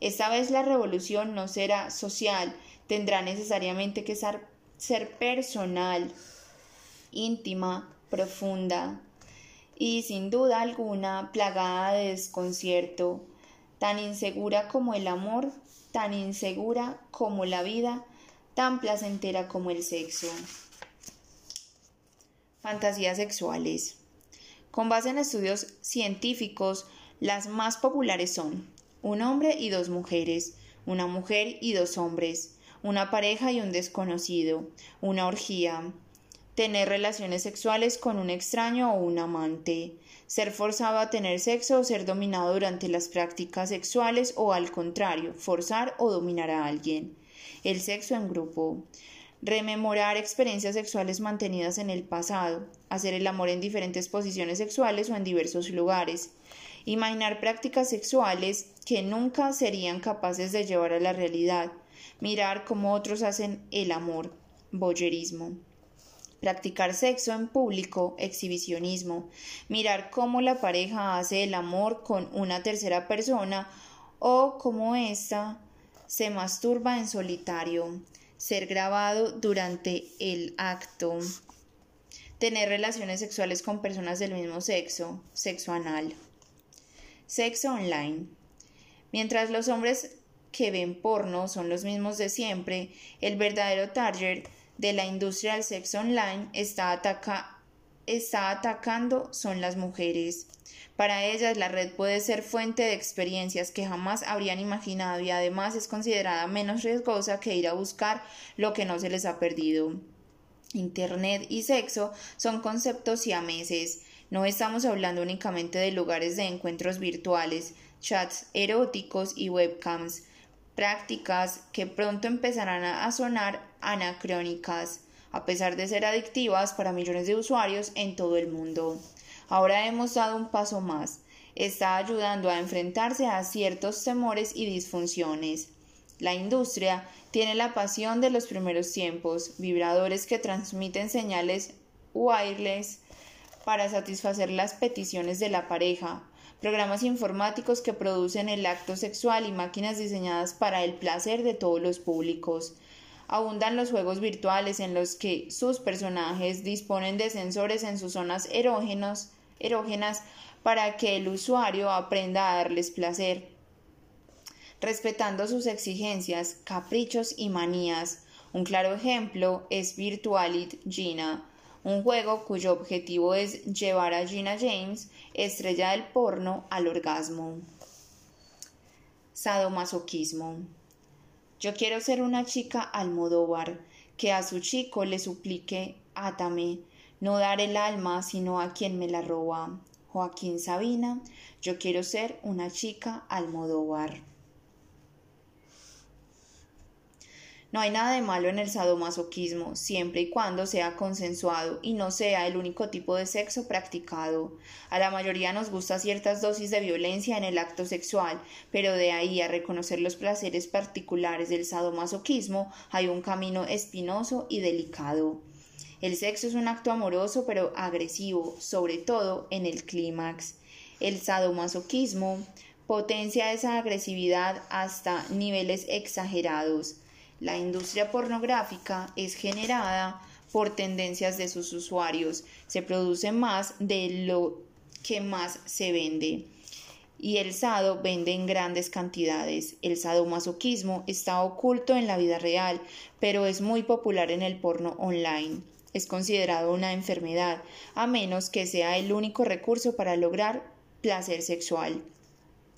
Esta vez la revolución no será social, tendrá necesariamente que ser, ser personal, íntima, profunda y sin duda alguna plagada de desconcierto, tan insegura como el amor, tan insegura como la vida, tan placentera como el sexo. Fantasías sexuales. Con base en estudios científicos, las más populares son un hombre y dos mujeres, una mujer y dos hombres, una pareja y un desconocido, una orgía, tener relaciones sexuales con un extraño o un amante, ser forzado a tener sexo o ser dominado durante las prácticas sexuales o al contrario, forzar o dominar a alguien, el sexo en grupo, rememorar experiencias sexuales mantenidas en el pasado, hacer el amor en diferentes posiciones sexuales o en diversos lugares, imaginar prácticas sexuales que nunca serían capaces de llevar a la realidad, mirar cómo otros hacen el amor, boyerismo practicar sexo en público, exhibicionismo, mirar cómo la pareja hace el amor con una tercera persona o cómo ésta se masturba en solitario, ser grabado durante el acto, tener relaciones sexuales con personas del mismo sexo, sexo anal, sexo online. Mientras los hombres que ven porno son los mismos de siempre, el verdadero target de la industria del sexo online está, está atacando son las mujeres. Para ellas la red puede ser fuente de experiencias que jamás habrían imaginado y además es considerada menos riesgosa que ir a buscar lo que no se les ha perdido. Internet y sexo son conceptos siameses. No estamos hablando únicamente de lugares de encuentros virtuales, chats eróticos y webcams prácticas que pronto empezarán a sonar anacrónicas, a pesar de ser adictivas para millones de usuarios en todo el mundo. Ahora hemos dado un paso más. Está ayudando a enfrentarse a ciertos temores y disfunciones. La industria tiene la pasión de los primeros tiempos, vibradores que transmiten señales wireless para satisfacer las peticiones de la pareja, programas informáticos que producen el acto sexual y máquinas diseñadas para el placer de todos los públicos. Abundan los juegos virtuales en los que sus personajes disponen de sensores en sus zonas erógenas para que el usuario aprenda a darles placer, respetando sus exigencias, caprichos y manías. Un claro ejemplo es Virtualit Gina, un juego cuyo objetivo es llevar a Gina James, estrella del porno, al orgasmo. Sadomasoquismo. Yo quiero ser una chica almodóvar, que a su chico le suplique átame, no dar el alma sino a quien me la roba. Joaquín Sabina, yo quiero ser una chica Almodóvar. No hay nada de malo en el sadomasoquismo, siempre y cuando sea consensuado y no sea el único tipo de sexo practicado. A la mayoría nos gusta ciertas dosis de violencia en el acto sexual, pero de ahí a reconocer los placeres particulares del sadomasoquismo hay un camino espinoso y delicado. El sexo es un acto amoroso pero agresivo, sobre todo en el clímax. El sadomasoquismo potencia esa agresividad hasta niveles exagerados. La industria pornográfica es generada por tendencias de sus usuarios. Se produce más de lo que más se vende. Y el sado vende en grandes cantidades. El sadomasoquismo está oculto en la vida real, pero es muy popular en el porno online. Es considerado una enfermedad, a menos que sea el único recurso para lograr placer sexual.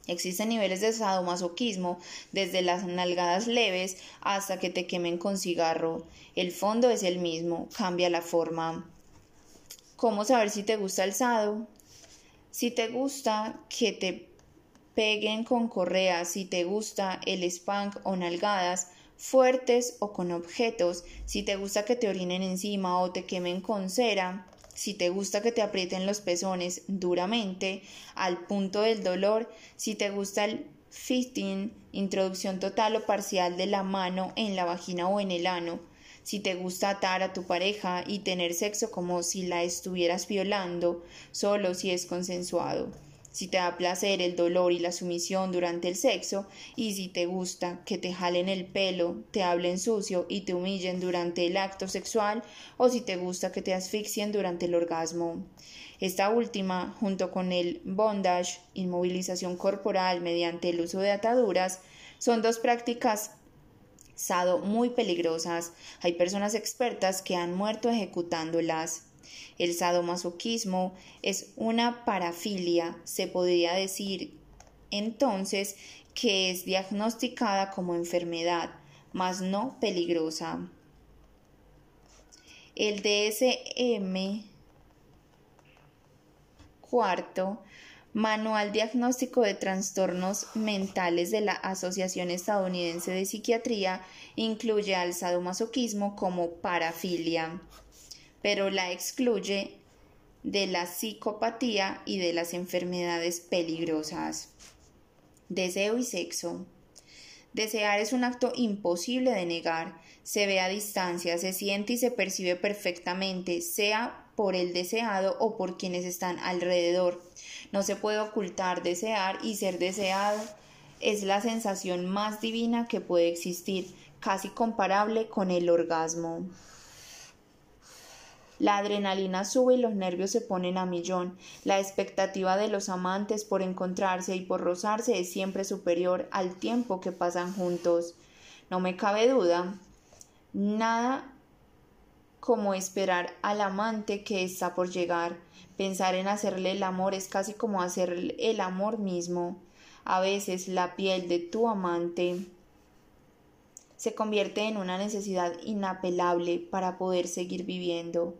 Existen niveles de sadomasoquismo, desde las nalgadas leves hasta que te quemen con cigarro. El fondo es el mismo, cambia la forma. ¿Cómo saber si te gusta el sado? Si te gusta que te peguen con correas, si te gusta el spank o nalgadas, fuertes o con objetos, si te gusta que te orinen encima o te quemen con cera, si te gusta que te aprieten los pezones duramente al punto del dolor, si te gusta el fitting, introducción total o parcial de la mano en la vagina o en el ano, si te gusta atar a tu pareja y tener sexo como si la estuvieras violando, solo si es consensuado si te da placer el dolor y la sumisión durante el sexo, y si te gusta que te jalen el pelo, te hablen sucio y te humillen durante el acto sexual, o si te gusta que te asfixien durante el orgasmo. Esta última, junto con el bondage, inmovilización corporal mediante el uso de ataduras, son dos prácticas sado muy peligrosas. Hay personas expertas que han muerto ejecutándolas. El sadomasoquismo es una parafilia, se podría decir entonces que es diagnosticada como enfermedad, mas no peligrosa. El DSM cuarto Manual Diagnóstico de Trastornos Mentales de la Asociación Estadounidense de Psiquiatría incluye al sadomasoquismo como parafilia pero la excluye de la psicopatía y de las enfermedades peligrosas. Deseo y sexo. Desear es un acto imposible de negar, se ve a distancia, se siente y se percibe perfectamente, sea por el deseado o por quienes están alrededor. No se puede ocultar desear y ser deseado es la sensación más divina que puede existir, casi comparable con el orgasmo. La adrenalina sube y los nervios se ponen a millón. La expectativa de los amantes por encontrarse y por rozarse es siempre superior al tiempo que pasan juntos. No me cabe duda. Nada como esperar al amante que está por llegar. Pensar en hacerle el amor es casi como hacer el amor mismo. A veces la piel de tu amante se convierte en una necesidad inapelable para poder seguir viviendo.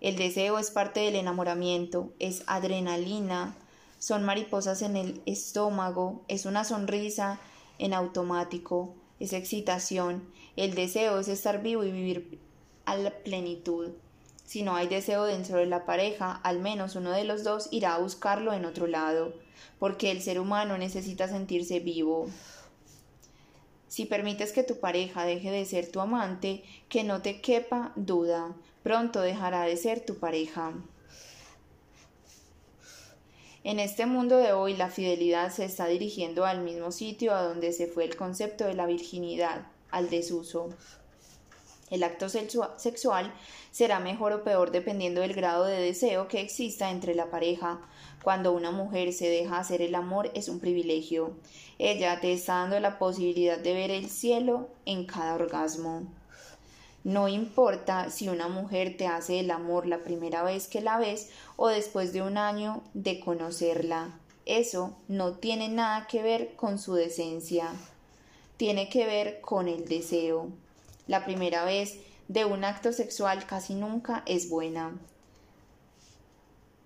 El deseo es parte del enamoramiento, es adrenalina, son mariposas en el estómago, es una sonrisa en automático, es excitación. El deseo es estar vivo y vivir a la plenitud. Si no hay deseo dentro de la pareja, al menos uno de los dos irá a buscarlo en otro lado, porque el ser humano necesita sentirse vivo. Si permites que tu pareja deje de ser tu amante, que no te quepa duda, pronto dejará de ser tu pareja. En este mundo de hoy la fidelidad se está dirigiendo al mismo sitio a donde se fue el concepto de la virginidad, al desuso. El acto sexual será mejor o peor dependiendo del grado de deseo que exista entre la pareja. Cuando una mujer se deja hacer el amor es un privilegio. Ella te está dando la posibilidad de ver el cielo en cada orgasmo. No importa si una mujer te hace el amor la primera vez que la ves o después de un año de conocerla. Eso no tiene nada que ver con su decencia. Tiene que ver con el deseo. La primera vez de un acto sexual casi nunca es buena.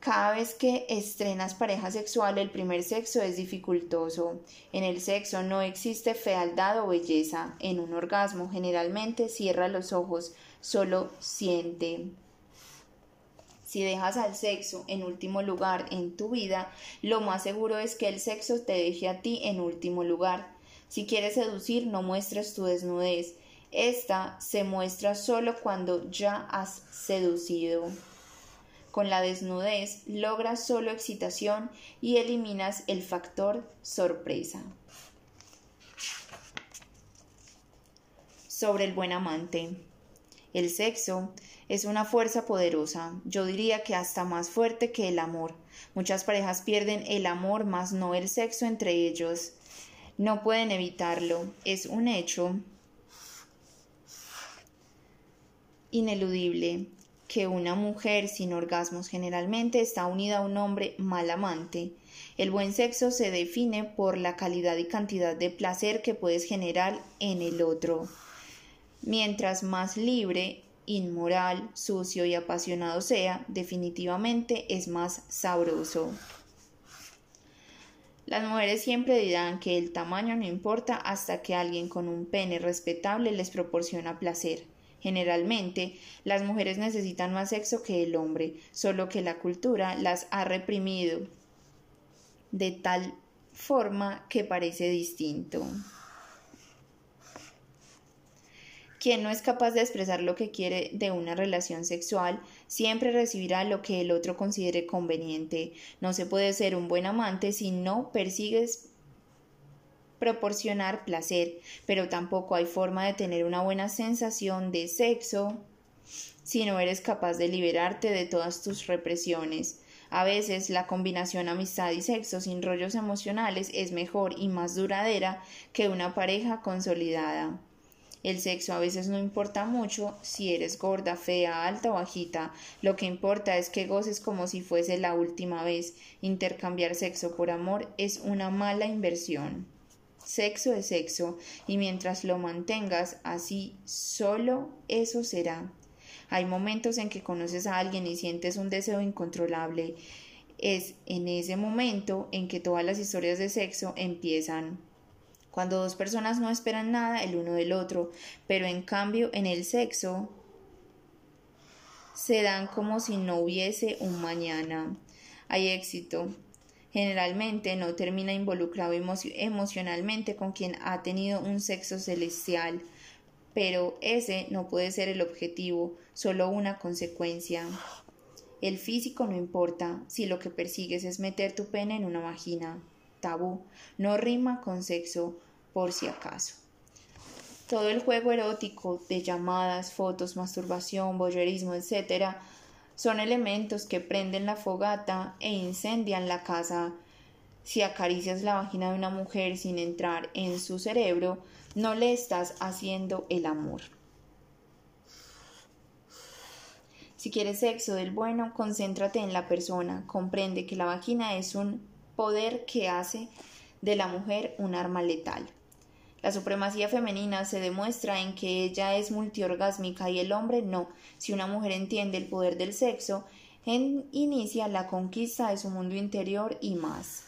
Cada vez que estrenas pareja sexual, el primer sexo es dificultoso. En el sexo no existe fealdad o belleza. En un orgasmo generalmente cierra los ojos, solo siente. Si dejas al sexo en último lugar en tu vida, lo más seguro es que el sexo te deje a ti en último lugar. Si quieres seducir, no muestres tu desnudez. Esta se muestra solo cuando ya has seducido. Con la desnudez logras solo excitación y eliminas el factor sorpresa. Sobre el buen amante. El sexo es una fuerza poderosa, yo diría que hasta más fuerte que el amor. Muchas parejas pierden el amor más no el sexo entre ellos. No pueden evitarlo, es un hecho ineludible que una mujer sin orgasmos generalmente está unida a un hombre mal amante. El buen sexo se define por la calidad y cantidad de placer que puedes generar en el otro. Mientras más libre, inmoral, sucio y apasionado sea, definitivamente es más sabroso. Las mujeres siempre dirán que el tamaño no importa hasta que alguien con un pene respetable les proporciona placer. Generalmente, las mujeres necesitan más sexo que el hombre, solo que la cultura las ha reprimido de tal forma que parece distinto. Quien no es capaz de expresar lo que quiere de una relación sexual siempre recibirá lo que el otro considere conveniente. No se puede ser un buen amante si no persigues proporcionar placer, pero tampoco hay forma de tener una buena sensación de sexo si no eres capaz de liberarte de todas tus represiones. A veces la combinación amistad y sexo sin rollos emocionales es mejor y más duradera que una pareja consolidada. El sexo a veces no importa mucho si eres gorda, fea, alta o bajita. Lo que importa es que goces como si fuese la última vez. Intercambiar sexo por amor es una mala inversión. Sexo es sexo, y mientras lo mantengas así, solo eso será. Hay momentos en que conoces a alguien y sientes un deseo incontrolable. Es en ese momento en que todas las historias de sexo empiezan. Cuando dos personas no esperan nada el uno del otro, pero en cambio en el sexo se dan como si no hubiese un mañana. Hay éxito, generalmente no termina involucrado emocionalmente con quien ha tenido un sexo celestial, pero ese no puede ser el objetivo, solo una consecuencia. El físico no importa si lo que persigues es meter tu pene en una vagina. Tabú. No rima con sexo, por si acaso. Todo el juego erótico de llamadas, fotos, masturbación, boyerismo, etc., son elementos que prenden la fogata e incendian la casa. Si acaricias la vagina de una mujer sin entrar en su cerebro, no le estás haciendo el amor. Si quieres sexo del bueno, concéntrate en la persona. Comprende que la vagina es un poder que hace de la mujer un arma letal. La supremacía femenina se demuestra en que ella es multiorgásmica y el hombre no. Si una mujer entiende el poder del sexo, inicia la conquista de su mundo interior y más.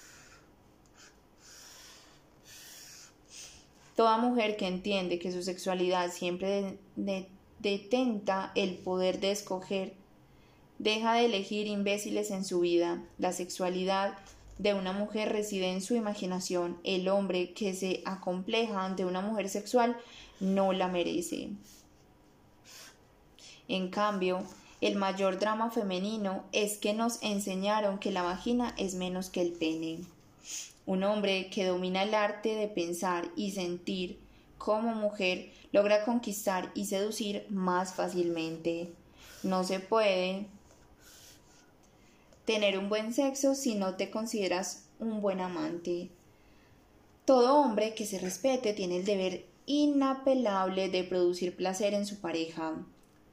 Toda mujer que entiende que su sexualidad siempre detenta el poder de escoger, deja de elegir imbéciles en su vida. La sexualidad de una mujer reside en su imaginación. El hombre que se acompleja ante una mujer sexual no la merece. En cambio, el mayor drama femenino es que nos enseñaron que la vagina es menos que el pene. Un hombre que domina el arte de pensar y sentir como mujer logra conquistar y seducir más fácilmente. No se puede tener un buen sexo si no te consideras un buen amante. Todo hombre que se respete tiene el deber inapelable de producir placer en su pareja.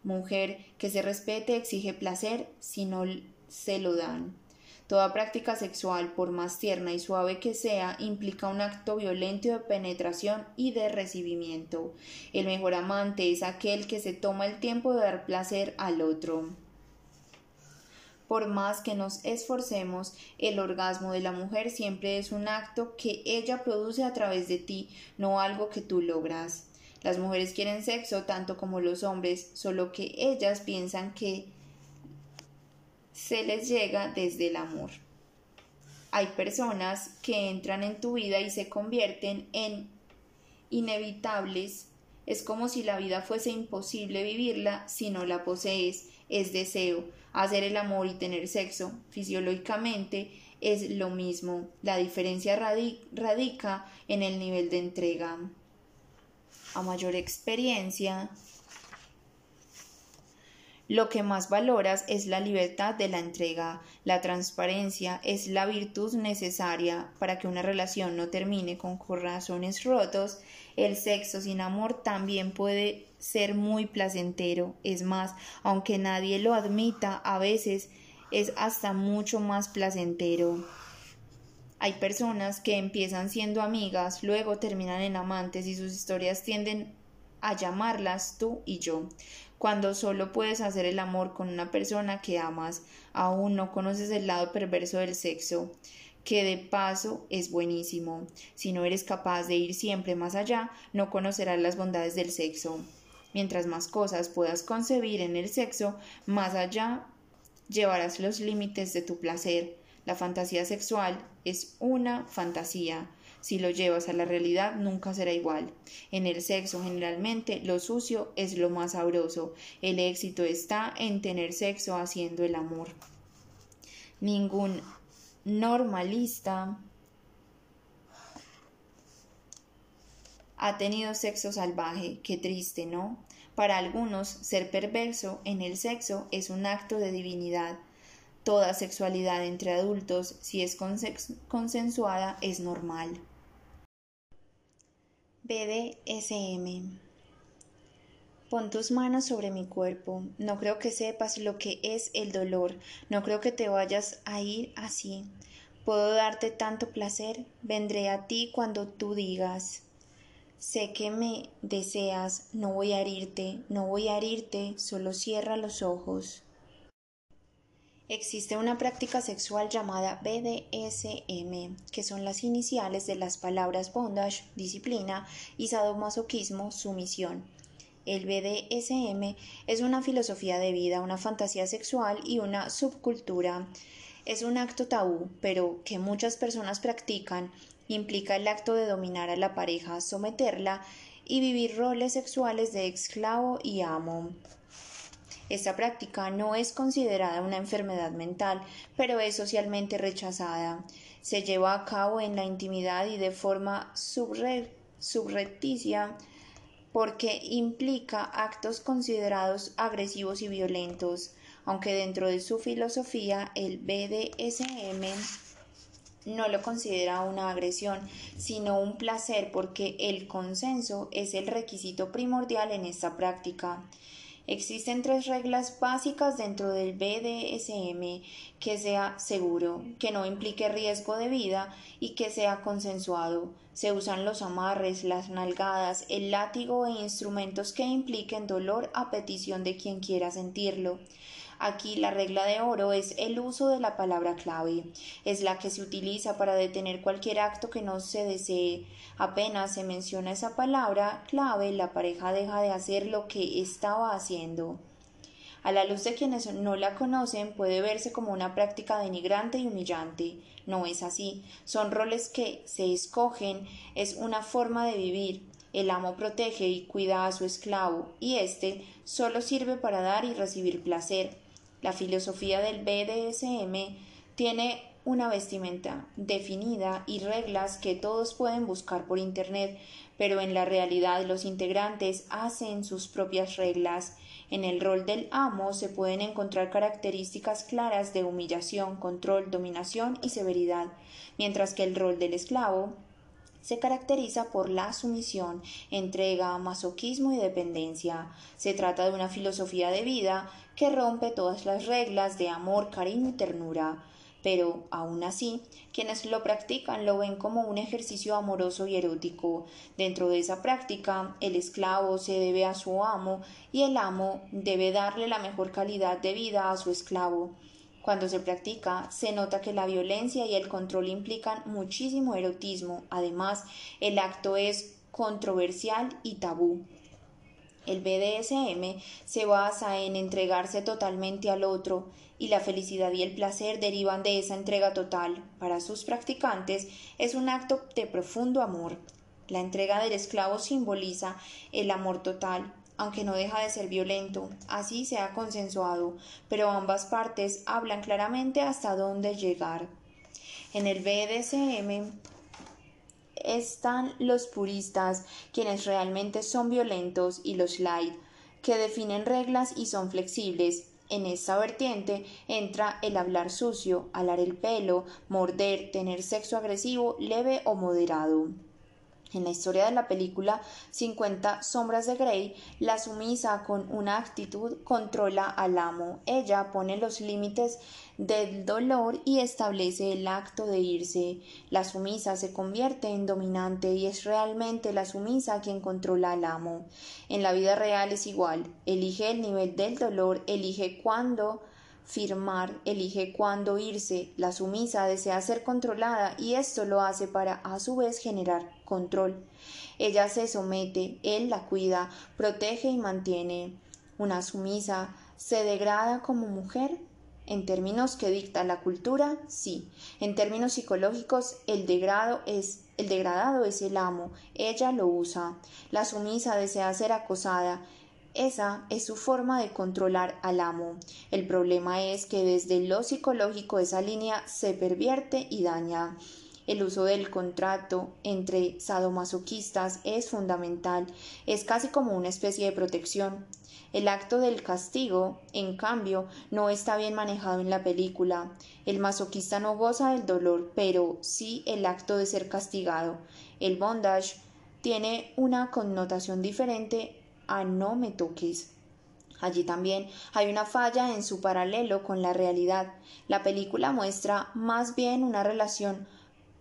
Mujer que se respete exige placer si no se lo dan. Toda práctica sexual, por más tierna y suave que sea, implica un acto violento de penetración y de recibimiento. El mejor amante es aquel que se toma el tiempo de dar placer al otro. Por más que nos esforcemos, el orgasmo de la mujer siempre es un acto que ella produce a través de ti, no algo que tú logras. Las mujeres quieren sexo tanto como los hombres, solo que ellas piensan que se les llega desde el amor. Hay personas que entran en tu vida y se convierten en inevitables. Es como si la vida fuese imposible vivirla si no la posees. Es deseo. Hacer el amor y tener sexo fisiológicamente es lo mismo. La diferencia radica en el nivel de entrega. A mayor experiencia, lo que más valoras es la libertad de la entrega. La transparencia es la virtud necesaria para que una relación no termine con corazones rotos. El sexo sin amor también puede ser muy placentero. Es más, aunque nadie lo admita, a veces es hasta mucho más placentero. Hay personas que empiezan siendo amigas, luego terminan en amantes y sus historias tienden a llamarlas tú y yo cuando solo puedes hacer el amor con una persona que amas, aún no conoces el lado perverso del sexo, que de paso es buenísimo. Si no eres capaz de ir siempre más allá, no conocerás las bondades del sexo. Mientras más cosas puedas concebir en el sexo, más allá llevarás los límites de tu placer. La fantasía sexual es una fantasía, si lo llevas a la realidad nunca será igual. En el sexo generalmente lo sucio es lo más sabroso. El éxito está en tener sexo haciendo el amor. Ningún normalista ha tenido sexo salvaje. Qué triste, ¿no? Para algunos, ser perverso en el sexo es un acto de divinidad. Toda sexualidad entre adultos, si es consensuada, es normal. BDSM. Pon tus manos sobre mi cuerpo. No creo que sepas lo que es el dolor. No creo que te vayas a ir así. Puedo darte tanto placer. Vendré a ti cuando tú digas. Sé que me deseas. No voy a herirte. No voy a herirte. Solo cierra los ojos. Existe una práctica sexual llamada BDSM, que son las iniciales de las palabras bondage, disciplina, y sadomasoquismo, sumisión. El BDSM es una filosofía de vida, una fantasía sexual y una subcultura. Es un acto tabú, pero que muchas personas practican. Implica el acto de dominar a la pareja, someterla y vivir roles sexuales de esclavo y amo. Esta práctica no es considerada una enfermedad mental, pero es socialmente rechazada. Se lleva a cabo en la intimidad y de forma subrepticia porque implica actos considerados agresivos y violentos, aunque dentro de su filosofía el BDSM no lo considera una agresión, sino un placer porque el consenso es el requisito primordial en esta práctica. Existen tres reglas básicas dentro del BDSM que sea seguro, que no implique riesgo de vida y que sea consensuado. Se usan los amarres, las nalgadas, el látigo e instrumentos que impliquen dolor a petición de quien quiera sentirlo. Aquí la regla de oro es el uso de la palabra clave. Es la que se utiliza para detener cualquier acto que no se desee. Apenas se menciona esa palabra clave, la pareja deja de hacer lo que estaba haciendo. A la luz de quienes no la conocen puede verse como una práctica denigrante y humillante. No es así. Son roles que se escogen, es una forma de vivir. El amo protege y cuida a su esclavo, y éste solo sirve para dar y recibir placer. La filosofía del BDSM tiene una vestimenta definida y reglas que todos pueden buscar por Internet, pero en la realidad los integrantes hacen sus propias reglas. En el rol del amo se pueden encontrar características claras de humillación, control, dominación y severidad, mientras que el rol del esclavo se caracteriza por la sumisión, entrega, masoquismo y dependencia. Se trata de una filosofía de vida que rompe todas las reglas de amor, cariño y ternura. Pero, aún así, quienes lo practican lo ven como un ejercicio amoroso y erótico. Dentro de esa práctica, el esclavo se debe a su amo y el amo debe darle la mejor calidad de vida a su esclavo. Cuando se practica, se nota que la violencia y el control implican muchísimo erotismo. Además, el acto es controversial y tabú. El BDSM se basa en entregarse totalmente al otro y la felicidad y el placer derivan de esa entrega total. Para sus practicantes es un acto de profundo amor. La entrega del esclavo simboliza el amor total, aunque no deja de ser violento, así se ha consensuado, pero ambas partes hablan claramente hasta dónde llegar. En el BDSM están los puristas, quienes realmente son violentos, y los light, que definen reglas y son flexibles. En esta vertiente entra el hablar sucio, alar el pelo, morder, tener sexo agresivo, leve o moderado. En la historia de la película 50 sombras de Grey, la sumisa con una actitud controla al amo. Ella pone los límites del dolor y establece el acto de irse. La sumisa se convierte en dominante y es realmente la sumisa quien controla al amo. En la vida real es igual. Elige el nivel del dolor, elige cuándo firmar, elige cuándo irse. La sumisa desea ser controlada y esto lo hace para a su vez generar control. Ella se somete, él la cuida, protege y mantiene. Una sumisa se degrada como mujer. En términos que dicta la cultura, sí. En términos psicológicos, el degrado es el degradado es el amo, ella lo usa. La sumisa desea ser acosada, esa es su forma de controlar al amo. El problema es que desde lo psicológico esa línea se pervierte y daña. El uso del contrato entre sadomasoquistas es fundamental, es casi como una especie de protección. El acto del castigo, en cambio, no está bien manejado en la película. El masoquista no goza del dolor, pero sí el acto de ser castigado. El bondage tiene una connotación diferente a no me toques. Allí también hay una falla en su paralelo con la realidad. La película muestra más bien una relación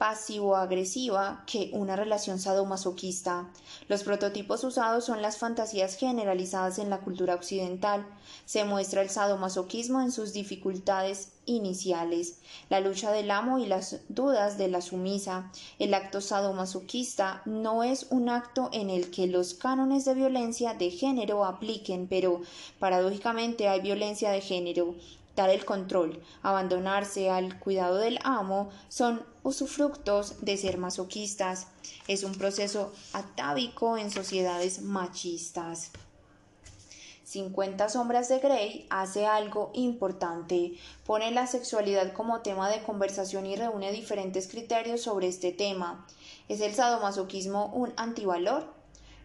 pasivo-agresiva que una relación sadomasoquista. Los prototipos usados son las fantasías generalizadas en la cultura occidental. Se muestra el sadomasoquismo en sus dificultades iniciales, la lucha del amo y las dudas de la sumisa. El acto sadomasoquista no es un acto en el que los cánones de violencia de género apliquen, pero paradójicamente hay violencia de género el control, abandonarse al cuidado del amo, son usufructos de ser masoquistas. Es un proceso atávico en sociedades machistas. 50 sombras de Grey hace algo importante, pone la sexualidad como tema de conversación y reúne diferentes criterios sobre este tema. ¿Es el sadomasoquismo un antivalor?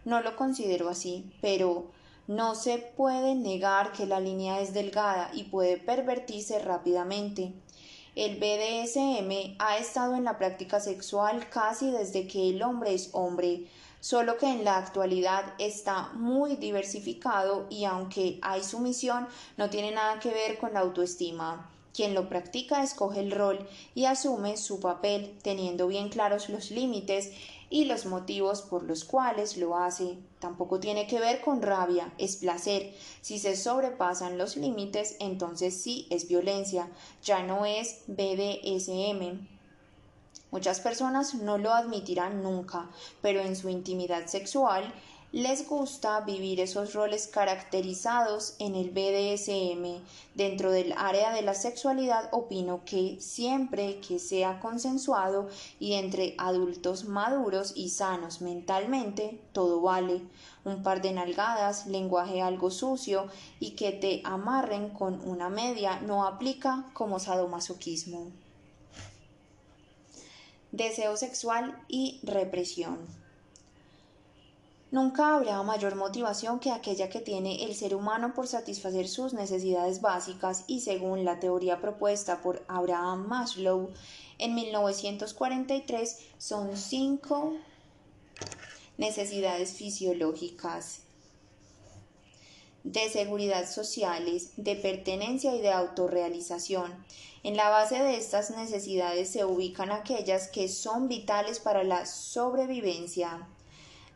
No lo considero así, pero no se puede negar que la línea es delgada y puede pervertirse rápidamente. El BDSM ha estado en la práctica sexual casi desde que el hombre es hombre, solo que en la actualidad está muy diversificado y aunque hay sumisión no tiene nada que ver con la autoestima. Quien lo practica escoge el rol y asume su papel teniendo bien claros los límites y los motivos por los cuales lo hace. Tampoco tiene que ver con rabia, es placer. Si se sobrepasan los límites, entonces sí es violencia, ya no es BDSM. Muchas personas no lo admitirán nunca, pero en su intimidad sexual les gusta vivir esos roles caracterizados en el BDSM. Dentro del área de la sexualidad opino que siempre que sea consensuado y entre adultos maduros y sanos mentalmente, todo vale. Un par de nalgadas, lenguaje algo sucio y que te amarren con una media no aplica como sadomasoquismo. Deseo sexual y represión. Nunca habrá mayor motivación que aquella que tiene el ser humano por satisfacer sus necesidades básicas y según la teoría propuesta por Abraham Maslow en 1943 son cinco necesidades fisiológicas de seguridad sociales, de pertenencia y de autorrealización. En la base de estas necesidades se ubican aquellas que son vitales para la sobrevivencia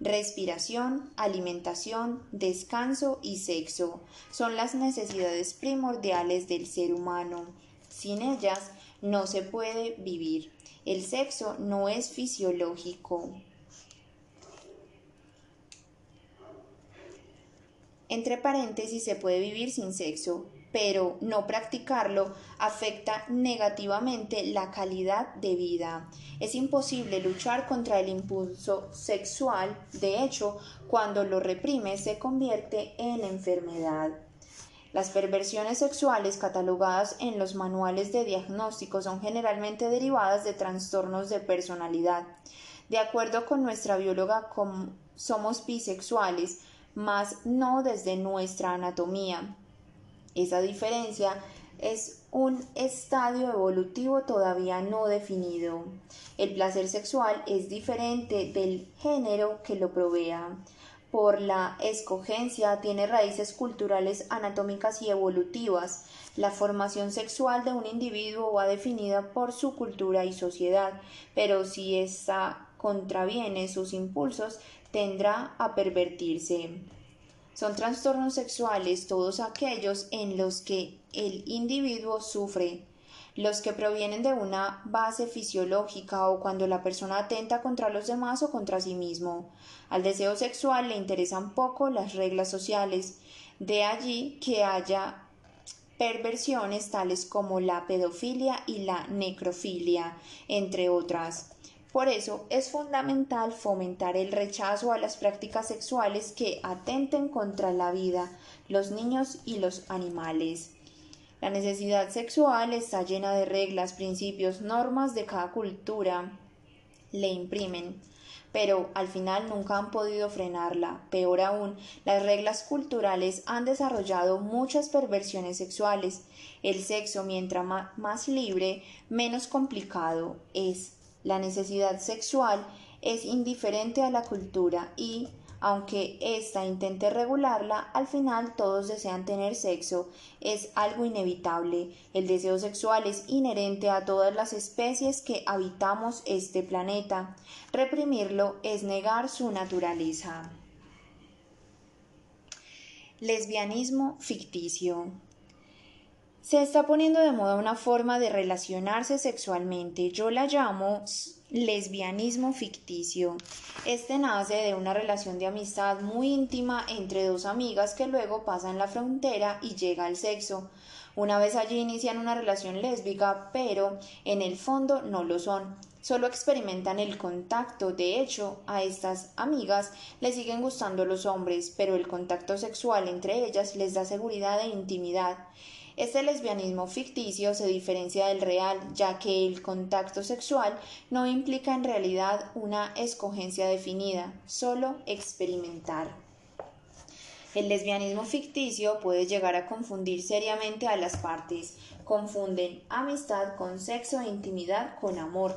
Respiración, alimentación, descanso y sexo son las necesidades primordiales del ser humano. Sin ellas no se puede vivir. El sexo no es fisiológico. Entre paréntesis, se puede vivir sin sexo, pero no practicarlo afecta negativamente la calidad de vida. Es imposible luchar contra el impulso sexual, de hecho, cuando lo reprime se convierte en enfermedad. Las perversiones sexuales catalogadas en los manuales de diagnóstico son generalmente derivadas de trastornos de personalidad. De acuerdo con nuestra bióloga, somos bisexuales, mas no desde nuestra anatomía. Esa diferencia es un estadio evolutivo todavía no definido. El placer sexual es diferente del género que lo provea. Por la escogencia tiene raíces culturales, anatómicas y evolutivas. La formación sexual de un individuo va definida por su cultura y sociedad, pero si esa contraviene sus impulsos, tendrá a pervertirse. Son trastornos sexuales todos aquellos en los que el individuo sufre, los que provienen de una base fisiológica o cuando la persona atenta contra los demás o contra sí mismo. Al deseo sexual le interesan poco las reglas sociales, de allí que haya perversiones tales como la pedofilia y la necrofilia, entre otras. Por eso es fundamental fomentar el rechazo a las prácticas sexuales que atenten contra la vida, los niños y los animales. La necesidad sexual está llena de reglas, principios, normas de cada cultura le imprimen, pero al final nunca han podido frenarla. Peor aún, las reglas culturales han desarrollado muchas perversiones sexuales. El sexo, mientras más libre, menos complicado es la necesidad sexual es indiferente a la cultura y, aunque ésta intente regularla, al final todos desean tener sexo. Es algo inevitable. El deseo sexual es inherente a todas las especies que habitamos este planeta. Reprimirlo es negar su naturaleza. Lesbianismo ficticio. Se está poniendo de moda una forma de relacionarse sexualmente. Yo la llamo lesbianismo ficticio. Este nace de una relación de amistad muy íntima entre dos amigas que luego pasan la frontera y llega al sexo. Una vez allí inician una relación lésbica, pero en el fondo no lo son. Solo experimentan el contacto. De hecho, a estas amigas les siguen gustando los hombres, pero el contacto sexual entre ellas les da seguridad e intimidad. Este lesbianismo ficticio se diferencia del real, ya que el contacto sexual no implica en realidad una escogencia definida, solo experimentar. El lesbianismo ficticio puede llegar a confundir seriamente a las partes. Confunden amistad con sexo e intimidad con amor.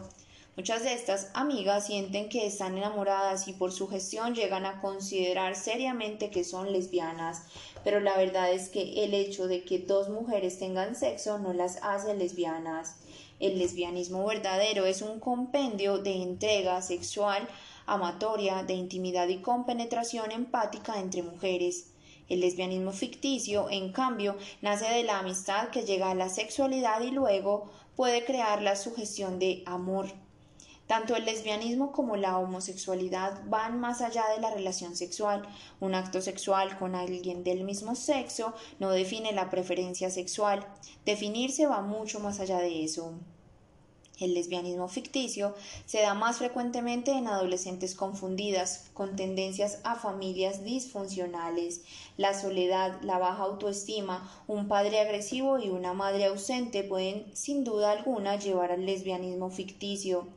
Muchas de estas amigas sienten que están enamoradas y por su gestión llegan a considerar seriamente que son lesbianas, pero la verdad es que el hecho de que dos mujeres tengan sexo no las hace lesbianas. El lesbianismo verdadero es un compendio de entrega sexual amatoria, de intimidad y compenetración empática entre mujeres. El lesbianismo ficticio, en cambio, nace de la amistad que llega a la sexualidad y luego puede crear la sugestión de amor. Tanto el lesbianismo como la homosexualidad van más allá de la relación sexual. Un acto sexual con alguien del mismo sexo no define la preferencia sexual. Definirse va mucho más allá de eso. El lesbianismo ficticio se da más frecuentemente en adolescentes confundidas, con tendencias a familias disfuncionales. La soledad, la baja autoestima, un padre agresivo y una madre ausente pueden sin duda alguna llevar al lesbianismo ficticio.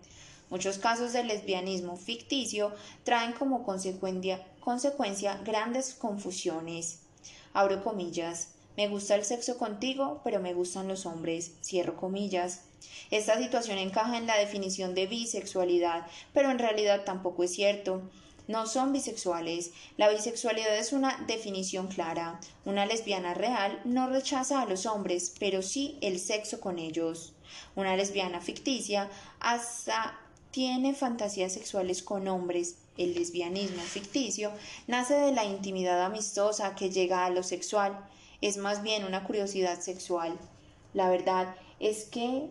Muchos casos de lesbianismo ficticio traen como consecuencia, consecuencia grandes confusiones. Abro comillas. Me gusta el sexo contigo, pero me gustan los hombres. Cierro comillas. Esta situación encaja en la definición de bisexualidad, pero en realidad tampoco es cierto. No son bisexuales. La bisexualidad es una definición clara. Una lesbiana real no rechaza a los hombres, pero sí el sexo con ellos. Una lesbiana ficticia hasta tiene fantasías sexuales con hombres. El lesbianismo ficticio nace de la intimidad amistosa que llega a lo sexual. Es más bien una curiosidad sexual. La verdad es que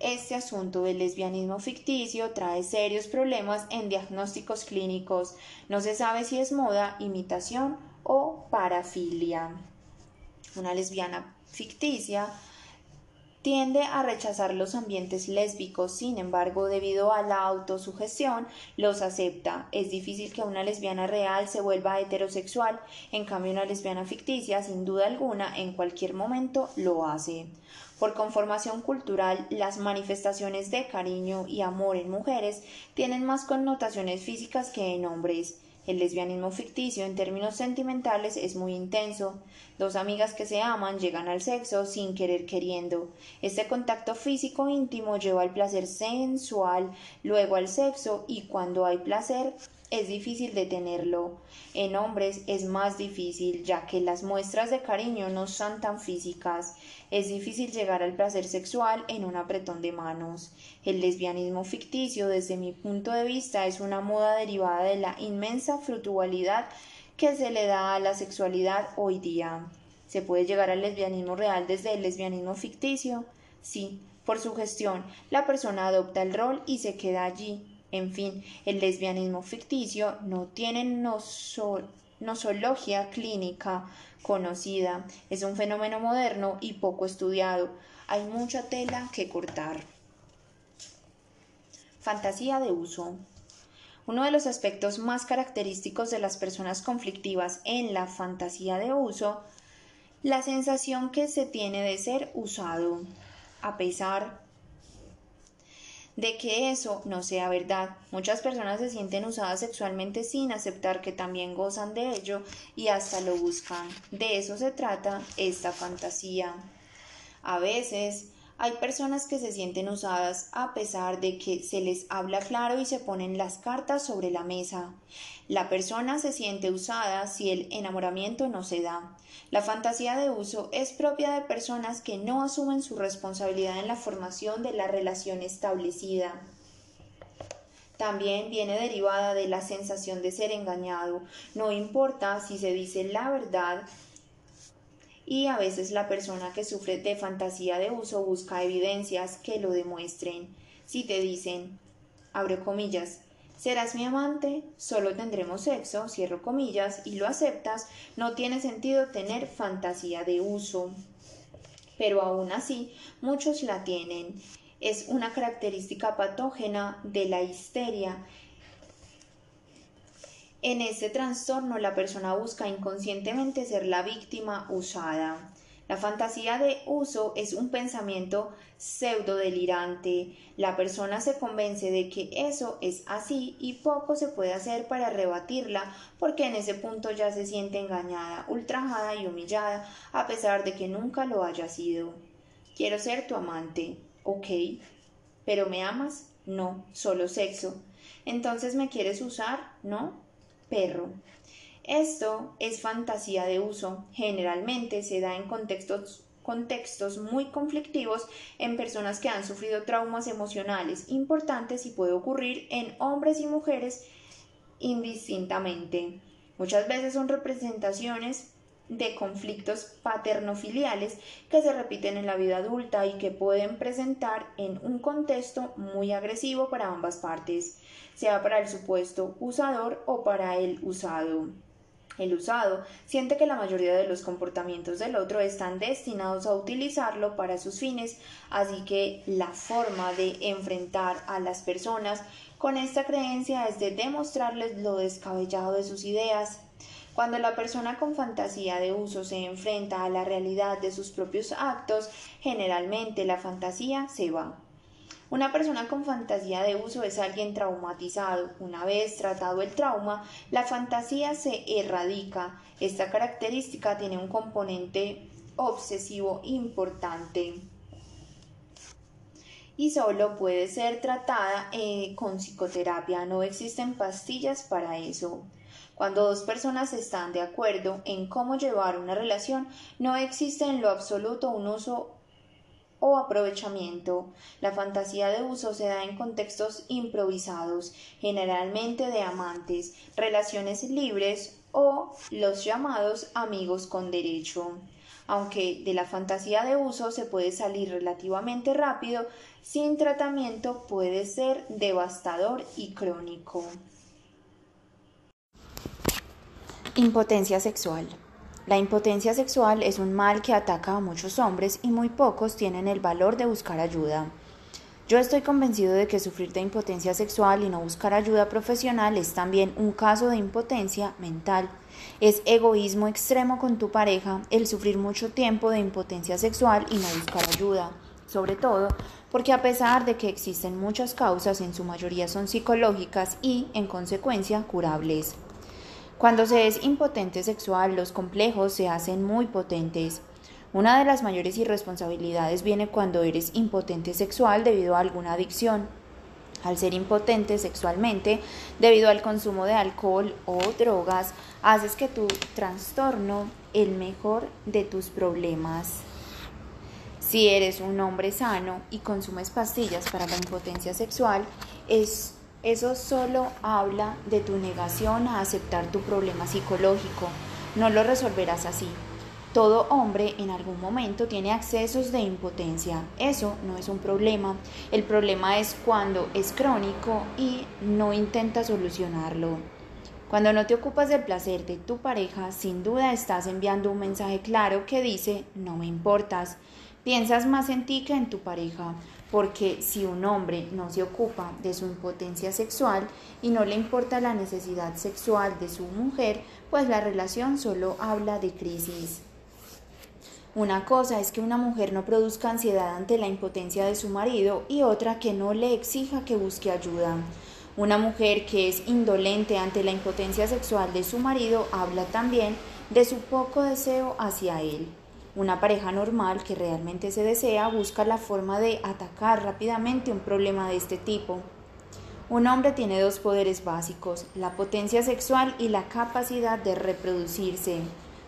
este asunto del lesbianismo ficticio trae serios problemas en diagnósticos clínicos. No se sabe si es moda, imitación o parafilia. Una lesbiana ficticia tiende a rechazar los ambientes lésbicos, sin embargo, debido a la autosugestión, los acepta. Es difícil que una lesbiana real se vuelva heterosexual, en cambio una lesbiana ficticia, sin duda alguna, en cualquier momento lo hace. Por conformación cultural, las manifestaciones de cariño y amor en mujeres tienen más connotaciones físicas que en hombres. El lesbianismo ficticio en términos sentimentales es muy intenso. Dos amigas que se aman llegan al sexo sin querer queriendo. Este contacto físico íntimo lleva al placer sensual, luego al sexo y cuando hay placer es difícil detenerlo. En hombres es más difícil, ya que las muestras de cariño no son tan físicas. Es difícil llegar al placer sexual en un apretón de manos. El lesbianismo ficticio, desde mi punto de vista, es una moda derivada de la inmensa frutualidad que se le da a la sexualidad hoy día. ¿Se puede llegar al lesbianismo real desde el lesbianismo ficticio? Sí, por su gestión, la persona adopta el rol y se queda allí, en fin, el lesbianismo ficticio no tiene nosologia clínica conocida, es un fenómeno moderno y poco estudiado. Hay mucha tela que cortar. Fantasía de uso. Uno de los aspectos más característicos de las personas conflictivas en la fantasía de uso, la sensación que se tiene de ser usado, a pesar de que eso no sea verdad. Muchas personas se sienten usadas sexualmente sin aceptar que también gozan de ello y hasta lo buscan. De eso se trata esta fantasía. A veces hay personas que se sienten usadas a pesar de que se les habla claro y se ponen las cartas sobre la mesa. La persona se siente usada si el enamoramiento no se da. La fantasía de uso es propia de personas que no asumen su responsabilidad en la formación de la relación establecida. También viene derivada de la sensación de ser engañado. No importa si se dice la verdad, y a veces la persona que sufre de fantasía de uso busca evidencias que lo demuestren. Si te dicen, abro comillas, serás mi amante, solo tendremos sexo, cierro comillas, y lo aceptas, no tiene sentido tener fantasía de uso. Pero aún así, muchos la tienen. Es una característica patógena de la histeria en este trastorno la persona busca inconscientemente ser la víctima usada. La fantasía de uso es un pensamiento pseudo delirante. La persona se convence de que eso es así y poco se puede hacer para rebatirla porque en ese punto ya se siente engañada, ultrajada y humillada a pesar de que nunca lo haya sido. Quiero ser tu amante. Ok. ¿Pero me amas? No, solo sexo. Entonces me quieres usar? ¿No? perro. Esto es fantasía de uso. Generalmente se da en contextos, muy conflictivos en personas que han sufrido traumas emocionales importantes y puede ocurrir en hombres y mujeres indistintamente. Muchas veces son representaciones de conflictos paternofiliales que se repiten en la vida adulta y que pueden presentar en un contexto muy agresivo para ambas partes, sea para el supuesto usador o para el usado. El usado siente que la mayoría de los comportamientos del otro están destinados a utilizarlo para sus fines, así que la forma de enfrentar a las personas con esta creencia es de demostrarles lo descabellado de sus ideas, cuando la persona con fantasía de uso se enfrenta a la realidad de sus propios actos, generalmente la fantasía se va. Una persona con fantasía de uso es alguien traumatizado. Una vez tratado el trauma, la fantasía se erradica. Esta característica tiene un componente obsesivo importante y solo puede ser tratada eh, con psicoterapia. No existen pastillas para eso. Cuando dos personas están de acuerdo en cómo llevar una relación, no existe en lo absoluto un uso o aprovechamiento. La fantasía de uso se da en contextos improvisados, generalmente de amantes, relaciones libres o los llamados amigos con derecho. Aunque de la fantasía de uso se puede salir relativamente rápido, sin tratamiento puede ser devastador y crónico. Impotencia sexual. La impotencia sexual es un mal que ataca a muchos hombres y muy pocos tienen el valor de buscar ayuda. Yo estoy convencido de que sufrir de impotencia sexual y no buscar ayuda profesional es también un caso de impotencia mental. Es egoísmo extremo con tu pareja el sufrir mucho tiempo de impotencia sexual y no buscar ayuda, sobre todo porque a pesar de que existen muchas causas, en su mayoría son psicológicas y, en consecuencia, curables. Cuando se es impotente sexual, los complejos se hacen muy potentes. Una de las mayores irresponsabilidades viene cuando eres impotente sexual debido a alguna adicción. Al ser impotente sexualmente, debido al consumo de alcohol o drogas, haces que tu trastorno el mejor de tus problemas. Si eres un hombre sano y consumes pastillas para la impotencia sexual, es, eso solo habla de tu negación a aceptar tu problema psicológico. No lo resolverás así. Todo hombre en algún momento tiene accesos de impotencia. Eso no es un problema. El problema es cuando es crónico y no intenta solucionarlo. Cuando no te ocupas del placer de tu pareja, sin duda estás enviando un mensaje claro que dice no me importas. Piensas más en ti que en tu pareja, porque si un hombre no se ocupa de su impotencia sexual y no le importa la necesidad sexual de su mujer, pues la relación solo habla de crisis. Una cosa es que una mujer no produzca ansiedad ante la impotencia de su marido y otra que no le exija que busque ayuda. Una mujer que es indolente ante la impotencia sexual de su marido habla también de su poco deseo hacia él. Una pareja normal que realmente se desea busca la forma de atacar rápidamente un problema de este tipo. Un hombre tiene dos poderes básicos, la potencia sexual y la capacidad de reproducirse.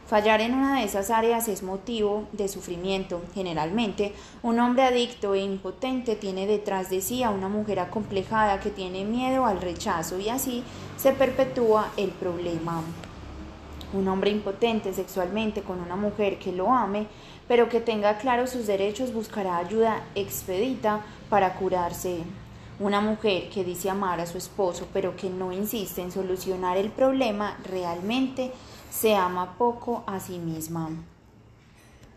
Fallar en una de esas áreas es motivo de sufrimiento. Generalmente, un hombre adicto e impotente tiene detrás de sí a una mujer acomplejada que tiene miedo al rechazo y así se perpetúa el problema. Un hombre impotente sexualmente con una mujer que lo ame, pero que tenga claros sus derechos, buscará ayuda expedita para curarse. Una mujer que dice amar a su esposo, pero que no insiste en solucionar el problema, realmente se ama poco a sí misma.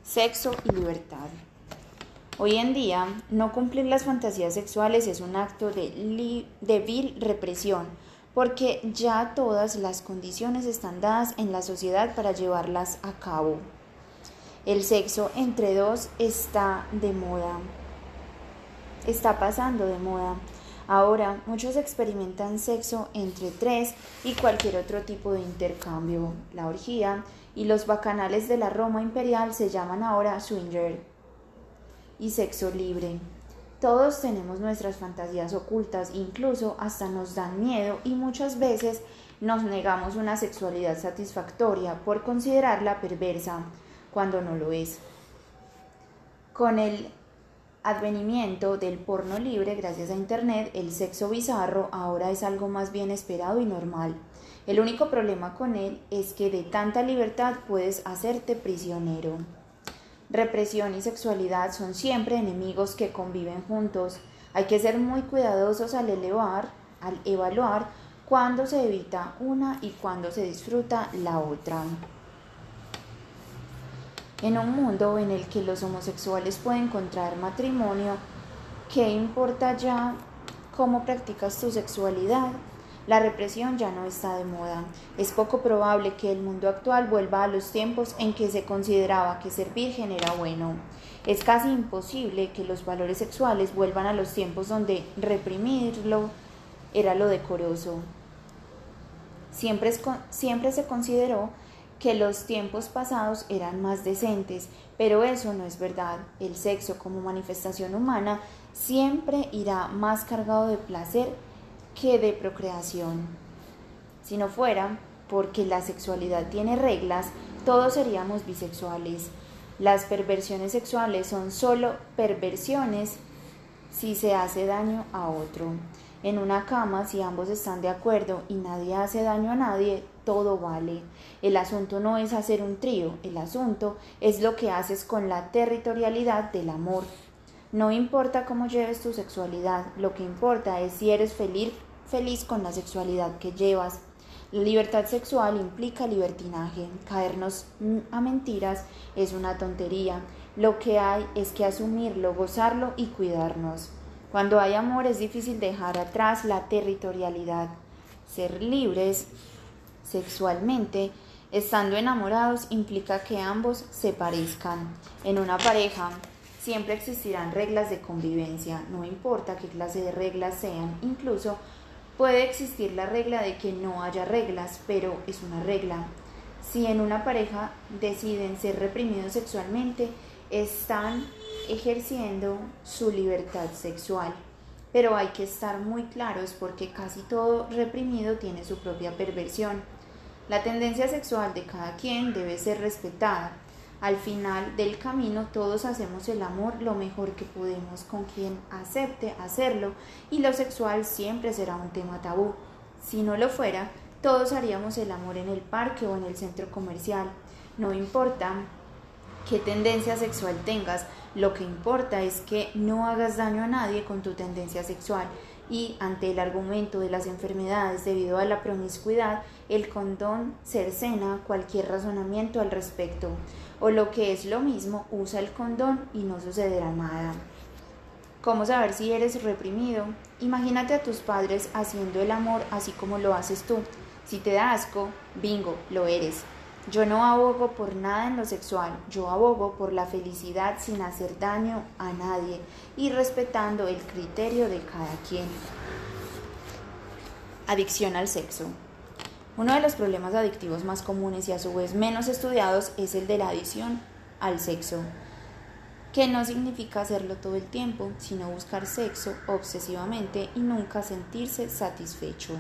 Sexo y libertad. Hoy en día, no cumplir las fantasías sexuales es un acto de, de vil represión, porque ya todas las condiciones están dadas en la sociedad para llevarlas a cabo. El sexo entre dos está de moda, está pasando de moda. Ahora muchos experimentan sexo entre tres y cualquier otro tipo de intercambio. La orgía y los bacanales de la Roma imperial se llaman ahora swinger y sexo libre. Todos tenemos nuestras fantasías ocultas, incluso hasta nos dan miedo y muchas veces nos negamos una sexualidad satisfactoria por considerarla perversa cuando no lo es. Con el advenimiento del porno libre gracias a Internet, el sexo bizarro ahora es algo más bien esperado y normal. El único problema con él es que de tanta libertad puedes hacerte prisionero. Represión y sexualidad son siempre enemigos que conviven juntos. Hay que ser muy cuidadosos al elevar, al evaluar cuándo se evita una y cuándo se disfruta la otra. En un mundo en el que los homosexuales pueden contraer matrimonio, ¿qué importa ya cómo practicas tu sexualidad? La represión ya no está de moda. Es poco probable que el mundo actual vuelva a los tiempos en que se consideraba que ser virgen era bueno. Es casi imposible que los valores sexuales vuelvan a los tiempos donde reprimirlo era lo decoroso. Siempre, siempre se consideró que los tiempos pasados eran más decentes, pero eso no es verdad. El sexo como manifestación humana siempre irá más cargado de placer que de procreación. Si no fuera porque la sexualidad tiene reglas, todos seríamos bisexuales. Las perversiones sexuales son solo perversiones si se hace daño a otro. En una cama, si ambos están de acuerdo y nadie hace daño a nadie, todo vale. El asunto no es hacer un trío, el asunto es lo que haces con la territorialidad del amor. No importa cómo lleves tu sexualidad, lo que importa es si eres feliz, feliz con la sexualidad que llevas. La libertad sexual implica libertinaje. Caernos a mentiras es una tontería. Lo que hay es que asumirlo, gozarlo y cuidarnos. Cuando hay amor es difícil dejar atrás la territorialidad. Ser libres sexualmente, estando enamorados, implica que ambos se parezcan. En una pareja siempre existirán reglas de convivencia, no importa qué clase de reglas sean, incluso Puede existir la regla de que no haya reglas, pero es una regla. Si en una pareja deciden ser reprimidos sexualmente, están ejerciendo su libertad sexual. Pero hay que estar muy claros porque casi todo reprimido tiene su propia perversión. La tendencia sexual de cada quien debe ser respetada al final del camino todos hacemos el amor lo mejor que podemos con quien acepte hacerlo y lo sexual siempre será un tema tabú. Si no lo fuera, todos haríamos el amor en el parque o en el centro comercial. No importa qué tendencia sexual tengas, lo que importa es que no hagas daño a nadie con tu tendencia sexual y ante el argumento de las enfermedades debido a la promiscuidad, el condón cercena cualquier razonamiento al respecto o lo que es lo mismo, usa el condón y no sucederá nada. ¿Cómo saber si eres reprimido? Imagínate a tus padres haciendo el amor así como lo haces tú. Si te da asco, bingo, lo eres. Yo no abogo por nada en lo sexual, yo abogo por la felicidad sin hacer daño a nadie y respetando el criterio de cada quien. Adicción al sexo. Uno de los problemas adictivos más comunes y a su vez menos estudiados es el de la adicción al sexo, que no significa hacerlo todo el tiempo, sino buscar sexo obsesivamente y nunca sentirse satisfecho.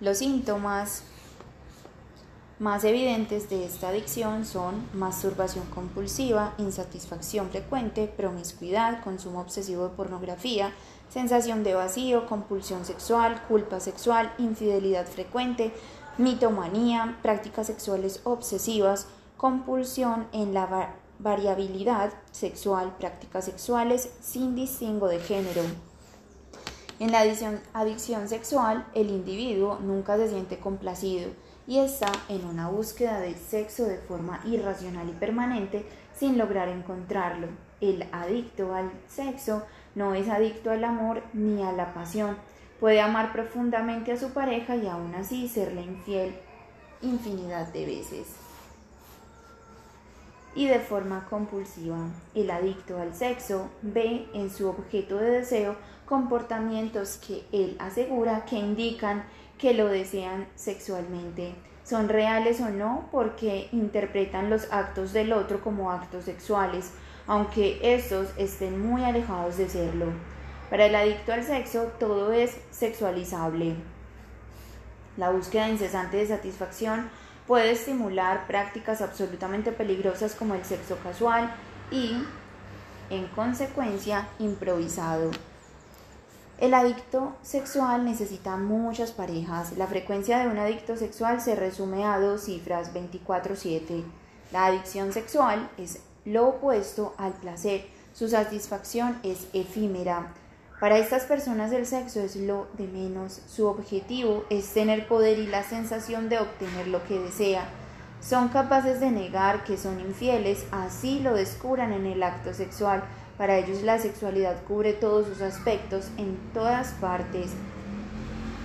Los síntomas más evidentes de esta adicción son masturbación compulsiva, insatisfacción frecuente, promiscuidad, consumo obsesivo de pornografía, sensación de vacío, compulsión sexual, culpa sexual, infidelidad frecuente, mitomanía, prácticas sexuales obsesivas, compulsión en la variabilidad sexual, prácticas sexuales sin distingo de género. En la adicción, adicción sexual, el individuo nunca se siente complacido y está en una búsqueda de sexo de forma irracional y permanente sin lograr encontrarlo. El adicto al sexo no es adicto al amor ni a la pasión, Puede amar profundamente a su pareja y aún así serle infiel infinidad de veces. Y de forma compulsiva, el adicto al sexo ve en su objeto de deseo comportamientos que él asegura que indican que lo desean sexualmente. Son reales o no porque interpretan los actos del otro como actos sexuales, aunque estos estén muy alejados de serlo. Para el adicto al sexo, todo es sexualizable. La búsqueda incesante de satisfacción puede estimular prácticas absolutamente peligrosas como el sexo casual y, en consecuencia, improvisado. El adicto sexual necesita muchas parejas. La frecuencia de un adicto sexual se resume a dos cifras, 24/7. La adicción sexual es lo opuesto al placer. Su satisfacción es efímera. Para estas personas el sexo es lo de menos, su objetivo es tener poder y la sensación de obtener lo que desea. Son capaces de negar que son infieles, así lo descubran en el acto sexual. Para ellos la sexualidad cubre todos sus aspectos en todas partes.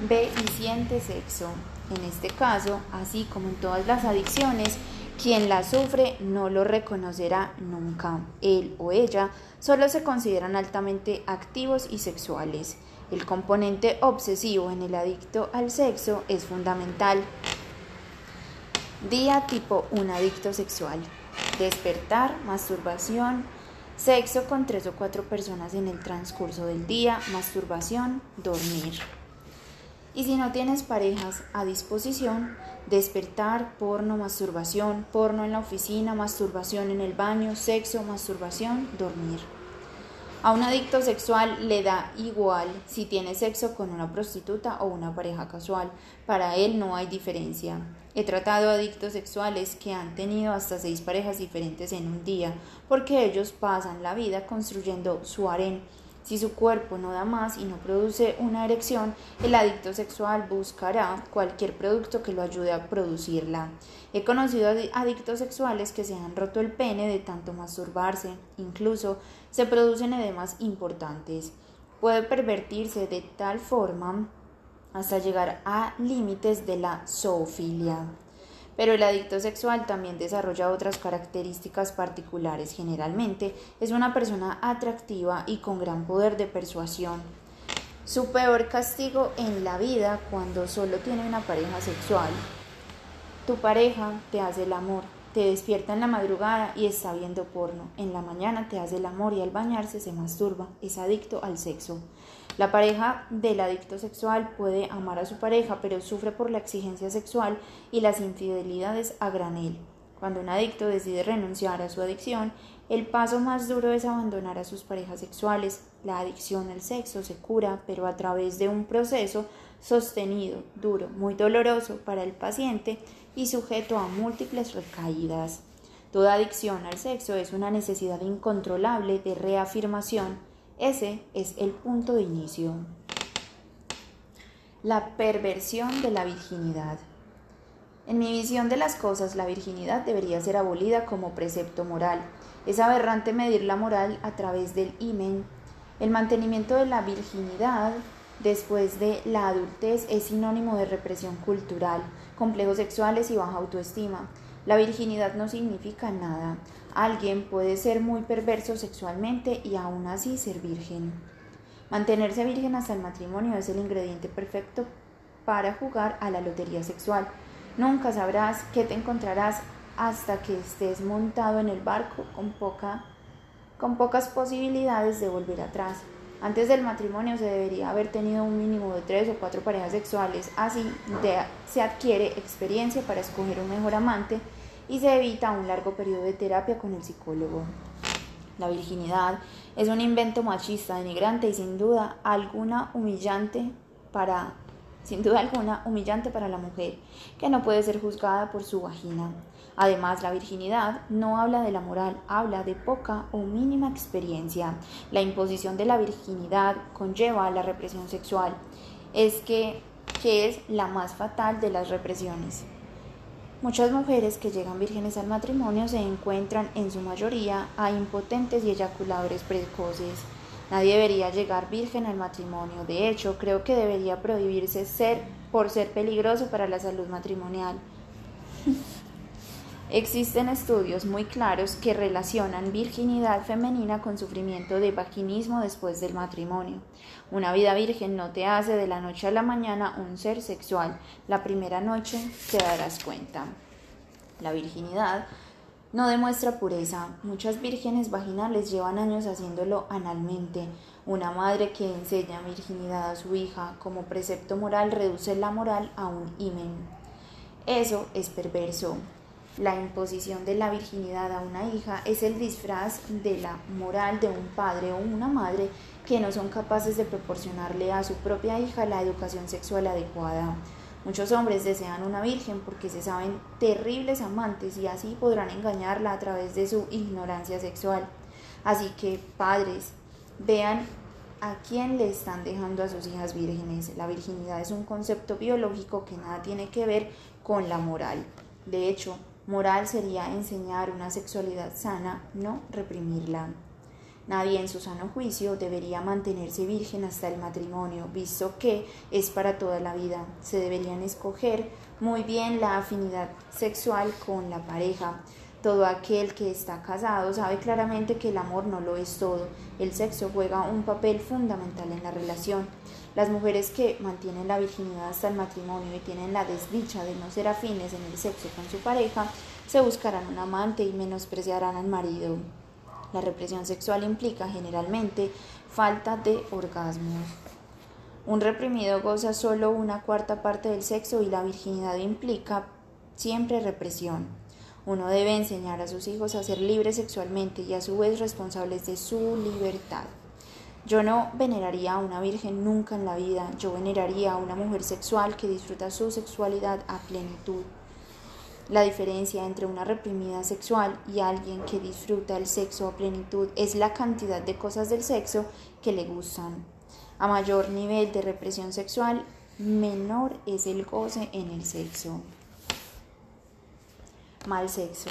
Ve y siente sexo. En este caso, así como en todas las adicciones, quien la sufre no lo reconocerá nunca. Él o ella solo se consideran altamente activos y sexuales. El componente obsesivo en el adicto al sexo es fundamental. Día tipo un adicto sexual. Despertar, masturbación, sexo con tres o cuatro personas en el transcurso del día, masturbación, dormir. Y si no tienes parejas a disposición, despertar, porno, masturbación, porno en la oficina, masturbación en el baño, sexo, masturbación, dormir. A un adicto sexual le da igual si tiene sexo con una prostituta o una pareja casual. Para él no hay diferencia. He tratado adictos sexuales que han tenido hasta seis parejas diferentes en un día, porque ellos pasan la vida construyendo su harén si su cuerpo no da más y no produce una erección, el adicto sexual buscará cualquier producto que lo ayude a producirla. He conocido adictos sexuales que se han roto el pene de tanto masturbarse, incluso se producen edemas importantes. Puede pervertirse de tal forma hasta llegar a límites de la zoofilia pero el adicto sexual también desarrolla otras características particulares. Generalmente es una persona atractiva y con gran poder de persuasión. Su peor castigo en la vida cuando solo tiene una pareja sexual. Tu pareja te hace el amor, te despierta en la madrugada y está viendo porno. En la mañana te hace el amor y al bañarse se masturba. Es adicto al sexo. La pareja del adicto sexual puede amar a su pareja, pero sufre por la exigencia sexual y las infidelidades a granel. Cuando un adicto decide renunciar a su adicción, el paso más duro es abandonar a sus parejas sexuales. La adicción al sexo se cura, pero a través de un proceso sostenido, duro, muy doloroso para el paciente y sujeto a múltiples recaídas. Toda adicción al sexo es una necesidad incontrolable de reafirmación ese es el punto de inicio. La perversión de la virginidad. En mi visión de las cosas, la virginidad debería ser abolida como precepto moral. Es aberrante medir la moral a través del imen. El mantenimiento de la virginidad después de la adultez es sinónimo de represión cultural, complejos sexuales y baja autoestima. La virginidad no significa nada. Alguien puede ser muy perverso sexualmente y aún así ser virgen. Mantenerse virgen hasta el matrimonio es el ingrediente perfecto para jugar a la lotería sexual. Nunca sabrás qué te encontrarás hasta que estés montado en el barco con, poca, con pocas posibilidades de volver atrás. Antes del matrimonio se debería haber tenido un mínimo de tres o cuatro parejas sexuales, así se adquiere experiencia para escoger un mejor amante y se evita un largo periodo de terapia con el psicólogo. La virginidad es un invento machista, denigrante y sin duda alguna humillante para sin duda alguna humillante para la mujer, que no puede ser juzgada por su vagina. Además, la virginidad no habla de la moral, habla de poca o mínima experiencia. La imposición de la virginidad conlleva la represión sexual, es que, que es la más fatal de las represiones. Muchas mujeres que llegan vírgenes al matrimonio se encuentran en su mayoría a impotentes y eyaculadores precoces. Nadie debería llegar virgen al matrimonio. De hecho, creo que debería prohibirse ser por ser peligroso para la salud matrimonial. Existen estudios muy claros que relacionan virginidad femenina con sufrimiento de vaginismo después del matrimonio. Una vida virgen no te hace de la noche a la mañana un ser sexual. La primera noche te darás cuenta. La virginidad no demuestra pureza. Muchas vírgenes vaginales llevan años haciéndolo analmente. Una madre que enseña virginidad a su hija como precepto moral reduce la moral a un imen. Eso es perverso. La imposición de la virginidad a una hija es el disfraz de la moral de un padre o una madre que no son capaces de proporcionarle a su propia hija la educación sexual adecuada. Muchos hombres desean una virgen porque se saben terribles amantes y así podrán engañarla a través de su ignorancia sexual. Así que, padres, vean a quién le están dejando a sus hijas vírgenes. La virginidad es un concepto biológico que nada tiene que ver con la moral. De hecho, Moral sería enseñar una sexualidad sana, no reprimirla. Nadie en su sano juicio debería mantenerse virgen hasta el matrimonio, visto que es para toda la vida. Se deberían escoger muy bien la afinidad sexual con la pareja. Todo aquel que está casado sabe claramente que el amor no lo es todo. El sexo juega un papel fundamental en la relación. Las mujeres que mantienen la virginidad hasta el matrimonio y tienen la desdicha de no ser afines en el sexo con su pareja, se buscarán un amante y menospreciarán al marido. La represión sexual implica generalmente falta de orgasmos. Un reprimido goza solo una cuarta parte del sexo y la virginidad implica siempre represión. Uno debe enseñar a sus hijos a ser libres sexualmente y a su vez responsables de su libertad. Yo no veneraría a una virgen nunca en la vida, yo veneraría a una mujer sexual que disfruta su sexualidad a plenitud. La diferencia entre una reprimida sexual y alguien que disfruta el sexo a plenitud es la cantidad de cosas del sexo que le gustan. A mayor nivel de represión sexual, menor es el goce en el sexo. Mal sexo.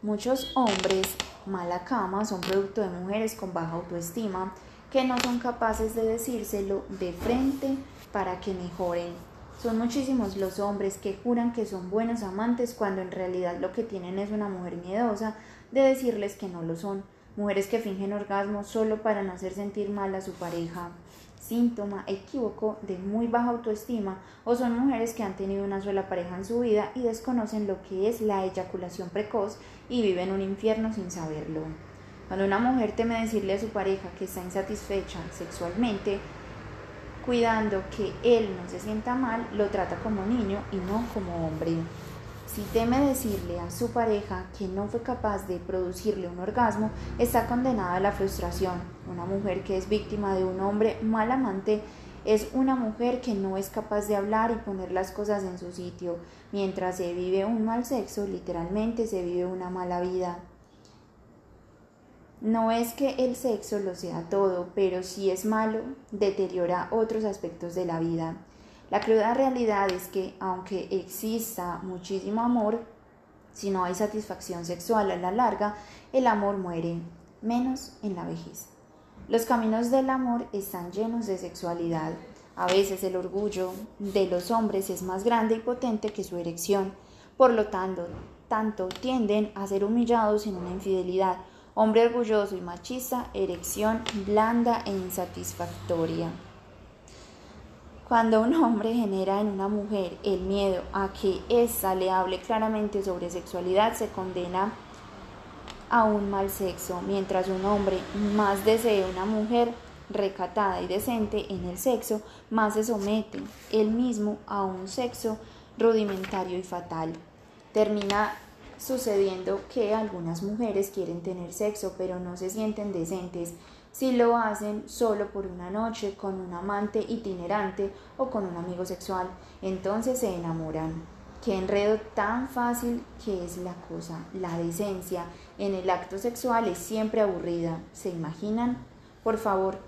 Muchos hombres mala cama son producto de mujeres con baja autoestima que no son capaces de decírselo de frente para que mejoren. Son muchísimos los hombres que juran que son buenos amantes cuando en realidad lo que tienen es una mujer miedosa de decirles que no lo son. Mujeres que fingen orgasmo solo para no hacer sentir mal a su pareja síntoma equívoco de muy baja autoestima o son mujeres que han tenido una sola pareja en su vida y desconocen lo que es la eyaculación precoz y viven un infierno sin saberlo. Cuando una mujer teme decirle a su pareja que está insatisfecha sexualmente, cuidando que él no se sienta mal, lo trata como niño y no como hombre. Si teme decirle a su pareja que no fue capaz de producirle un orgasmo, está condenada a la frustración. Una mujer que es víctima de un hombre mal amante es una mujer que no es capaz de hablar y poner las cosas en su sitio. Mientras se vive un mal sexo, literalmente se vive una mala vida. No es que el sexo lo sea todo, pero si es malo, deteriora otros aspectos de la vida. La cruda realidad es que aunque exista muchísimo amor, si no hay satisfacción sexual a la larga, el amor muere, menos en la vejez. Los caminos del amor están llenos de sexualidad. A veces el orgullo de los hombres es más grande y potente que su erección. Por lo tanto, tanto tienden a ser humillados en una infidelidad. Hombre orgulloso y machista, erección blanda e insatisfactoria. Cuando un hombre genera en una mujer el miedo a que ésta le hable claramente sobre sexualidad, se condena a un mal sexo, mientras un hombre más desea una mujer recatada y decente en el sexo, más se somete él mismo a un sexo rudimentario y fatal. Termina sucediendo que algunas mujeres quieren tener sexo pero no se sienten decentes si lo hacen solo por una noche con un amante itinerante o con un amigo sexual, entonces se enamoran. Qué enredo tan fácil que es la cosa. La decencia en el acto sexual es siempre aburrida. ¿Se imaginan? Por favor,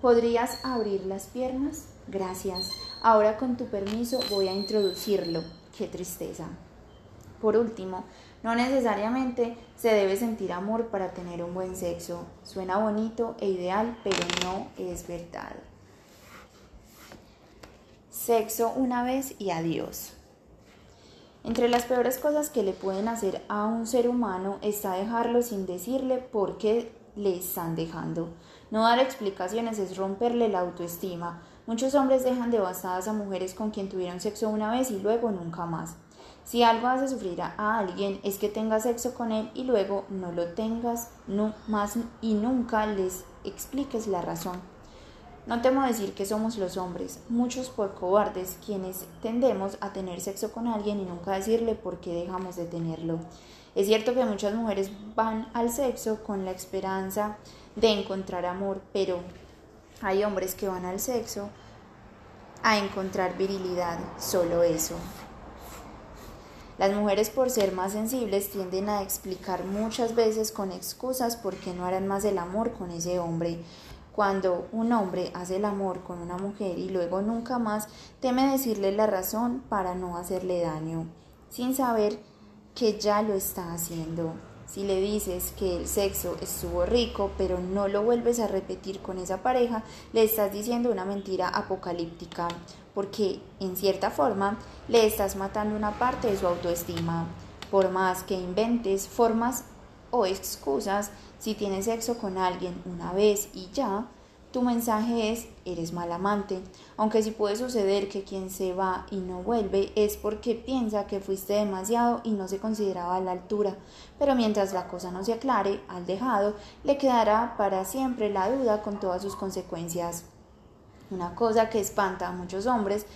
¿podrías abrir las piernas? Gracias. Ahora con tu permiso voy a introducirlo. Qué tristeza. Por último, no necesariamente se debe sentir amor para tener un buen sexo. Suena bonito e ideal, pero no es verdad. Sexo una vez y adiós. Entre las peores cosas que le pueden hacer a un ser humano está dejarlo sin decirle por qué le están dejando. No dar explicaciones es romperle la autoestima. Muchos hombres dejan devastadas a mujeres con quien tuvieron sexo una vez y luego nunca más. Si algo hace sufrir a alguien es que tengas sexo con él y luego no lo tengas no, más y nunca les expliques la razón. No temo decir que somos los hombres, muchos por cobardes, quienes tendemos a tener sexo con alguien y nunca decirle por qué dejamos de tenerlo. Es cierto que muchas mujeres van al sexo con la esperanza de encontrar amor, pero hay hombres que van al sexo a encontrar virilidad, solo eso. Las mujeres por ser más sensibles tienden a explicar muchas veces con excusas por qué no harán más el amor con ese hombre. Cuando un hombre hace el amor con una mujer y luego nunca más, teme decirle la razón para no hacerle daño, sin saber que ya lo está haciendo. Si le dices que el sexo estuvo rico, pero no lo vuelves a repetir con esa pareja, le estás diciendo una mentira apocalíptica, porque en cierta forma le estás matando una parte de su autoestima. Por más que inventes formas o excusas, si tienes sexo con alguien una vez y ya, tu mensaje es, eres mal amante, aunque sí puede suceder que quien se va y no vuelve es porque piensa que fuiste demasiado y no se consideraba a la altura, pero mientras la cosa no se aclare, al dejado le quedará para siempre la duda con todas sus consecuencias. Una cosa que espanta a muchos hombres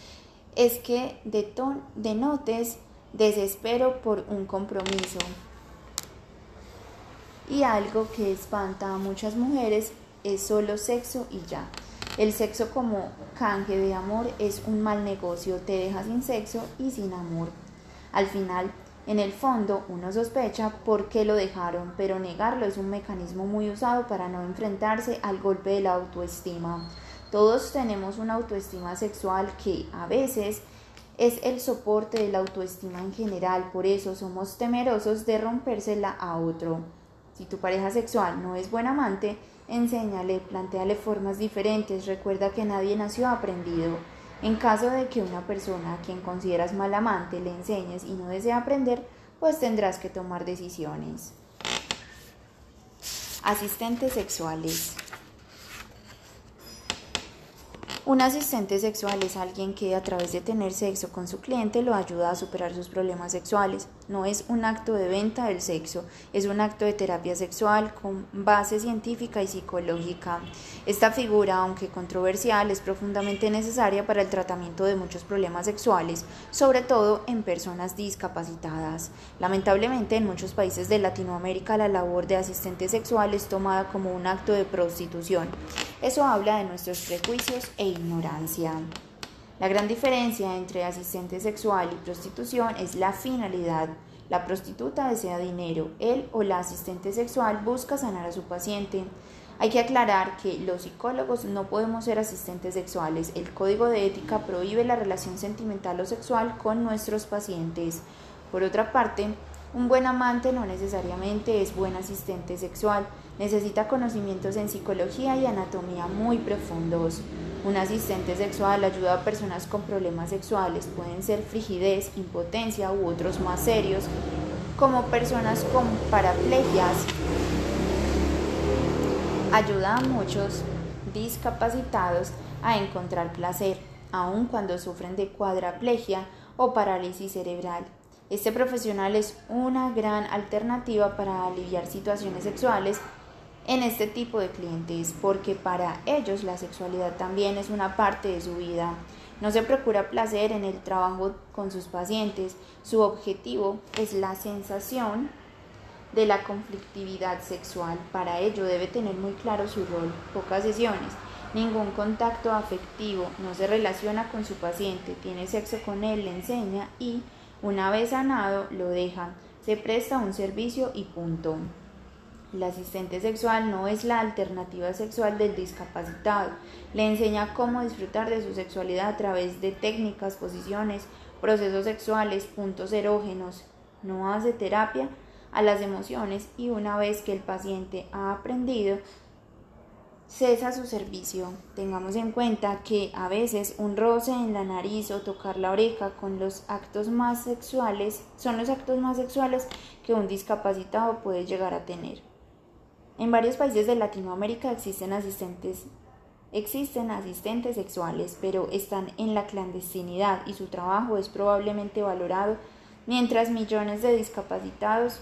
es que denotes desespero por un compromiso. Y algo que espanta a muchas mujeres es solo sexo y ya. El sexo como canje de amor es un mal negocio, te deja sin sexo y sin amor. Al final, en el fondo, uno sospecha por qué lo dejaron, pero negarlo es un mecanismo muy usado para no enfrentarse al golpe de la autoestima. Todos tenemos una autoestima sexual que a veces es el soporte de la autoestima en general, por eso somos temerosos de rompérsela a otro. Si tu pareja sexual no es buen amante, enséñale, planteale formas diferentes, recuerda que nadie nació aprendido. En caso de que una persona a quien consideras mal amante le enseñes y no desea aprender, pues tendrás que tomar decisiones. Asistentes sexuales. Un asistente sexual es alguien que a través de tener sexo con su cliente lo ayuda a superar sus problemas sexuales. No es un acto de venta del sexo, es un acto de terapia sexual con base científica y psicológica. Esta figura, aunque controversial, es profundamente necesaria para el tratamiento de muchos problemas sexuales, sobre todo en personas discapacitadas. Lamentablemente, en muchos países de Latinoamérica la labor de asistente sexual es tomada como un acto de prostitución. Eso habla de nuestros prejuicios e ignorancia. La gran diferencia entre asistente sexual y prostitución es la finalidad. La prostituta desea dinero, él o la asistente sexual busca sanar a su paciente. Hay que aclarar que los psicólogos no podemos ser asistentes sexuales. El código de ética prohíbe la relación sentimental o sexual con nuestros pacientes. Por otra parte, un buen amante no necesariamente es buen asistente sexual. Necesita conocimientos en psicología y anatomía muy profundos. Un asistente sexual ayuda a personas con problemas sexuales, pueden ser frigidez, impotencia u otros más serios, como personas con paraplegias. Ayuda a muchos discapacitados a encontrar placer, aun cuando sufren de cuadraplegia o parálisis cerebral. Este profesional es una gran alternativa para aliviar situaciones sexuales en este tipo de clientes porque para ellos la sexualidad también es una parte de su vida. No se procura placer en el trabajo con sus pacientes, su objetivo es la sensación de la conflictividad sexual. Para ello debe tener muy claro su rol, pocas sesiones, ningún contacto afectivo, no se relaciona con su paciente, tiene sexo con él, le enseña y una vez sanado lo deja, se presta un servicio y punto. El asistente sexual no es la alternativa sexual del discapacitado. Le enseña cómo disfrutar de su sexualidad a través de técnicas, posiciones, procesos sexuales, puntos erógenos. No hace terapia a las emociones y una vez que el paciente ha aprendido, cesa su servicio. Tengamos en cuenta que a veces un roce en la nariz o tocar la oreja con los actos más sexuales son los actos más sexuales que un discapacitado puede llegar a tener. En varios países de Latinoamérica existen asistentes Existen asistentes sexuales, pero están en la clandestinidad y su trabajo es probablemente valorado, mientras millones de discapacitados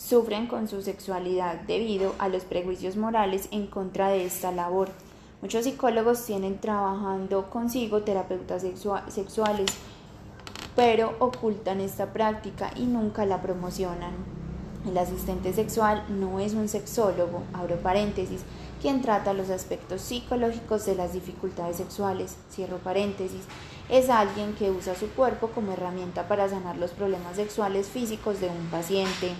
sufren con su sexualidad debido a los prejuicios morales en contra de esta labor. Muchos psicólogos tienen trabajando consigo terapeutas sexuales, pero ocultan esta práctica y nunca la promocionan. El asistente sexual no es un sexólogo, abro paréntesis, quien trata los aspectos psicológicos de las dificultades sexuales, cierro paréntesis, es alguien que usa su cuerpo como herramienta para sanar los problemas sexuales físicos de un paciente.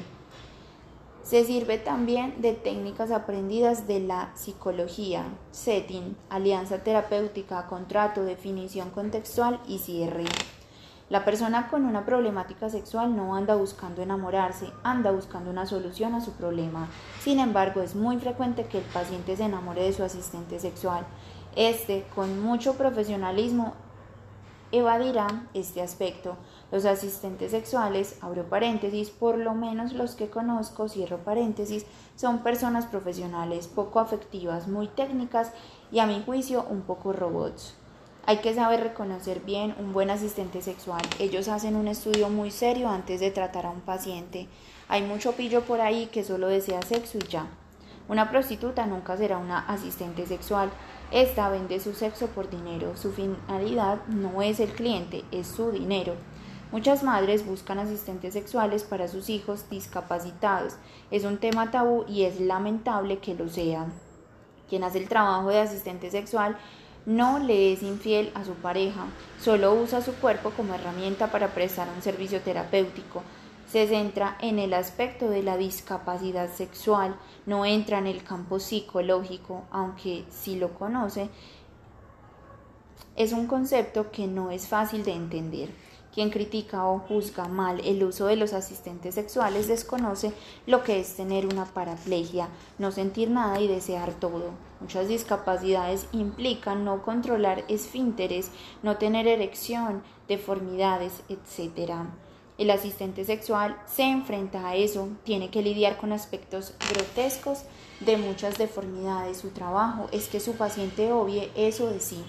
Se sirve también de técnicas aprendidas de la psicología, setting, alianza terapéutica, contrato, definición contextual y cierre. La persona con una problemática sexual no anda buscando enamorarse, anda buscando una solución a su problema. Sin embargo, es muy frecuente que el paciente se enamore de su asistente sexual. Este, con mucho profesionalismo, evadirá este aspecto. Los asistentes sexuales, abro paréntesis, por lo menos los que conozco, cierro paréntesis, son personas profesionales, poco afectivas, muy técnicas y a mi juicio un poco robots. Hay que saber reconocer bien un buen asistente sexual. Ellos hacen un estudio muy serio antes de tratar a un paciente. Hay mucho pillo por ahí que solo desea sexo y ya. Una prostituta nunca será una asistente sexual. Esta vende su sexo por dinero. Su finalidad no es el cliente, es su dinero. Muchas madres buscan asistentes sexuales para sus hijos discapacitados. Es un tema tabú y es lamentable que lo sea. Quien hace el trabajo de asistente sexual no le es infiel a su pareja, solo usa su cuerpo como herramienta para prestar un servicio terapéutico. Se centra en el aspecto de la discapacidad sexual, no entra en el campo psicológico, aunque si lo conoce, es un concepto que no es fácil de entender. Quien critica o juzga mal el uso de los asistentes sexuales desconoce lo que es tener una paraplegia, no sentir nada y desear todo. Muchas discapacidades implican no controlar esfínteres, no tener erección, deformidades, etc. El asistente sexual se enfrenta a eso, tiene que lidiar con aspectos grotescos de muchas deformidades. Su trabajo es que su paciente obvie eso de sí.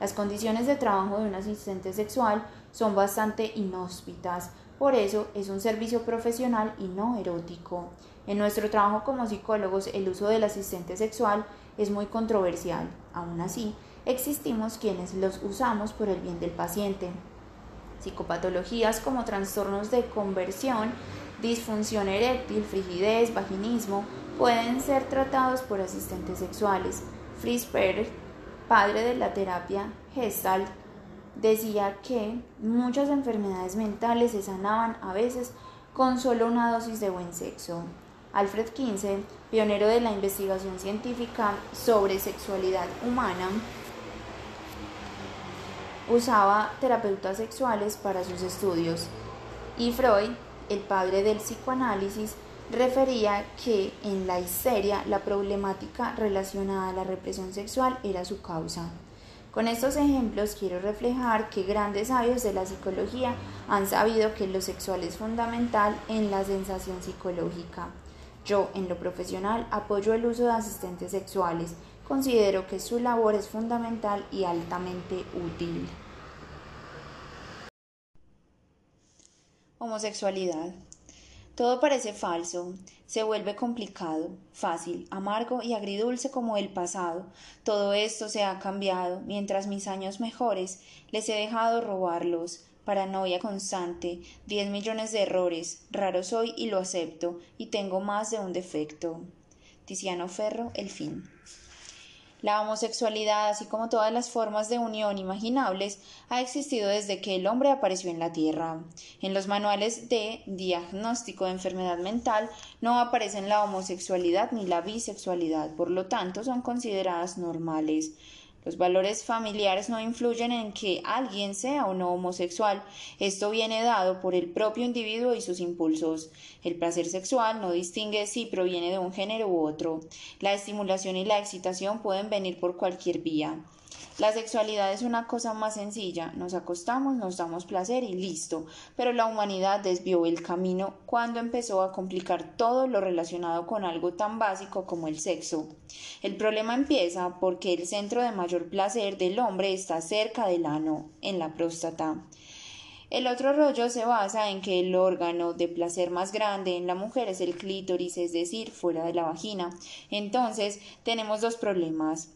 Las condiciones de trabajo de un asistente sexual son bastante inhóspitas, por eso es un servicio profesional y no erótico. En nuestro trabajo como psicólogos el uso del asistente sexual es muy controversial. Aún así, existimos quienes los usamos por el bien del paciente. Psicopatologías como trastornos de conversión, disfunción eréctil, frigidez, vaginismo pueden ser tratados por asistentes sexuales. Fritz Perl, padre de la terapia Gestalt, decía que muchas enfermedades mentales se sanaban a veces con solo una dosis de buen sexo. Alfred Kinsey, pionero de la investigación científica sobre sexualidad humana, usaba terapeutas sexuales para sus estudios y Freud, el padre del psicoanálisis, refería que en la histeria la problemática relacionada a la represión sexual era su causa. Con estos ejemplos quiero reflejar que grandes sabios de la psicología han sabido que lo sexual es fundamental en la sensación psicológica. Yo, en lo profesional, apoyo el uso de asistentes sexuales. Considero que su labor es fundamental y altamente útil. Homosexualidad. Todo parece falso, se vuelve complicado, fácil, amargo y agridulce como el pasado. Todo esto se ha cambiado, mientras mis años mejores les he dejado robarlos. Paranoia constante, diez millones de errores, raro soy y lo acepto, y tengo más de un defecto. Tiziano Ferro, El fin. La homosexualidad, así como todas las formas de unión imaginables, ha existido desde que el hombre apareció en la Tierra. En los manuales de diagnóstico de enfermedad mental no aparecen la homosexualidad ni la bisexualidad, por lo tanto son consideradas normales. Los valores familiares no influyen en que alguien sea o no homosexual. Esto viene dado por el propio individuo y sus impulsos. El placer sexual no distingue si proviene de un género u otro. La estimulación y la excitación pueden venir por cualquier vía. La sexualidad es una cosa más sencilla, nos acostamos, nos damos placer y listo, pero la humanidad desvió el camino cuando empezó a complicar todo lo relacionado con algo tan básico como el sexo. El problema empieza porque el centro de mayor placer del hombre está cerca del ano, en la próstata. El otro rollo se basa en que el órgano de placer más grande en la mujer es el clítoris, es decir, fuera de la vagina. Entonces, tenemos dos problemas.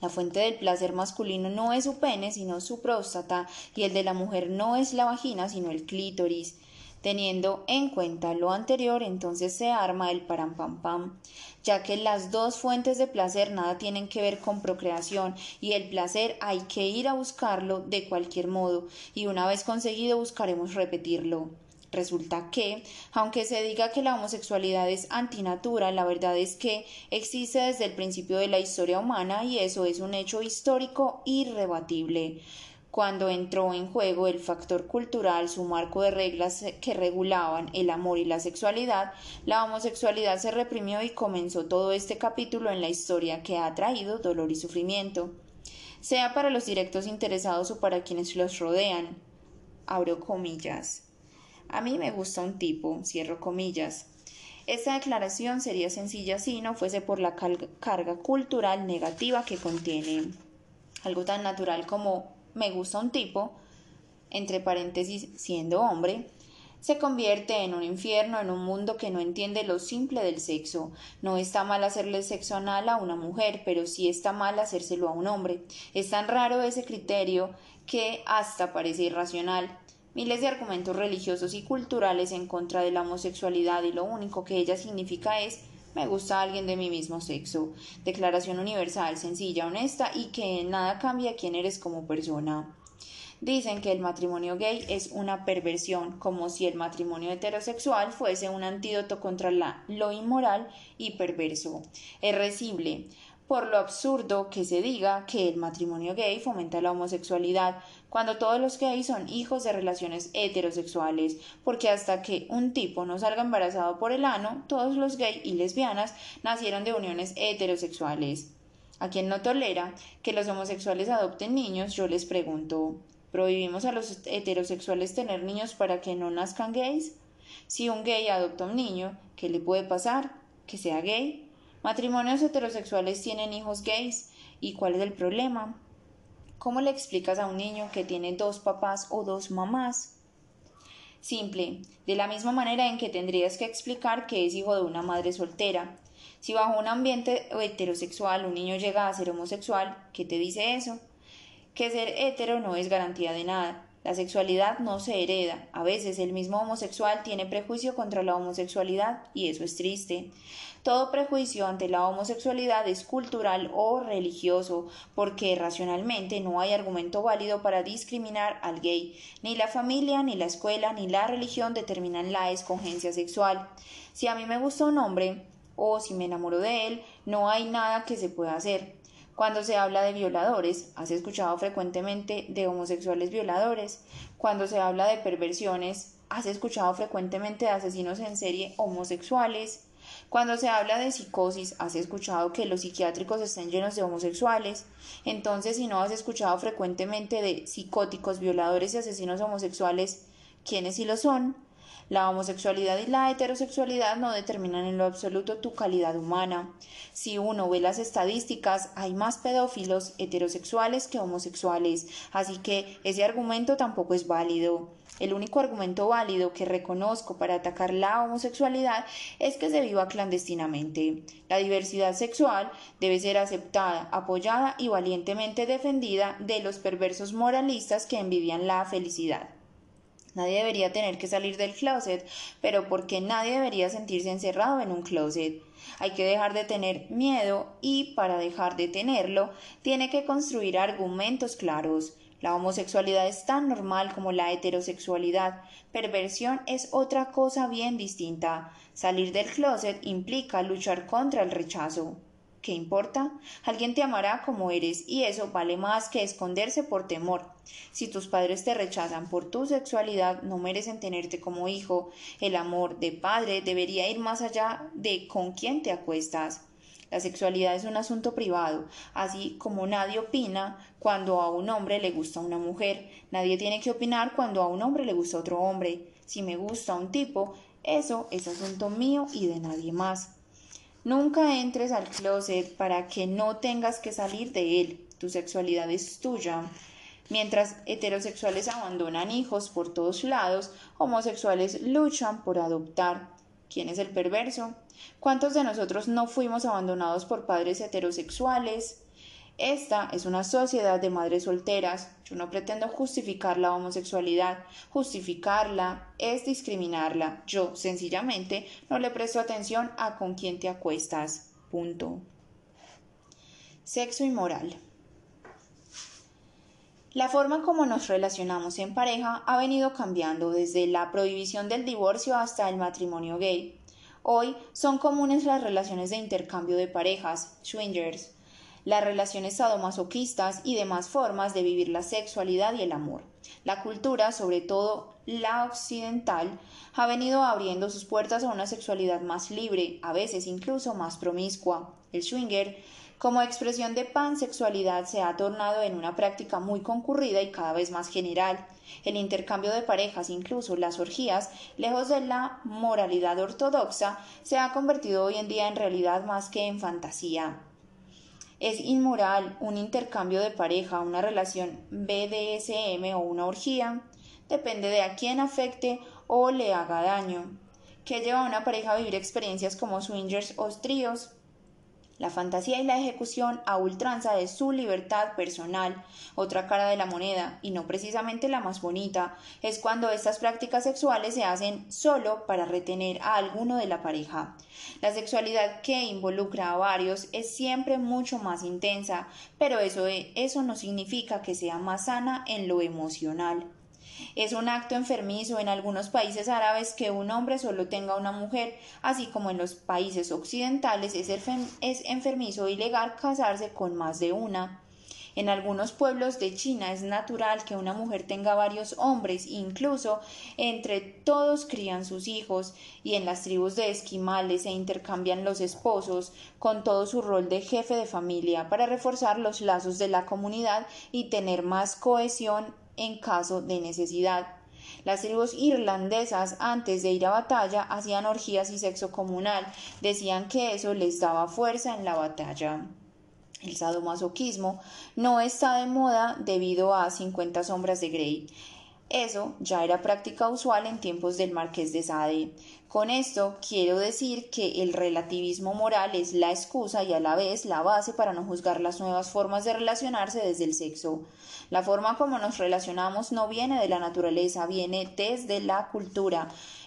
La fuente del placer masculino no es su pene, sino su próstata, y el de la mujer no es la vagina, sino el clítoris. Teniendo en cuenta lo anterior, entonces se arma el param pam pam, ya que las dos fuentes de placer nada tienen que ver con procreación y el placer hay que ir a buscarlo de cualquier modo y una vez conseguido buscaremos repetirlo. Resulta que, aunque se diga que la homosexualidad es antinatura, la verdad es que existe desde el principio de la historia humana y eso es un hecho histórico irrebatible. Cuando entró en juego el factor cultural, su marco de reglas que regulaban el amor y la sexualidad, la homosexualidad se reprimió y comenzó todo este capítulo en la historia que ha traído dolor y sufrimiento, sea para los directos interesados o para quienes los rodean. Abro comillas. A mí me gusta un tipo, cierro comillas. Esta declaración sería sencilla si no fuese por la carga cultural negativa que contiene. Algo tan natural como me gusta un tipo, entre paréntesis siendo hombre, se convierte en un infierno en un mundo que no entiende lo simple del sexo. No está mal hacerle sexo anal a una mujer, pero sí está mal hacérselo a un hombre. Es tan raro ese criterio que hasta parece irracional. Miles de argumentos religiosos y culturales en contra de la homosexualidad y lo único que ella significa es me gusta alguien de mi mismo sexo. Declaración universal, sencilla, honesta y que nada cambia quién eres como persona. Dicen que el matrimonio gay es una perversión, como si el matrimonio heterosexual fuese un antídoto contra la, lo inmoral y perverso. Es recible por lo absurdo que se diga que el matrimonio gay fomenta la homosexualidad, cuando todos los gays son hijos de relaciones heterosexuales, porque hasta que un tipo no salga embarazado por el ano, todos los gays y lesbianas nacieron de uniones heterosexuales. A quien no tolera que los homosexuales adopten niños, yo les pregunto, ¿prohibimos a los heterosexuales tener niños para que no nazcan gays? Si un gay adopta un niño, ¿qué le puede pasar? ¿Que sea gay? Matrimonios heterosexuales tienen hijos gays. ¿Y cuál es el problema? ¿Cómo le explicas a un niño que tiene dos papás o dos mamás? Simple, de la misma manera en que tendrías que explicar que es hijo de una madre soltera. Si bajo un ambiente heterosexual un niño llega a ser homosexual, ¿qué te dice eso? Que ser hetero no es garantía de nada. La sexualidad no se hereda. A veces el mismo homosexual tiene prejuicio contra la homosexualidad y eso es triste. Todo prejuicio ante la homosexualidad es cultural o religioso, porque racionalmente no hay argumento válido para discriminar al gay. Ni la familia, ni la escuela, ni la religión determinan la escogencia sexual. Si a mí me gusta un hombre, o si me enamoro de él, no hay nada que se pueda hacer. Cuando se habla de violadores, ¿has escuchado frecuentemente de homosexuales violadores? Cuando se habla de perversiones, ¿has escuchado frecuentemente de asesinos en serie homosexuales? Cuando se habla de psicosis, ¿has escuchado que los psiquiátricos estén llenos de homosexuales? Entonces, si no has escuchado frecuentemente de psicóticos, violadores y asesinos homosexuales, ¿quiénes sí lo son? La homosexualidad y la heterosexualidad no determinan en lo absoluto tu calidad humana. Si uno ve las estadísticas, hay más pedófilos heterosexuales que homosexuales, así que ese argumento tampoco es válido. El único argumento válido que reconozco para atacar la homosexualidad es que se viva clandestinamente. La diversidad sexual debe ser aceptada, apoyada y valientemente defendida de los perversos moralistas que envidian la felicidad. Nadie debería tener que salir del closet, pero porque nadie debería sentirse encerrado en un closet. Hay que dejar de tener miedo y para dejar de tenerlo tiene que construir argumentos claros. La homosexualidad es tan normal como la heterosexualidad. Perversión es otra cosa bien distinta. Salir del closet implica luchar contra el rechazo. ¿Qué importa? Alguien te amará como eres y eso vale más que esconderse por temor. Si tus padres te rechazan por tu sexualidad, no merecen tenerte como hijo. El amor de padre debería ir más allá de con quién te acuestas. La sexualidad es un asunto privado, así como nadie opina cuando a un hombre le gusta una mujer, nadie tiene que opinar cuando a un hombre le gusta otro hombre. Si me gusta un tipo, eso es asunto mío y de nadie más. Nunca entres al closet para que no tengas que salir de él. Tu sexualidad es tuya. Mientras heterosexuales abandonan hijos por todos lados, homosexuales luchan por adoptar. ¿Quién es el perverso? ¿Cuántos de nosotros no fuimos abandonados por padres heterosexuales? Esta es una sociedad de madres solteras. Yo no pretendo justificar la homosexualidad. Justificarla es discriminarla. Yo, sencillamente, no le presto atención a con quién te acuestas. Punto. Sexo y. La forma como nos relacionamos en pareja ha venido cambiando desde la prohibición del divorcio hasta el matrimonio gay. Hoy son comunes las relaciones de intercambio de parejas, swingers, las relaciones sadomasoquistas y demás formas de vivir la sexualidad y el amor. La cultura, sobre todo la occidental, ha venido abriendo sus puertas a una sexualidad más libre, a veces incluso más promiscua. El swinger, como expresión de pansexualidad, se ha tornado en una práctica muy concurrida y cada vez más general. El intercambio de parejas, incluso las orgías, lejos de la moralidad ortodoxa, se ha convertido hoy en día en realidad más que en fantasía. Es inmoral un intercambio de pareja, una relación BDSM o una orgía. Depende de a quién afecte o le haga daño. ¿Qué lleva a una pareja a vivir experiencias como swingers o tríos? La fantasía y la ejecución a ultranza de su libertad personal. Otra cara de la moneda, y no precisamente la más bonita, es cuando estas prácticas sexuales se hacen solo para retener a alguno de la pareja. La sexualidad que involucra a varios es siempre mucho más intensa, pero eso, eso no significa que sea más sana en lo emocional. Es un acto enfermizo en algunos países árabes que un hombre solo tenga una mujer, así como en los países occidentales es, enfermizo y ilegal casarse con más de una. En algunos pueblos de China es natural que una mujer tenga varios hombres, incluso entre todos crían sus hijos, y en las tribus de esquimales se intercambian los esposos, con todo su rol de jefe de familia, para reforzar los lazos de la comunidad y tener más cohesión en caso de necesidad. Las tribus irlandesas antes de ir a batalla hacían orgías y sexo comunal, decían que eso les daba fuerza en la batalla. El sadomasoquismo no está de moda debido a 50 sombras de Grey. Eso ya era práctica usual en tiempos del marqués de Sade. Con esto quiero decir que el relativismo moral es la excusa y a la vez la base para no juzgar las nuevas formas de relacionarse desde el sexo. La forma como nos relacionamos no viene de la naturaleza, viene desde la cultura.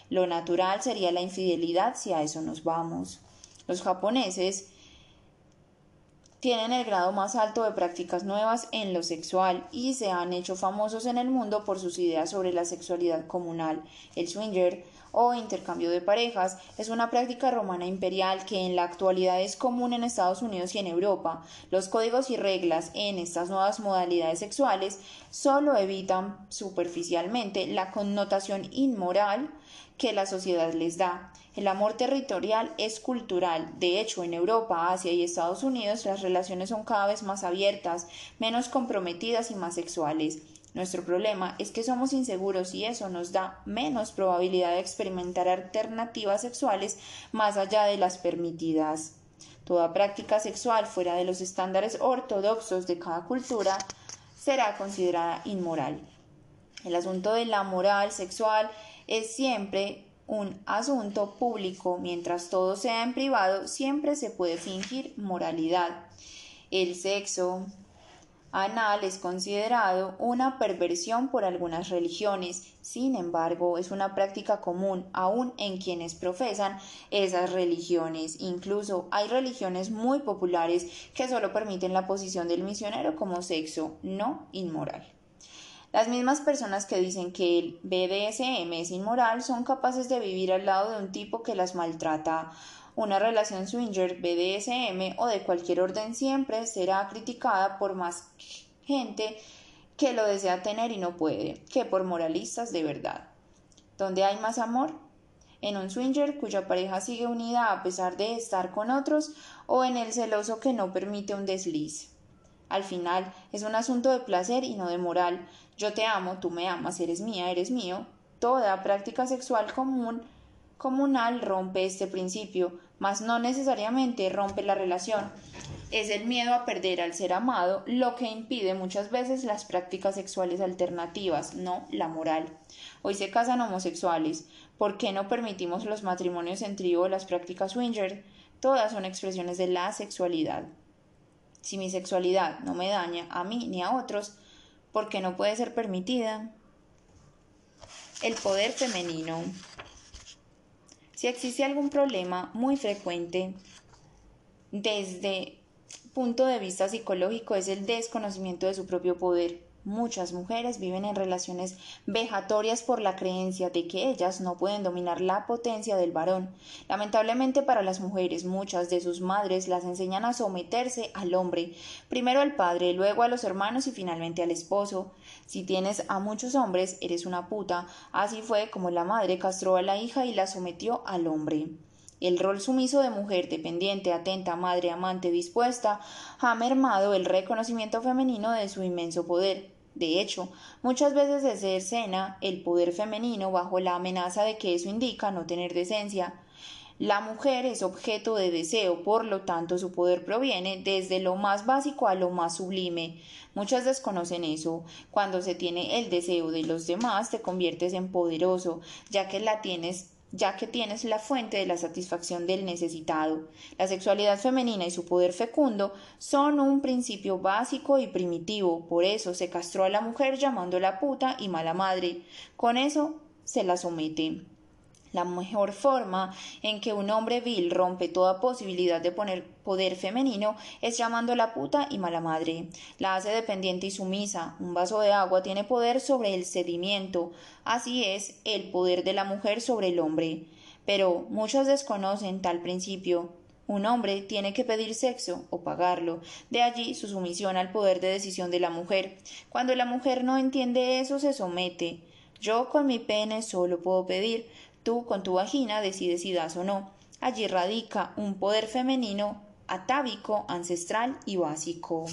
Lo natural sería la infidelidad si a eso nos vamos. Los japoneses tienen el grado más alto de prácticas nuevas en lo sexual y se han hecho famosos en el mundo por sus ideas sobre la sexualidad comunal. El swinger o intercambio de parejas es una práctica romana imperial que en la actualidad es común en Estados Unidos y en Europa. Los códigos y reglas en estas nuevas modalidades sexuales solo evitan superficialmente la connotación inmoral que la sociedad les da. El amor territorial es cultural. De hecho, en Europa, Asia y Estados Unidos las relaciones son cada vez más abiertas, menos comprometidas y más sexuales. Nuestro problema es que somos inseguros y eso nos da menos probabilidad de experimentar alternativas sexuales más allá de las permitidas. Toda práctica sexual fuera de los estándares ortodoxos de cada cultura será considerada inmoral. El asunto de la moral sexual es siempre un asunto público, mientras todo sea en privado, siempre se puede fingir moralidad. El sexo anal es considerado una perversión por algunas religiones, sin embargo, es una práctica común aún en quienes profesan esas religiones. Incluso hay religiones muy populares que solo permiten la posición del misionero como sexo no inmoral. Las mismas personas que dicen que el BDSM es inmoral son capaces de vivir al lado de un tipo que las maltrata. Una relación swinger, BDSM o de cualquier orden siempre será criticada por más gente que lo desea tener y no puede, que por moralistas de verdad. ¿Dónde hay más amor? ¿En un swinger cuya pareja sigue unida a pesar de estar con otros o en el celoso que no permite un desliz? Al final es un asunto de placer y no de moral. Yo te amo, tú me amas, eres mía, eres mío. Toda práctica sexual común comunal rompe este principio, mas no necesariamente rompe la relación. Es el miedo a perder al ser amado lo que impide muchas veces las prácticas sexuales alternativas, no la moral. Hoy se casan homosexuales. ¿Por qué no permitimos los matrimonios en trío o las prácticas swinger? Todas son expresiones de la sexualidad. Si mi sexualidad no me daña a mí ni a otros, ¿por qué no puede ser permitida? El poder femenino. Si existe algún problema muy frecuente desde punto de vista psicológico es el desconocimiento de su propio poder. Muchas mujeres viven en relaciones vejatorias por la creencia de que ellas no pueden dominar la potencia del varón. Lamentablemente para las mujeres, muchas de sus madres las enseñan a someterse al hombre, primero al padre, luego a los hermanos y finalmente al esposo. Si tienes a muchos hombres, eres una puta. Así fue como la madre castró a la hija y la sometió al hombre. El rol sumiso de mujer dependiente, atenta, madre, amante, dispuesta, ha mermado el reconocimiento femenino de su inmenso poder. De hecho, muchas veces se escena el poder femenino bajo la amenaza de que eso indica no tener decencia. La mujer es objeto de deseo, por lo tanto su poder proviene desde lo más básico a lo más sublime. Muchas desconocen eso. Cuando se tiene el deseo de los demás te conviertes en poderoso, ya que la tienes ya que tienes la fuente de la satisfacción del necesitado. La sexualidad femenina y su poder fecundo son un principio básico y primitivo, por eso se castró a la mujer llamándola puta y mala madre. Con eso se la somete. La mejor forma en que un hombre vil rompe toda posibilidad de poner poder femenino es llamando a la puta y mala madre. La hace dependiente y sumisa. Un vaso de agua tiene poder sobre el sedimiento. Así es el poder de la mujer sobre el hombre. Pero muchos desconocen tal principio. Un hombre tiene que pedir sexo o pagarlo. De allí su sumisión al poder de decisión de la mujer. Cuando la mujer no entiende eso, se somete. Yo con mi pene solo puedo pedir, Tú con tu vagina decides si das o no. Allí radica un poder femenino atávico, ancestral y básico.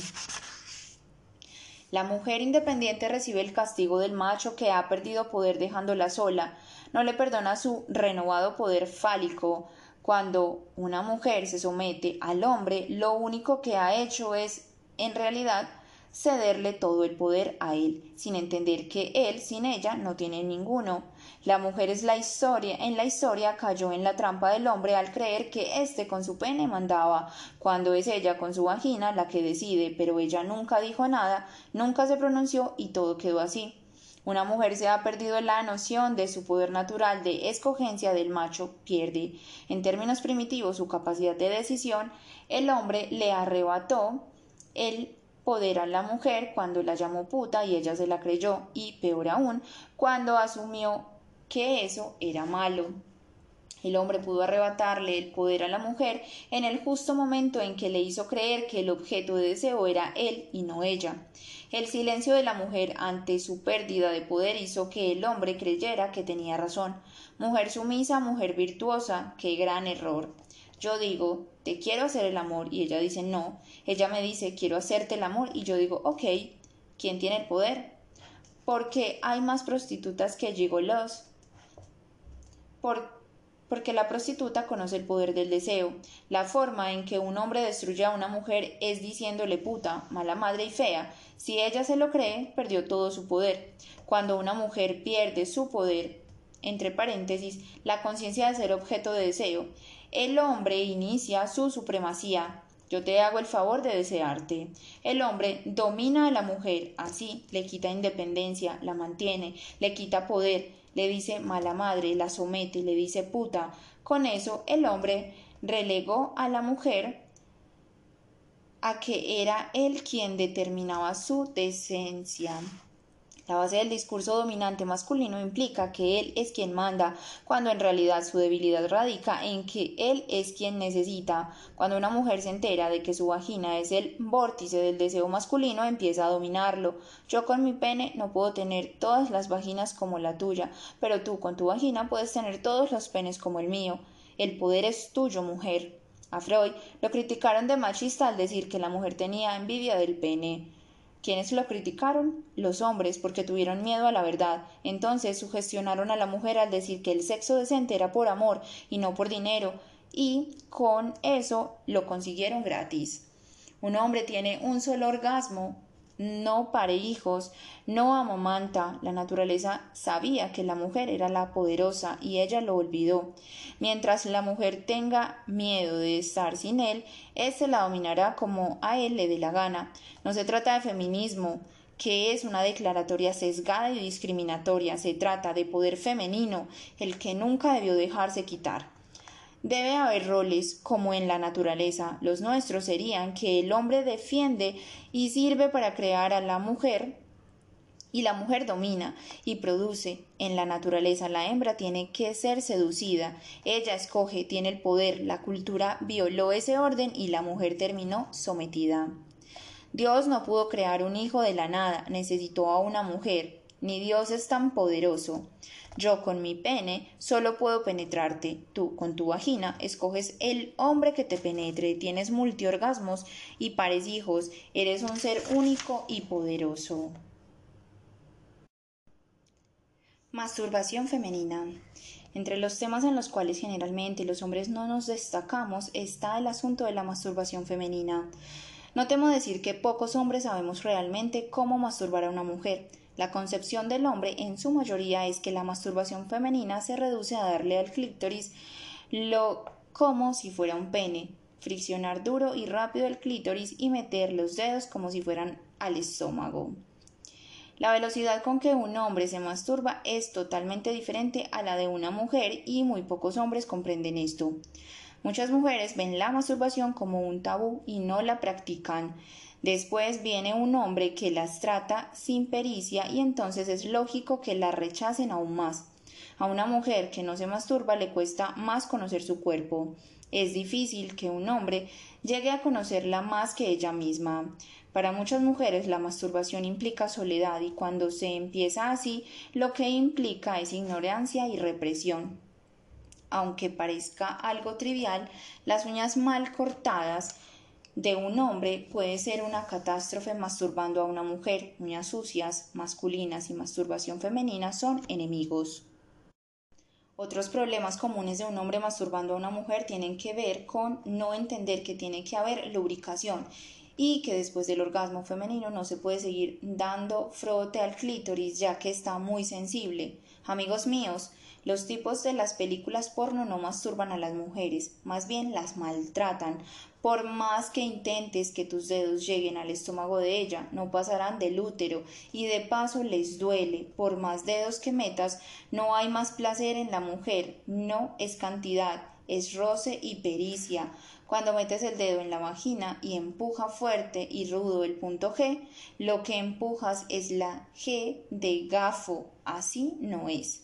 La mujer independiente recibe el castigo del macho que ha perdido poder dejándola sola. No le perdona su renovado poder fálico. Cuando una mujer se somete al hombre, lo único que ha hecho es, en realidad, cederle todo el poder a él, sin entender que él sin ella no tiene ninguno. La mujer es la historia, en la historia cayó en la trampa del hombre al creer que éste con su pene mandaba, cuando es ella con su vagina la que decide, pero ella nunca dijo nada, nunca se pronunció y todo quedó así. Una mujer se ha perdido la noción de su poder natural de escogencia del macho, pierde, en términos primitivos, su capacidad de decisión, el hombre le arrebató el poder a la mujer cuando la llamó puta y ella se la creyó. Y, peor aún, cuando asumió que eso era malo. El hombre pudo arrebatarle el poder a la mujer en el justo momento en que le hizo creer que el objeto de deseo era él y no ella. El silencio de la mujer ante su pérdida de poder hizo que el hombre creyera que tenía razón. Mujer sumisa, mujer virtuosa, qué gran error. Yo digo, te quiero hacer el amor y ella dice no. Ella me dice, quiero hacerte el amor y yo digo, ok, ¿quién tiene el poder? Porque hay más prostitutas que gigolos. Por, porque la prostituta conoce el poder del deseo. La forma en que un hombre destruye a una mujer es diciéndole puta, mala madre y fea. Si ella se lo cree, perdió todo su poder. Cuando una mujer pierde su poder, entre paréntesis, la conciencia de ser objeto de deseo, el hombre inicia su supremacía. Yo te hago el favor de desearte. El hombre domina a la mujer, así le quita independencia, la mantiene, le quita poder, le dice mala madre, la somete, le dice puta. Con eso el hombre relegó a la mujer a que era él quien determinaba su decencia. La base del discurso dominante masculino implica que él es quien manda, cuando en realidad su debilidad radica en que él es quien necesita. Cuando una mujer se entera de que su vagina es el vórtice del deseo masculino, empieza a dominarlo. Yo con mi pene no puedo tener todas las vaginas como la tuya, pero tú con tu vagina puedes tener todos los penes como el mío. El poder es tuyo, mujer. A Freud lo criticaron de machista al decir que la mujer tenía envidia del pene. ¿Quiénes lo criticaron? Los hombres, porque tuvieron miedo a la verdad. Entonces sugestionaron a la mujer al decir que el sexo decente era por amor y no por dinero, y con eso lo consiguieron gratis. Un hombre tiene un solo orgasmo no pare hijos, no amamanta. La naturaleza sabía que la mujer era la poderosa y ella lo olvidó. Mientras la mujer tenga miedo de estar sin él, éste la dominará como a él le dé la gana. No se trata de feminismo, que es una declaratoria sesgada y discriminatoria. Se trata de poder femenino, el que nunca debió dejarse quitar. Debe haber roles como en la naturaleza. Los nuestros serían que el hombre defiende y sirve para crear a la mujer y la mujer domina y produce. En la naturaleza la hembra tiene que ser seducida. Ella escoge, tiene el poder. La cultura violó ese orden y la mujer terminó sometida. Dios no pudo crear un hijo de la nada, necesitó a una mujer. Ni Dios es tan poderoso. Yo con mi pene solo puedo penetrarte. Tú con tu vagina escoges el hombre que te penetre. Tienes multiorgasmos y pares hijos. Eres un ser único y poderoso. Masturbación femenina. Entre los temas en los cuales generalmente los hombres no nos destacamos está el asunto de la masturbación femenina. No temo decir que pocos hombres sabemos realmente cómo masturbar a una mujer. La concepción del hombre en su mayoría es que la masturbación femenina se reduce a darle al clítoris lo como si fuera un pene, friccionar duro y rápido el clítoris y meter los dedos como si fueran al estómago. La velocidad con que un hombre se masturba es totalmente diferente a la de una mujer y muy pocos hombres comprenden esto. Muchas mujeres ven la masturbación como un tabú y no la practican. Después viene un hombre que las trata sin pericia y entonces es lógico que la rechacen aún más. A una mujer que no se masturba le cuesta más conocer su cuerpo. Es difícil que un hombre llegue a conocerla más que ella misma. Para muchas mujeres la masturbación implica soledad y cuando se empieza así lo que implica es ignorancia y represión. Aunque parezca algo trivial, las uñas mal cortadas de un hombre puede ser una catástrofe masturbando a una mujer. Uñas sucias, masculinas y masturbación femenina son enemigos. Otros problemas comunes de un hombre masturbando a una mujer tienen que ver con no entender que tiene que haber lubricación y que después del orgasmo femenino no se puede seguir dando frote al clítoris ya que está muy sensible. Amigos míos, los tipos de las películas porno no masturban a las mujeres, más bien las maltratan. Por más que intentes que tus dedos lleguen al estómago de ella, no pasarán del útero y de paso les duele. Por más dedos que metas, no hay más placer en la mujer, no es cantidad, es roce y pericia. Cuando metes el dedo en la vagina y empuja fuerte y rudo el punto G, lo que empujas es la G de gafo. Así no es.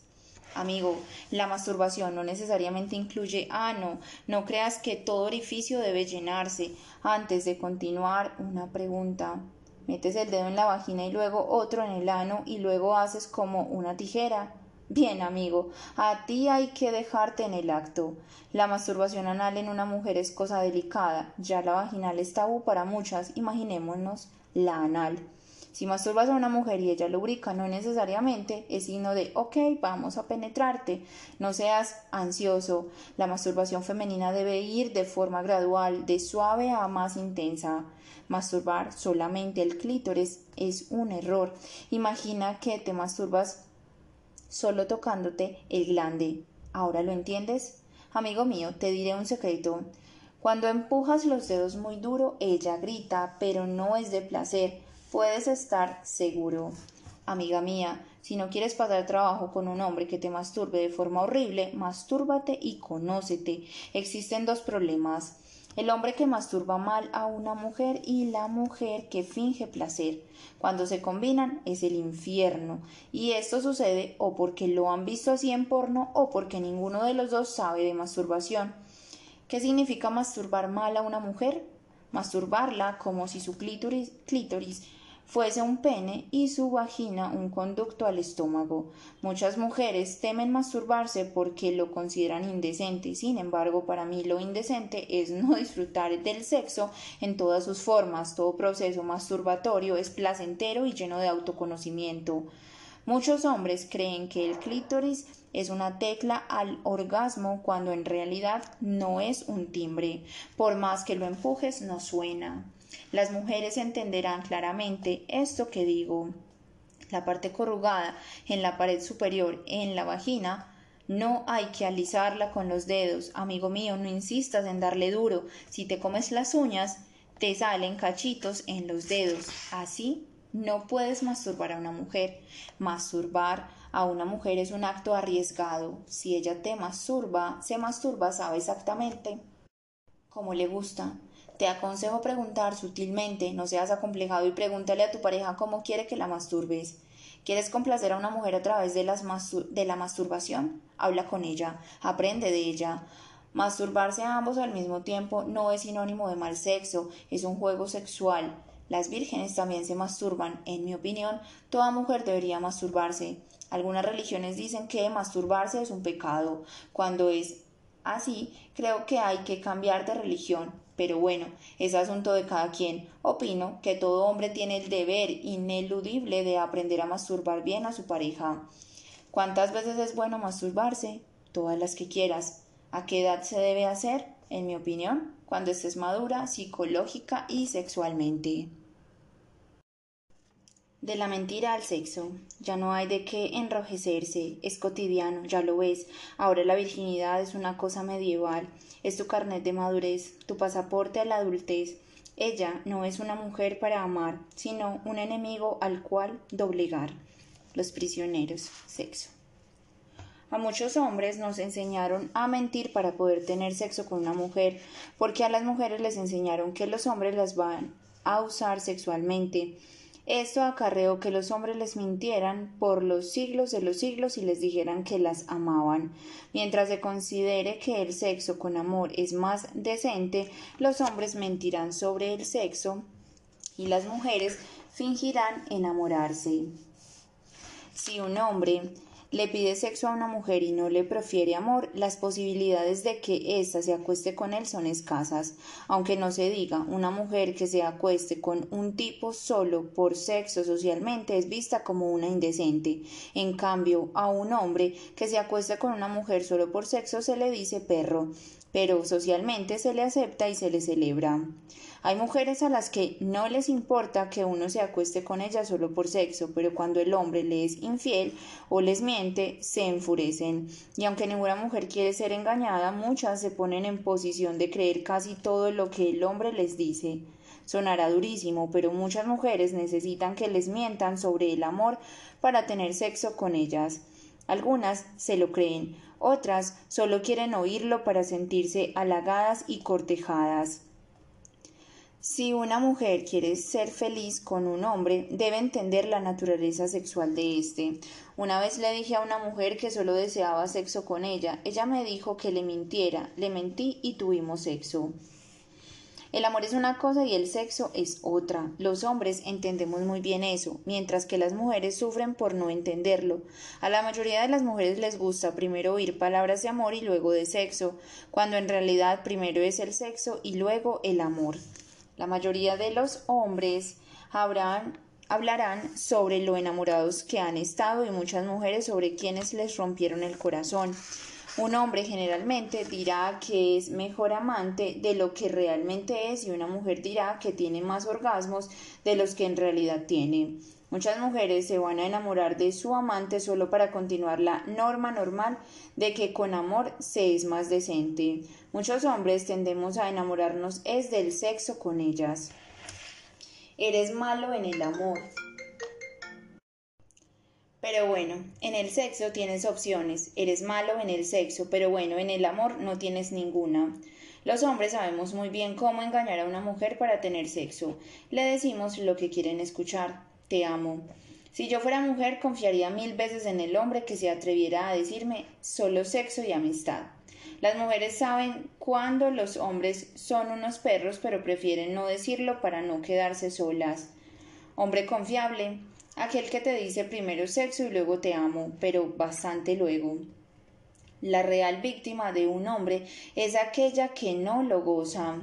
Amigo, la masturbación no necesariamente incluye ano. No creas que todo orificio debe llenarse. Antes de continuar, una pregunta. Metes el dedo en la vagina y luego otro en el ano y luego haces como una tijera. Bien, amigo, a ti hay que dejarte en el acto. La masturbación anal en una mujer es cosa delicada. Ya la vaginal es tabú para muchas. Imaginémonos la anal. Si masturbas a una mujer y ella lubrica, no necesariamente es signo de ok, vamos a penetrarte. No seas ansioso. La masturbación femenina debe ir de forma gradual, de suave a más intensa. Masturbar solamente el clítoris es un error. Imagina que te masturbas solo tocándote el glande. ¿Ahora lo entiendes? Amigo mío, te diré un secreto. Cuando empujas los dedos muy duro, ella grita, pero no es de placer puedes estar seguro. Amiga mía, si no quieres pasar trabajo con un hombre que te masturbe de forma horrible, mastúrbate y conócete. Existen dos problemas. El hombre que masturba mal a una mujer y la mujer que finge placer. Cuando se combinan es el infierno. Y esto sucede o porque lo han visto así en porno o porque ninguno de los dos sabe de masturbación. ¿Qué significa masturbar mal a una mujer? Masturbarla como si su clítoris, clítoris fuese un pene y su vagina un conducto al estómago. Muchas mujeres temen masturbarse porque lo consideran indecente. Sin embargo, para mí lo indecente es no disfrutar del sexo en todas sus formas. Todo proceso masturbatorio es placentero y lleno de autoconocimiento. Muchos hombres creen que el clítoris es una tecla al orgasmo cuando en realidad no es un timbre. Por más que lo empujes, no suena. Las mujeres entenderán claramente esto que digo. La parte corrugada en la pared superior, en la vagina, no hay que alisarla con los dedos. Amigo mío, no insistas en darle duro. Si te comes las uñas, te salen cachitos en los dedos. Así no puedes masturbar a una mujer. Masturbar a una mujer es un acto arriesgado. Si ella te masturba, se masturba, sabe exactamente cómo le gusta. Te aconsejo preguntar sutilmente, no seas acomplejado y pregúntale a tu pareja cómo quiere que la masturbes. ¿Quieres complacer a una mujer a través de, de la masturbación? Habla con ella, aprende de ella. Masturbarse a ambos al mismo tiempo no es sinónimo de mal sexo, es un juego sexual. Las vírgenes también se masturban. En mi opinión, toda mujer debería masturbarse. Algunas religiones dicen que masturbarse es un pecado. Cuando es así, creo que hay que cambiar de religión. Pero bueno, es asunto de cada quien. Opino que todo hombre tiene el deber ineludible de aprender a masturbar bien a su pareja. ¿Cuántas veces es bueno masturbarse? Todas las que quieras. ¿A qué edad se debe hacer? En mi opinión, cuando estés madura, psicológica y sexualmente. De la mentira al sexo. Ya no hay de qué enrojecerse. Es cotidiano, ya lo ves. Ahora la virginidad es una cosa medieval. Es tu carnet de madurez, tu pasaporte a la adultez. Ella no es una mujer para amar, sino un enemigo al cual doblegar. Los prisioneros. Sexo. A muchos hombres nos enseñaron a mentir para poder tener sexo con una mujer, porque a las mujeres les enseñaron que los hombres las van a usar sexualmente. Esto acarreó que los hombres les mintieran por los siglos de los siglos y les dijeran que las amaban. Mientras se considere que el sexo con amor es más decente, los hombres mentirán sobre el sexo y las mujeres fingirán enamorarse. Si un hombre le pide sexo a una mujer y no le profiere amor, las posibilidades de que ésta se acueste con él son escasas. Aunque no se diga, una mujer que se acueste con un tipo solo por sexo socialmente es vista como una indecente. En cambio, a un hombre que se acueste con una mujer solo por sexo se le dice perro, pero socialmente se le acepta y se le celebra. Hay mujeres a las que no les importa que uno se acueste con ellas solo por sexo, pero cuando el hombre le es infiel o les miente, se enfurecen. Y aunque ninguna mujer quiere ser engañada, muchas se ponen en posición de creer casi todo lo que el hombre les dice. Sonará durísimo, pero muchas mujeres necesitan que les mientan sobre el amor para tener sexo con ellas. Algunas se lo creen, otras solo quieren oírlo para sentirse halagadas y cortejadas. Si una mujer quiere ser feliz con un hombre, debe entender la naturaleza sexual de éste. Una vez le dije a una mujer que solo deseaba sexo con ella. Ella me dijo que le mintiera, le mentí y tuvimos sexo. El amor es una cosa y el sexo es otra. Los hombres entendemos muy bien eso, mientras que las mujeres sufren por no entenderlo. A la mayoría de las mujeres les gusta primero oír palabras de amor y luego de sexo, cuando en realidad primero es el sexo y luego el amor. La mayoría de los hombres hablarán sobre lo enamorados que han estado y muchas mujeres sobre quienes les rompieron el corazón. Un hombre generalmente dirá que es mejor amante de lo que realmente es y una mujer dirá que tiene más orgasmos de los que en realidad tiene. Muchas mujeres se van a enamorar de su amante solo para continuar la norma normal de que con amor se es más decente. Muchos hombres tendemos a enamorarnos es del sexo con ellas. Eres malo en el amor. Pero bueno, en el sexo tienes opciones. Eres malo en el sexo, pero bueno, en el amor no tienes ninguna. Los hombres sabemos muy bien cómo engañar a una mujer para tener sexo. Le decimos lo que quieren escuchar. Te amo. Si yo fuera mujer, confiaría mil veces en el hombre que se atreviera a decirme solo sexo y amistad. Las mujeres saben cuándo los hombres son unos perros, pero prefieren no decirlo para no quedarse solas. Hombre confiable, aquel que te dice primero sexo y luego te amo, pero bastante luego. La real víctima de un hombre es aquella que no lo goza.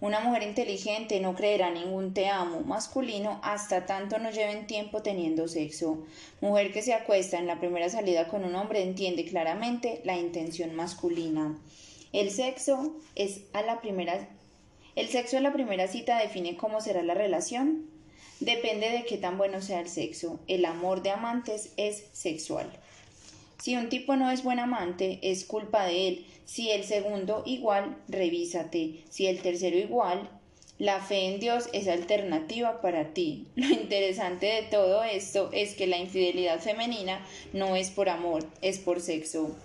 Una mujer inteligente no creerá ningún te amo masculino hasta tanto no lleven tiempo teniendo sexo. Mujer que se acuesta en la primera salida con un hombre entiende claramente la intención masculina. El sexo es a la primera el sexo en la primera cita define cómo será la relación. Depende de qué tan bueno sea el sexo. El amor de amantes es sexual. Si un tipo no es buen amante, es culpa de él. Si el segundo igual, revísate. Si el tercero igual, la fe en Dios es alternativa para ti. Lo interesante de todo esto es que la infidelidad femenina no es por amor, es por sexo.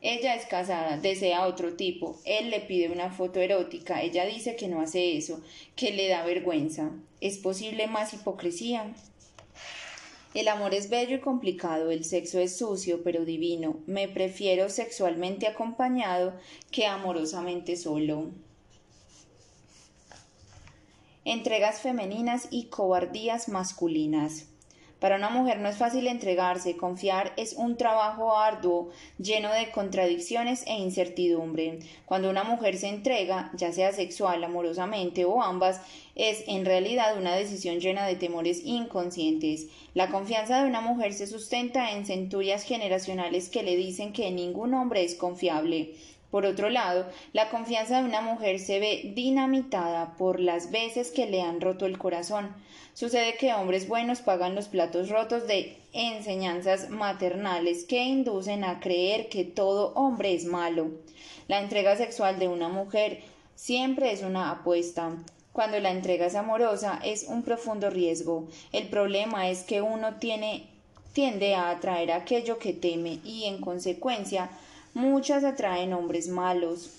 Ella es casada, desea otro tipo, él le pide una foto erótica, ella dice que no hace eso, que le da vergüenza. ¿Es posible más hipocresía? El amor es bello y complicado, el sexo es sucio pero divino. Me prefiero sexualmente acompañado que amorosamente solo. Entregas femeninas y cobardías masculinas. Para una mujer no es fácil entregarse, confiar es un trabajo arduo, lleno de contradicciones e incertidumbre. Cuando una mujer se entrega, ya sea sexual, amorosamente o ambas, es en realidad una decisión llena de temores inconscientes. La confianza de una mujer se sustenta en centurias generacionales que le dicen que ningún hombre es confiable. Por otro lado, la confianza de una mujer se ve dinamitada por las veces que le han roto el corazón. Sucede que hombres buenos pagan los platos rotos de enseñanzas maternales que inducen a creer que todo hombre es malo. La entrega sexual de una mujer siempre es una apuesta. Cuando la entrega es amorosa es un profundo riesgo. El problema es que uno tiene, tiende a atraer aquello que teme y en consecuencia muchas atraen hombres malos.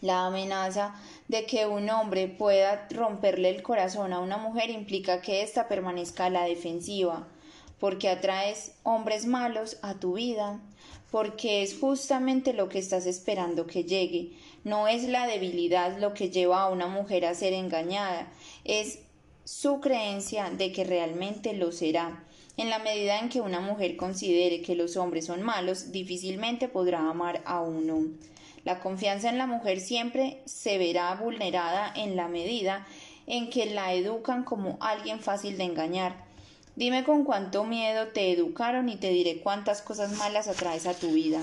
La amenaza de que un hombre pueda romperle el corazón a una mujer implica que ésta permanezca a la defensiva, porque atraes hombres malos a tu vida, porque es justamente lo que estás esperando que llegue. No es la debilidad lo que lleva a una mujer a ser engañada, es su creencia de que realmente lo será. En la medida en que una mujer considere que los hombres son malos, difícilmente podrá amar a uno. La confianza en la mujer siempre se verá vulnerada en la medida en que la educan como alguien fácil de engañar. Dime con cuánto miedo te educaron y te diré cuántas cosas malas atraes a tu vida.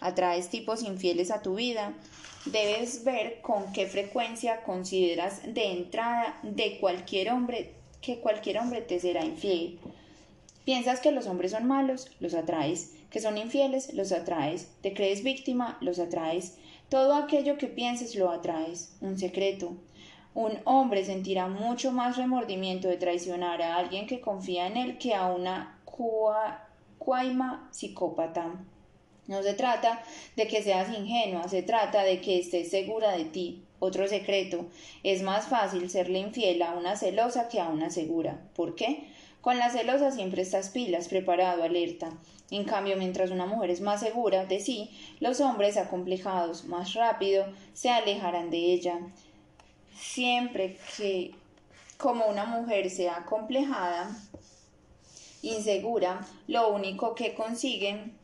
Atraes tipos infieles a tu vida. Debes ver con qué frecuencia consideras de entrada de cualquier hombre que cualquier hombre te será infiel. Piensas que los hombres son malos, los atraes, que son infieles, los atraes, te crees víctima, los atraes, todo aquello que pienses lo atraes, un secreto. Un hombre sentirá mucho más remordimiento de traicionar a alguien que confía en él que a una cuaima psicópata. No se trata de que seas ingenua, se trata de que estés segura de ti. Otro secreto, es más fácil serle infiel a una celosa que a una segura. ¿Por qué? Con la celosa siempre estás pilas, preparado, alerta. En cambio, mientras una mujer es más segura de sí, los hombres acomplejados más rápido se alejarán de ella. Siempre que como una mujer sea acomplejada, insegura, lo único que consiguen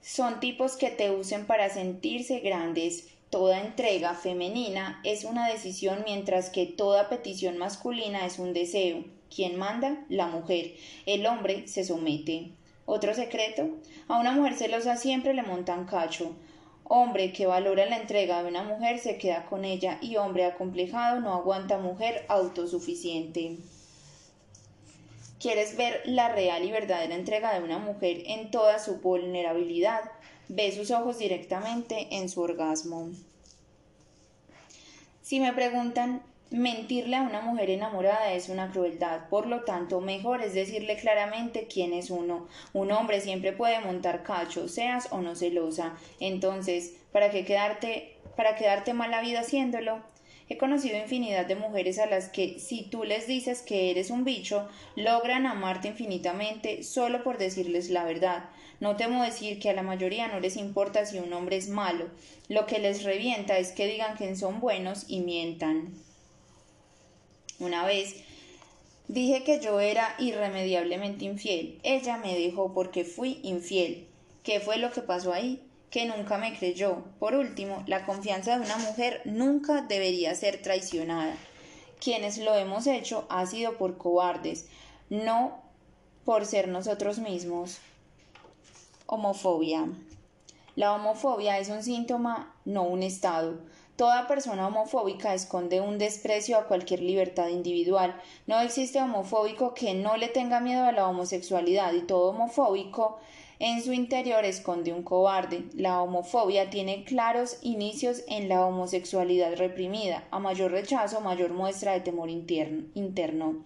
son tipos que te usen para sentirse grandes, Toda entrega femenina es una decisión mientras que toda petición masculina es un deseo. ¿Quién manda? La mujer. El hombre se somete. Otro secreto. A una mujer celosa siempre le montan cacho. Hombre que valora la entrega de una mujer se queda con ella y hombre acomplejado no aguanta mujer autosuficiente. ¿Quieres ver la real y verdadera entrega de una mujer en toda su vulnerabilidad? Ve sus ojos directamente en su orgasmo. Si me preguntan, mentirle a una mujer enamorada es una crueldad, por lo tanto, mejor es decirle claramente quién es uno. Un hombre siempre puede montar cacho, seas o no celosa. Entonces, ¿para qué quedarte, para quedarte mala vida haciéndolo? He conocido infinidad de mujeres a las que, si tú les dices que eres un bicho, logran amarte infinitamente solo por decirles la verdad. No temo decir que a la mayoría no les importa si un hombre es malo. Lo que les revienta es que digan que son buenos y mientan. Una vez dije que yo era irremediablemente infiel. Ella me dejó porque fui infiel. ¿Qué fue lo que pasó ahí? que nunca me creyó. Por último, la confianza de una mujer nunca debería ser traicionada. Quienes lo hemos hecho ha sido por cobardes, no por ser nosotros mismos. Homofobia. La homofobia es un síntoma, no un estado. Toda persona homofóbica esconde un desprecio a cualquier libertad individual. No existe homofóbico que no le tenga miedo a la homosexualidad y todo homofóbico en su interior esconde un cobarde. La homofobia tiene claros inicios en la homosexualidad reprimida. A mayor rechazo, mayor muestra de temor interno.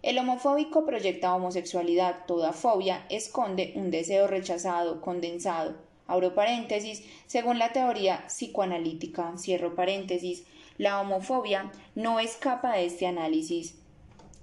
El homofóbico proyecta homosexualidad. Toda fobia esconde un deseo rechazado, condensado. Abro paréntesis, según la teoría psicoanalítica, cierro paréntesis, la homofobia no escapa de este análisis.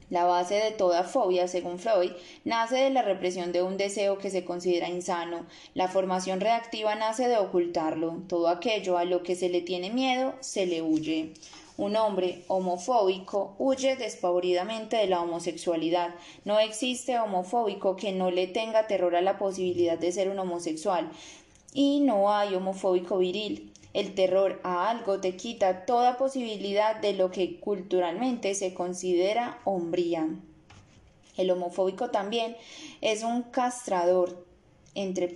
La base de toda fobia, según Freud, nace de la represión de un deseo que se considera insano. La formación reactiva nace de ocultarlo. Todo aquello a lo que se le tiene miedo, se le huye. Un hombre homofóbico huye despavoridamente de la homosexualidad. No existe homofóbico que no le tenga terror a la posibilidad de ser un homosexual. Y no hay homofóbico viril. El terror a algo te quita toda posibilidad de lo que culturalmente se considera hombría. El homofóbico también es un castrador, entre,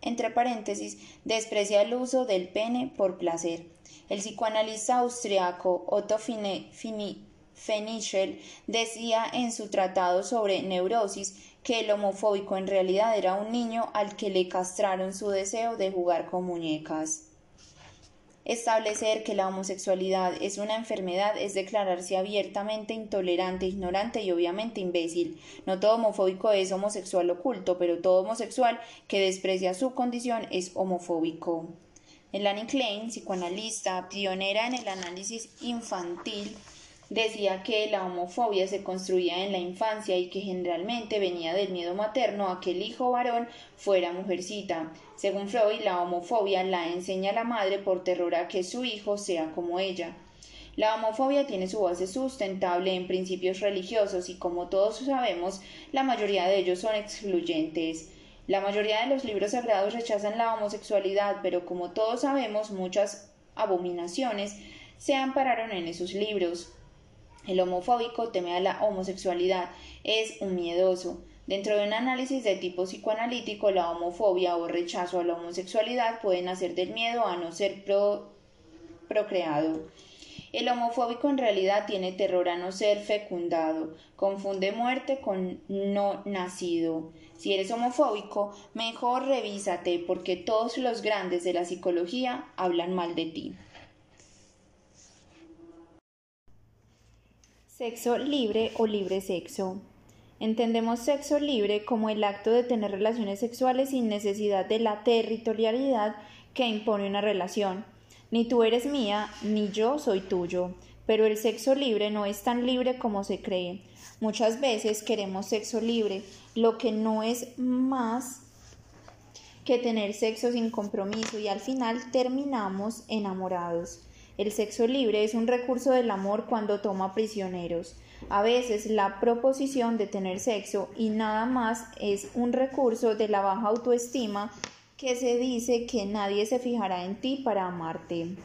entre paréntesis, desprecia el uso del pene por placer. El psicoanalista austriaco Otto Fenichel decía en su tratado sobre neurosis que el homofóbico en realidad era un niño al que le castraron su deseo de jugar con muñecas. Establecer que la homosexualidad es una enfermedad es declararse abiertamente intolerante, ignorante y obviamente imbécil. No todo homofóbico es homosexual oculto, pero todo homosexual que desprecia su condición es homofóbico. Melanie Klein, psicoanalista, pionera en el análisis infantil, decía que la homofobia se construía en la infancia y que generalmente venía del miedo materno a que el hijo varón fuera mujercita. Según Freud, la homofobia la enseña la madre por terror a que su hijo sea como ella. La homofobia tiene su base sustentable en principios religiosos y como todos sabemos, la mayoría de ellos son excluyentes. La mayoría de los libros sagrados rechazan la homosexualidad, pero como todos sabemos, muchas abominaciones se ampararon en esos libros. El homofóbico teme a la homosexualidad, es un miedoso. Dentro de un análisis de tipo psicoanalítico, la homofobia o rechazo a la homosexualidad pueden nacer del miedo a no ser procreado. El homofóbico en realidad tiene terror a no ser fecundado, confunde muerte con no nacido. Si eres homofóbico, mejor revísate porque todos los grandes de la psicología hablan mal de ti. Sexo libre o libre sexo. Entendemos sexo libre como el acto de tener relaciones sexuales sin necesidad de la territorialidad que impone una relación. Ni tú eres mía, ni yo soy tuyo. Pero el sexo libre no es tan libre como se cree. Muchas veces queremos sexo libre, lo que no es más que tener sexo sin compromiso y al final terminamos enamorados. El sexo libre es un recurso del amor cuando toma prisioneros. A veces la proposición de tener sexo y nada más es un recurso de la baja autoestima que se dice que nadie se fijará en ti para amarte.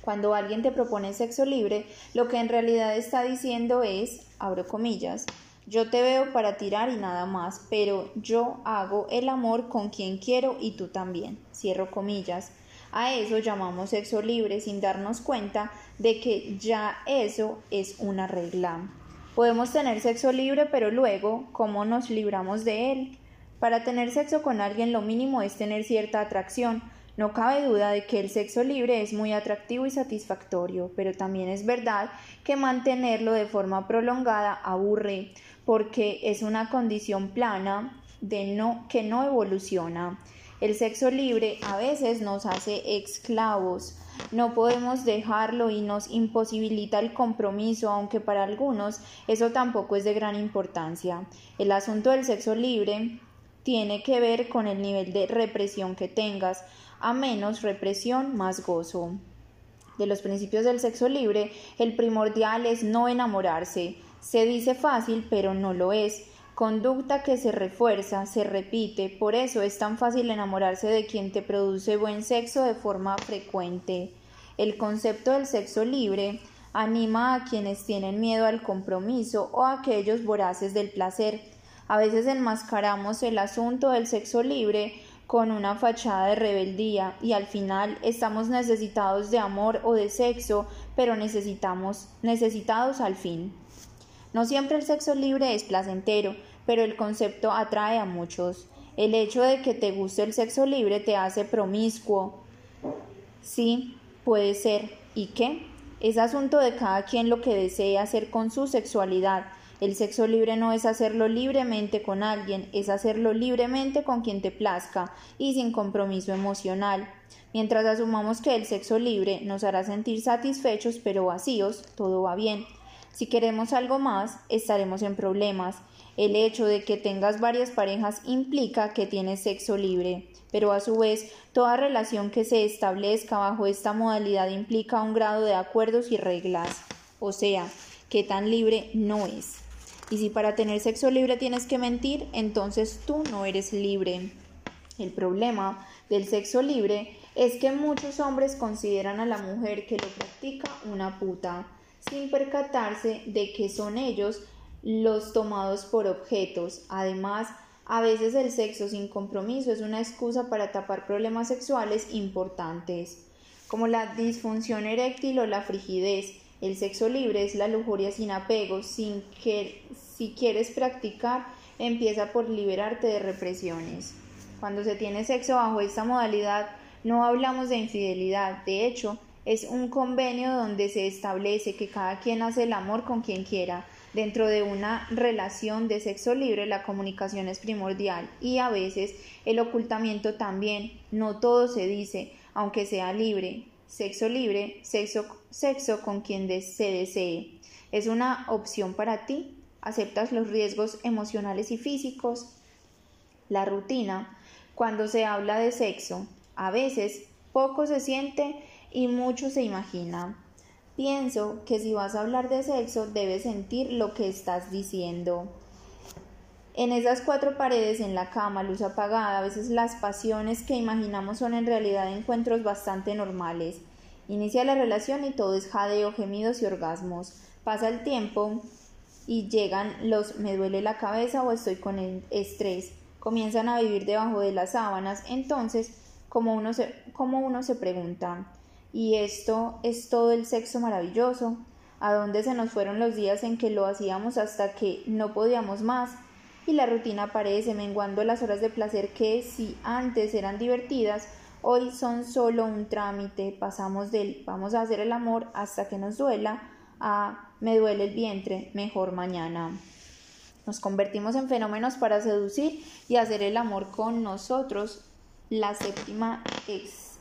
Cuando alguien te propone sexo libre, lo que en realidad está diciendo es, abro comillas, yo te veo para tirar y nada más, pero yo hago el amor con quien quiero y tú también. Cierro comillas. A eso llamamos sexo libre sin darnos cuenta de que ya eso es una regla. Podemos tener sexo libre, pero luego, ¿cómo nos libramos de él? Para tener sexo con alguien lo mínimo es tener cierta atracción. No cabe duda de que el sexo libre es muy atractivo y satisfactorio, pero también es verdad que mantenerlo de forma prolongada aburre, porque es una condición plana de no que no evoluciona. El sexo libre a veces nos hace esclavos. No podemos dejarlo y nos imposibilita el compromiso, aunque para algunos eso tampoco es de gran importancia. El asunto del sexo libre tiene que ver con el nivel de represión que tengas. A menos represión, más gozo. De los principios del sexo libre, el primordial es no enamorarse. Se dice fácil, pero no lo es conducta que se refuerza, se repite, por eso es tan fácil enamorarse de quien te produce buen sexo de forma frecuente. El concepto del sexo libre anima a quienes tienen miedo al compromiso o a aquellos voraces del placer. A veces enmascaramos el asunto del sexo libre con una fachada de rebeldía y al final estamos necesitados de amor o de sexo, pero necesitamos necesitados al fin. No siempre el sexo libre es placentero, pero el concepto atrae a muchos. El hecho de que te guste el sexo libre te hace promiscuo. Sí, puede ser. ¿Y qué? Es asunto de cada quien lo que desee hacer con su sexualidad. El sexo libre no es hacerlo libremente con alguien, es hacerlo libremente con quien te plazca y sin compromiso emocional. Mientras asumamos que el sexo libre nos hará sentir satisfechos pero vacíos, todo va bien. Si queremos algo más, estaremos en problemas. El hecho de que tengas varias parejas implica que tienes sexo libre, pero a su vez toda relación que se establezca bajo esta modalidad implica un grado de acuerdos y reglas, o sea, que tan libre no es. Y si para tener sexo libre tienes que mentir, entonces tú no eres libre. El problema del sexo libre es que muchos hombres consideran a la mujer que lo practica una puta sin percatarse de que son ellos los tomados por objetos. Además, A veces el sexo sin compromiso es una excusa para tapar problemas sexuales importantes, como la disfunción eréctil o la frigidez. El sexo libre es la lujuria sin apego, sin que si quieres practicar, empieza por liberarte de represiones. Cuando se tiene sexo bajo esta modalidad, no hablamos de infidelidad, de hecho, es un convenio donde se establece que cada quien hace el amor con quien quiera, Dentro de una relación de sexo libre la comunicación es primordial y a veces el ocultamiento también. No todo se dice, aunque sea libre. Sexo libre, sexo, sexo con quien se desee. ¿Es una opción para ti? ¿Aceptas los riesgos emocionales y físicos? La rutina. Cuando se habla de sexo, a veces poco se siente y mucho se imagina. Pienso que si vas a hablar de sexo debes sentir lo que estás diciendo. En esas cuatro paredes, en la cama, luz apagada, a veces las pasiones que imaginamos son en realidad encuentros bastante normales. Inicia la relación y todo es jadeo, gemidos y orgasmos. Pasa el tiempo y llegan los me duele la cabeza o estoy con estrés. Comienzan a vivir debajo de las sábanas. Entonces, como uno se, como uno se pregunta, y esto es todo el sexo maravilloso, a dónde se nos fueron los días en que lo hacíamos hasta que no podíamos más, y la rutina aparece menguando las horas de placer que si antes eran divertidas, hoy son solo un trámite, pasamos del vamos a hacer el amor hasta que nos duela a me duele el vientre, mejor mañana. Nos convertimos en fenómenos para seducir y hacer el amor con nosotros, la séptima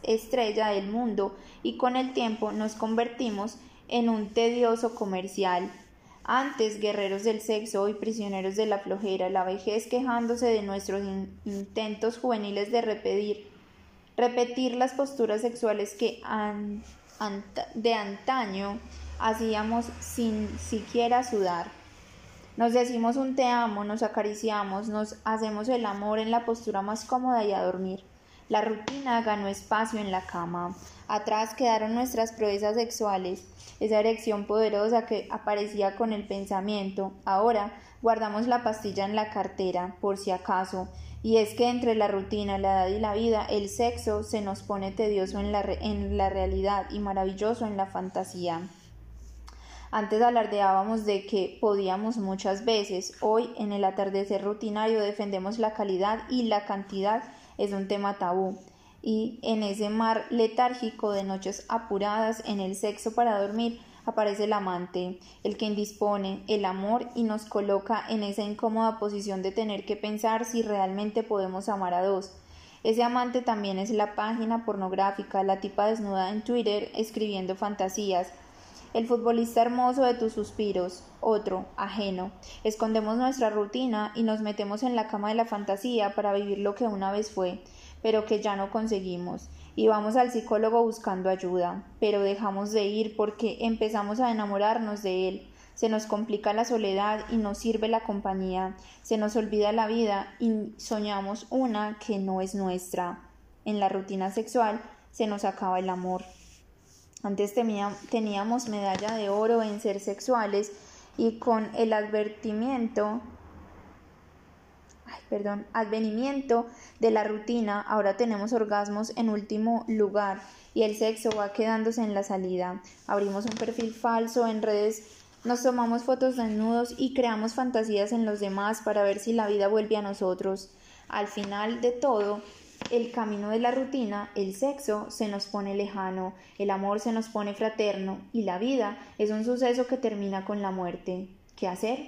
estrella del mundo y con el tiempo nos convertimos en un tedioso comercial. Antes guerreros del sexo, y prisioneros de la flojera, la vejez quejándose de nuestros intentos juveniles de repetir las posturas sexuales que de antaño hacíamos sin siquiera sudar. Nos decimos un te amo, nos acariciamos, nos hacemos el amor en la postura más cómoda y a dormir. La rutina ganó espacio en la cama. Atrás quedaron nuestras proezas sexuales, esa erección poderosa que aparecía con el pensamiento. Ahora guardamos la pastilla en la cartera, por si acaso. Y es que entre la rutina, la edad y la vida, el sexo se nos pone tedioso en la, en la realidad y maravilloso en la fantasía. Antes alardeábamos de que podíamos muchas veces, hoy en el atardecer rutinario defendemos la calidad y la cantidad es un tema tabú y en ese mar letárgico de noches apuradas en el sexo para dormir aparece el amante, el que indispone el amor y nos coloca en esa incómoda posición de tener que pensar si realmente podemos amar a dos. Ese amante también es la página pornográfica, la tipa desnuda en Twitter escribiendo fantasías, el futbolista hermoso de tus suspiros, otro, ajeno. Escondemos nuestra rutina y nos metemos en la cama de la fantasía para vivir lo que una vez fue, pero que ya no conseguimos. Y vamos al psicólogo buscando ayuda, pero dejamos de ir porque empezamos a enamorarnos de él. Se nos complica la soledad y nos sirve la compañía. Se nos olvida la vida y soñamos una que no es nuestra. En la rutina sexual se nos acaba el amor. Antes teníamos medalla de oro en ser sexuales y con el advertimiento perdón, advenimiento de la rutina, ahora tenemos orgasmos en último lugar y el sexo va quedándose en la salida. Abrimos un perfil falso en redes, nos tomamos fotos desnudos y creamos fantasías en los demás para ver si la vida vuelve a nosotros. Al final de todo, el camino de la rutina, el sexo se nos pone lejano, el amor se nos pone fraterno y la vida es un suceso que termina con la muerte. ¿Qué hacer?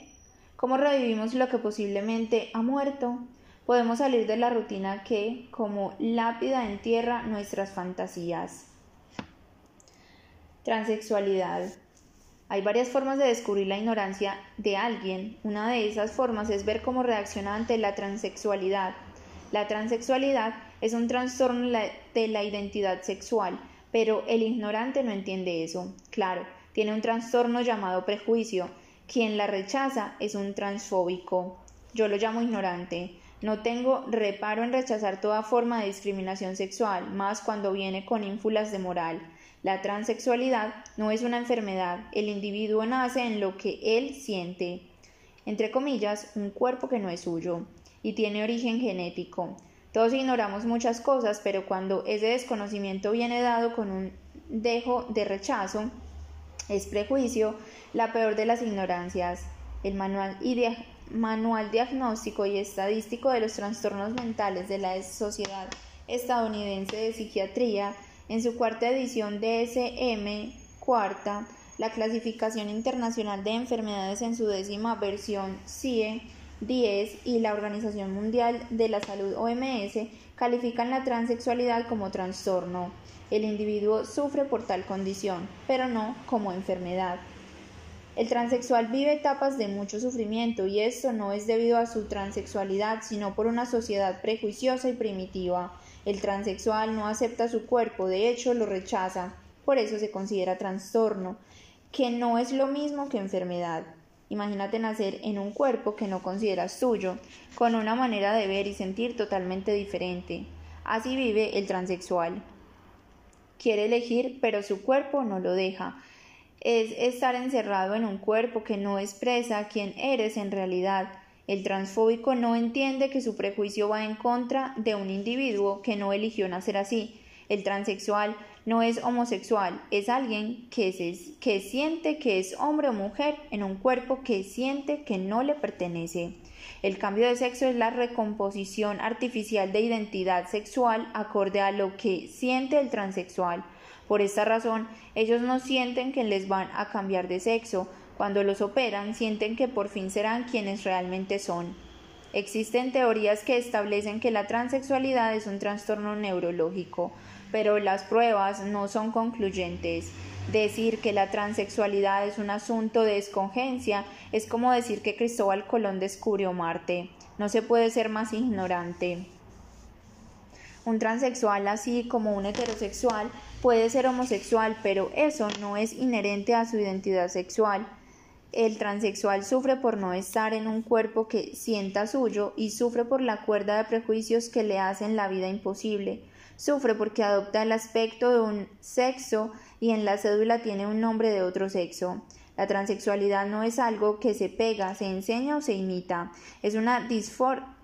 ¿Cómo revivimos lo que posiblemente ha muerto? Podemos salir de la rutina que, como lápida, entierra nuestras fantasías. Transexualidad. Hay varias formas de descubrir la ignorancia de alguien. Una de esas formas es ver cómo reacciona ante la transexualidad. La transexualidad es un trastorno de la identidad sexual, pero el ignorante no entiende eso. Claro, tiene un trastorno llamado prejuicio. Quien la rechaza es un transfóbico. Yo lo llamo ignorante. No tengo reparo en rechazar toda forma de discriminación sexual, más cuando viene con ínfulas de moral. La transexualidad no es una enfermedad, el individuo nace en lo que él siente, entre comillas, un cuerpo que no es suyo. Y tiene origen genético. Todos ignoramos muchas cosas, pero cuando ese desconocimiento viene dado con un dejo de rechazo, es prejuicio, la peor de las ignorancias. El manual, diagnóstico y estadístico de los trastornos mentales de la Sociedad Estadounidense de Psiquiatría, en su cuarta edición DSM cuarta, la clasificación internacional de enfermedades en su décima versión CIE 10 y la Organización Mundial de la Salud OMS califican la transexualidad como trastorno. El individuo sufre por tal condición, pero no como enfermedad. El transexual vive etapas de mucho sufrimiento y esto no es debido a su transexualidad, sino por una sociedad prejuiciosa y primitiva. El transexual no acepta su cuerpo, de hecho lo rechaza, por eso se considera trastorno, que no es lo mismo que enfermedad. Imagínate nacer en un cuerpo que no consideras tuyo, con una manera de ver y sentir totalmente diferente. Así vive el transexual. Quiere elegir, pero su cuerpo no lo deja. Es estar encerrado en un cuerpo que no expresa quién eres en realidad. El transfóbico no entiende que su prejuicio va en contra de un individuo que no eligió nacer así. El transexual no es homosexual, es alguien que, que siente que es hombre o mujer en un cuerpo que siente que no le pertenece. El cambio de sexo es la recomposición artificial de identidad sexual acorde a lo que siente el transexual. Por esta razón, ellos no sienten que les van a cambiar de sexo. Cuando los operan, sienten que por fin serán quienes realmente son. Existen teorías que establecen que la transexualidad es un trastorno neurológico pero las pruebas no son concluyentes. Decir que la transexualidad es un asunto de escongencia es como decir que Cristóbal Colón descubrió Marte. No se puede ser más ignorante. Un transexual, así como un heterosexual, puede ser homosexual, pero eso no es inherente a su identidad sexual. El transexual sufre por no estar en un cuerpo que sienta suyo y sufre por la cuerda de prejuicios que le hacen la vida imposible. Sufre porque adopta el aspecto de un sexo y en la cédula tiene un nombre de otro sexo. La transexualidad no es algo que se pega, se enseña o se imita. Es una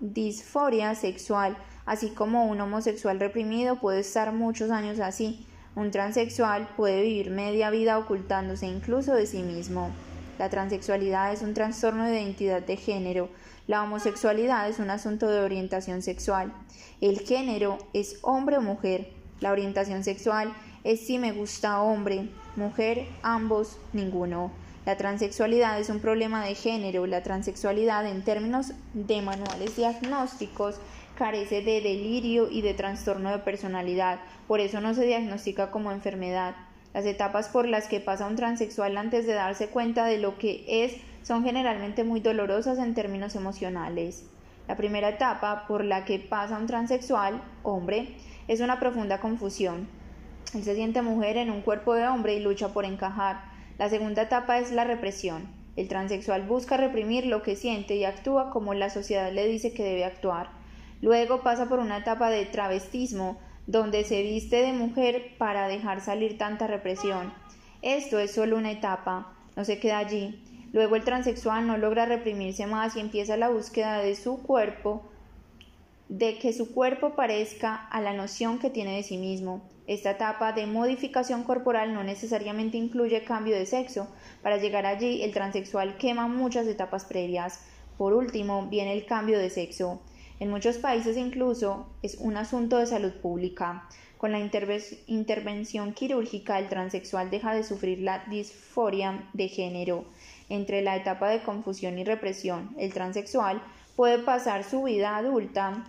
disforia sexual, así como un homosexual reprimido puede estar muchos años así. Un transexual puede vivir media vida ocultándose incluso de sí mismo. La transexualidad es un trastorno de identidad de género. La homosexualidad es un asunto de orientación sexual. El género es hombre o mujer. La orientación sexual es si me gusta hombre, mujer, ambos, ninguno. La transexualidad es un problema de género. La transexualidad en términos de manuales diagnósticos carece de delirio y de trastorno de personalidad. Por eso no se diagnostica como enfermedad. Las etapas por las que pasa un transexual antes de darse cuenta de lo que es son generalmente muy dolorosas en términos emocionales. La primera etapa por la que pasa un transexual, hombre, es una profunda confusión. Él se siente mujer en un cuerpo de hombre y lucha por encajar. La segunda etapa es la represión. El transexual busca reprimir lo que siente y actúa como la sociedad le dice que debe actuar. Luego pasa por una etapa de travestismo, donde se viste de mujer para dejar salir tanta represión. Esto es solo una etapa, no se queda allí. Luego el transexual no logra reprimirse más y empieza la búsqueda de su cuerpo, de que su cuerpo parezca a la noción que tiene de sí mismo. Esta etapa de modificación corporal no necesariamente incluye cambio de sexo. Para llegar allí, el transexual quema muchas etapas previas. Por último, viene el cambio de sexo. En muchos países incluso es un asunto de salud pública. Con la intervención quirúrgica, el transexual deja de sufrir la disforia de género. Entre la etapa de confusión y represión, el transexual puede pasar su vida adulta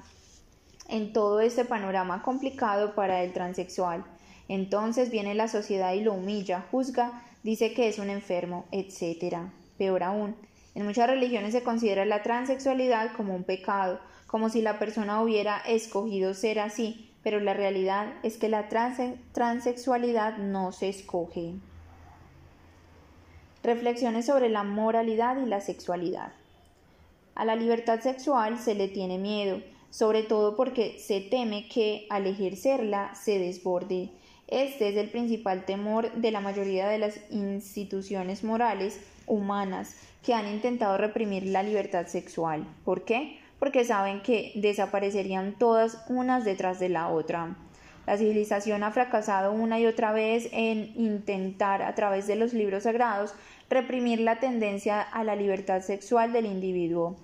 en todo este panorama complicado para el transexual. Entonces viene la sociedad y lo humilla, juzga, dice que es un enfermo, etc. Peor aún, en muchas religiones se considera la transexualidad como un pecado, como si la persona hubiera escogido ser así, pero la realidad es que la transexualidad no se escoge. Reflexiones sobre la moralidad y la sexualidad. A la libertad sexual se le tiene miedo, sobre todo porque se teme que al ejercerla se desborde. Este es el principal temor de la mayoría de las instituciones morales humanas que han intentado reprimir la libertad sexual. ¿Por qué? porque saben que desaparecerían todas unas detrás de la otra. La civilización ha fracasado una y otra vez en intentar, a través de los libros sagrados, reprimir la tendencia a la libertad sexual del individuo.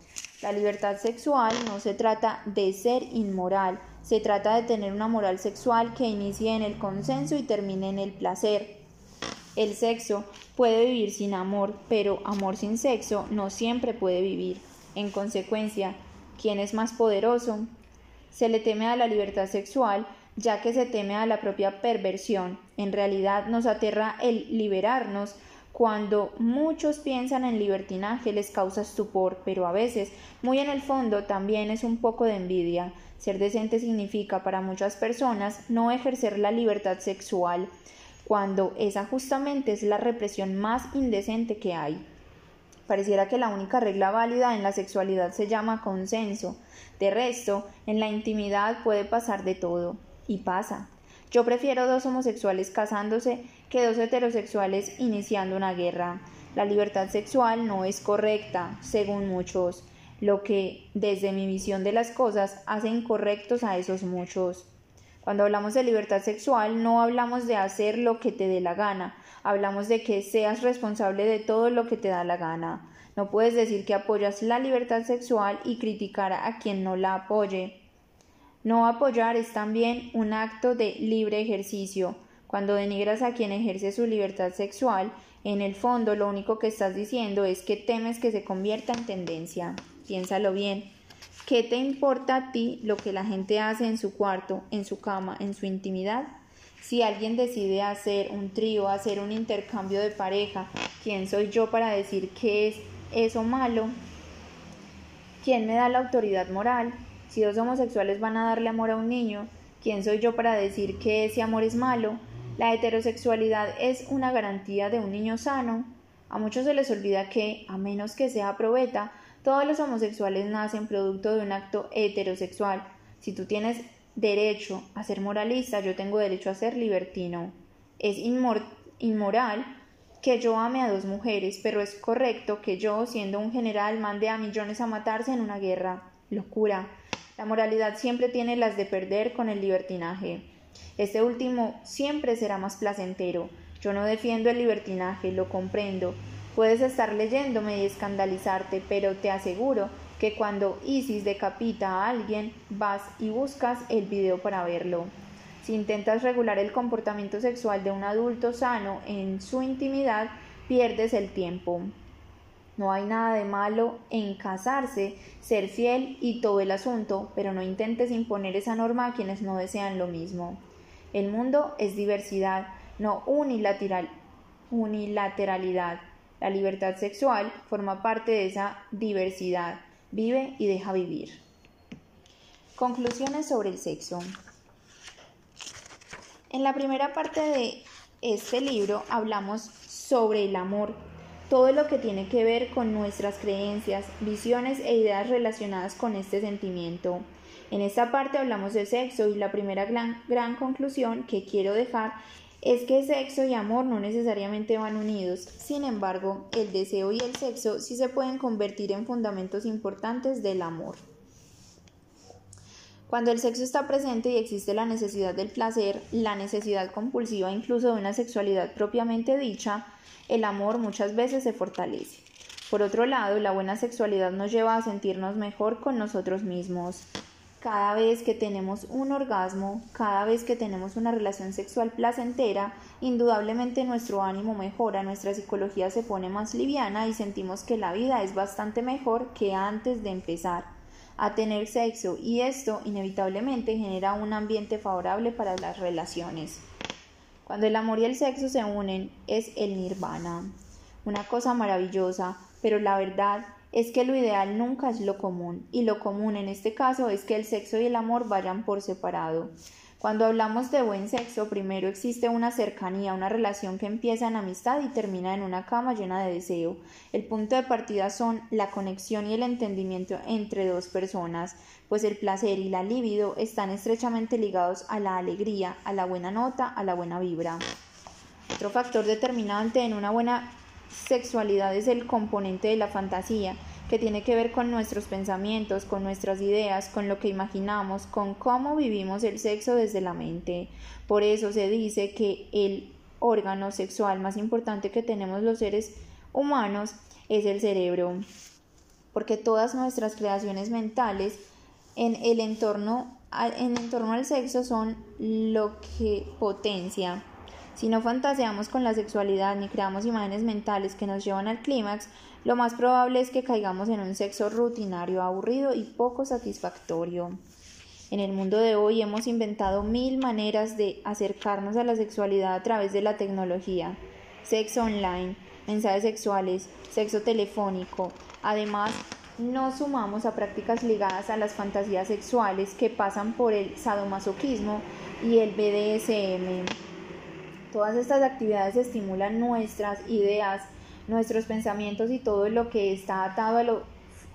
La libertad sexual no se trata de ser inmoral, se trata de tener una moral sexual que inicie en el consenso y termine en el placer. El sexo puede vivir sin amor, pero amor sin sexo no siempre puede vivir. En consecuencia, ¿quién es más poderoso? Se le teme a la libertad sexual ya que se teme a la propia perversión. En realidad nos aterra el liberarnos. Cuando muchos piensan en libertinaje les causa estupor, pero a veces, muy en el fondo, también es un poco de envidia. Ser decente significa para muchas personas no ejercer la libertad sexual, cuando esa justamente es la represión más indecente que hay. Pareciera que la única regla válida en la sexualidad se llama consenso. De resto, en la intimidad puede pasar de todo y pasa. Yo prefiero dos homosexuales casándose que dos heterosexuales iniciando una guerra. La libertad sexual no es correcta, según muchos, lo que, desde mi visión de las cosas, hace incorrectos a esos muchos. Cuando hablamos de libertad sexual no hablamos de hacer lo que te dé la gana, hablamos de que seas responsable de todo lo que te da la gana. No puedes decir que apoyas la libertad sexual y criticar a quien no la apoye. No apoyar es también un acto de libre ejercicio. Cuando denigras a quien ejerce su libertad sexual, en el fondo lo único que estás diciendo es que temes que se convierta en tendencia. Piénsalo bien. ¿Qué te importa a ti lo que la gente hace en su cuarto, en su cama, en su intimidad? Si alguien decide hacer un trío, hacer un intercambio de pareja, ¿quién soy yo para decir qué es eso malo? ¿Quién me da la autoridad moral? Si dos homosexuales van a darle amor a un niño, ¿quién soy yo para decir que ese amor es malo? La heterosexualidad es una garantía de un niño sano. A muchos se les olvida que, a menos que sea probeta, todos los homosexuales nacen producto de un acto heterosexual. Si tú tienes derecho a ser moralista, yo tengo derecho a ser libertino. Es inmoral que yo ame a dos mujeres, pero es correcto que yo, siendo un general, mande a millones a matarse en una guerra. Locura. La moralidad siempre tiene las de perder con el libertinaje. Este último siempre será más placentero. Yo no defiendo el libertinaje, lo comprendo. Puedes estar leyéndome y escandalizarte, pero te aseguro que cuando Isis decapita a alguien, vas y buscas el video para verlo. Si intentas regular el comportamiento sexual de un adulto sano en su intimidad, pierdes el tiempo. No hay nada de malo en casarse, ser fiel y todo el asunto, pero no intentes imponer esa norma a quienes no desean lo mismo. El mundo es diversidad, no unilateral, unilateralidad. La libertad sexual forma parte de esa diversidad. Vive y deja vivir. Conclusiones sobre el sexo. En la primera parte de este libro hablamos sobre el amor todo lo que tiene que ver con nuestras creencias, visiones e ideas relacionadas con este sentimiento. En esta parte hablamos de sexo y la primera gran, conclusión que quiero dejar es que sexo y amor no necesariamente van unidos. Sin embargo, el deseo y el sexo sí se pueden convertir en fundamentos importantes del amor. Cuando el sexo está presente y existe la necesidad del placer, la necesidad compulsiva incluso de una sexualidad propiamente dicha, el amor muchas veces se fortalece. Por otro lado, la buena sexualidad nos lleva a sentirnos mejor con nosotros mismos. Cada vez que tenemos un orgasmo, cada vez que tenemos una relación sexual placentera, indudablemente nuestro ánimo mejora, nuestra psicología se pone más liviana y sentimos que la vida es bastante mejor que antes de empezar a tener sexo y esto inevitablemente genera un ambiente favorable para las relaciones. Cuando el amor y el sexo se unen es el nirvana, una cosa maravillosa, pero la verdad es que lo ideal nunca es lo común, y lo común en este caso es que el sexo y el amor vayan por separado. Cuando hablamos de buen sexo, primero existe una cercanía, una relación que empieza en amistad y termina en una cama llena de deseo. El punto de partida son la conexión y el entendimiento entre dos personas, pues el placer y la libido están estrechamente ligados a la alegría, a la buena nota, a la buena vibra. Otro factor determinante en una buena sexualidad es el componente de la fantasía, que tiene que ver con nuestros pensamientos, con nuestras ideas, con lo que imaginamos, con cómo vivimos el sexo desde la mente. Por eso se dice que el órgano sexual más importante que tenemos los seres humanos es el cerebro, porque todas nuestras creaciones mentales en el entorno, en el entorno al sexo son lo que potencia. Si no fantaseamos con la sexualidad ni creamos imágenes mentales que nos llevan al clímax, lo más probable es que caigamos en un sexo rutinario, aburrido y poco satisfactorio. En el mundo de hoy hemos inventado mil maneras de acercarnos a la sexualidad a través de la tecnología. Sexo online, mensajes sexuales, sexo telefónico. Además, nos sumamos a prácticas ligadas a las fantasías sexuales que pasan por el sadomasoquismo y el BDSM. Todas estas actividades estimulan nuestras ideas, nuestros pensamientos y todo lo que está atado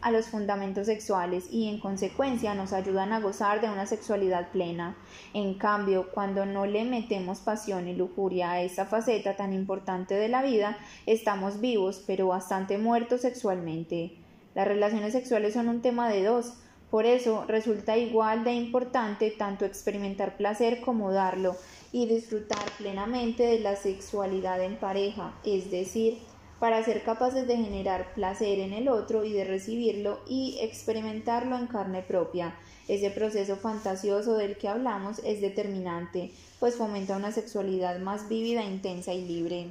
a, los fundamentos sexuales y en consecuencia nos ayudan a gozar de una sexualidad plena. En cambio, cuando no le metemos pasión y lujuria a esta faceta tan importante de la vida, estamos vivos pero bastante muertos sexualmente. Las relaciones sexuales son un tema de dos, por eso resulta igual de importante tanto experimentar placer como darlo y disfrutar plenamente de la sexualidad en pareja, es decir, para ser capaces de generar placer en el otro y de recibirlo y experimentarlo en carne propia. Ese proceso fantasioso del que hablamos es determinante, pues fomenta una sexualidad más vívida, intensa y libre.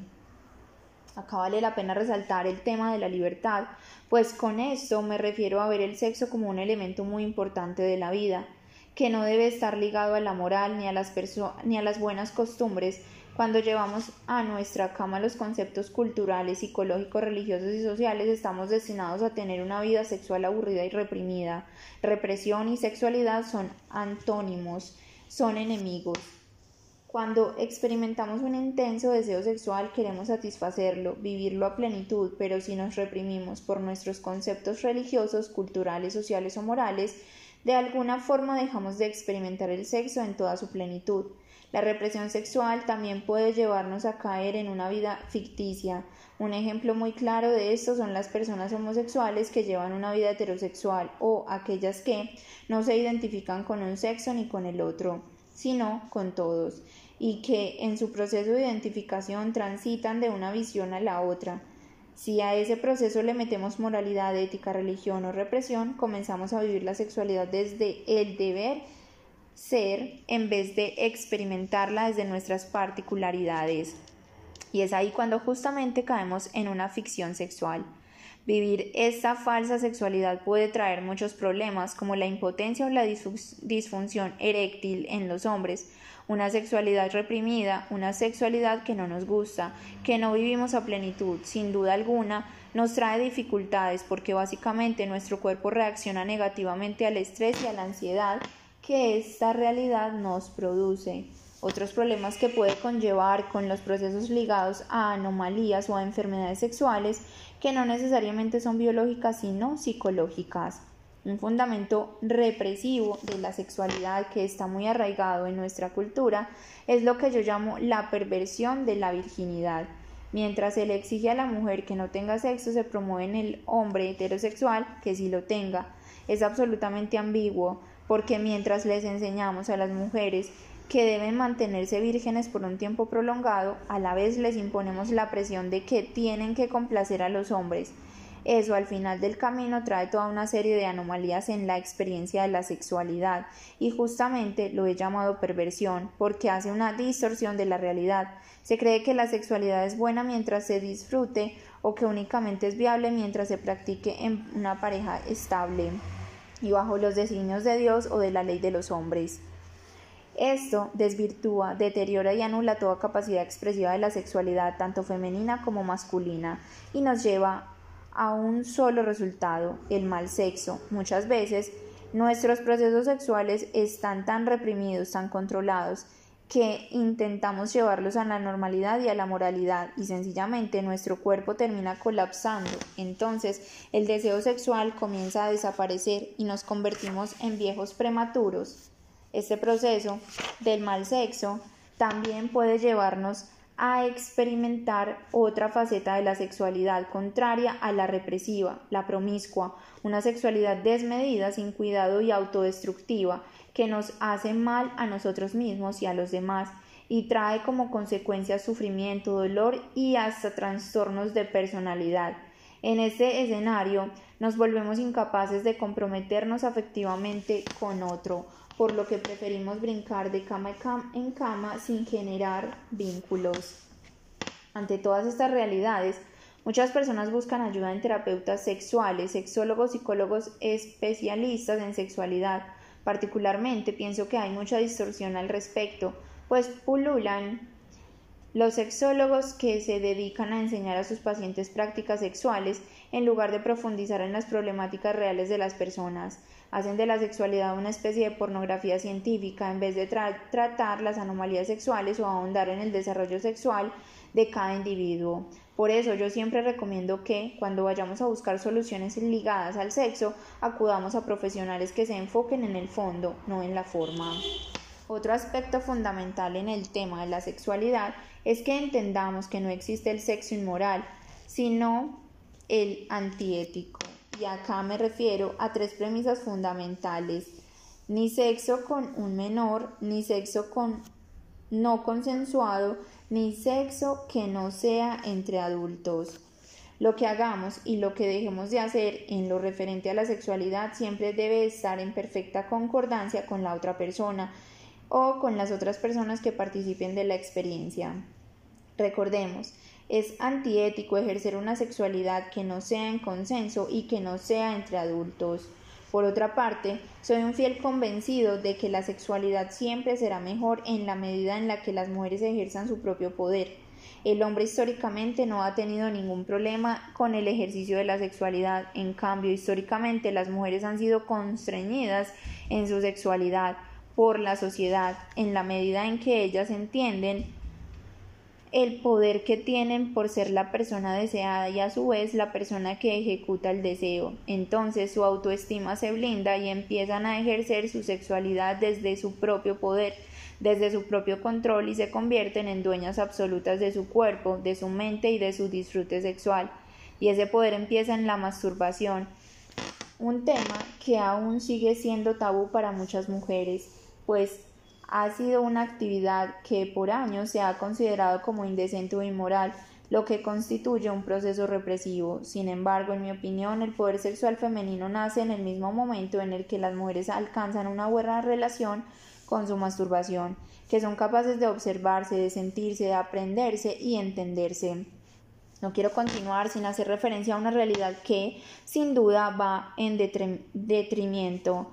Acá vale la pena resaltar el tema de la libertad, pues con esto me refiero a ver el sexo como un elemento muy importante de la vida, que no debe estar ligado a la moral ni a las, ni a las buenas costumbres, cuando llevamos a nuestra cama los conceptos culturales, psicológicos, religiosos y sociales, estamos destinados a tener una vida sexual aburrida y reprimida. Represión y sexualidad son antónimos, son enemigos. Cuando experimentamos un intenso deseo sexual queremos satisfacerlo, vivirlo a plenitud, pero si nos reprimimos por nuestros conceptos religiosos, culturales, sociales o morales, de alguna forma dejamos de experimentar el sexo en toda su plenitud. La represión sexual también puede llevarnos a caer en una vida ficticia. Un ejemplo muy claro de esto son las personas homosexuales que llevan una vida heterosexual o aquellas que no se identifican con un sexo ni con el otro, sino con todos, y que en su proceso de identificación transitan de una visión a la otra. Si a ese proceso le metemos moralidad, ética, religión o represión, comenzamos a vivir la sexualidad desde el deber ser en vez de experimentarla desde nuestras particularidades. Y es ahí cuando justamente caemos en una ficción sexual. Vivir esta falsa sexualidad puede traer muchos problemas como la impotencia o la disfunción eréctil en los hombres, una sexualidad reprimida, una sexualidad que no nos gusta, que no vivimos a plenitud, sin duda alguna, nos trae dificultades porque básicamente nuestro cuerpo reacciona negativamente al estrés y a la ansiedad que esta realidad nos produce. Otros problemas que puede conllevar con los procesos ligados a anomalías o a enfermedades sexuales que no necesariamente son biológicas sino psicológicas. Un fundamento represivo de la sexualidad que está muy arraigado en nuestra cultura es lo que yo llamo la perversión de la virginidad. Mientras se le exige a la mujer que no tenga sexo, se promueve en el hombre heterosexual que sí lo tenga. Es absolutamente ambiguo porque mientras les enseñamos a las mujeres que deben mantenerse vírgenes por un tiempo prolongado, a la vez les imponemos la presión de que tienen que complacer a los hombres. Eso al final del camino trae toda una serie de anomalías en la experiencia de la sexualidad y justamente lo he llamado perversión porque hace una distorsión de la realidad. Se cree que la sexualidad es buena mientras se disfrute o que únicamente es viable mientras se practique en una pareja estable y bajo los designios de Dios o de la ley de los hombres. Esto desvirtúa, deteriora y anula toda capacidad expresiva de la sexualidad, tanto femenina como masculina, y nos lleva a un solo resultado, el mal sexo. Muchas veces nuestros procesos sexuales están tan reprimidos, tan controlados, que intentamos llevarlos a la normalidad y a la moralidad y sencillamente nuestro cuerpo termina colapsando. Entonces el deseo sexual comienza a desaparecer y nos convertimos en viejos prematuros. Este proceso del mal sexo también puede llevarnos a experimentar otra faceta de la sexualidad contraria a la represiva, la promiscua, una sexualidad desmedida, sin cuidado y autodestructiva, que nos hace mal a nosotros mismos y a los demás, y trae como consecuencia sufrimiento, dolor y hasta trastornos de personalidad. En este escenario nos volvemos incapaces de comprometernos afectivamente con otro, por lo que preferimos brincar de cama en cama sin generar vínculos. Ante todas estas realidades, muchas personas buscan ayuda en terapeutas sexuales, sexólogos, psicólogos especialistas en sexualidad. Particularmente pienso que hay mucha distorsión al respecto, pues pululan los sexólogos que se dedican a enseñar a sus pacientes prácticas sexuales en lugar de profundizar en las problemáticas reales de las personas hacen de la sexualidad una especie de pornografía científica en vez de tratar las anomalías sexuales o ahondar en el desarrollo sexual de cada individuo. Por eso yo siempre recomiendo que cuando vayamos a buscar soluciones ligadas al sexo, acudamos a profesionales que se enfoquen en el fondo, no en la forma. Otro aspecto fundamental en el tema de la sexualidad es que entendamos que no existe el sexo inmoral, sino el antiético y acá me refiero a tres premisas fundamentales. Ni sexo con un menor, ni sexo con no consensuado, ni sexo que no sea entre adultos. Lo que hagamos y lo que dejemos de hacer en lo referente a la sexualidad siempre debe estar en perfecta concordancia con la otra persona o con las otras personas que participen de la experiencia. Recordemos, es antiético ejercer una sexualidad que no sea en consenso y que no sea entre adultos. Por otra parte, soy un fiel convencido de que la sexualidad siempre será mejor en la medida en la que las mujeres ejerzan su propio poder. El hombre históricamente no ha tenido ningún problema con el ejercicio de la sexualidad, en cambio históricamente las mujeres han sido constreñidas en su sexualidad por la sociedad en la medida en que ellas entienden el poder que tienen por ser la persona deseada y a su vez la persona que ejecuta el deseo. Entonces su autoestima se blinda y empiezan a ejercer su sexualidad desde su propio poder, desde su propio control y se convierten en dueñas absolutas de su cuerpo, de su mente y de su disfrute sexual. Y ese poder empieza en la masturbación, un tema que aún sigue siendo tabú para muchas mujeres, pues ha sido una actividad que por años se ha considerado como indecente o inmoral, lo que constituye un proceso represivo. Sin embargo, en mi opinión, el poder sexual femenino nace en el mismo momento en el que las mujeres alcanzan una buena relación con su masturbación, que son capaces de observarse, de sentirse, de aprenderse y entenderse. No quiero continuar sin hacer referencia a una realidad que, sin duda, va en detrimento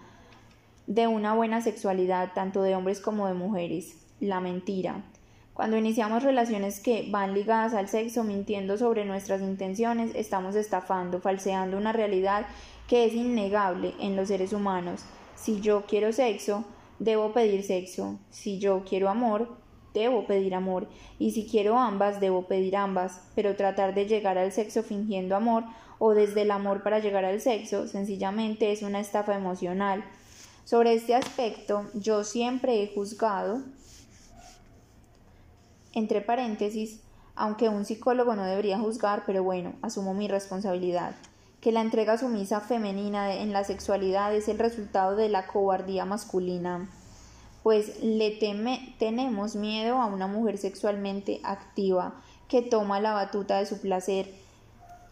de una buena sexualidad tanto de hombres como de mujeres, la mentira. Cuando iniciamos relaciones que van ligadas al sexo mintiendo sobre nuestras intenciones, estamos estafando, falseando una realidad que es innegable en los seres humanos. Si yo quiero sexo, debo pedir sexo. Si yo quiero amor, debo pedir amor. Y si quiero ambas, debo pedir ambas. Pero tratar de llegar al sexo fingiendo amor o desde el amor para llegar al sexo sencillamente es una estafa emocional sobre este aspecto, yo siempre he juzgado, entre paréntesis, aunque un psicólogo no debería juzgar, pero bueno, asumo mi responsabilidad, que la entrega sumisa femenina en la sexualidad es el resultado de la cobardía masculina, pues le teme, tenemos miedo a una mujer sexualmente activa, que toma la batuta de su placer,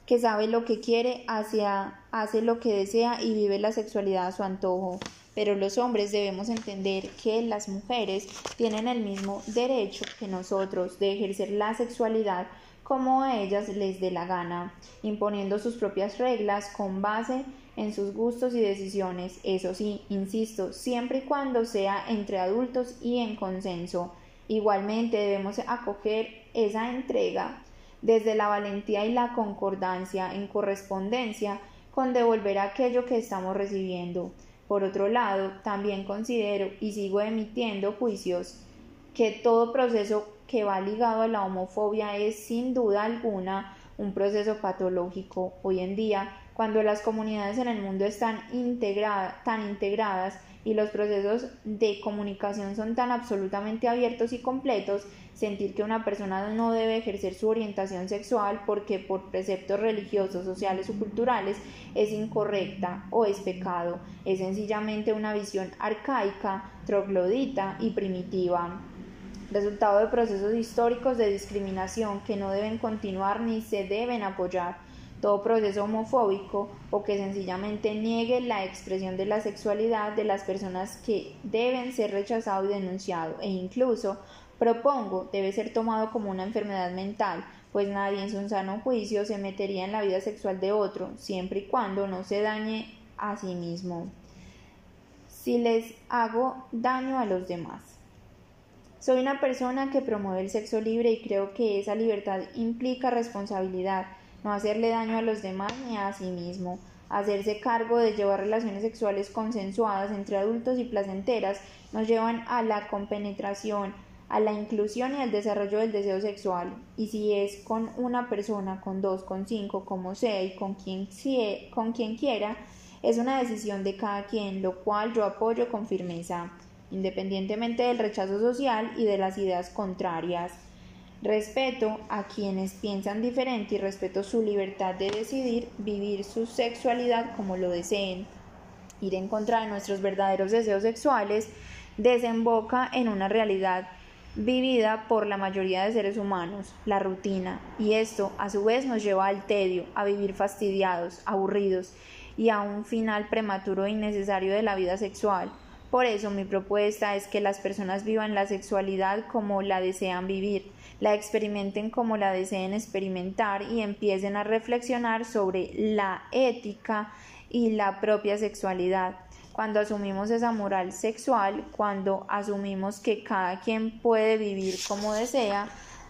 que sabe lo que quiere, hacia, hace lo que desea y vive la sexualidad a su antojo pero los hombres debemos entender que las mujeres tienen el mismo derecho que nosotros de ejercer la sexualidad como a ellas les dé la gana, imponiendo sus propias reglas con base en sus gustos y decisiones, eso sí, insisto, siempre y cuando sea entre adultos y en consenso. Igualmente debemos acoger esa entrega desde la valentía y la concordancia en correspondencia con devolver aquello que estamos recibiendo. Por otro lado, también considero y sigo emitiendo juicios que todo proceso que va ligado a la homofobia es sin duda alguna un proceso patológico. Hoy en día, cuando las comunidades en el mundo están tan integradas y los procesos de comunicación son tan absolutamente abiertos y completos, sentir que una persona no debe ejercer su orientación sexual porque por preceptos religiosos, sociales o culturales es incorrecta o es pecado, es sencillamente una visión arcaica, troglodita y primitiva. Resultado de procesos históricos de discriminación que no deben continuar ni se deben apoyar todo proceso homofóbico o que sencillamente niegue la expresión de la sexualidad de las personas que deben ser rechazado y denunciado e incluso propongo debe ser tomado como una enfermedad mental pues nadie en su sano juicio se metería en la vida sexual de otro siempre y cuando no se dañe a sí mismo. Si les hago daño a los demás. Soy una persona que promueve el sexo libre y creo que esa libertad implica responsabilidad no hacerle daño a los demás ni a sí mismo, hacerse cargo de llevar relaciones sexuales consensuadas entre adultos y placenteras nos llevan a la compenetración, a la inclusión y al desarrollo del deseo sexual. Y si es con una persona, con dos, con cinco, como sea y con quien, con quien quiera, es una decisión de cada quien, lo cual yo apoyo con firmeza, independientemente del rechazo social y de las ideas contrarias. Respeto a quienes piensan diferente y respeto su libertad de decidir vivir su sexualidad como lo deseen. Ir en contra de nuestros verdaderos deseos sexuales desemboca en una realidad vivida por la mayoría de seres humanos, la rutina, y esto a su vez nos lleva al tedio, a vivir fastidiados, aburridos y a un final prematuro e innecesario de la vida sexual. Por eso mi propuesta es que las personas vivan la sexualidad como la desean vivir, la experimenten como la deseen experimentar y empiecen a reflexionar sobre la ética y la propia sexualidad. Cuando asumimos esa moral sexual, cuando asumimos que cada quien puede vivir como desea,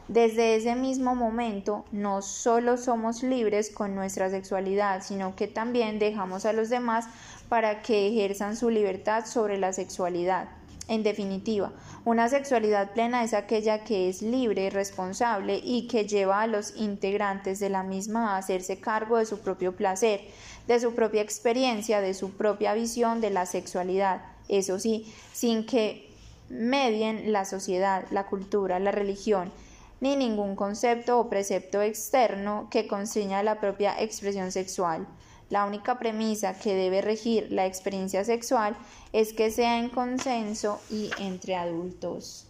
desde ese mismo momento no solo somos libres con nuestra sexualidad, sino que también dejamos a los demás para que ejerzan su libertad sobre la sexualidad. En definitiva, una sexualidad plena es aquella que es libre, responsable y que lleva a los integrantes de la misma a hacerse cargo de su propio placer, de su propia experiencia, de su propia visión de la sexualidad. Eso sí, sin que medien la sociedad, la cultura, la religión, ni ningún concepto o precepto externo que constriña la propia expresión sexual. La única premisa que debe regir la experiencia sexual es que sea en consenso y entre adultos.